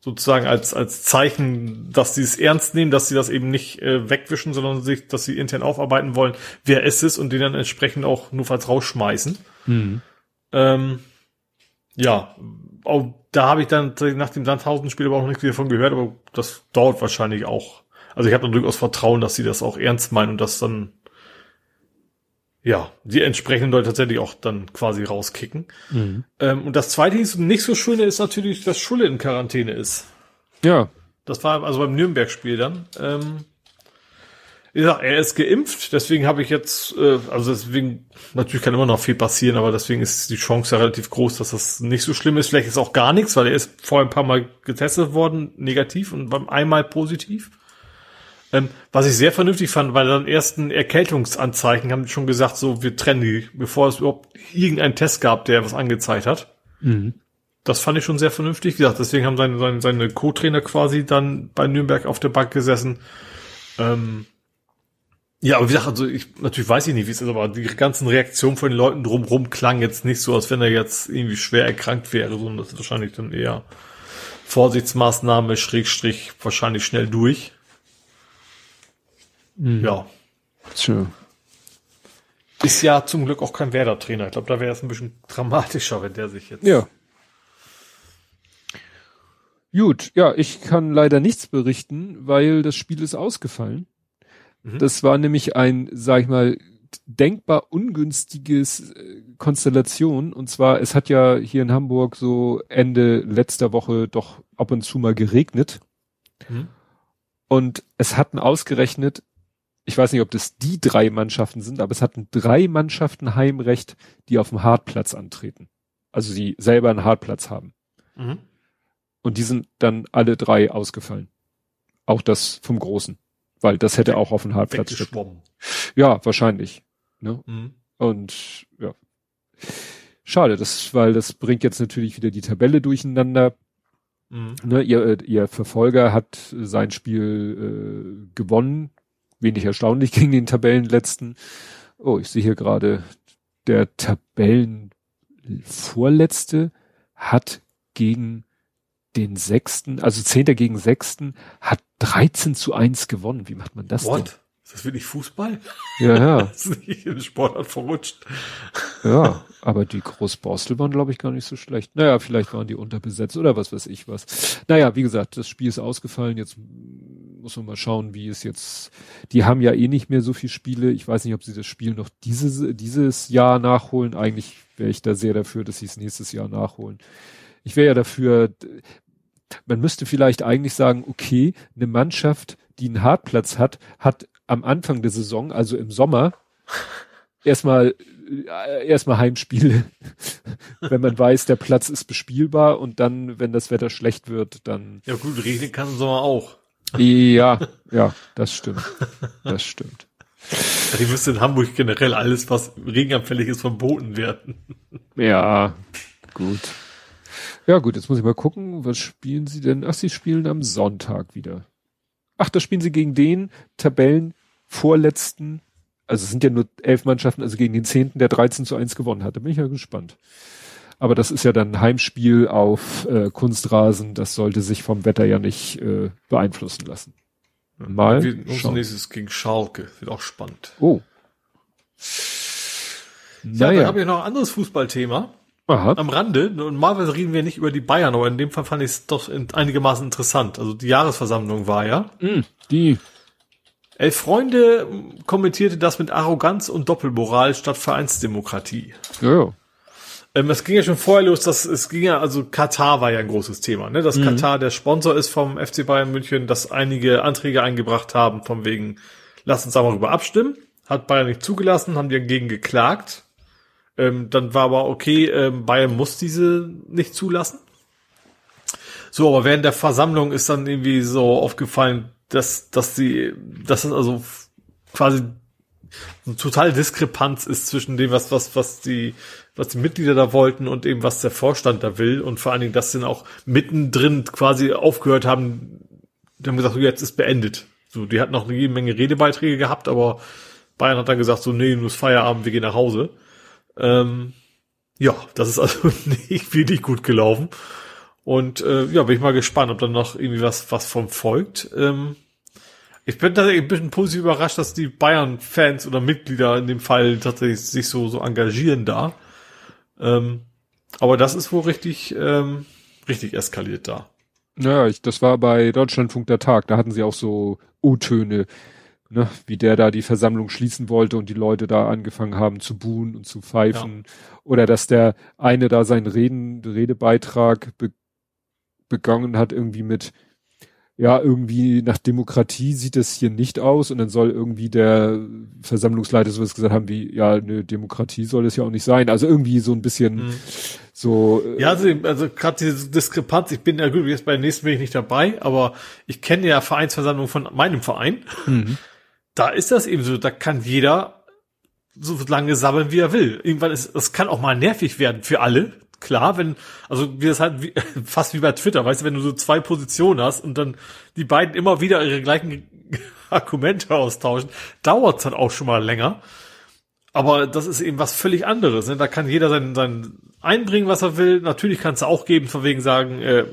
Sozusagen als, als Zeichen, dass sie es ernst nehmen, dass sie das eben nicht äh, wegwischen, sondern sich, dass sie intern aufarbeiten wollen, wer ist es und den dann entsprechend auch nur falls rausschmeißen. Ähm, ja, auch da habe ich dann nach dem Sandhausen-Spiel aber auch nichts wieder von gehört, aber das dauert wahrscheinlich auch. Also ich habe dann durchaus Vertrauen, dass sie das auch ernst meinen und das dann ja, die entsprechenden Leute tatsächlich auch dann quasi rauskicken. Ähm, und das zweite ist nicht so schöne ist natürlich, dass Schulle in Quarantäne ist. Ja, Das war also beim Nürnberg-Spiel dann. Ähm, wie gesagt, er ist geimpft, deswegen habe ich jetzt, äh, also deswegen, natürlich kann immer noch viel passieren, aber deswegen ist die Chance ja relativ groß, dass das nicht so schlimm ist. Vielleicht ist auch gar nichts, weil er ist vorher ein paar Mal getestet worden, negativ und beim einmal positiv. Ähm, was ich sehr vernünftig fand, weil dann ersten Erkältungsanzeichen haben schon gesagt, so wir trennen die, bevor es überhaupt irgendeinen Test gab, der was angezeigt hat. Das fand ich schon sehr vernünftig. Wie gesagt, deswegen haben seine, seine, seine Co-Trainer quasi dann bei Nürnberg auf der Bank gesessen. Ähm, ja, aber wie gesagt, also ich natürlich weiß ich nicht, wie es ist, aber die ganzen Reaktionen von den Leuten drumherum klangen jetzt nicht so, als wenn er jetzt irgendwie schwer erkrankt wäre, sondern das ist wahrscheinlich dann eher Vorsichtsmaßnahme, Schrägstrich, wahrscheinlich schnell durch. Ja. tja. Ist ja zum Glück auch kein Werder-Trainer. Ich glaube, da wäre es ein bisschen dramatischer, wenn der sich jetzt. Ja. Gut, ja, ich kann leider nichts berichten, weil das Spiel ist ausgefallen. Mhm. Das war nämlich ein, sag ich mal, denkbar ungünstiges äh, Konstellation. Und zwar, es hat ja hier in Hamburg so Ende letzter Woche doch ab und zu mal geregnet. Mhm. Und es hatten ausgerechnet, ich weiß nicht, ob das die drei Mannschaften sind, aber es hatten drei Mannschaften Heimrecht, die auf dem Hartplatz antreten. Also sie selber einen Hartplatz haben. Mhm. Und die sind dann alle drei ausgefallen. Auch das vom Großen. Weil das hätte auch auf dem Hartplatz stattgefunden. Ja, wahrscheinlich. Ne? Mhm. Und ja. Schade, das, weil das bringt jetzt natürlich wieder die Tabelle durcheinander. Mhm. Ne, ihr, äh, ihr Verfolger hat sein Spiel äh, gewonnen. Wenig erstaunlich gegen den Tabellenletzten. Oh, ich sehe hier gerade, der Tabellenvorletzte hat gegen den Sechsten, also Zehnter gegen Sechsten, hat 13 zu 1 gewonnen. Wie macht man das What? denn? Ist das wirklich Fußball? Ja, ja. ist nicht im Sportart verrutscht. Ja, aber die Großborstel waren, glaube ich, gar nicht so schlecht. Naja, vielleicht waren die unterbesetzt oder was weiß ich was. Naja, wie gesagt, das Spiel ist ausgefallen. Jetzt muss man mal schauen, wie es jetzt, die haben ja eh nicht mehr so viele Spiele. Ich weiß nicht, ob sie das Spiel noch dieses, dieses Jahr nachholen. Eigentlich wäre ich da sehr dafür, dass sie es nächstes Jahr nachholen. Ich wäre ja dafür, man müsste vielleicht eigentlich sagen, okay, eine Mannschaft, die einen Hartplatz hat, hat am Anfang der Saison, also im Sommer, erstmal äh, erstmal Heimspiele, wenn man weiß, der Platz ist bespielbar und dann, wenn das Wetter schlecht wird, dann. Ja gut, regnen kann im Sommer auch. Ja, ja, das stimmt. Das stimmt. Die müsste in Hamburg generell alles, was regenanfällig ist, verboten werden. Ja, gut. Ja, gut, jetzt muss ich mal gucken, was spielen sie denn? Ach, sie spielen am Sonntag wieder. Ach, da spielen sie gegen den Tabellen vorletzten, also es sind ja nur elf Mannschaften, also gegen den zehnten, der 13 zu 1 gewonnen hat. Da bin ich ja gespannt. Aber das ist ja dann ein Heimspiel auf äh, Kunstrasen. Das sollte sich vom Wetter ja nicht äh, beeinflussen lassen. Mal. Wir, unser nächstes gegen Schalke. Wird auch spannend. Oh. Ja, naja. dann habe ich noch ein anderes Fußballthema. Aha. Am Rande. Normalerweise reden wir nicht über die Bayern, aber in dem Fall fand ich es doch einigermaßen interessant. Also die Jahresversammlung war ja. Mm, die Elf Freunde kommentierte das mit Arroganz und Doppelmoral statt Vereinsdemokratie. Ja, ja. Ähm, es ging ja schon vorher los, dass es ging ja, also Katar war ja ein großes Thema, ne? Dass mhm. Katar der Sponsor ist vom FC Bayern München, dass einige Anträge eingebracht haben, von wegen, lass uns da mal darüber abstimmen. Hat Bayern nicht zugelassen, haben die dagegen geklagt. Ähm, dann war aber okay, ähm, Bayern muss diese nicht zulassen. So, aber während der Versammlung ist dann irgendwie so aufgefallen, dass, dass die, dass es also quasi eine total Diskrepanz ist zwischen dem, was, was, was die, was die Mitglieder da wollten und eben, was der Vorstand da will. Und vor allen Dingen, dass sie dann auch mittendrin quasi aufgehört haben, die haben gesagt, so, jetzt ist beendet. So, die hatten noch eine Menge Redebeiträge gehabt, aber Bayern hat dann gesagt, so, nee, nur ist Feierabend, wir gehen nach Hause. Ähm, ja, das ist also nicht wirklich gut gelaufen. Und äh, ja, bin ich mal gespannt, ob dann noch irgendwie was, was vom folgt. Ähm, ich bin tatsächlich ein bisschen positiv überrascht, dass die Bayern-Fans oder Mitglieder in dem Fall tatsächlich sich so, so engagieren da. Ähm, aber das ist wohl richtig, ähm, richtig eskaliert da. Ja, ich, das war bei Deutschlandfunk der Tag. Da hatten sie auch so O-Töne, ne, wie der da die Versammlung schließen wollte und die Leute da angefangen haben zu buhen und zu pfeifen. Ja. Oder dass der eine da seinen Reden, Redebeitrag be begangen hat, irgendwie mit, ja, irgendwie nach Demokratie sieht es hier nicht aus und dann soll irgendwie der Versammlungsleiter sowas gesagt haben wie, ja, eine Demokratie soll es ja auch nicht sein. Also irgendwie so ein bisschen mhm. so. Äh, ja, also, also gerade diese Diskrepanz, ich bin ja gut, jetzt bei den nächsten bin ich nicht dabei, aber ich kenne ja Vereinsversammlung von meinem Verein. Mhm. Da ist das eben so, da kann jeder so lange sammeln, wie er will. Irgendwann ist, das kann auch mal nervig werden für alle, klar, wenn, also wie das halt wie, fast wie bei Twitter, weißt du, wenn du so zwei Positionen hast und dann die beiden immer wieder ihre gleichen Argumente austauschen, dauert es dann auch schon mal länger. Aber das ist eben was völlig anderes. Ne? Da kann jeder sein, sein einbringen, was er will. Natürlich kannst du auch geben, von wegen sagen, äh,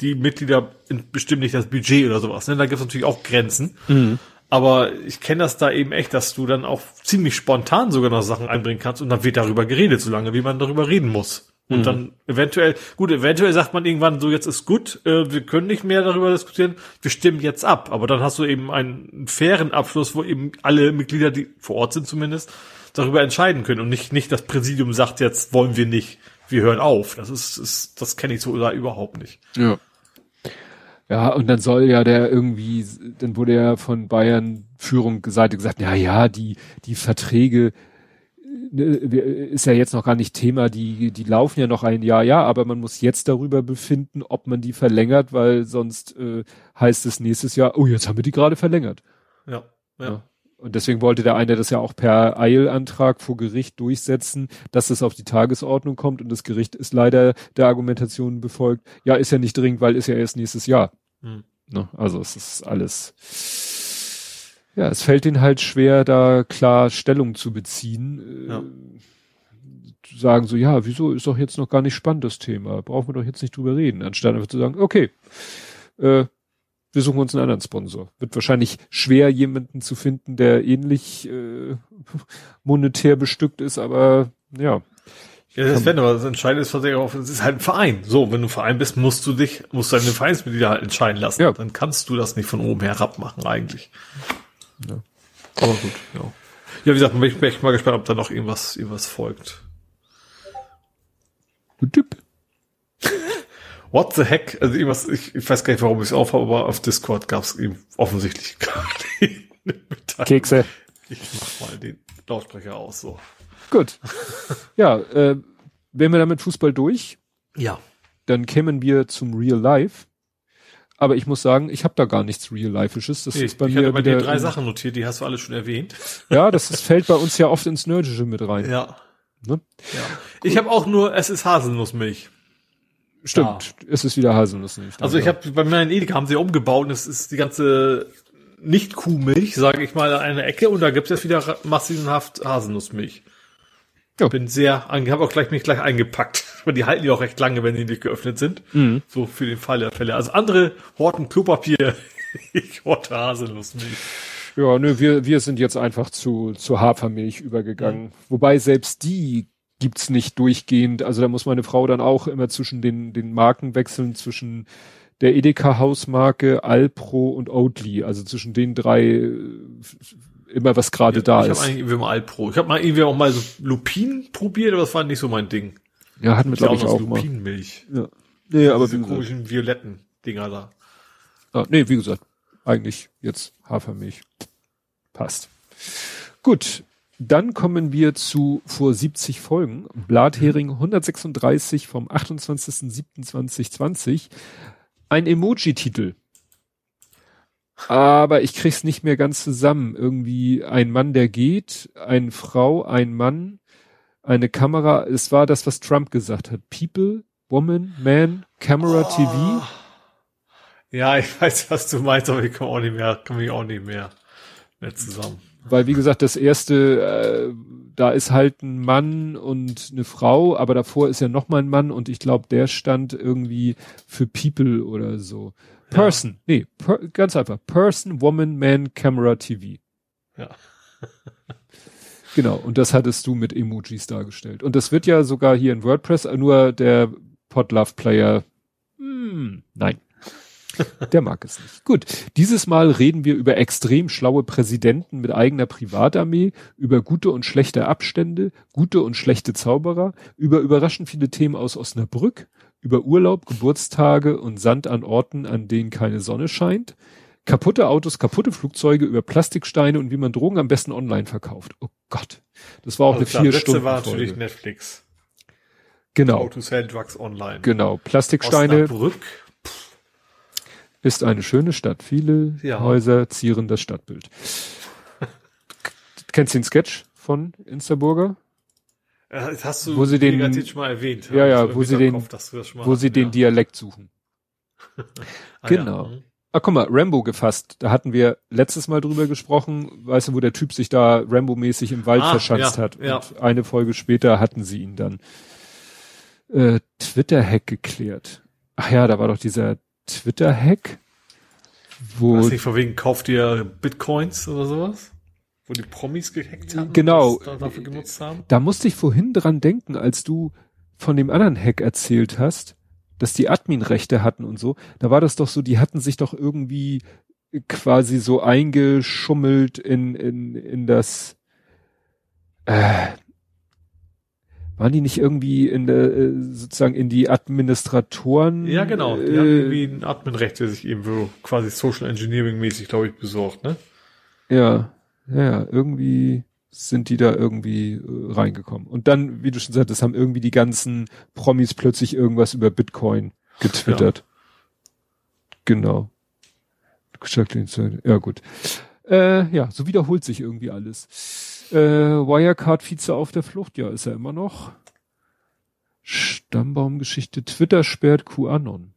die Mitglieder bestimmen nicht das Budget oder sowas. Ne? Da gibt es natürlich auch Grenzen. Mhm. Aber ich kenne das da eben echt, dass du dann auch ziemlich spontan sogar noch Sachen einbringen kannst und dann wird darüber geredet, solange wie man darüber reden muss. Und mhm. dann eventuell, gut, eventuell sagt man irgendwann so, jetzt ist gut, äh, wir können nicht mehr darüber diskutieren, wir stimmen jetzt ab. Aber dann hast du eben einen fairen Abschluss, wo eben alle Mitglieder, die vor Ort sind zumindest, darüber entscheiden können und nicht, nicht das Präsidium sagt, jetzt wollen wir nicht, wir hören auf. Das ist, ist das kenne ich so oder überhaupt nicht. Ja. Ja, und dann soll ja der irgendwie, dann wurde ja von Bayern Führung Seite gesagt, ja, ja, die, die Verträge, ist ja jetzt noch gar nicht Thema, die, die laufen ja noch ein Jahr, ja, aber man muss jetzt darüber befinden, ob man die verlängert, weil sonst äh, heißt es nächstes Jahr, oh, jetzt haben wir die gerade verlängert. Ja, ja. ja. Und deswegen wollte der eine das ja auch per Eilantrag vor Gericht durchsetzen, dass es auf die Tagesordnung kommt und das Gericht ist leider der Argumentation befolgt. Ja, ist ja nicht dringend, weil ist ja erst nächstes Jahr. Hm. Ne? Also es ist alles. Ja, es fällt ihnen halt schwer, da klar Stellung zu beziehen. Ja. Äh, zu sagen so, ja, wieso ist doch jetzt noch gar nicht spannend das Thema? Brauchen wir doch jetzt nicht drüber reden, anstatt einfach zu sagen, okay, äh, wir suchen uns einen anderen Sponsor. Wird wahrscheinlich schwer, jemanden zu finden, der ähnlich äh, monetär bestückt ist, aber ja. Ja, das werden aber das Entscheidende ist tatsächlich auch, es ist halt ein Verein. So, wenn du ein Verein bist, musst du dich, musst deine Vereinsmitglieder halt entscheiden lassen. Ja. Dann kannst du das nicht von oben herab machen, eigentlich. Ja. Aber gut, ja. Ja, wie gesagt, ich bin echt mal gespannt, ob da noch irgendwas, irgendwas folgt. What the heck? Also irgendwas, ich, ich weiß gar nicht, warum ich es aufhabe, aber auf Discord gab es eben offensichtlich keine Kekse. Ich mach mal den Lautsprecher aus, so. Gut. ja, äh, wären wir damit Fußball durch? Ja. Dann kämen wir zum Real Life. Aber ich muss sagen, ich habe da gar nichts Real Lifeisches. Das nee, ist bei ich mir bei dir drei Sachen notiert, die hast du alle schon erwähnt. Ja, das ist, fällt bei uns ja oft ins Nerdische mit rein. Ja. Ne? ja. Ich habe auch nur, es ist Haselnussmilch. Stimmt, ja. es ist wieder Haselnussmilch. Also ich habe bei meinen Edeka haben sie umgebaut und es ist die ganze nicht Kuhmilch, sage ich mal, eine Ecke und da gibt es jetzt wieder massenhaft Haselnussmilch. Ja. Bin sehr, habe auch gleich mich gleich eingepackt. Weil die halten ja auch recht lange, wenn die nicht geöffnet sind. Mhm. So für den Fall der Fälle. Also andere horten Klopapier. ich horte Haselnussmilch. Ja, nö, wir, wir sind jetzt einfach zu, zu Hafermilch übergegangen. Mhm. Wobei selbst die gibt's nicht durchgehend. Also da muss meine Frau dann auch immer zwischen den, den Marken wechseln, zwischen der Edeka Hausmarke, Alpro und Oatly. Also zwischen den drei äh, immer was gerade ja, da ich ist. Ich habe eigentlich irgendwie mal Alpro. Ich habe mal irgendwie auch mal so Lupin probiert, aber das war nicht so mein Ding. Ja, hatten wir glaube ich auch, mal. Lupinenmilch. Ja. Nee, aber diese komischen violetten Dinger da. Ah, nee, wie gesagt, eigentlich jetzt Hafermilch. Passt. Gut, dann kommen wir zu vor 70 Folgen. Blathering 136 vom 28.07.2020. Ein Emoji-Titel. Aber ich krieg's nicht mehr ganz zusammen. Irgendwie ein Mann, der geht, eine Frau, ein Mann, eine Kamera. Es war das, was Trump gesagt hat. People, Woman, Man, Camera, oh. TV. Ja, ich weiß, was du meinst, aber ich komme auch nicht mehr, komme ich auch nicht mehr, mehr zusammen. Weil, wie gesagt, das erste, äh, da ist halt ein Mann und eine Frau, aber davor ist ja noch mal ein Mann und ich glaube, der stand irgendwie für People oder so. Person, ja. nee, per, ganz einfach. Person, Woman, Man, Camera, TV. Ja. genau, und das hattest du mit Emojis dargestellt. Und das wird ja sogar hier in WordPress, nur der Podlove Player, hm, nein. Der mag es nicht. Gut, dieses Mal reden wir über extrem schlaue Präsidenten mit eigener Privatarmee, über gute und schlechte Abstände, gute und schlechte Zauberer, über überraschend viele Themen aus Osnabrück, über Urlaub, Geburtstage und Sand an Orten, an denen keine Sonne scheint, kaputte Autos, kaputte Flugzeuge, über Plastiksteine und wie man Drogen am besten online verkauft. Oh Gott, das war auch also eine vier Stunden war natürlich Netflix. Genau. How to sell drugs online. Genau. Plastiksteine. Osnabrück ist eine schöne Stadt. Viele ja. Häuser zieren das Stadtbild. Kennst du den Sketch von Insterburger? Das hast du wo sie den, mal erwähnt. Ja, ja, wo sie den, Kopf, wo sie ja. den Dialekt suchen. ah, genau. Ja. Mhm. Ah, guck mal, Rambo gefasst. Da hatten wir letztes Mal drüber gesprochen, weißt du, wo der Typ sich da Rambo-mäßig im Wald ah, verschanzt ja, hat. Ja. Und eine Folge später hatten sie ihn dann. Äh, Twitter-Hack geklärt. Ach ja, da war doch dieser Twitter-Hack, wo. Weiß nicht, von wegen kauft ihr Bitcoins oder sowas? Wo die Promis gehackt haben? Genau. Da dafür genutzt haben? Da musste ich vorhin dran denken, als du von dem anderen Hack erzählt hast, dass die Adminrechte hatten und so, da war das doch so, die hatten sich doch irgendwie quasi so eingeschummelt in, in, in das, äh, waren die nicht irgendwie in der, äh, sozusagen in die Administratoren? Ja, genau. Die äh, haben irgendwie ein Adminrecht, der sich eben so quasi Social Engineering mäßig, glaube ich, besorgt, ne? Ja, ja, irgendwie sind die da irgendwie äh, reingekommen. Und dann, wie du schon sagtest, haben irgendwie die ganzen Promis plötzlich irgendwas über Bitcoin getwittert. Ja. Genau. Ja, gut. Äh, ja, so wiederholt sich irgendwie alles. Äh, Wirecard-Vize auf der Flucht, ja, ist er immer noch. Stammbaumgeschichte, Twitter sperrt QAnon.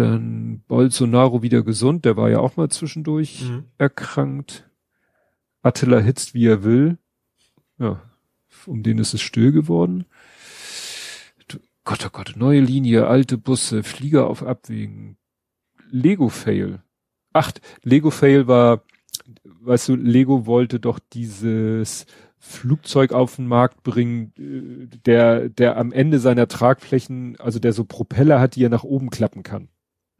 Dann Bolsonaro wieder gesund, der war ja auch mal zwischendurch mhm. erkrankt. Attila hitzt, wie er will. Ja, um den ist es still geworden. Gott, oh Gott, neue Linie, alte Busse, Flieger auf Abwägen. Lego-Fail. Ach, Lego-Fail war, weißt du, Lego wollte doch dieses Flugzeug auf den Markt bringen, äh, der, der am Ende seiner Tragflächen, also der so Propeller hat, die er nach oben klappen kann.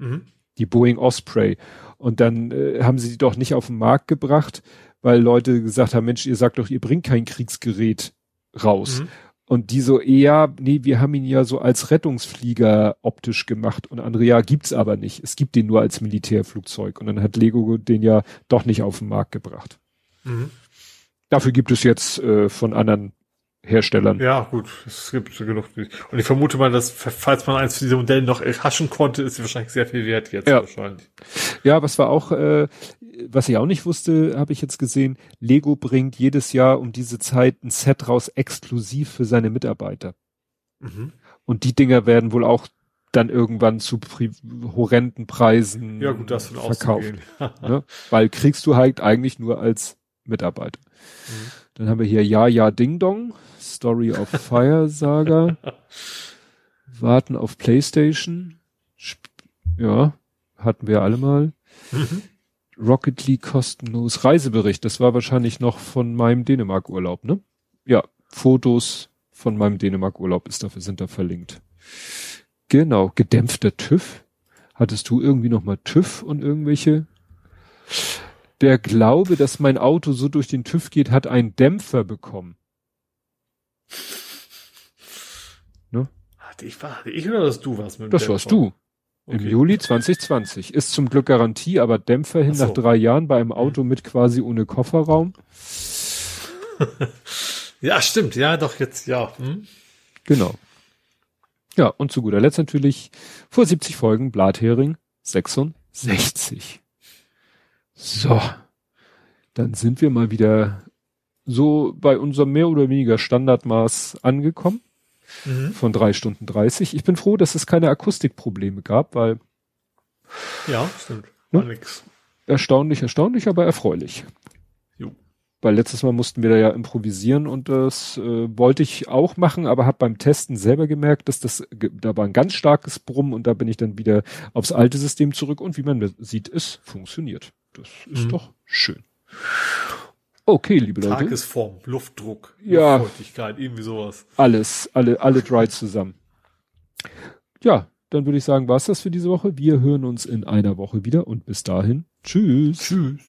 Mhm. Die Boeing Osprey. Und dann äh, haben sie die doch nicht auf den Markt gebracht, weil Leute gesagt haben, Mensch, ihr sagt doch, ihr bringt kein Kriegsgerät raus. Mhm. Und die so eher, nee, wir haben ihn ja so als Rettungsflieger optisch gemacht und andere ja gibt's aber nicht. Es gibt den nur als Militärflugzeug und dann hat Lego den ja doch nicht auf den Markt gebracht. Mhm. Dafür gibt es jetzt äh, von anderen Herstellern. Ja, gut, es gibt genug. Und ich vermute mal, dass, falls man eins für diese Modelle noch erhaschen konnte, ist sie wahrscheinlich sehr viel wert jetzt ja. wahrscheinlich. Ja, was war auch, äh, was ich auch nicht wusste, habe ich jetzt gesehen, Lego bringt jedes Jahr um diese Zeit ein Set raus exklusiv für seine Mitarbeiter. Mhm. Und die Dinger werden wohl auch dann irgendwann zu horrenden Preisen ja, gut, das verkauft. ne? Weil kriegst du halt eigentlich nur als Mitarbeiter. Mhm. Dann haben wir hier Ja, Ja, Ding Dong, Story of Fire Saga. Warten auf Playstation. Ja, hatten wir alle mal. Mhm. Rocket League kostenlos Reisebericht. Das war wahrscheinlich noch von meinem Dänemark-Urlaub, ne? Ja, Fotos von meinem Dänemark-Urlaub ist dafür, sind da verlinkt. Genau, gedämpfter TÜV. Hattest du irgendwie noch mal TÜV und irgendwelche der Glaube, dass mein Auto so durch den TÜV geht, hat einen Dämpfer bekommen. Ne? Hatte ich, hatte ich oder dass du was mit dem Das Dämpfer? warst du. Okay. Im Juli 2020. Ist zum Glück Garantie, aber Dämpfer hin so. nach drei Jahren bei einem Auto mit quasi ohne Kofferraum. ja, stimmt. Ja, doch jetzt, ja. Hm? Genau. Ja, und zu guter Letzt natürlich vor 70 Folgen Blathering 66. So. Dann sind wir mal wieder so bei unserem mehr oder weniger Standardmaß angekommen. Mhm. Von drei Stunden dreißig. Ich bin froh, dass es keine Akustikprobleme gab, weil. Ja, stimmt. Ne? Nix. Erstaunlich, erstaunlich, aber erfreulich. Jo. Weil letztes Mal mussten wir da ja improvisieren und das äh, wollte ich auch machen, aber habe beim Testen selber gemerkt, dass das da war ein ganz starkes Brummen und da bin ich dann wieder aufs alte System zurück und wie man sieht, es funktioniert. Das ist mhm. doch schön. Okay, liebe Leute. Tagesform, Luftdruck, ja, Luftfeuchtigkeit, irgendwie sowas. Alles, alle, alle dry zusammen. Ja, dann würde ich sagen, war's das für diese Woche. Wir hören uns in einer Woche wieder und bis dahin. Tschüss. Tschüss.